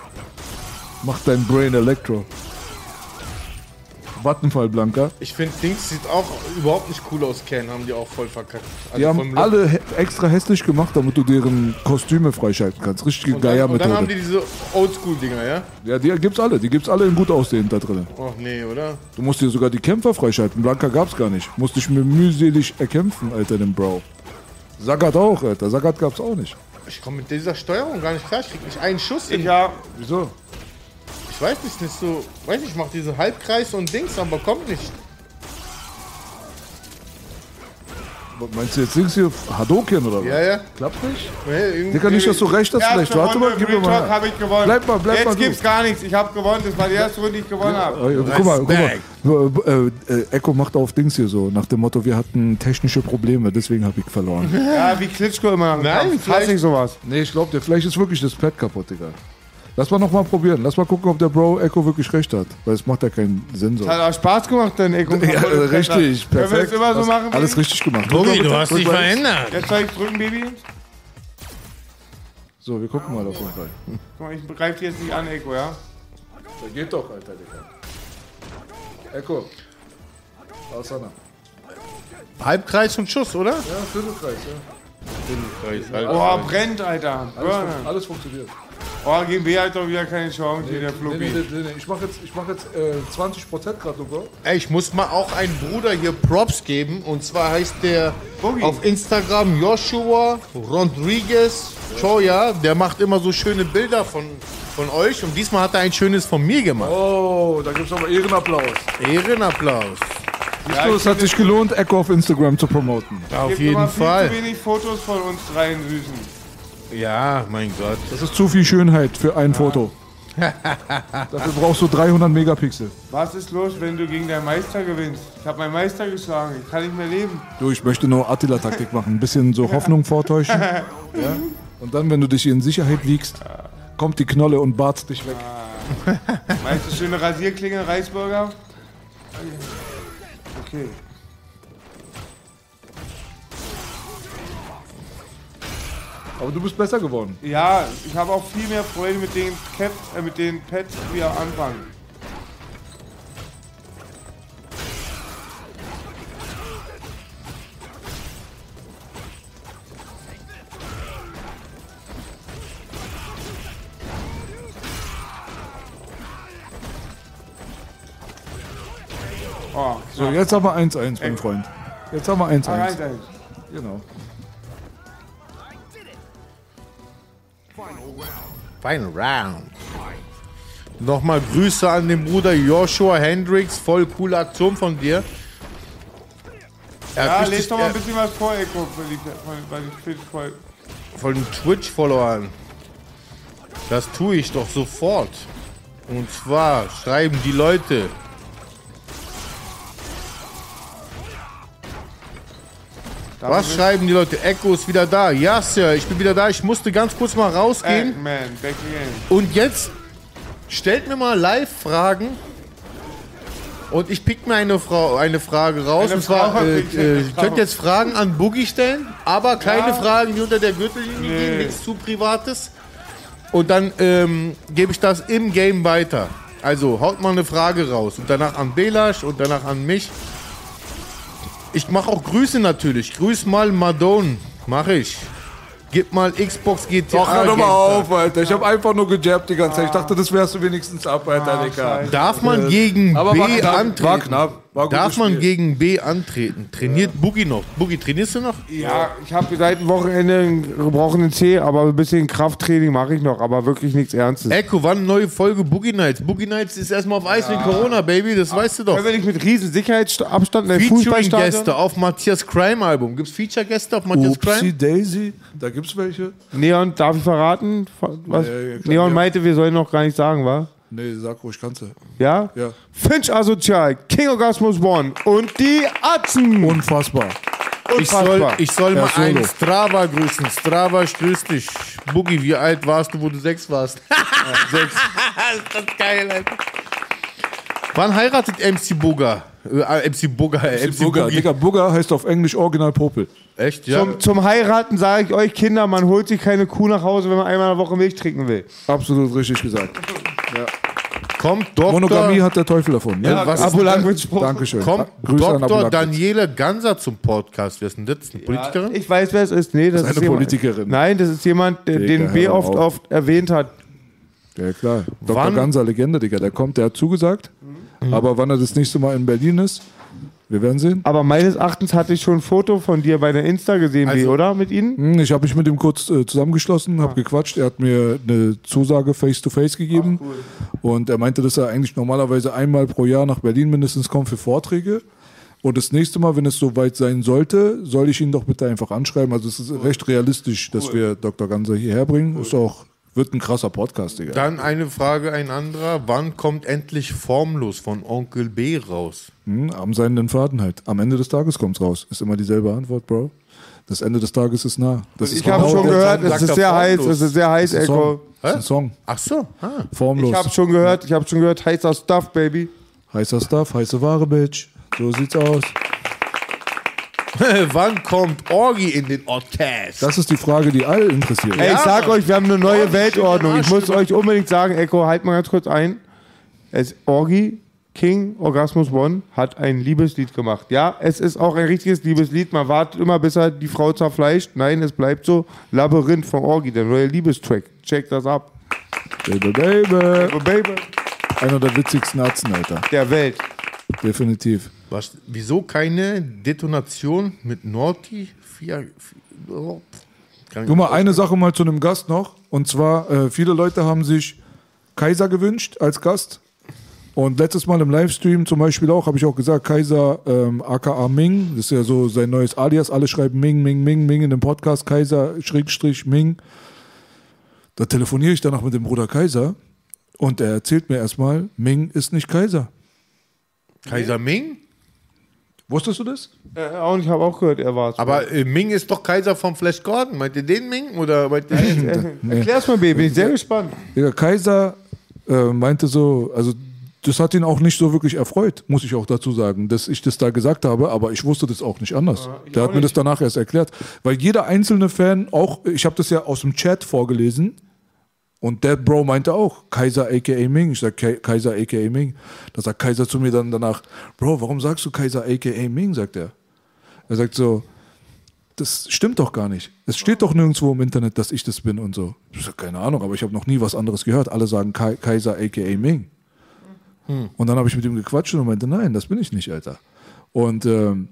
Mach dein Brain Elektro. Vattenfall, Blanca. Ich finde, Dings sieht auch überhaupt nicht cool aus, Ken, haben die auch voll verkackt. Also Die haben alle he- extra hässlich gemacht, damit du deren Kostüme freischalten kannst. Richtige dann, und dann haben die diese Oldschool-Dinger, ja? Ja, die gibt's alle. Die gibt's alle in gut aussehend da drin. Och nee, oder? Du musst dir sogar die Kämpfer freischalten. Blanca gab's gar nicht. Musste ich mir mühselig erkämpfen, Alter, den Bro. Sagat auch, Alter. Sagat gab's auch nicht. Ich komme mit dieser Steuerung gar nicht klar. Ich krieg nicht einen Schuss hin. Ja. Wieso? Ich weiß nicht, nicht so. Weiß nicht, ich mach diesen Halbkreis und Dings, aber kommt nicht. Meinst du jetzt Dings hier Hadoken oder was? Ja, ja. Klappt nicht? Nee, Digga, nicht, dass du recht hast Erste vielleicht. Warte Runde mal, gib mir mal. habe ich gewonnen. Bleib mal, bleib Jetzt mal du. gibt's gar nichts. Ich habe gewonnen. Das war die erste Runde, die ich gewonnen habe. Äh, Guck mal, guck mal. Äh, äh, Echo macht auf Dings hier so, nach dem Motto, wir hatten technische Probleme, deswegen habe ich verloren. Ja, wie Klitschko immer. Nein, Hasse ich sowas. Nee, ich glaube dir, vielleicht ist wirklich das Pad kaputt, Digga. Lass mal nochmal probieren. Lass mal gucken, ob der Bro Echo wirklich recht hat. Weil es macht ja keinen Sinn so. Hat auch Spaß gemacht, dein Echo. Ja, äh, richtig, Können wir perfekt. das immer so machen? alles richtig gemacht. Mal du hast dich verändert. Jetzt soll ich drücken, Baby? So, wir gucken mal auf jeden Fall. Guck mal, ich greife dich jetzt nicht an, Echo, ja? Da geht doch, Alter, Digga. Echo. Asana. Halbkreis und Schuss, oder? Ja, Viertelkreis, ja. Viertelkreis, halt. Boah, brennt, Alter. Alles, alles funktioniert. Oh, gegen B hat doch wieder keine Chance, hier der Nee, Fluppi. nee, nee, nee, nee. Ich mach jetzt, ich mach jetzt äh, 20% gerade, Bro. Ey, ich muss mal auch einen Bruder hier Props geben. Und zwar heißt der auf Instagram Joshua Rodriguez Choya. Der macht immer so schöne Bilder von, von euch. Und diesmal hat er ein schönes von mir gemacht. Oh, da gibt's aber Ehrenapplaus. Ehrenapplaus. Du, es hat sich gelohnt, Echo auf Instagram zu promoten. Auf Gibt jeden immer viel Fall. zu wenig Fotos von uns dreien Süßen. Ja, mein Gott. Das ist zu viel Schönheit für ein Foto. [LAUGHS] Dafür brauchst du 300 Megapixel. Was ist los, wenn du gegen deinen Meister gewinnst? Ich habe meinen Meister geschlagen. Ich kann nicht mehr leben. Du, ich möchte nur Attila-Taktik machen. Ein bisschen so [LAUGHS] Hoffnung vortäuschen. [LAUGHS] Ja? Und dann, wenn du dich in Sicherheit wiegst, kommt die Knolle und barzt dich weg. Meinst du schöne Rasierklinge, Reisburger? Okay. Aber du bist besser geworden. Ja, ich habe auch viel mehr Freude mit den Caps, äh, mit den Pads wie am Anfang. Oh, So, jetzt haben wir 1-1, mein Freund. Jetzt haben wir 1-1. Ah, 1-1. Genau. Final Round. Nochmal Grüße an den Bruder Joshua Hendricks. Voll coole Aktion von dir. Er Ja, lest richtig- doch mal ein bisschen was vor, die, bei den Twitch-Folgen. von den Twitch-Followern. Das tue ich doch sofort. Und zwar schreiben die Leute. Was schreiben die Leute? Echo ist wieder da. Ja, Sir, ich bin wieder da. Ich musste ganz kurz mal rausgehen. Eggman, back again. Und jetzt stellt mir mal Live-Fragen. Und ich pick mir eine, Frau, eine Frage raus. Eine und zwar, äh, äh, ihr könnt jetzt Fragen an Boogie stellen, aber keine Ja. Fragen, die unter der Gürtellinie Nee. gehen, nichts zu Privates. Und dann ähm, gebe ich das im Game weiter. Also haut mal eine Frage raus und danach an Belasch und danach an mich. Ich mache auch Grüße natürlich. Grüß mal Madone. Mache ich. Gib mal Xbox GTA. Doch, hör doch mal auf, Alter. Ich habe einfach nur gejabbt die ganze Zeit. Ich dachte, das wärst du wenigstens ab, Alter, Digga. Darf man Äh, gegen aber B war knapp, antreten? War knapp. War Darf man Spiel. gegen B antreten? Trainiert Boogie noch? Boogie, trainierst du noch? Ja, ich habe seit dem Wochenende einen gebrochenen Zeh, aber ein bisschen Krafttraining mache ich noch, aber wirklich nichts Ernstes. Echo, wann neue Folge Boogie Nights? Boogie Nights ist erstmal auf Eis wegen Corona, Baby, das weißt du doch. Können wir nicht mit riesen Sicherheitsabstand in der Featuring-Gäste auf Matthias Crime Album. Gibt's Feature-Gäste auf Matthias Upsi Crime? Daisy, da gibt's welche. Neon, darf ich verraten? Was? Ja, ja, klar, Neon ja. meinte, wir sollen noch gar nicht sagen, wa? Nee, sag ruhig, kannst du. Ja? Ja. Finch Asozial, King Orgasmus One und die Atzen. Unfassbar. Ich soll, ich soll mal Solo. einen Strava grüßen. Strava, ich grüß dich. Boogie, wie alt warst du, wo du sechs warst? [LAUGHS] sechs. ist das geil, Alter. Wann heiratet MC Booger? Äh, MC Booger, äh, MC Bugger, Boogie. Digga, Bugger heißt auf Englisch Original Popel. Echt, ja? Zum, zum Heiraten sage ich euch, Kinder, man holt sich keine Kuh nach Hause, wenn man einmal in der Woche Milch trinken will. Absolut richtig gesagt. Ja. Kommt Dr. Monogamie hat der Teufel davon. Ne? Ja, was ist Ambulant denn- mit Spruch. Dankeschön. Kommt Grüße an Dr. Daniele Ganser zum Podcast. Wer ist denn das? Eine Politikerin? Ich weiß, wer es ist. Nee, das, Das ist ist eine jemand, Politikerin. Nein, das ist jemand, der, Digga, den B oft, auf. oft erwähnt hat. Ja klar. Dr. Wann- Ganser, Legende, Digga. Der kommt, der hat zugesagt. Aber wann er das nächste Mal in Berlin ist, wir werden sehen. Aber meines Erachtens hatte ich schon ein Foto von dir bei der Insta gesehen, Also- oder? Mit ihnen? Hm, Ich habe mich mit ihm kurz äh, zusammengeschlossen, habe gequatscht. Er hat mir eine Zusage face-to-face gegeben. Und er meinte, dass er eigentlich normalerweise einmal pro Jahr nach Berlin mindestens kommt für Vorträge. Und das nächste Mal, wenn es soweit sein sollte, soll ich ihn doch bitte einfach anschreiben. Also es ist recht realistisch, dass wir Dr. Ganser hierher bringen. Ist auch, wird ein krasser Podcast, Digga. Dann eine Frage, ein anderer. Wann kommt endlich Formlos von Onkel B raus? Hm, am seinen Faden halt. Am Ende des Tages kommt's raus. Ist immer dieselbe Antwort, Bro. Das Ende des Tages ist nah. Das ich habe genau schon gehört, es ist sehr heiß, es ist sehr heiß, Echo. Song. Das ist ein Song. Ach so. Ah. Formlos. Ich habe schon gehört, ich habe schon gehört, heißer Stuff, Baby. Heißer Stuff, heiße Ware, Bitch. So sieht's aus. [LAUGHS] Wann kommt Orgi in den Ortest? Das ist die Frage, die alle interessiert. Ey, ich sag euch, wir haben eine neue Orgi Weltordnung. Ich muss euch unbedingt sagen, Echo, halt mal ganz kurz ein. Es Orgi King Orgasmus One hat ein Liebeslied gemacht. Ja, es ist auch ein richtiges Liebeslied. Man wartet immer, bis er die Frau zerfleischt. Nein, es bleibt so. Labyrinth von Orgi, der neue Liebestrack. Check das ab. Baby, baby. Baby, baby. Einer der witzigsten Atzen, Alter. Der Welt. Definitiv. Was, wieso keine Detonation mit Norti? Vier, vier, Guck mal, eine Sache mal zu einem Gast noch. Und zwar, äh, viele Leute haben sich Kaiser gewünscht als Gast. Und letztes Mal im Livestream zum Beispiel auch, habe ich auch gesagt, Kaiser ähm, aka Ming, das ist ja so sein neues Alias, alle schreiben Ming, Ming, Ming, Ming in dem Podcast, Kaiser, Schrägstrich, Ming. Da telefoniere ich danach mit dem Bruder Kaiser und er erzählt mir erstmal, Ming ist nicht Kaiser. Kaiser Ming? Wusstest du das? Äh, und ich habe auch gehört, er war es. Aber äh, Ming ist doch Kaiser vom Flash Gordon. Meint ihr den Ming? Oder meint ihr den? [LAUGHS] Nee. Erklär's mal, Baby, bin ich sehr gespannt. Der Kaiser äh, meinte so, also das hat ihn auch nicht so wirklich erfreut, muss ich auch dazu sagen, dass ich das da gesagt habe, aber ich wusste das auch nicht anders. Der hat mir das danach erst erklärt, weil jeder einzelne Fan, auch ich habe das ja aus dem Chat vorgelesen und der Bro meinte auch Kaiser aka Ming. Ich sag Kai- Kaiser aka Ming. Da sagt Kaiser zu mir dann danach, Bro, warum sagst du Kaiser aka Ming? sagt er. Er sagt so, das stimmt doch gar nicht. Es steht doch nirgendwo im Internet, dass ich das bin und so. Ich sag, keine Ahnung, aber ich habe noch nie was anderes gehört. Alle sagen Kai Kaiser aka Ming. Hm. Und dann habe ich mit ihm gequatscht und er meinte, nein, das bin ich nicht, Alter. Und ähm,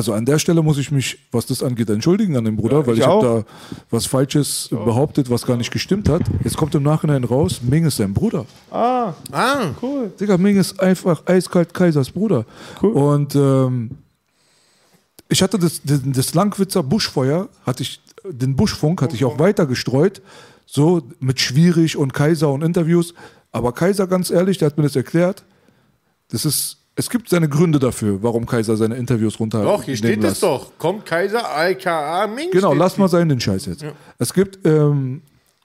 also an der Stelle muss ich mich, was das angeht, entschuldigen an den Bruder, Ja, weil ich ich habe da was Falsches behauptet, was gar nicht gestimmt hat. Jetzt kommt im Nachhinein raus, Ming ist sein Bruder. Ah, ah, cool. Digga, Ming ist einfach eiskalt Kaisers Bruder. Und ähm, ich hatte das, das, das Langwitzer Buschfeuer, hatte ich, den Buschfunk hatte ich auch weiter gestreut, so mit Schwierig und Kaiser und Interviews. Aber Kaiser, ganz ehrlich, der hat mir das erklärt. Das ist, es gibt seine Gründe dafür, warum Kaiser seine Interviews runter. Doch, hier steht nehmen es lässt. doch. Kommt Kaiser aka Ming. Genau, lass mal sein, den Scheiß jetzt. Ja. Es gibt ähm,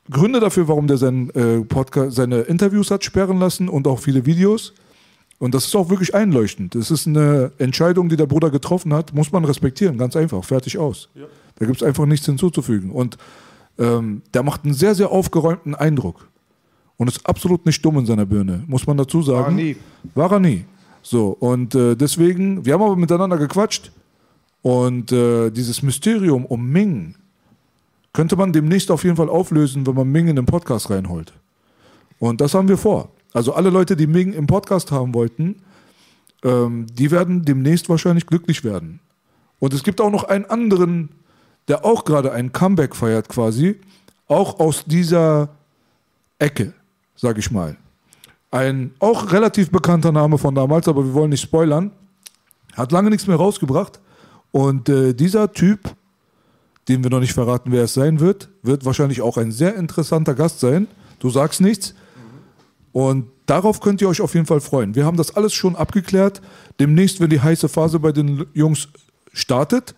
Gründe dafür, warum der sein, äh, Podcast, seine Interviews hat sperren lassen und auch viele Videos. Und das ist auch wirklich einleuchtend. Das ist eine Entscheidung, die der Bruder getroffen hat, muss man respektieren, ganz einfach, fertig aus. Da gibt es einfach nichts hinzuzufügen. Und ähm, der macht einen sehr, sehr aufgeräumten Eindruck. Und ist absolut nicht dumm in seiner Birne, muss man dazu sagen. War er nie. War er nie. So, und äh, deswegen, wir haben aber miteinander gequatscht. Und äh, dieses Mysterium um Ming könnte man demnächst auf jeden Fall auflösen, wenn man Ming in den Podcast reinholt. Und das haben wir vor. Also alle Leute, die Ming im Podcast haben wollten, ähm, die werden demnächst wahrscheinlich glücklich werden. Und es gibt auch noch einen anderen, der auch gerade ein Comeback feiert quasi, auch aus dieser Ecke, sag ich mal. Ein auch relativ bekannter Name von damals, aber wir wollen nicht spoilern. Hat lange nichts mehr rausgebracht. Und äh, dieser Typ, dem wir noch nicht verraten, wer es sein wird, wird wahrscheinlich auch ein sehr interessanter Gast sein. Du sagst nichts. Und darauf könnt ihr euch auf jeden Fall freuen. Wir haben das alles schon abgeklärt. Demnächst, wenn die heiße Phase bei den Jungs startet,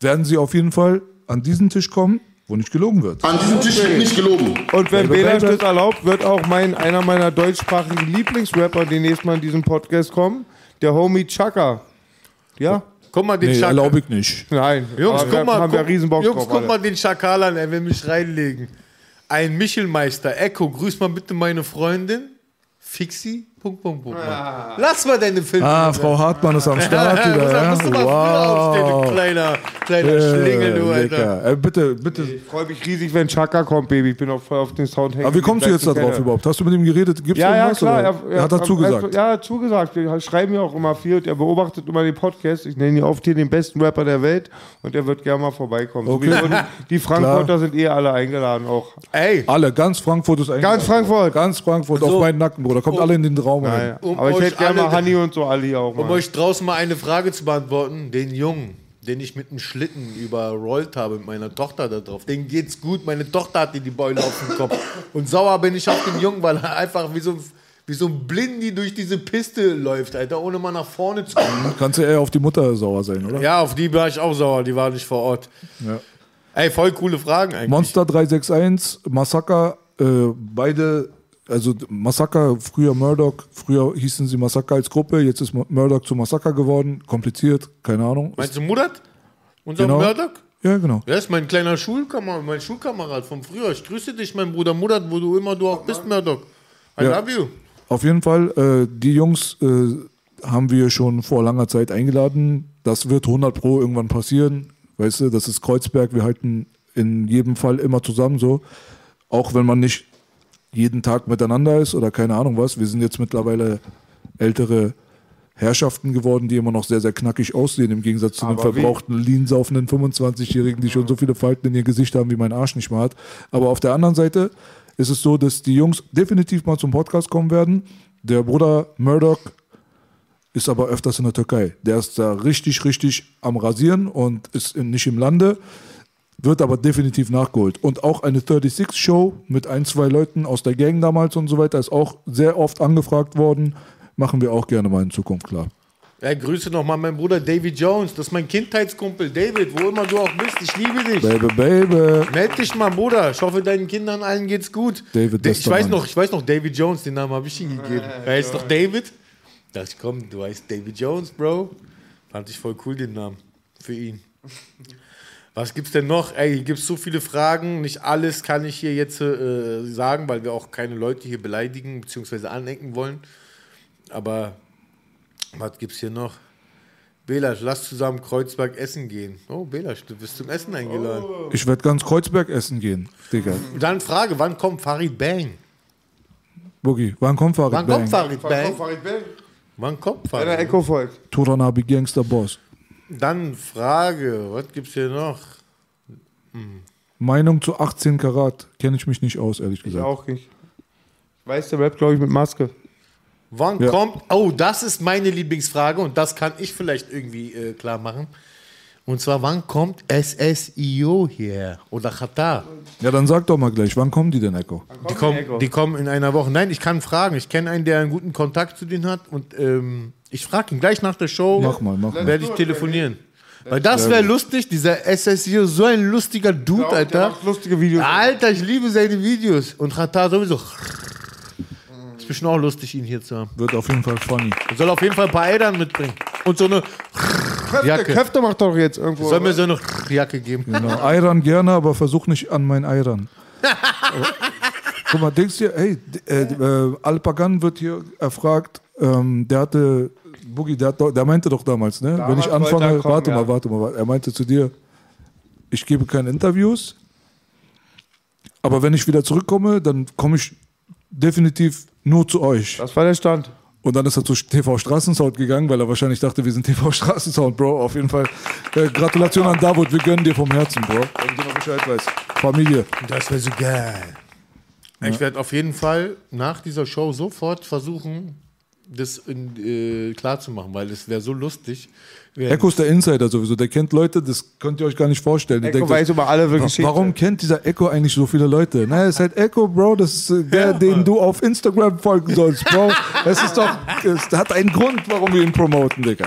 werden sie auf jeden Fall an diesen Tisch kommen, wo nicht gelogen wird. An diesem Tisch wird nicht gelogen. Und wenn baby. das erlaubt, wird auch mein, einer meiner deutschsprachigen Lieblingsrapper demnächst mal in diesem Podcast kommen. Der Homie Chaka. Ja? Guck mal den Nee, Schakal. erlaube ich nicht. Nein. Jungs, guck wir mal, haben guck, Jungs, drauf. guck mal den Schakal an, er will mich reinlegen. Ein Michelmeister, Echo, grüß mal bitte meine Freundin. Fixi, Punkt, Punkt, Punkt. Lass mal deine Filme. Ah, Frau Hartmann ist am Start wieder. Da ja? musst du mal früher aufstehen, du kleiner, kleiner Schlingel, du, Alter. Äh, bitte, bitte. Ich freue mich riesig, wenn Chaka kommt, Baby. Ich bin auch voll auf den Sound hängen. Aber wie kommst du jetzt da drauf überhaupt? Hast du mit ihm geredet? Gibt's Ja, ja, klar. oder? Er, hat dazu gesagt. Ja, er hat zugesagt. Wir schreiben ja auch immer viel und er beobachtet immer den Podcast. Ich nenne ihn oft hier den besten Rapper der Welt und er wird gerne mal vorbeikommen. Okay. Sowieso die- [LAUGHS] Frankfurter sind eh alle eingeladen auch. Ey, Alle, ganz Frankfurt ist eigentlich. Ganz Frankfurt. Ganz Frankfurt So. auf meinen Nacken, Bruder. Kommt alle in den Raum. Auch mal Naja. hin. Aber ich hätte gerne mal Hanni und so alle hier auch Um mal. euch draußen mal eine Frage zu beantworten, den Jungen, den ich mit einem Schlitten überrollt habe mit meiner Tochter da drauf, den geht's gut. Meine Tochter hat die Beule auf dem Kopf. Und sauer bin ich auf den Jungen, weil er einfach wie so, ein- wie so ein Blindi durch diese Piste läuft, Alter, ohne mal nach vorne zu gucken. Kannst du eher auf die Mutter sauer sein, oder? Ja, auf die war ich auch sauer, die war nicht vor Ort. Ja. Ey, voll coole Fragen eigentlich. Monster 361, Massaker, äh, beide, also Massaker, früher Murdoch, früher hießen sie Massaker als Gruppe, jetzt ist Murdoch zu Massaker geworden, kompliziert, keine Ahnung. Meinst du Murat? Unser Genau. Murdoch? Ja, genau. Der ist mein kleiner Schulkamerad, mein Schulkamerad von früher. Ich grüße dich, mein Bruder Murat, wo du immer du auch bist, Murdoch. I Ja. love you. Auf jeden Fall, äh, die Jungs äh, haben wir schon vor langer Zeit eingeladen. Das wird 100 Pro irgendwann passieren. Weißt du, das ist Kreuzberg. Wir halten in jedem Fall immer zusammen so. Auch wenn man nicht jeden Tag miteinander ist oder keine Ahnung was. Wir sind jetzt mittlerweile ältere Herrschaften geworden, die immer noch sehr, sehr knackig aussehen, im Gegensatz zu den Aber wie- verbrauchten, lean-saufenden 25-Jährigen, die schon so viele Falten in ihr Gesicht haben, wie mein Arsch nicht mal hat. Aber auf der anderen Seite ist es so, dass die Jungs definitiv mal zum Podcast kommen werden. Der Bruder Murdoch ist aber öfters in der Türkei. Der ist da richtig, richtig am Rasieren und ist nicht im Lande, wird aber definitiv nachgeholt. Und auch eine 36-Show mit ein, zwei Leuten aus der Gang damals und so weiter ist auch sehr oft angefragt worden. Machen wir auch gerne mal in Zukunft klar. Ja, grüße nochmal meinen Bruder David Jones. Das ist mein Kindheitskumpel. David, wo immer du auch bist, ich liebe dich. Baby, baby. Meld dich mal, Bruder. Ich hoffe, deinen Kindern allen geht's gut. David Da- ich, weiß Mann. noch, ich weiß noch, David Jones, den Namen habe ich ihm gegeben. Er heißt doch David. Da dachte ich, komm, du heißt David Jones, Bro. Fand ich voll cool, den Namen. Für ihn. Was gibt's denn noch? Ey, hier gibt's so viele Fragen. Nicht alles kann ich hier jetzt äh, sagen, weil wir auch keine Leute hier beleidigen bzw. anecken wollen. Aber was gibt's hier noch? Belasch, lass zusammen Kreuzberg essen gehen. Oh, Belasch, du bist zum Essen eingeladen. Ich werde ganz Kreuzberg essen gehen, Digga. Dann Frage, wann kommt Farid Bang? Boogie, wann kommt Farid Wann Bang? kommt Farid Wann Bang? kommt Farid Bang? Wann kommt Wenn Farid der Echo folgt. Turanabi Gangster Boss. Dann Frage, was gibt's hier noch? Meinung zu 18 Karat kenne ich mich nicht aus, ehrlich Ich gesagt. auch nicht. Weiß der Rap, glaube ich, mit Maske. Wann Ja. kommt, oh, das ist meine Lieblingsfrage und das kann ich vielleicht irgendwie äh, klar machen. Und zwar, wann kommt SSIO hier? Oder Qatar? Ja, dann sag doch mal gleich, wann kommen die denn, Echo? Die kommen, die kommen in einer Woche. Nein, ich kann fragen. Ich kenne einen, der einen guten Kontakt zu denen hat. Und ähm, ich frage ihn gleich nach der Show. Mach mal, mach mal. Werde ich telefonieren. Weil das wäre lustig. Dieser SSIO, so ein lustiger Dude, Ja, der Alter. macht lustige Videos. Alter, ich liebe seine Videos. Und Qatar sowieso. Ist bestimmt auch lustig, ihn hier zu haben. Wird auf jeden Fall funny. Er soll auf jeden Fall ein paar Eltern mitbringen. Und so eine Köfte, Jacke. Köfte macht doch jetzt irgendwo. Soll mir so eine Jacke geben. Genau. Ayran gerne, aber versuch nicht an mein Ayran. Aber, [LAUGHS] Guck mal, denkst du dir, hey, äh, äh, Alpagan wird hier erfragt, ähm, der hatte, Boogie, der, hat der meinte doch damals, ne? Damals Wenn ich anfange, kommen, warte ja. mal, warte mal, er meinte zu dir, ich gebe keine Interviews, aber wenn ich wieder zurückkomme, dann komme ich definitiv nur zu euch. Das war der Stand. Und dann ist er zu TV Straßensound gegangen, weil er wahrscheinlich dachte, wir sind TV Straßensound, Bro. Auf jeden Fall. Äh, Gratulation an Davut, wir gönnen dir vom Herzen, Bro. Wenn du noch Bescheid weißt. Familie. Das wäre so geil. Ich werde auf jeden Fall nach dieser Show sofort versuchen, das in, äh, klar zu machen, weil es wäre so lustig. Echo ist der Insider sowieso. Der kennt Leute, das könnt ihr euch gar nicht vorstellen. Echo denkt, weiß über alle wa- Geschichten. Warum kennt dieser Echo eigentlich so viele Leute? Na, es ist halt Echo, Bro. Das ist äh, der, den du auf Instagram folgen sollst, Bro. Es ist doch, es hat einen Grund, warum wir ihn promoten, Digga.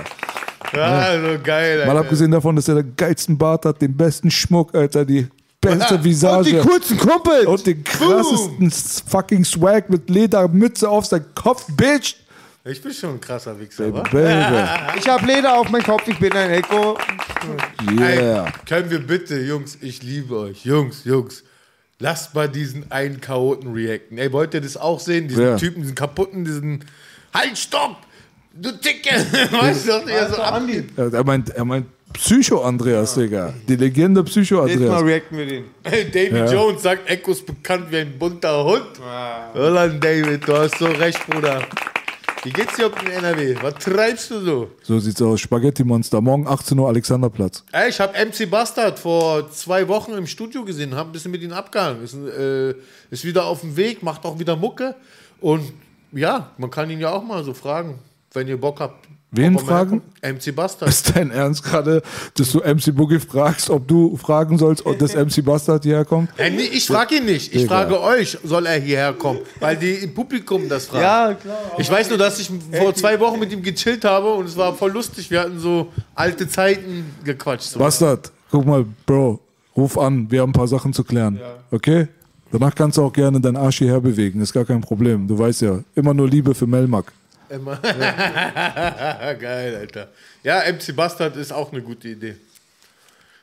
Ja, so geil. Mal Alter. abgesehen davon, dass er den geilsten Bart hat, den besten Schmuck, Alter, die beste Visage. [LAUGHS] Und die coolsten Kumpels. Und den krassesten fucking Swag mit Ledermütze auf seinem Kopf, Bitch. Ich bin schon ein krasser Wichser, wa? Baby. Ich habe Leder auf meinem Kopf, ich bin ein Echo. Yeah. Ey, können wir bitte, Jungs, ich liebe euch. Jungs, Jungs, lasst mal diesen einen Chaoten reacten. Ey, wollt ihr das auch sehen? Diesen Wer? Typen, diesen kaputten, diesen. Halt, stopp! Du Ticke! [LAUGHS] weißt du, doch, der so abgeht. Ja, Er meint, er meint Psycho-Andreas, Digga. Die Legende Jetzt mal Psycho-Andreas. reacten wir den. Hey, David Ja. Jones sagt, Echo ist bekannt wie ein bunter Hund. Holland, David, du hast so recht, Bruder. Wie geht's dir auf dem NRW? Was treibst du so? So sieht's aus. Spaghetti-Monster. Morgen 18 Uhr Alexanderplatz. Ey, ich habe MC Bastard vor zwei Wochen im Studio gesehen, habe ein bisschen mit ihm abgehangen. Ist, äh, ist wieder auf dem Weg, macht auch wieder Mucke. Und Ja, man kann ihn ja auch mal so fragen, wenn ihr Bock habt. Wen fragen? MC Bastard. Ist dein Ernst gerade, dass du MC Boogie fragst, ob du fragen sollst, ob das MC Bastard hierher kommt? Äh, nee, ich frage ihn nicht. Ich frage euch, soll er hierher kommen? Weil die im Publikum das fragen. Ja, klar. Ich weiß nur, dass ich vor zwei Wochen mit ihm gechillt habe und es war voll lustig. Wir hatten so alte Zeiten gequatscht. So. Bastard, guck mal, Bro, ruf an, wir haben ein paar Sachen zu klären. Okay? Danach kannst du auch gerne deinen Arsch hierher bewegen, ist gar kein Problem. Du weißt ja, immer nur Liebe für Melmak. Immer. [LAUGHS] Geil, Alter. Ja, MC Bastard ist auch eine gute Idee.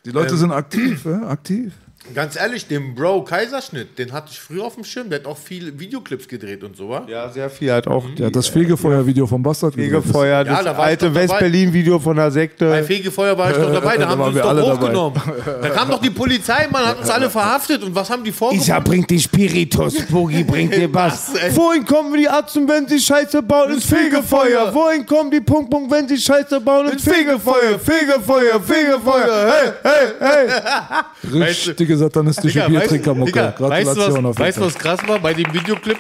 Die Leute Ähm, sind aktiv, ja? aktiv. Ganz ehrlich, den Bro Kaiserschnitt, den hatte ich früher auf dem Schirm. Der hat auch viele Videoclips gedreht und so, wa? Ja, sehr viel hat auch. Der hat das Fegefeuer-Video vom Bastard gedreht. Fegefeuer, Ja, das da war ich alte. West-Berlin-Video von der Sekte. Bei Fegefeuer war ich doch dabei, [LAUGHS] da Da haben sie uns wir alle doch hochgenommen. Da kam doch die Polizei, man hat uns alle verhaftet. Und was haben die vorgefunden? Isa bringt die Spiritus, Boogie bringt dir [LAUGHS] Bass. Wohin kommen die Atzen, wenn sie Scheiße bauen? Ins Fegefeuer. Wohin kommen die Punkt, Punkt, wenn sie Scheiße bauen? Ins Fegefeuer, Fegefeuer, Fegefeuer. Hey, hey, hey. [LAUGHS] Richtige satanistische Digga, weißt- Biertrinkermucke. Digga, weißt du, Gratulation was, weißt du, was krass war bei dem Videoclip?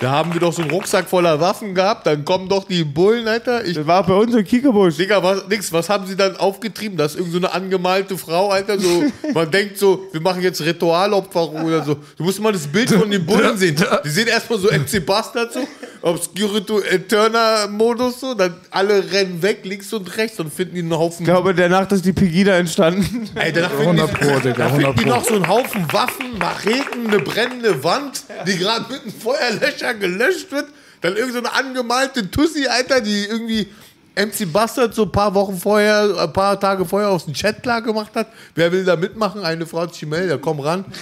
Da haben wir doch so einen Rucksack voller Waffen gehabt, dann kommen doch die Bullen, Alter. Ich, das war bei uns im Kiekebusch. Digga, was, nix, was haben sie dann aufgetrieben? Das ist irgend so eine angemalte Frau, Alter. So, [LAUGHS] man denkt so, wir machen jetzt Ritualopferung oder so. Du musst mal das Bild von den Bullen sehen. Die sehen erstmal so MC Bastard so, Obscurito Eterna-Modus so, dann alle rennen weg, links und rechts und finden die einen Haufen. Ich glaube, danach ist die Pegida entstanden. Ey, danach finden 100 die, Pro, Digga, da finden 100 die Pro. noch so einen Haufen Waffen, Macheten, eine brennende Wand, die gerade mit einem Feuerlöscher gelöscht wird. Dann irgend so eine angemalte Tussi, Alter, die irgendwie MC Bastard so ein paar Wochen vorher, ein paar Tage vorher aus dem Chat klar gemacht hat. Wer will da mitmachen? Eine Frau hat sich gemeldet, ja, komm ran. [LAUGHS]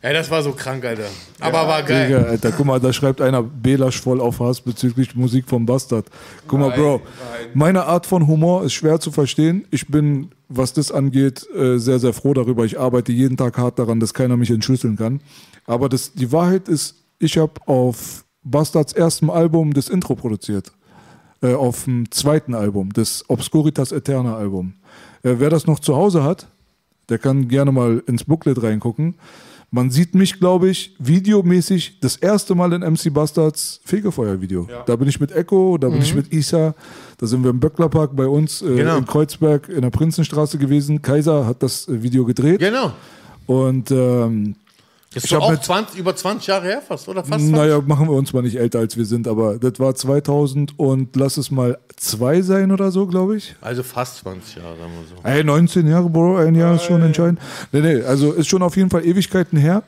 Ja, das war so krank, Alter. Aber war geil. Digga, Alter, guck mal, da schreibt einer Belasch voll auf Hass bezüglich Musik vom Bastard. Guck mal, Nein, Bro, meine Art von Humor ist schwer zu verstehen. Ich bin, was das angeht, äh, sehr, sehr froh darüber. Ich arbeite jeden Tag hart daran, dass keiner mich entschlüsseln kann. Aber das, die Wahrheit ist, ich habe auf Bastards erstem Album das Intro produziert. Äh, auf dem zweiten Album, das Obscuritas Eterna Album. Äh, wer das noch zu Hause hat, der kann gerne mal ins Booklet reingucken. Man sieht mich, glaube ich, videomäßig das erste Mal in MC Bastards Fegefeuer-Video. Da bin ich mit Echo, da bin Mhm. ich mit Isa, da sind wir im Böcklerpark bei uns äh, Genau. in Kreuzberg in der Prinzenstraße gewesen. Kaiser hat das äh, Video gedreht. Genau. Und ähm, Das ist ich auch mit- 20, über 20 Jahre her fast, oder? Fast 20? naja, machen wir uns mal nicht älter, als wir sind, aber das war 2000 und lass es mal zwei sein oder so, glaube ich. Also fast 20 Jahre, sagen wir so. Ey, 19 Jahre, Bro, ein Jahr ist schon entscheidend. Nee, nee, also ist schon auf jeden Fall Ewigkeiten her.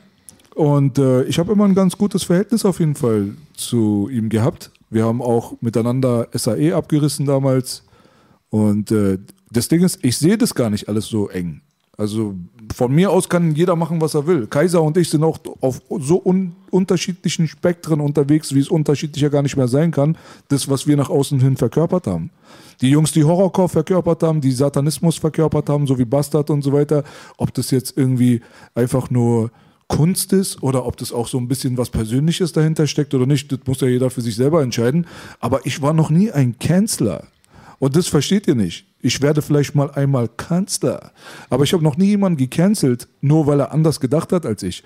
Und äh, ich habe immer ein ganz gutes Verhältnis auf jeden Fall zu ihm gehabt. Wir haben auch miteinander SAE abgerissen damals. Und äh, das Ding ist, ich sehe das gar nicht alles so eng. Also von mir aus kann jeder machen, was er will. Kaiser und ich sind auch auf so un unterschiedlichen Spektren unterwegs, wie es unterschiedlicher gar nicht mehr sein kann. Das, was wir nach außen hin verkörpert haben. Die Jungs, die Horrorcore verkörpert haben, die Satanismus verkörpert haben, so wie Bastard und so weiter. Ob das jetzt irgendwie einfach nur Kunst ist oder ob das auch so ein bisschen was Persönliches dahinter steckt oder nicht, das muss ja jeder für sich selber entscheiden. Aber ich war noch nie ein Kanzler. Und das versteht ihr nicht. Ich werde vielleicht mal einmal Kanzler. Aber ich habe noch nie jemanden gecancelt, nur weil er anders gedacht hat als ich.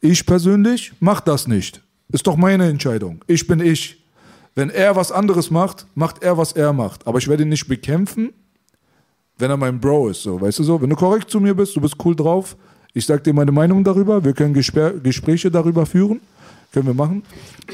Ich persönlich mach das nicht. Ist doch meine Entscheidung. Ich bin ich. Wenn er was anderes macht, macht er, was er macht. Aber ich werde ihn nicht bekämpfen, wenn er mein Bro ist. So, weißt du so? Wenn du korrekt zu mir bist, du bist cool drauf, ich sag dir meine Meinung darüber, wir können Gespr Gespräche darüber führen, können wir machen.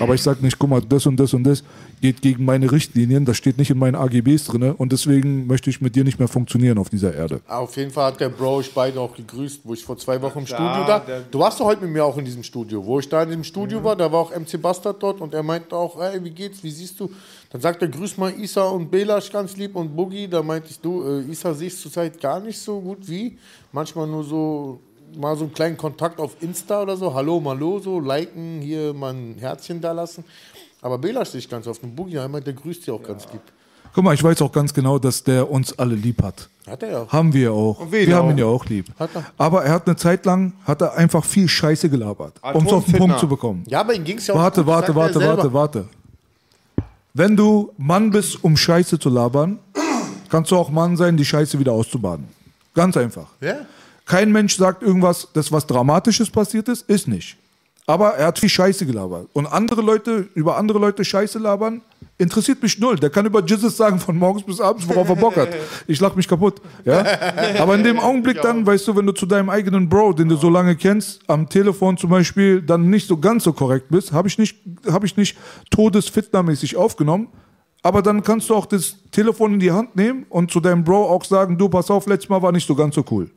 Aber ich sag nicht, guck mal, das und das und das geht gegen meine Richtlinien, das steht nicht in meinen AGBs drin und deswegen möchte ich mit dir nicht mehr funktionieren auf dieser Erde. Auf jeden Fall hat der Bro ich beide auch gegrüßt, wo ich vor zwei Wochen im Studio da. Du warst doch heute mit mir auch in diesem Studio. Wo ich da in diesem Studio war, da war auch MC Bastard dort und er meinte auch, ey, wie geht's, wie siehst du? Dann sagt er, grüß mal Isa und Belasch ganz lieb und Boogie. Da meinte ich, du, äh, Isa ich zurzeit gar nicht so gut wie. Manchmal nur so, mal so einen kleinen Kontakt auf Insta oder so. Hallo, malo, so, liken, hier mal ein Herzchen da lassen. Aber Belasch sehe ich ganz oft. Und Boogie, er der grüßt dich auch ganz lieb. Guck mal, ich weiß auch ganz genau, dass der uns alle lieb hat. Hat er ja. Haben wir auch. Und wen Wir haben auch? ihn ja auch lieb. Hat er. Aber er hat eine Zeit lang, hat er einfach viel Scheiße gelabert, um es auf den. Punkt zu bekommen. Ja, aber ihm ging es ja auch Warte, gut, warte, warte, warte, warte. Wenn du Mann bist, um Scheiße zu labern, kannst du auch Mann sein, die Scheiße wieder auszubaden. Ganz einfach. Ja? Kein Mensch sagt irgendwas, das was Dramatisches passiert ist, ist nicht. Aber er hat viel Scheiße gelabert. Und andere Leute, über andere Leute Scheiße labern, interessiert mich null. Der kann über Jesus sagen von morgens bis abends, worauf er Bock hat. Ich lach mich kaputt. Ja? Aber in dem Augenblick dann, weißt du, wenn du zu deinem eigenen Bro, den du so lange kennst, am Telefon zum Beispiel dann nicht so ganz so korrekt bist, habe ich nicht, hab ich nicht todesfitnermäßig aufgenommen. Aber dann kannst du auch das Telefon in die Hand nehmen und zu deinem Bro auch sagen, du, pass auf, letztes Mal war nicht so ganz so cool.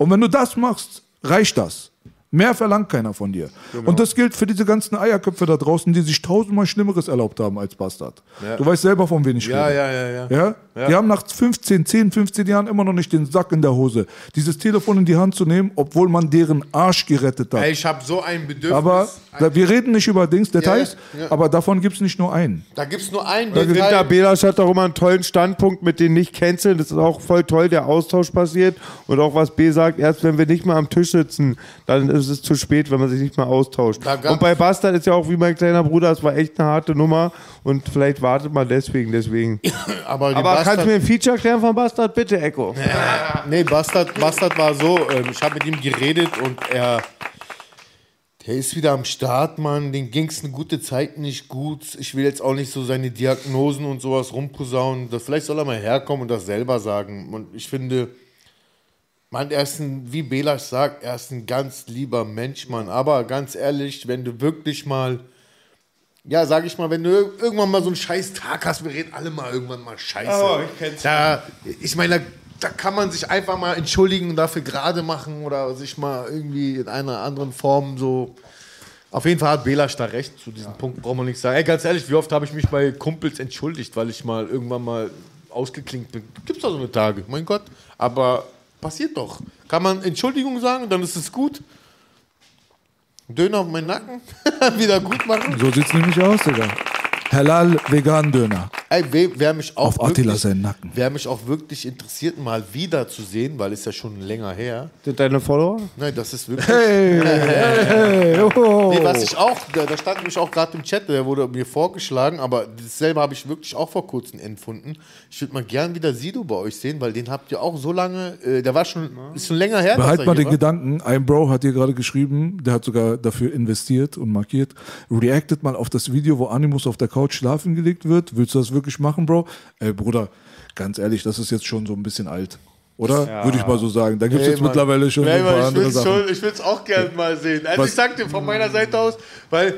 Und wenn du das machst, reicht das. Mehr verlangt keiner von dir. Und das gilt für diese ganzen Eierköpfe da draußen, die sich tausendmal Schlimmeres erlaubt haben als Bastard. Ja. Du weißt selber, von wem ich Ja, rede. ja, ja, ja. Ja? Die haben nach 15, 10, 15 Jahren immer noch nicht den Sack in der Hose. Dieses Telefon in die Hand zu nehmen, obwohl man deren Arsch gerettet hat. Ey, ich habe so ein Bedürfnis. aber da, wir reden nicht über Dings, Details, Ja, ja. aber davon gibt es nicht nur einen. da gibt es nur einen der Belasch hat auch immer einen tollen Standpunkt mit den nicht canceln. Das ist auch voll toll, der Austausch passiert. Und auch was B sagt, erst wenn wir nicht mal am Tisch sitzen, dann ist es zu spät, wenn man sich nicht mal austauscht. Und bei Bastard ist ja auch wie mein kleiner Bruder, es war echt eine harte Nummer. Und vielleicht wartet man deswegen, deswegen. [LAUGHS] Aber, Aber kannst Bastard- du mir ein Feature erklären von Bastard, bitte, Echo? [LAUGHS] Nee, Bastard, Bastard war so, ähm, ich habe mit ihm geredet und er, der ist wieder am Start, Mann. Den ging es eine gute Zeit nicht gut. Ich will jetzt auch nicht so seine Diagnosen und sowas rumposaunen. Das- Vielleicht soll er mal herkommen und das selber sagen. Und ich finde, Mann, er ist ein, wie Belasch sagt, er ist ein ganz lieber Mensch, Mann. Aber ganz ehrlich, wenn du wirklich mal, ja, sag ich mal, wenn du ir- irgendwann mal so einen scheiß Tag hast, wir reden alle mal irgendwann mal scheiße. Oh, ich kenn's. Da, ich meine, da, da kann man sich einfach mal entschuldigen und dafür gerade machen oder sich mal irgendwie in einer anderen Form so. Auf jeden Fall hat Belasch da recht, zu diesem Punkt brauchen wir nichts sagen. Ey, ganz ehrlich, wie oft habe ich mich bei Kumpels entschuldigt, weil ich mal irgendwann mal ausgeklinkt bin. Gibt's doch so eine Tage, mein Gott. Aber passiert doch. Kann man Entschuldigung sagen dann ist es gut. Döner auf meinen Nacken, [LAUGHS] wieder gut machen. So sieht's nämlich aus, Digga. Halal vegan Döner. Ey, wer, mich auch Auf Attila wirklich, seinen Nacken. Wer mich auch wirklich interessiert, mal wieder zu sehen, weil es ja schon länger her. Sind deine Follower? Nein, das ist wirklich. Hey, hey, oh. Nee, was ich auch, da, da stand nämlich auch gerade im Chat, der wurde mir vorgeschlagen, aber dasselbe habe ich wirklich auch vor kurzem empfunden. Ich würde mal gern wieder Sido bei euch sehen, weil den habt ihr auch so lange, äh, der war schon, ist schon länger her. Behalt mal den war. Gedanken, ein Bro hat dir gerade geschrieben, der hat sogar dafür investiert und markiert. Reactet mal auf das Video, wo Animus auf der Couch schlafen gelegt wird. Willst du das wirklich machen, Bro? Ey, Bruder, ganz ehrlich, das ist jetzt schon so ein bisschen alt. Oder? Ja. Würde ich mal so sagen. Da gibt es Ey, jetzt Mann. mittlerweile schon Nee, ein paar ich andere will's Sachen. schon- Ich will es auch gerne mal sehen. Also Was- ich sagte von meiner Seite aus, weil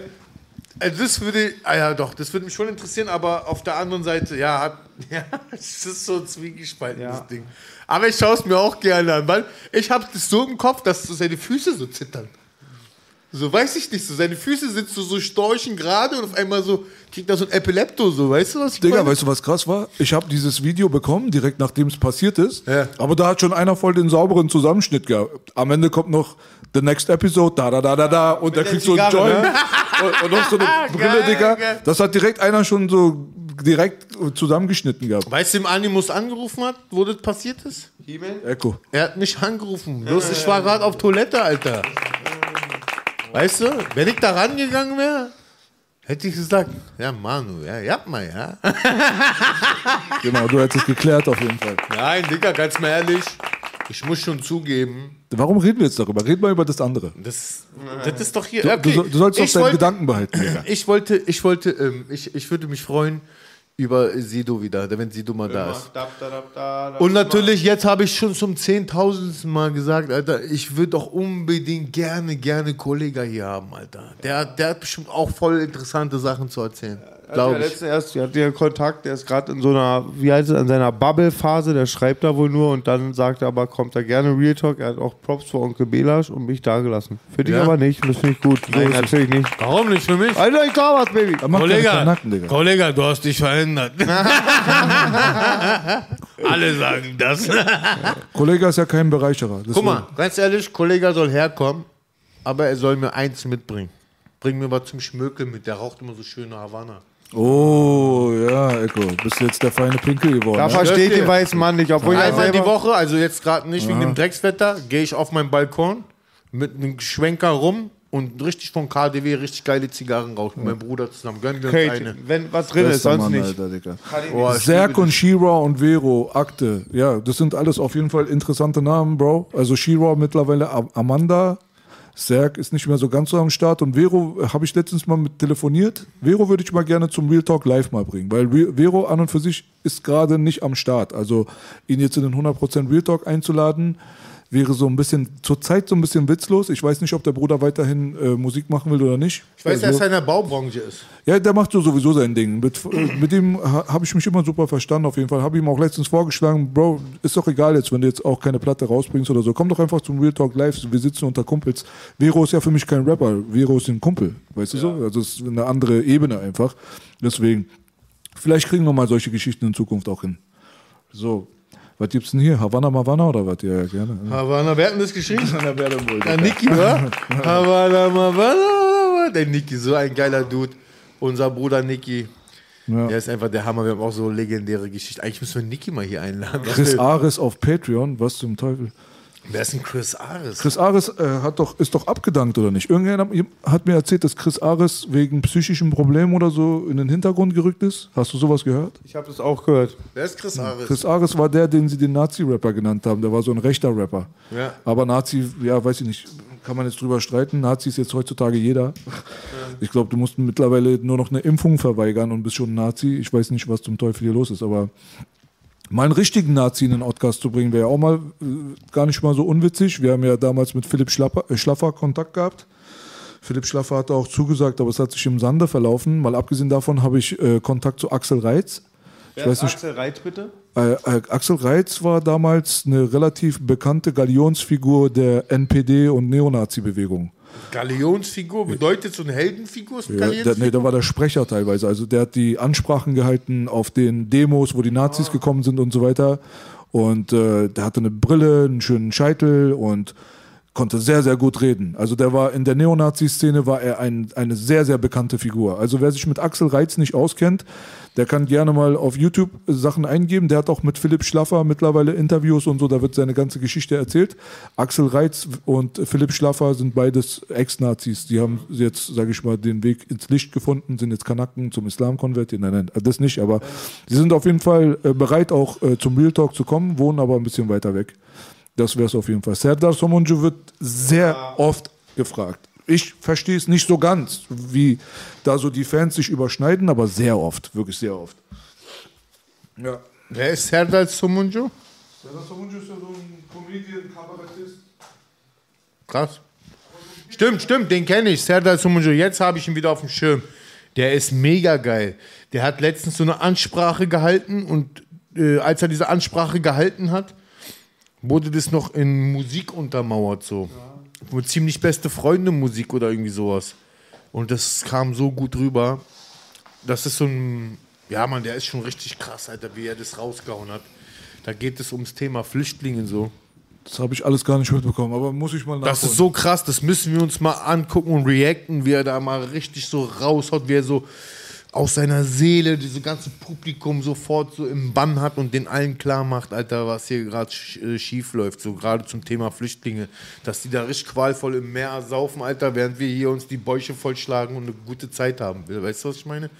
also das würde, ah ja doch, das würde mich schon interessieren, aber auf der anderen Seite, ja, hat, [LAUGHS] ja es ist so ein zwiegespalten, das Ding. Aber ich schaue es mir auch gerne an, weil ich habe das so im Kopf, dass so seine Füße so zittern. So, weiß ich nicht, so seine Füße sind so, so storchen gerade und auf einmal so kriegt er so ein Epilepto, so, weißt du was ich Digga, meine? weißt du, was krass war? Ich habe dieses Video bekommen, direkt nachdem es passiert ist. Aber da hat schon einer voll den sauberen Zusammenschnitt gehabt. Am Ende kommt noch the next episode, da, da, da, da, da. Und der der kriegt so einen Joint ne? [LAUGHS] und, und noch so eine Brille, Geil, Digga. geil. Das hat direkt einer schon so direkt zusammengeschnitten gehabt. Weißt du, im Animus angerufen hat, wo das passiert ist? Echo. Er hat mich angerufen. Bloß ich war gerade auf Toilette, Alter. Weißt du, wenn ich da rangegangen wäre, hätte ich gesagt, ja, Manu, ja, ja, mal, ja. [LAUGHS] Genau, du hättest es geklärt auf jeden Fall. Nein, Digga, ganz mal ehrlich, ich muss schon zugeben, Warum reden wir jetzt darüber? Reden wir über das andere. das, das ist doch hier. Du, okay. du, du sollst doch wollte- Gedanken behalten. Digga. Ich wollte, ich wollte, ähm, ich, ich würde mich freuen über Sido wieder, wenn Sido mal da ist. Und natürlich, jetzt habe ich schon zum zehntausendsten Mal gesagt, Alter, ich würde doch unbedingt gerne, gerne Kollega hier haben, Alter. Der, der hat bestimmt auch voll interessante Sachen zu erzählen. Glaube Glaube ich. Letzten erst, wir hatten ja Kontakt, der ist gerade in so einer, wie heißt es, in seiner Bubble-Phase, der schreibt da wohl nur und dann sagt er aber, kommt er gerne Real Talk, er hat auch Props für Onkel Belasch und mich da gelassen. Für dich Ja? aber nicht, das finde ich gut. So Nein, natürlich nicht. Warum nicht für mich? Alter, ich da was, Baby. Kollega, Kollega, du hast dich verändert. [LAUGHS] Alle sagen das. Kollege ist ja kein Bereicherer. Guck deswegen- mal, ganz ehrlich, Kollege soll herkommen, aber er soll mir eins mitbringen. Bring mir was zum Schmökeln mit, der raucht immer so schöne Havanna. Oh, ja, Echo. Bist du jetzt der feine Pinkel geworden. Da ne? verstehe ich den weißen Mann nicht, obwohl er Einmal die. Woche, also jetzt gerade nicht wegen Ja. dem Dreckswetter, gehe ich auf meinen Balkon mit einem Schwenker rum und richtig von KDW richtig geile Zigarren rauchen mit meinem Bruder zusammen. Gönnen wir uns Okay, eine. wenn was drin ist, Bester sonst Mann, nicht. Alter, Digga. Oh, ich liebe und Shira und Vero, Akte. Ja, das sind alles auf jeden Fall interessante Namen, Bro. Also Shira mittlerweile Am- Amanda. Serg ist nicht mehr so ganz so am Start und Vero äh, habe ich letztens mal mit telefoniert. Vero würde ich mal gerne zum Real Talk live mal bringen, weil Vero an und für sich ist gerade nicht am Start. Also ihn jetzt in den 100% Real Talk einzuladen, wäre so ein bisschen, zurzeit so ein bisschen witzlos. Ich weiß nicht, ob der Bruder weiterhin äh, Musik machen will oder nicht. Ich weiß, Also- dass er in der Baubranche ist. ja, der macht so sowieso sein Ding. Mit, mit dem ha- habe ich mich immer super verstanden, auf jeden Fall. Habe ihm auch letztens vorgeschlagen, Bro, ist doch egal jetzt, wenn du jetzt auch keine Platte rausbringst oder so. Komm doch einfach zum Real Talk Live. Wir sitzen unter Kumpels. Vero ist ja für mich kein Rapper. Vero ist ein Kumpel. Weißt du so? Also es ist eine andere Ebene einfach. Deswegen, vielleicht kriegen wir mal solche Geschichten in Zukunft auch hin. So. Was gibt's denn hier? Havana Mavana oder was? Ja, ja, gerne. Havana, wer hat denn das geschrieben? Na, wer denn wohl? Ja, Niki, wa? [LAUGHS] Havana, Havana, Der Niki, so ein geiler Dude. Unser Bruder Niki. Ja. Der ist einfach der Hammer. Wir haben auch so legendäre Geschichten. Eigentlich müssen wir Niki mal hier einladen. Chris Ares auf Patreon, was zum Teufel? Wer ist denn Chris Ares? Chris Ares äh, hat doch, ist doch abgedankt, oder nicht? Irgendjemand hat mir erzählt, dass Chris Ares wegen psychischen Problemen oder so in den Hintergrund gerückt ist. Hast du sowas gehört? Ich habe das auch gehört. Wer ist Chris Ares? Chris Ares war der, den sie den Nazi-Rapper genannt haben. Der war so ein rechter Rapper. Ja. Aber Nazi, ja, weiß ich nicht, kann man jetzt drüber streiten. Nazi ist jetzt heutzutage jeder. Ich glaube, du musst mittlerweile nur noch eine Impfung verweigern und bist schon ein Nazi. Ich weiß nicht, was zum Teufel hier los ist, aber mal einen richtigen Nazi in den Podcast zu bringen, wäre ja auch mal äh, gar nicht mal so unwitzig. Wir haben ja damals mit Philipp Schlapper, äh, Schlaffer Kontakt gehabt. Philipp Schlaffer hatte auch zugesagt, aber es hat sich im Sande verlaufen. Mal abgesehen davon habe ich äh, Kontakt zu Axel Reitz. Ich Wer weiß ist nicht, Axel Reitz, bitte? äh, äh, Axel Reitz war damals eine relativ bekannte Galionsfigur der NPD und Neonazi-Bewegung. Galionsfigur bedeutet so eine Heldenfigur? Ist ein Ja, der, nee, der war der Sprecher teilweise. Also der hat die Ansprachen gehalten auf den Demos, wo die Nazis Ah. gekommen sind und so weiter. Und äh, der hatte eine Brille, einen schönen Scheitel und konnte sehr, sehr gut reden. Also der war in der Neonazi-Szene war er ein, eine sehr, sehr bekannte Figur. Also wer sich mit Axel Reitz nicht auskennt, der kann gerne mal auf YouTube Sachen eingeben. Der hat auch mit Philipp Schlaffer mittlerweile Interviews und so, da wird seine ganze Geschichte erzählt. Axel Reitz und Philipp Schlaffer sind beides Ex-Nazis. Die haben jetzt, sage ich mal, den Weg ins Licht gefunden, sind jetzt Kanaken zum Islam konvertiert. Nein, nein, das nicht, aber sie sind auf jeden Fall äh, bereit, auch äh, zum Real Talk zu kommen, wohnen aber ein bisschen weiter weg. Das wäre es auf jeden Fall. Serdar Somuncu wird sehr oft gefragt. Ich verstehe es nicht so ganz, wie da so die Fans sich überschneiden, aber sehr oft, wirklich sehr oft. Ja. Wer ist Serdar Somuncu? Serdar Somuncu ist ja so ein Comedian, Kabarettist. Krass. Stimmt, stimmt, den kenne ich. Serdar Somuncu. Jetzt habe ich ihn wieder auf dem Schirm. Der ist mega geil. Der hat letztens so eine Ansprache gehalten und äh, als er diese Ansprache gehalten hat, wurde das noch in Musik untermauert so. Mit ziemlich beste Freunde Musik oder irgendwie sowas. Und das kam so gut rüber. Das ist so ein, ja Mann, der ist schon richtig krass, Alter, wie er das rausgehauen hat. Da geht es ums Thema Flüchtlinge so. Das habe ich alles gar nicht mitbekommen, aber muss ich mal nachholen. Das ist so krass, das müssen wir uns mal angucken und reacten, wie er da mal richtig so raushaut, wie er so aus seiner Seele diese ganze Publikum sofort so im Bann hat und den allen klar macht, Alter, was hier gerade äh, schief läuft, so gerade zum Thema Flüchtlinge, dass die da richtig qualvoll im Meer saufen, Alter, während wir hier uns die Bäuche vollschlagen und eine gute Zeit haben. Weißt du, was ich meine?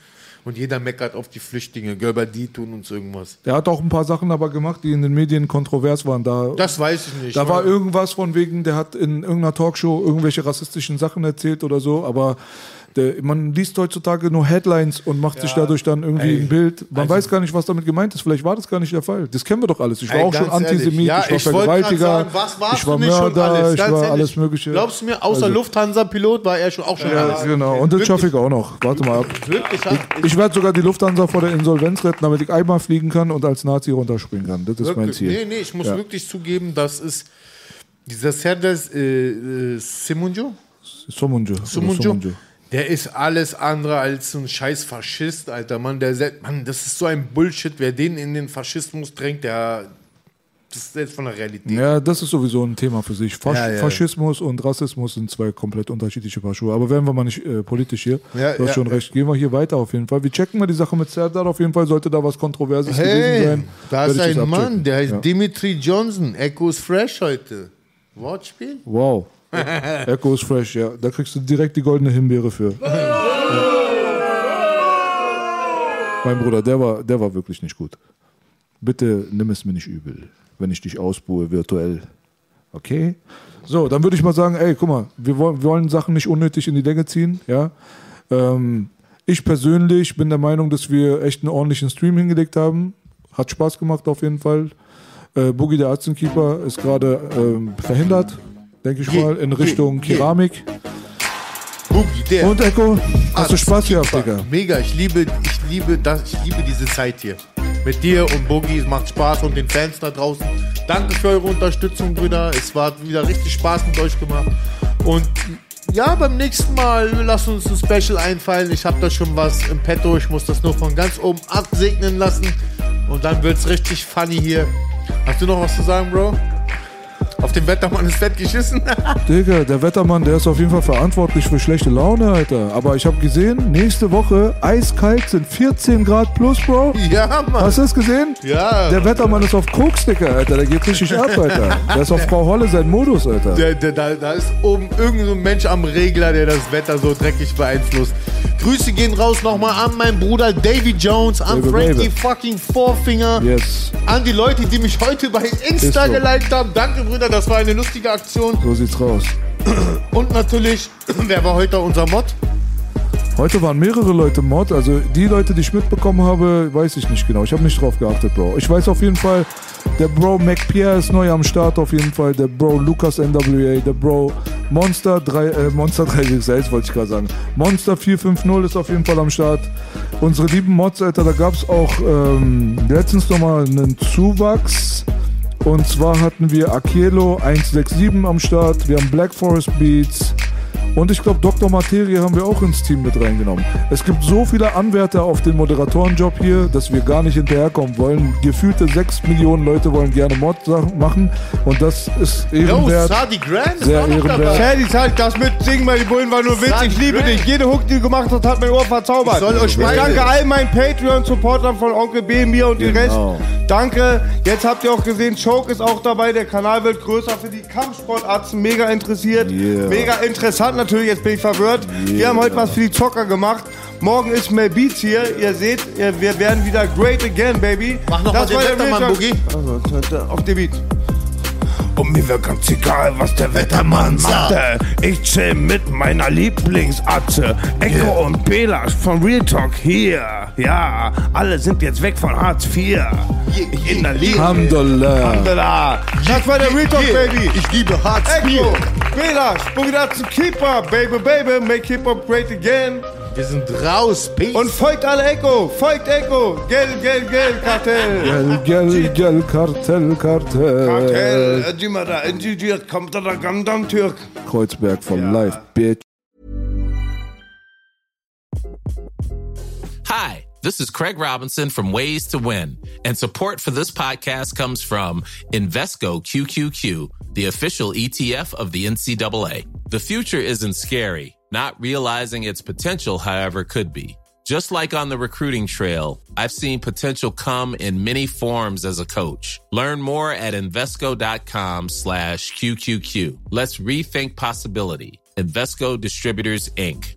Und jeder meckert auf die Flüchtlinge, Gölber, die tun uns irgendwas. Der hat auch ein paar Sachen aber gemacht, die in den Medien kontrovers waren. Da, Das weiß ich nicht. da war irgendwas von wegen, der hat in irgendeiner Talkshow irgendwelche rassistischen Sachen erzählt oder so, aber der, man liest heutzutage nur Headlines und macht sich dadurch dann irgendwie Ey, ein Bild. Man also- weiß gar nicht, was damit gemeint ist. Vielleicht war das gar nicht der Fall. Das kennen wir doch alles. Ich war Ey, auch schon Antisemit, ja, ich war Vergewaltiger, ich war Mörder, alles? ich war ehrlich. alles Mögliche. Glaubst du mir, außer Also- Lufthansa-Pilot war er schon auch schon Ja, alles. genau. Und das schaffe ich auch noch. Warte mal ab. Ja? Ich, ich werde sogar die Lufthansa vor der Insolvenz retten, damit ich einmal fliegen kann und als Nazi runterspringen kann. Das ist mein Wirklich. Ziel. Nee, nee, ich muss Ja. wirklich zugeben, das ist dieser Serdar äh, äh, Simunjo, Sumunju, Somunju. Der ist alles andere als so ein scheiß Faschist, alter Mann. Der Mann, das ist so ein Bullshit. Wer den in den Faschismus drängt, der das ist jetzt von der Realität. Ja, das ist sowieso ein Thema für sich. Fasch Ja, ja. Faschismus und Rassismus sind zwei komplett unterschiedliche Paar Schuhe. Aber werden wir mal nicht äh, politisch hier. Ja, du hast schon recht. Gehen wir hier weiter auf jeden Fall. Wir checken mal die Sache mit Serdar. Auf jeden Fall sollte da was Kontroverses gewesen Hey, sein. da ist ein Mann, der heißt. Dimitri Johnson. Echo ist fresh heute. Wortspiel? Wow. Echo ist fresh, ja. Da kriegst du direkt die goldene Himbeere für. Mein Bruder, der war, der war wirklich nicht gut. Bitte nimm es mir nicht übel, wenn ich dich ausbuhe virtuell. Okay? So, dann würde ich mal sagen, ey, guck mal, wir wollen, wir wollen Sachen nicht unnötig in die Länge ziehen, ja. Ähm, ich persönlich bin der Meinung, dass wir echt einen ordentlichen Stream hingelegt haben. Hat Spaß gemacht auf jeden Fall. Äh, Boogie, der Arzenkeeper, ist gerade ähm, verhindert, denke ich mal, in Richtung. Keramik. Boogie, der. Und Echo, hast du Spaß gehabt. Digga? Mega, ich liebe, ich liebe das, ich liebe diese Zeit hier. Mit dir und Boogie, es macht Spaß und den Fans da draußen. Danke für eure Unterstützung, Brüder. Es war wieder richtig Spaß mit euch gemacht. Und ja, beim nächsten Mal lasst uns ein Special einfallen. Ich habe da schon was im Petto. Ich muss das nur von ganz oben absegnen lassen. Und dann wird's richtig funny hier. Hast du noch was zu sagen, Bro? Auf dem Wettermann ist fett geschissen. [LAUGHS] Digga, der Wettermann, der ist auf jeden Fall verantwortlich für schlechte Laune, Alter. Aber ich habe gesehen, nächste Woche eiskalt sind 14 Grad plus, Bro. Ja, Mann. Hast du das gesehen? Ja. Der Wettermann ist auf Koks, Digga, Alter. Der geht richtig ab, Alter. Der ist auf Frau Holle sein Modus, Alter. Der, der, da, da ist oben irgendein so Mensch am Regler, der das Wetter so dreckig beeinflusst. Grüße gehen raus nochmal an meinen Bruder Davy Jones, an Baby, Frankie baby. fucking Vorfinger, Yes. an die Leute, die mich heute bei Insta so. geliked haben. Danke, Brüder, das war eine lustige Aktion. So sieht's raus. [CLEARS THROAT] Und natürlich, [CLEARS THROAT] wer war heute unser Mod? Heute waren mehrere Leute Mod, also die Leute, die ich mitbekommen habe, weiß ich nicht genau. Ich habe nicht drauf geachtet, Bro. Ich weiß auf jeden Fall, der Bro McPierre ist neu am Start, auf jeden Fall. Der Bro Lucas NWA, der Bro Monster 3, äh, Monster [LAUGHS] 366 wollte ich gerade sagen. Monster 450 ist auf jeden Fall am Start. Unsere lieben Mods, Alter, da gab es auch ähm, letztens nochmal einen Zuwachs. Und zwar hatten wir Akielo 167 am Start, wir haben Black Forest Beats und ich glaube Dr. Materie haben wir auch ins Team mit reingenommen. Es gibt so viele Anwärter auf den Moderatorenjob hier, dass wir gar nicht hinterherkommen wollen. Gefühlte 6 Millionen Leute wollen gerne Mod-Sachen machen und das ist Yo, ehrenwert. Sadi Grand ist Sehr auch noch ehrenwert. dabei. Sadie, Sadie, das mit Singen bei die Bullen war nur Witz. Ich liebe dich. Jede Hook, die du gemacht hast, hat mein Ohr verzaubert. Ich soll euch ich meine- danke all meinen Patreon-Supportern von Onkel B, mir und den Rest. Genau. Danke. Jetzt habt ihr auch gesehen, Choke ist auch dabei. Der Kanal wird größer für die Kampfsportarzen. Mega interessiert. Yeah. Mega interessant natürlich. Jetzt bin ich verwirrt. Wir haben heute was für die Zocker gemacht. Morgen ist Mel Beats hier. Ihr seht, wir werden wieder great again, baby. Mach noch mal den Wettermann, Boogie. Also, auf den Beat. Und mir wäre ganz egal, was der Wettermann sagte. Ich chill mit meiner Lieblingsatze. Echo und Bela von Real Talk hier. Ja, alle sind jetzt weg von Hartz IV. Ich in der Liebe. Alhamdulillah. Alhamdulillah. Das war der Real Talk, Yeah. Baby. Ich liebe Hartz IV. Echo, Bela, Spuginatzen Keeper. Baby, baby, make Hip Hop great again. Wir sind raus. Peace. Und folgt alle Echo. Folgt Echo. Gel, gel, gel, Kartell. Gel, gel, gel, Kartell, Kartell. Kartell. Cimada, inciciyor, kamtada, gamdam, Türk. Kreuzberg for life, bitch. Hi, this is Craig Robinson from Ways to Win, and support for this podcast comes from Invesco QQQ, the official ETF of the NCAA. The future isn't scary. Not realizing its potential, however, could be. Just like on the recruiting trail, I've seen potential come in many forms as a coach. Learn more at Invesco.com slash QQQ. Let's rethink possibility. Invesco Distributors, Inc.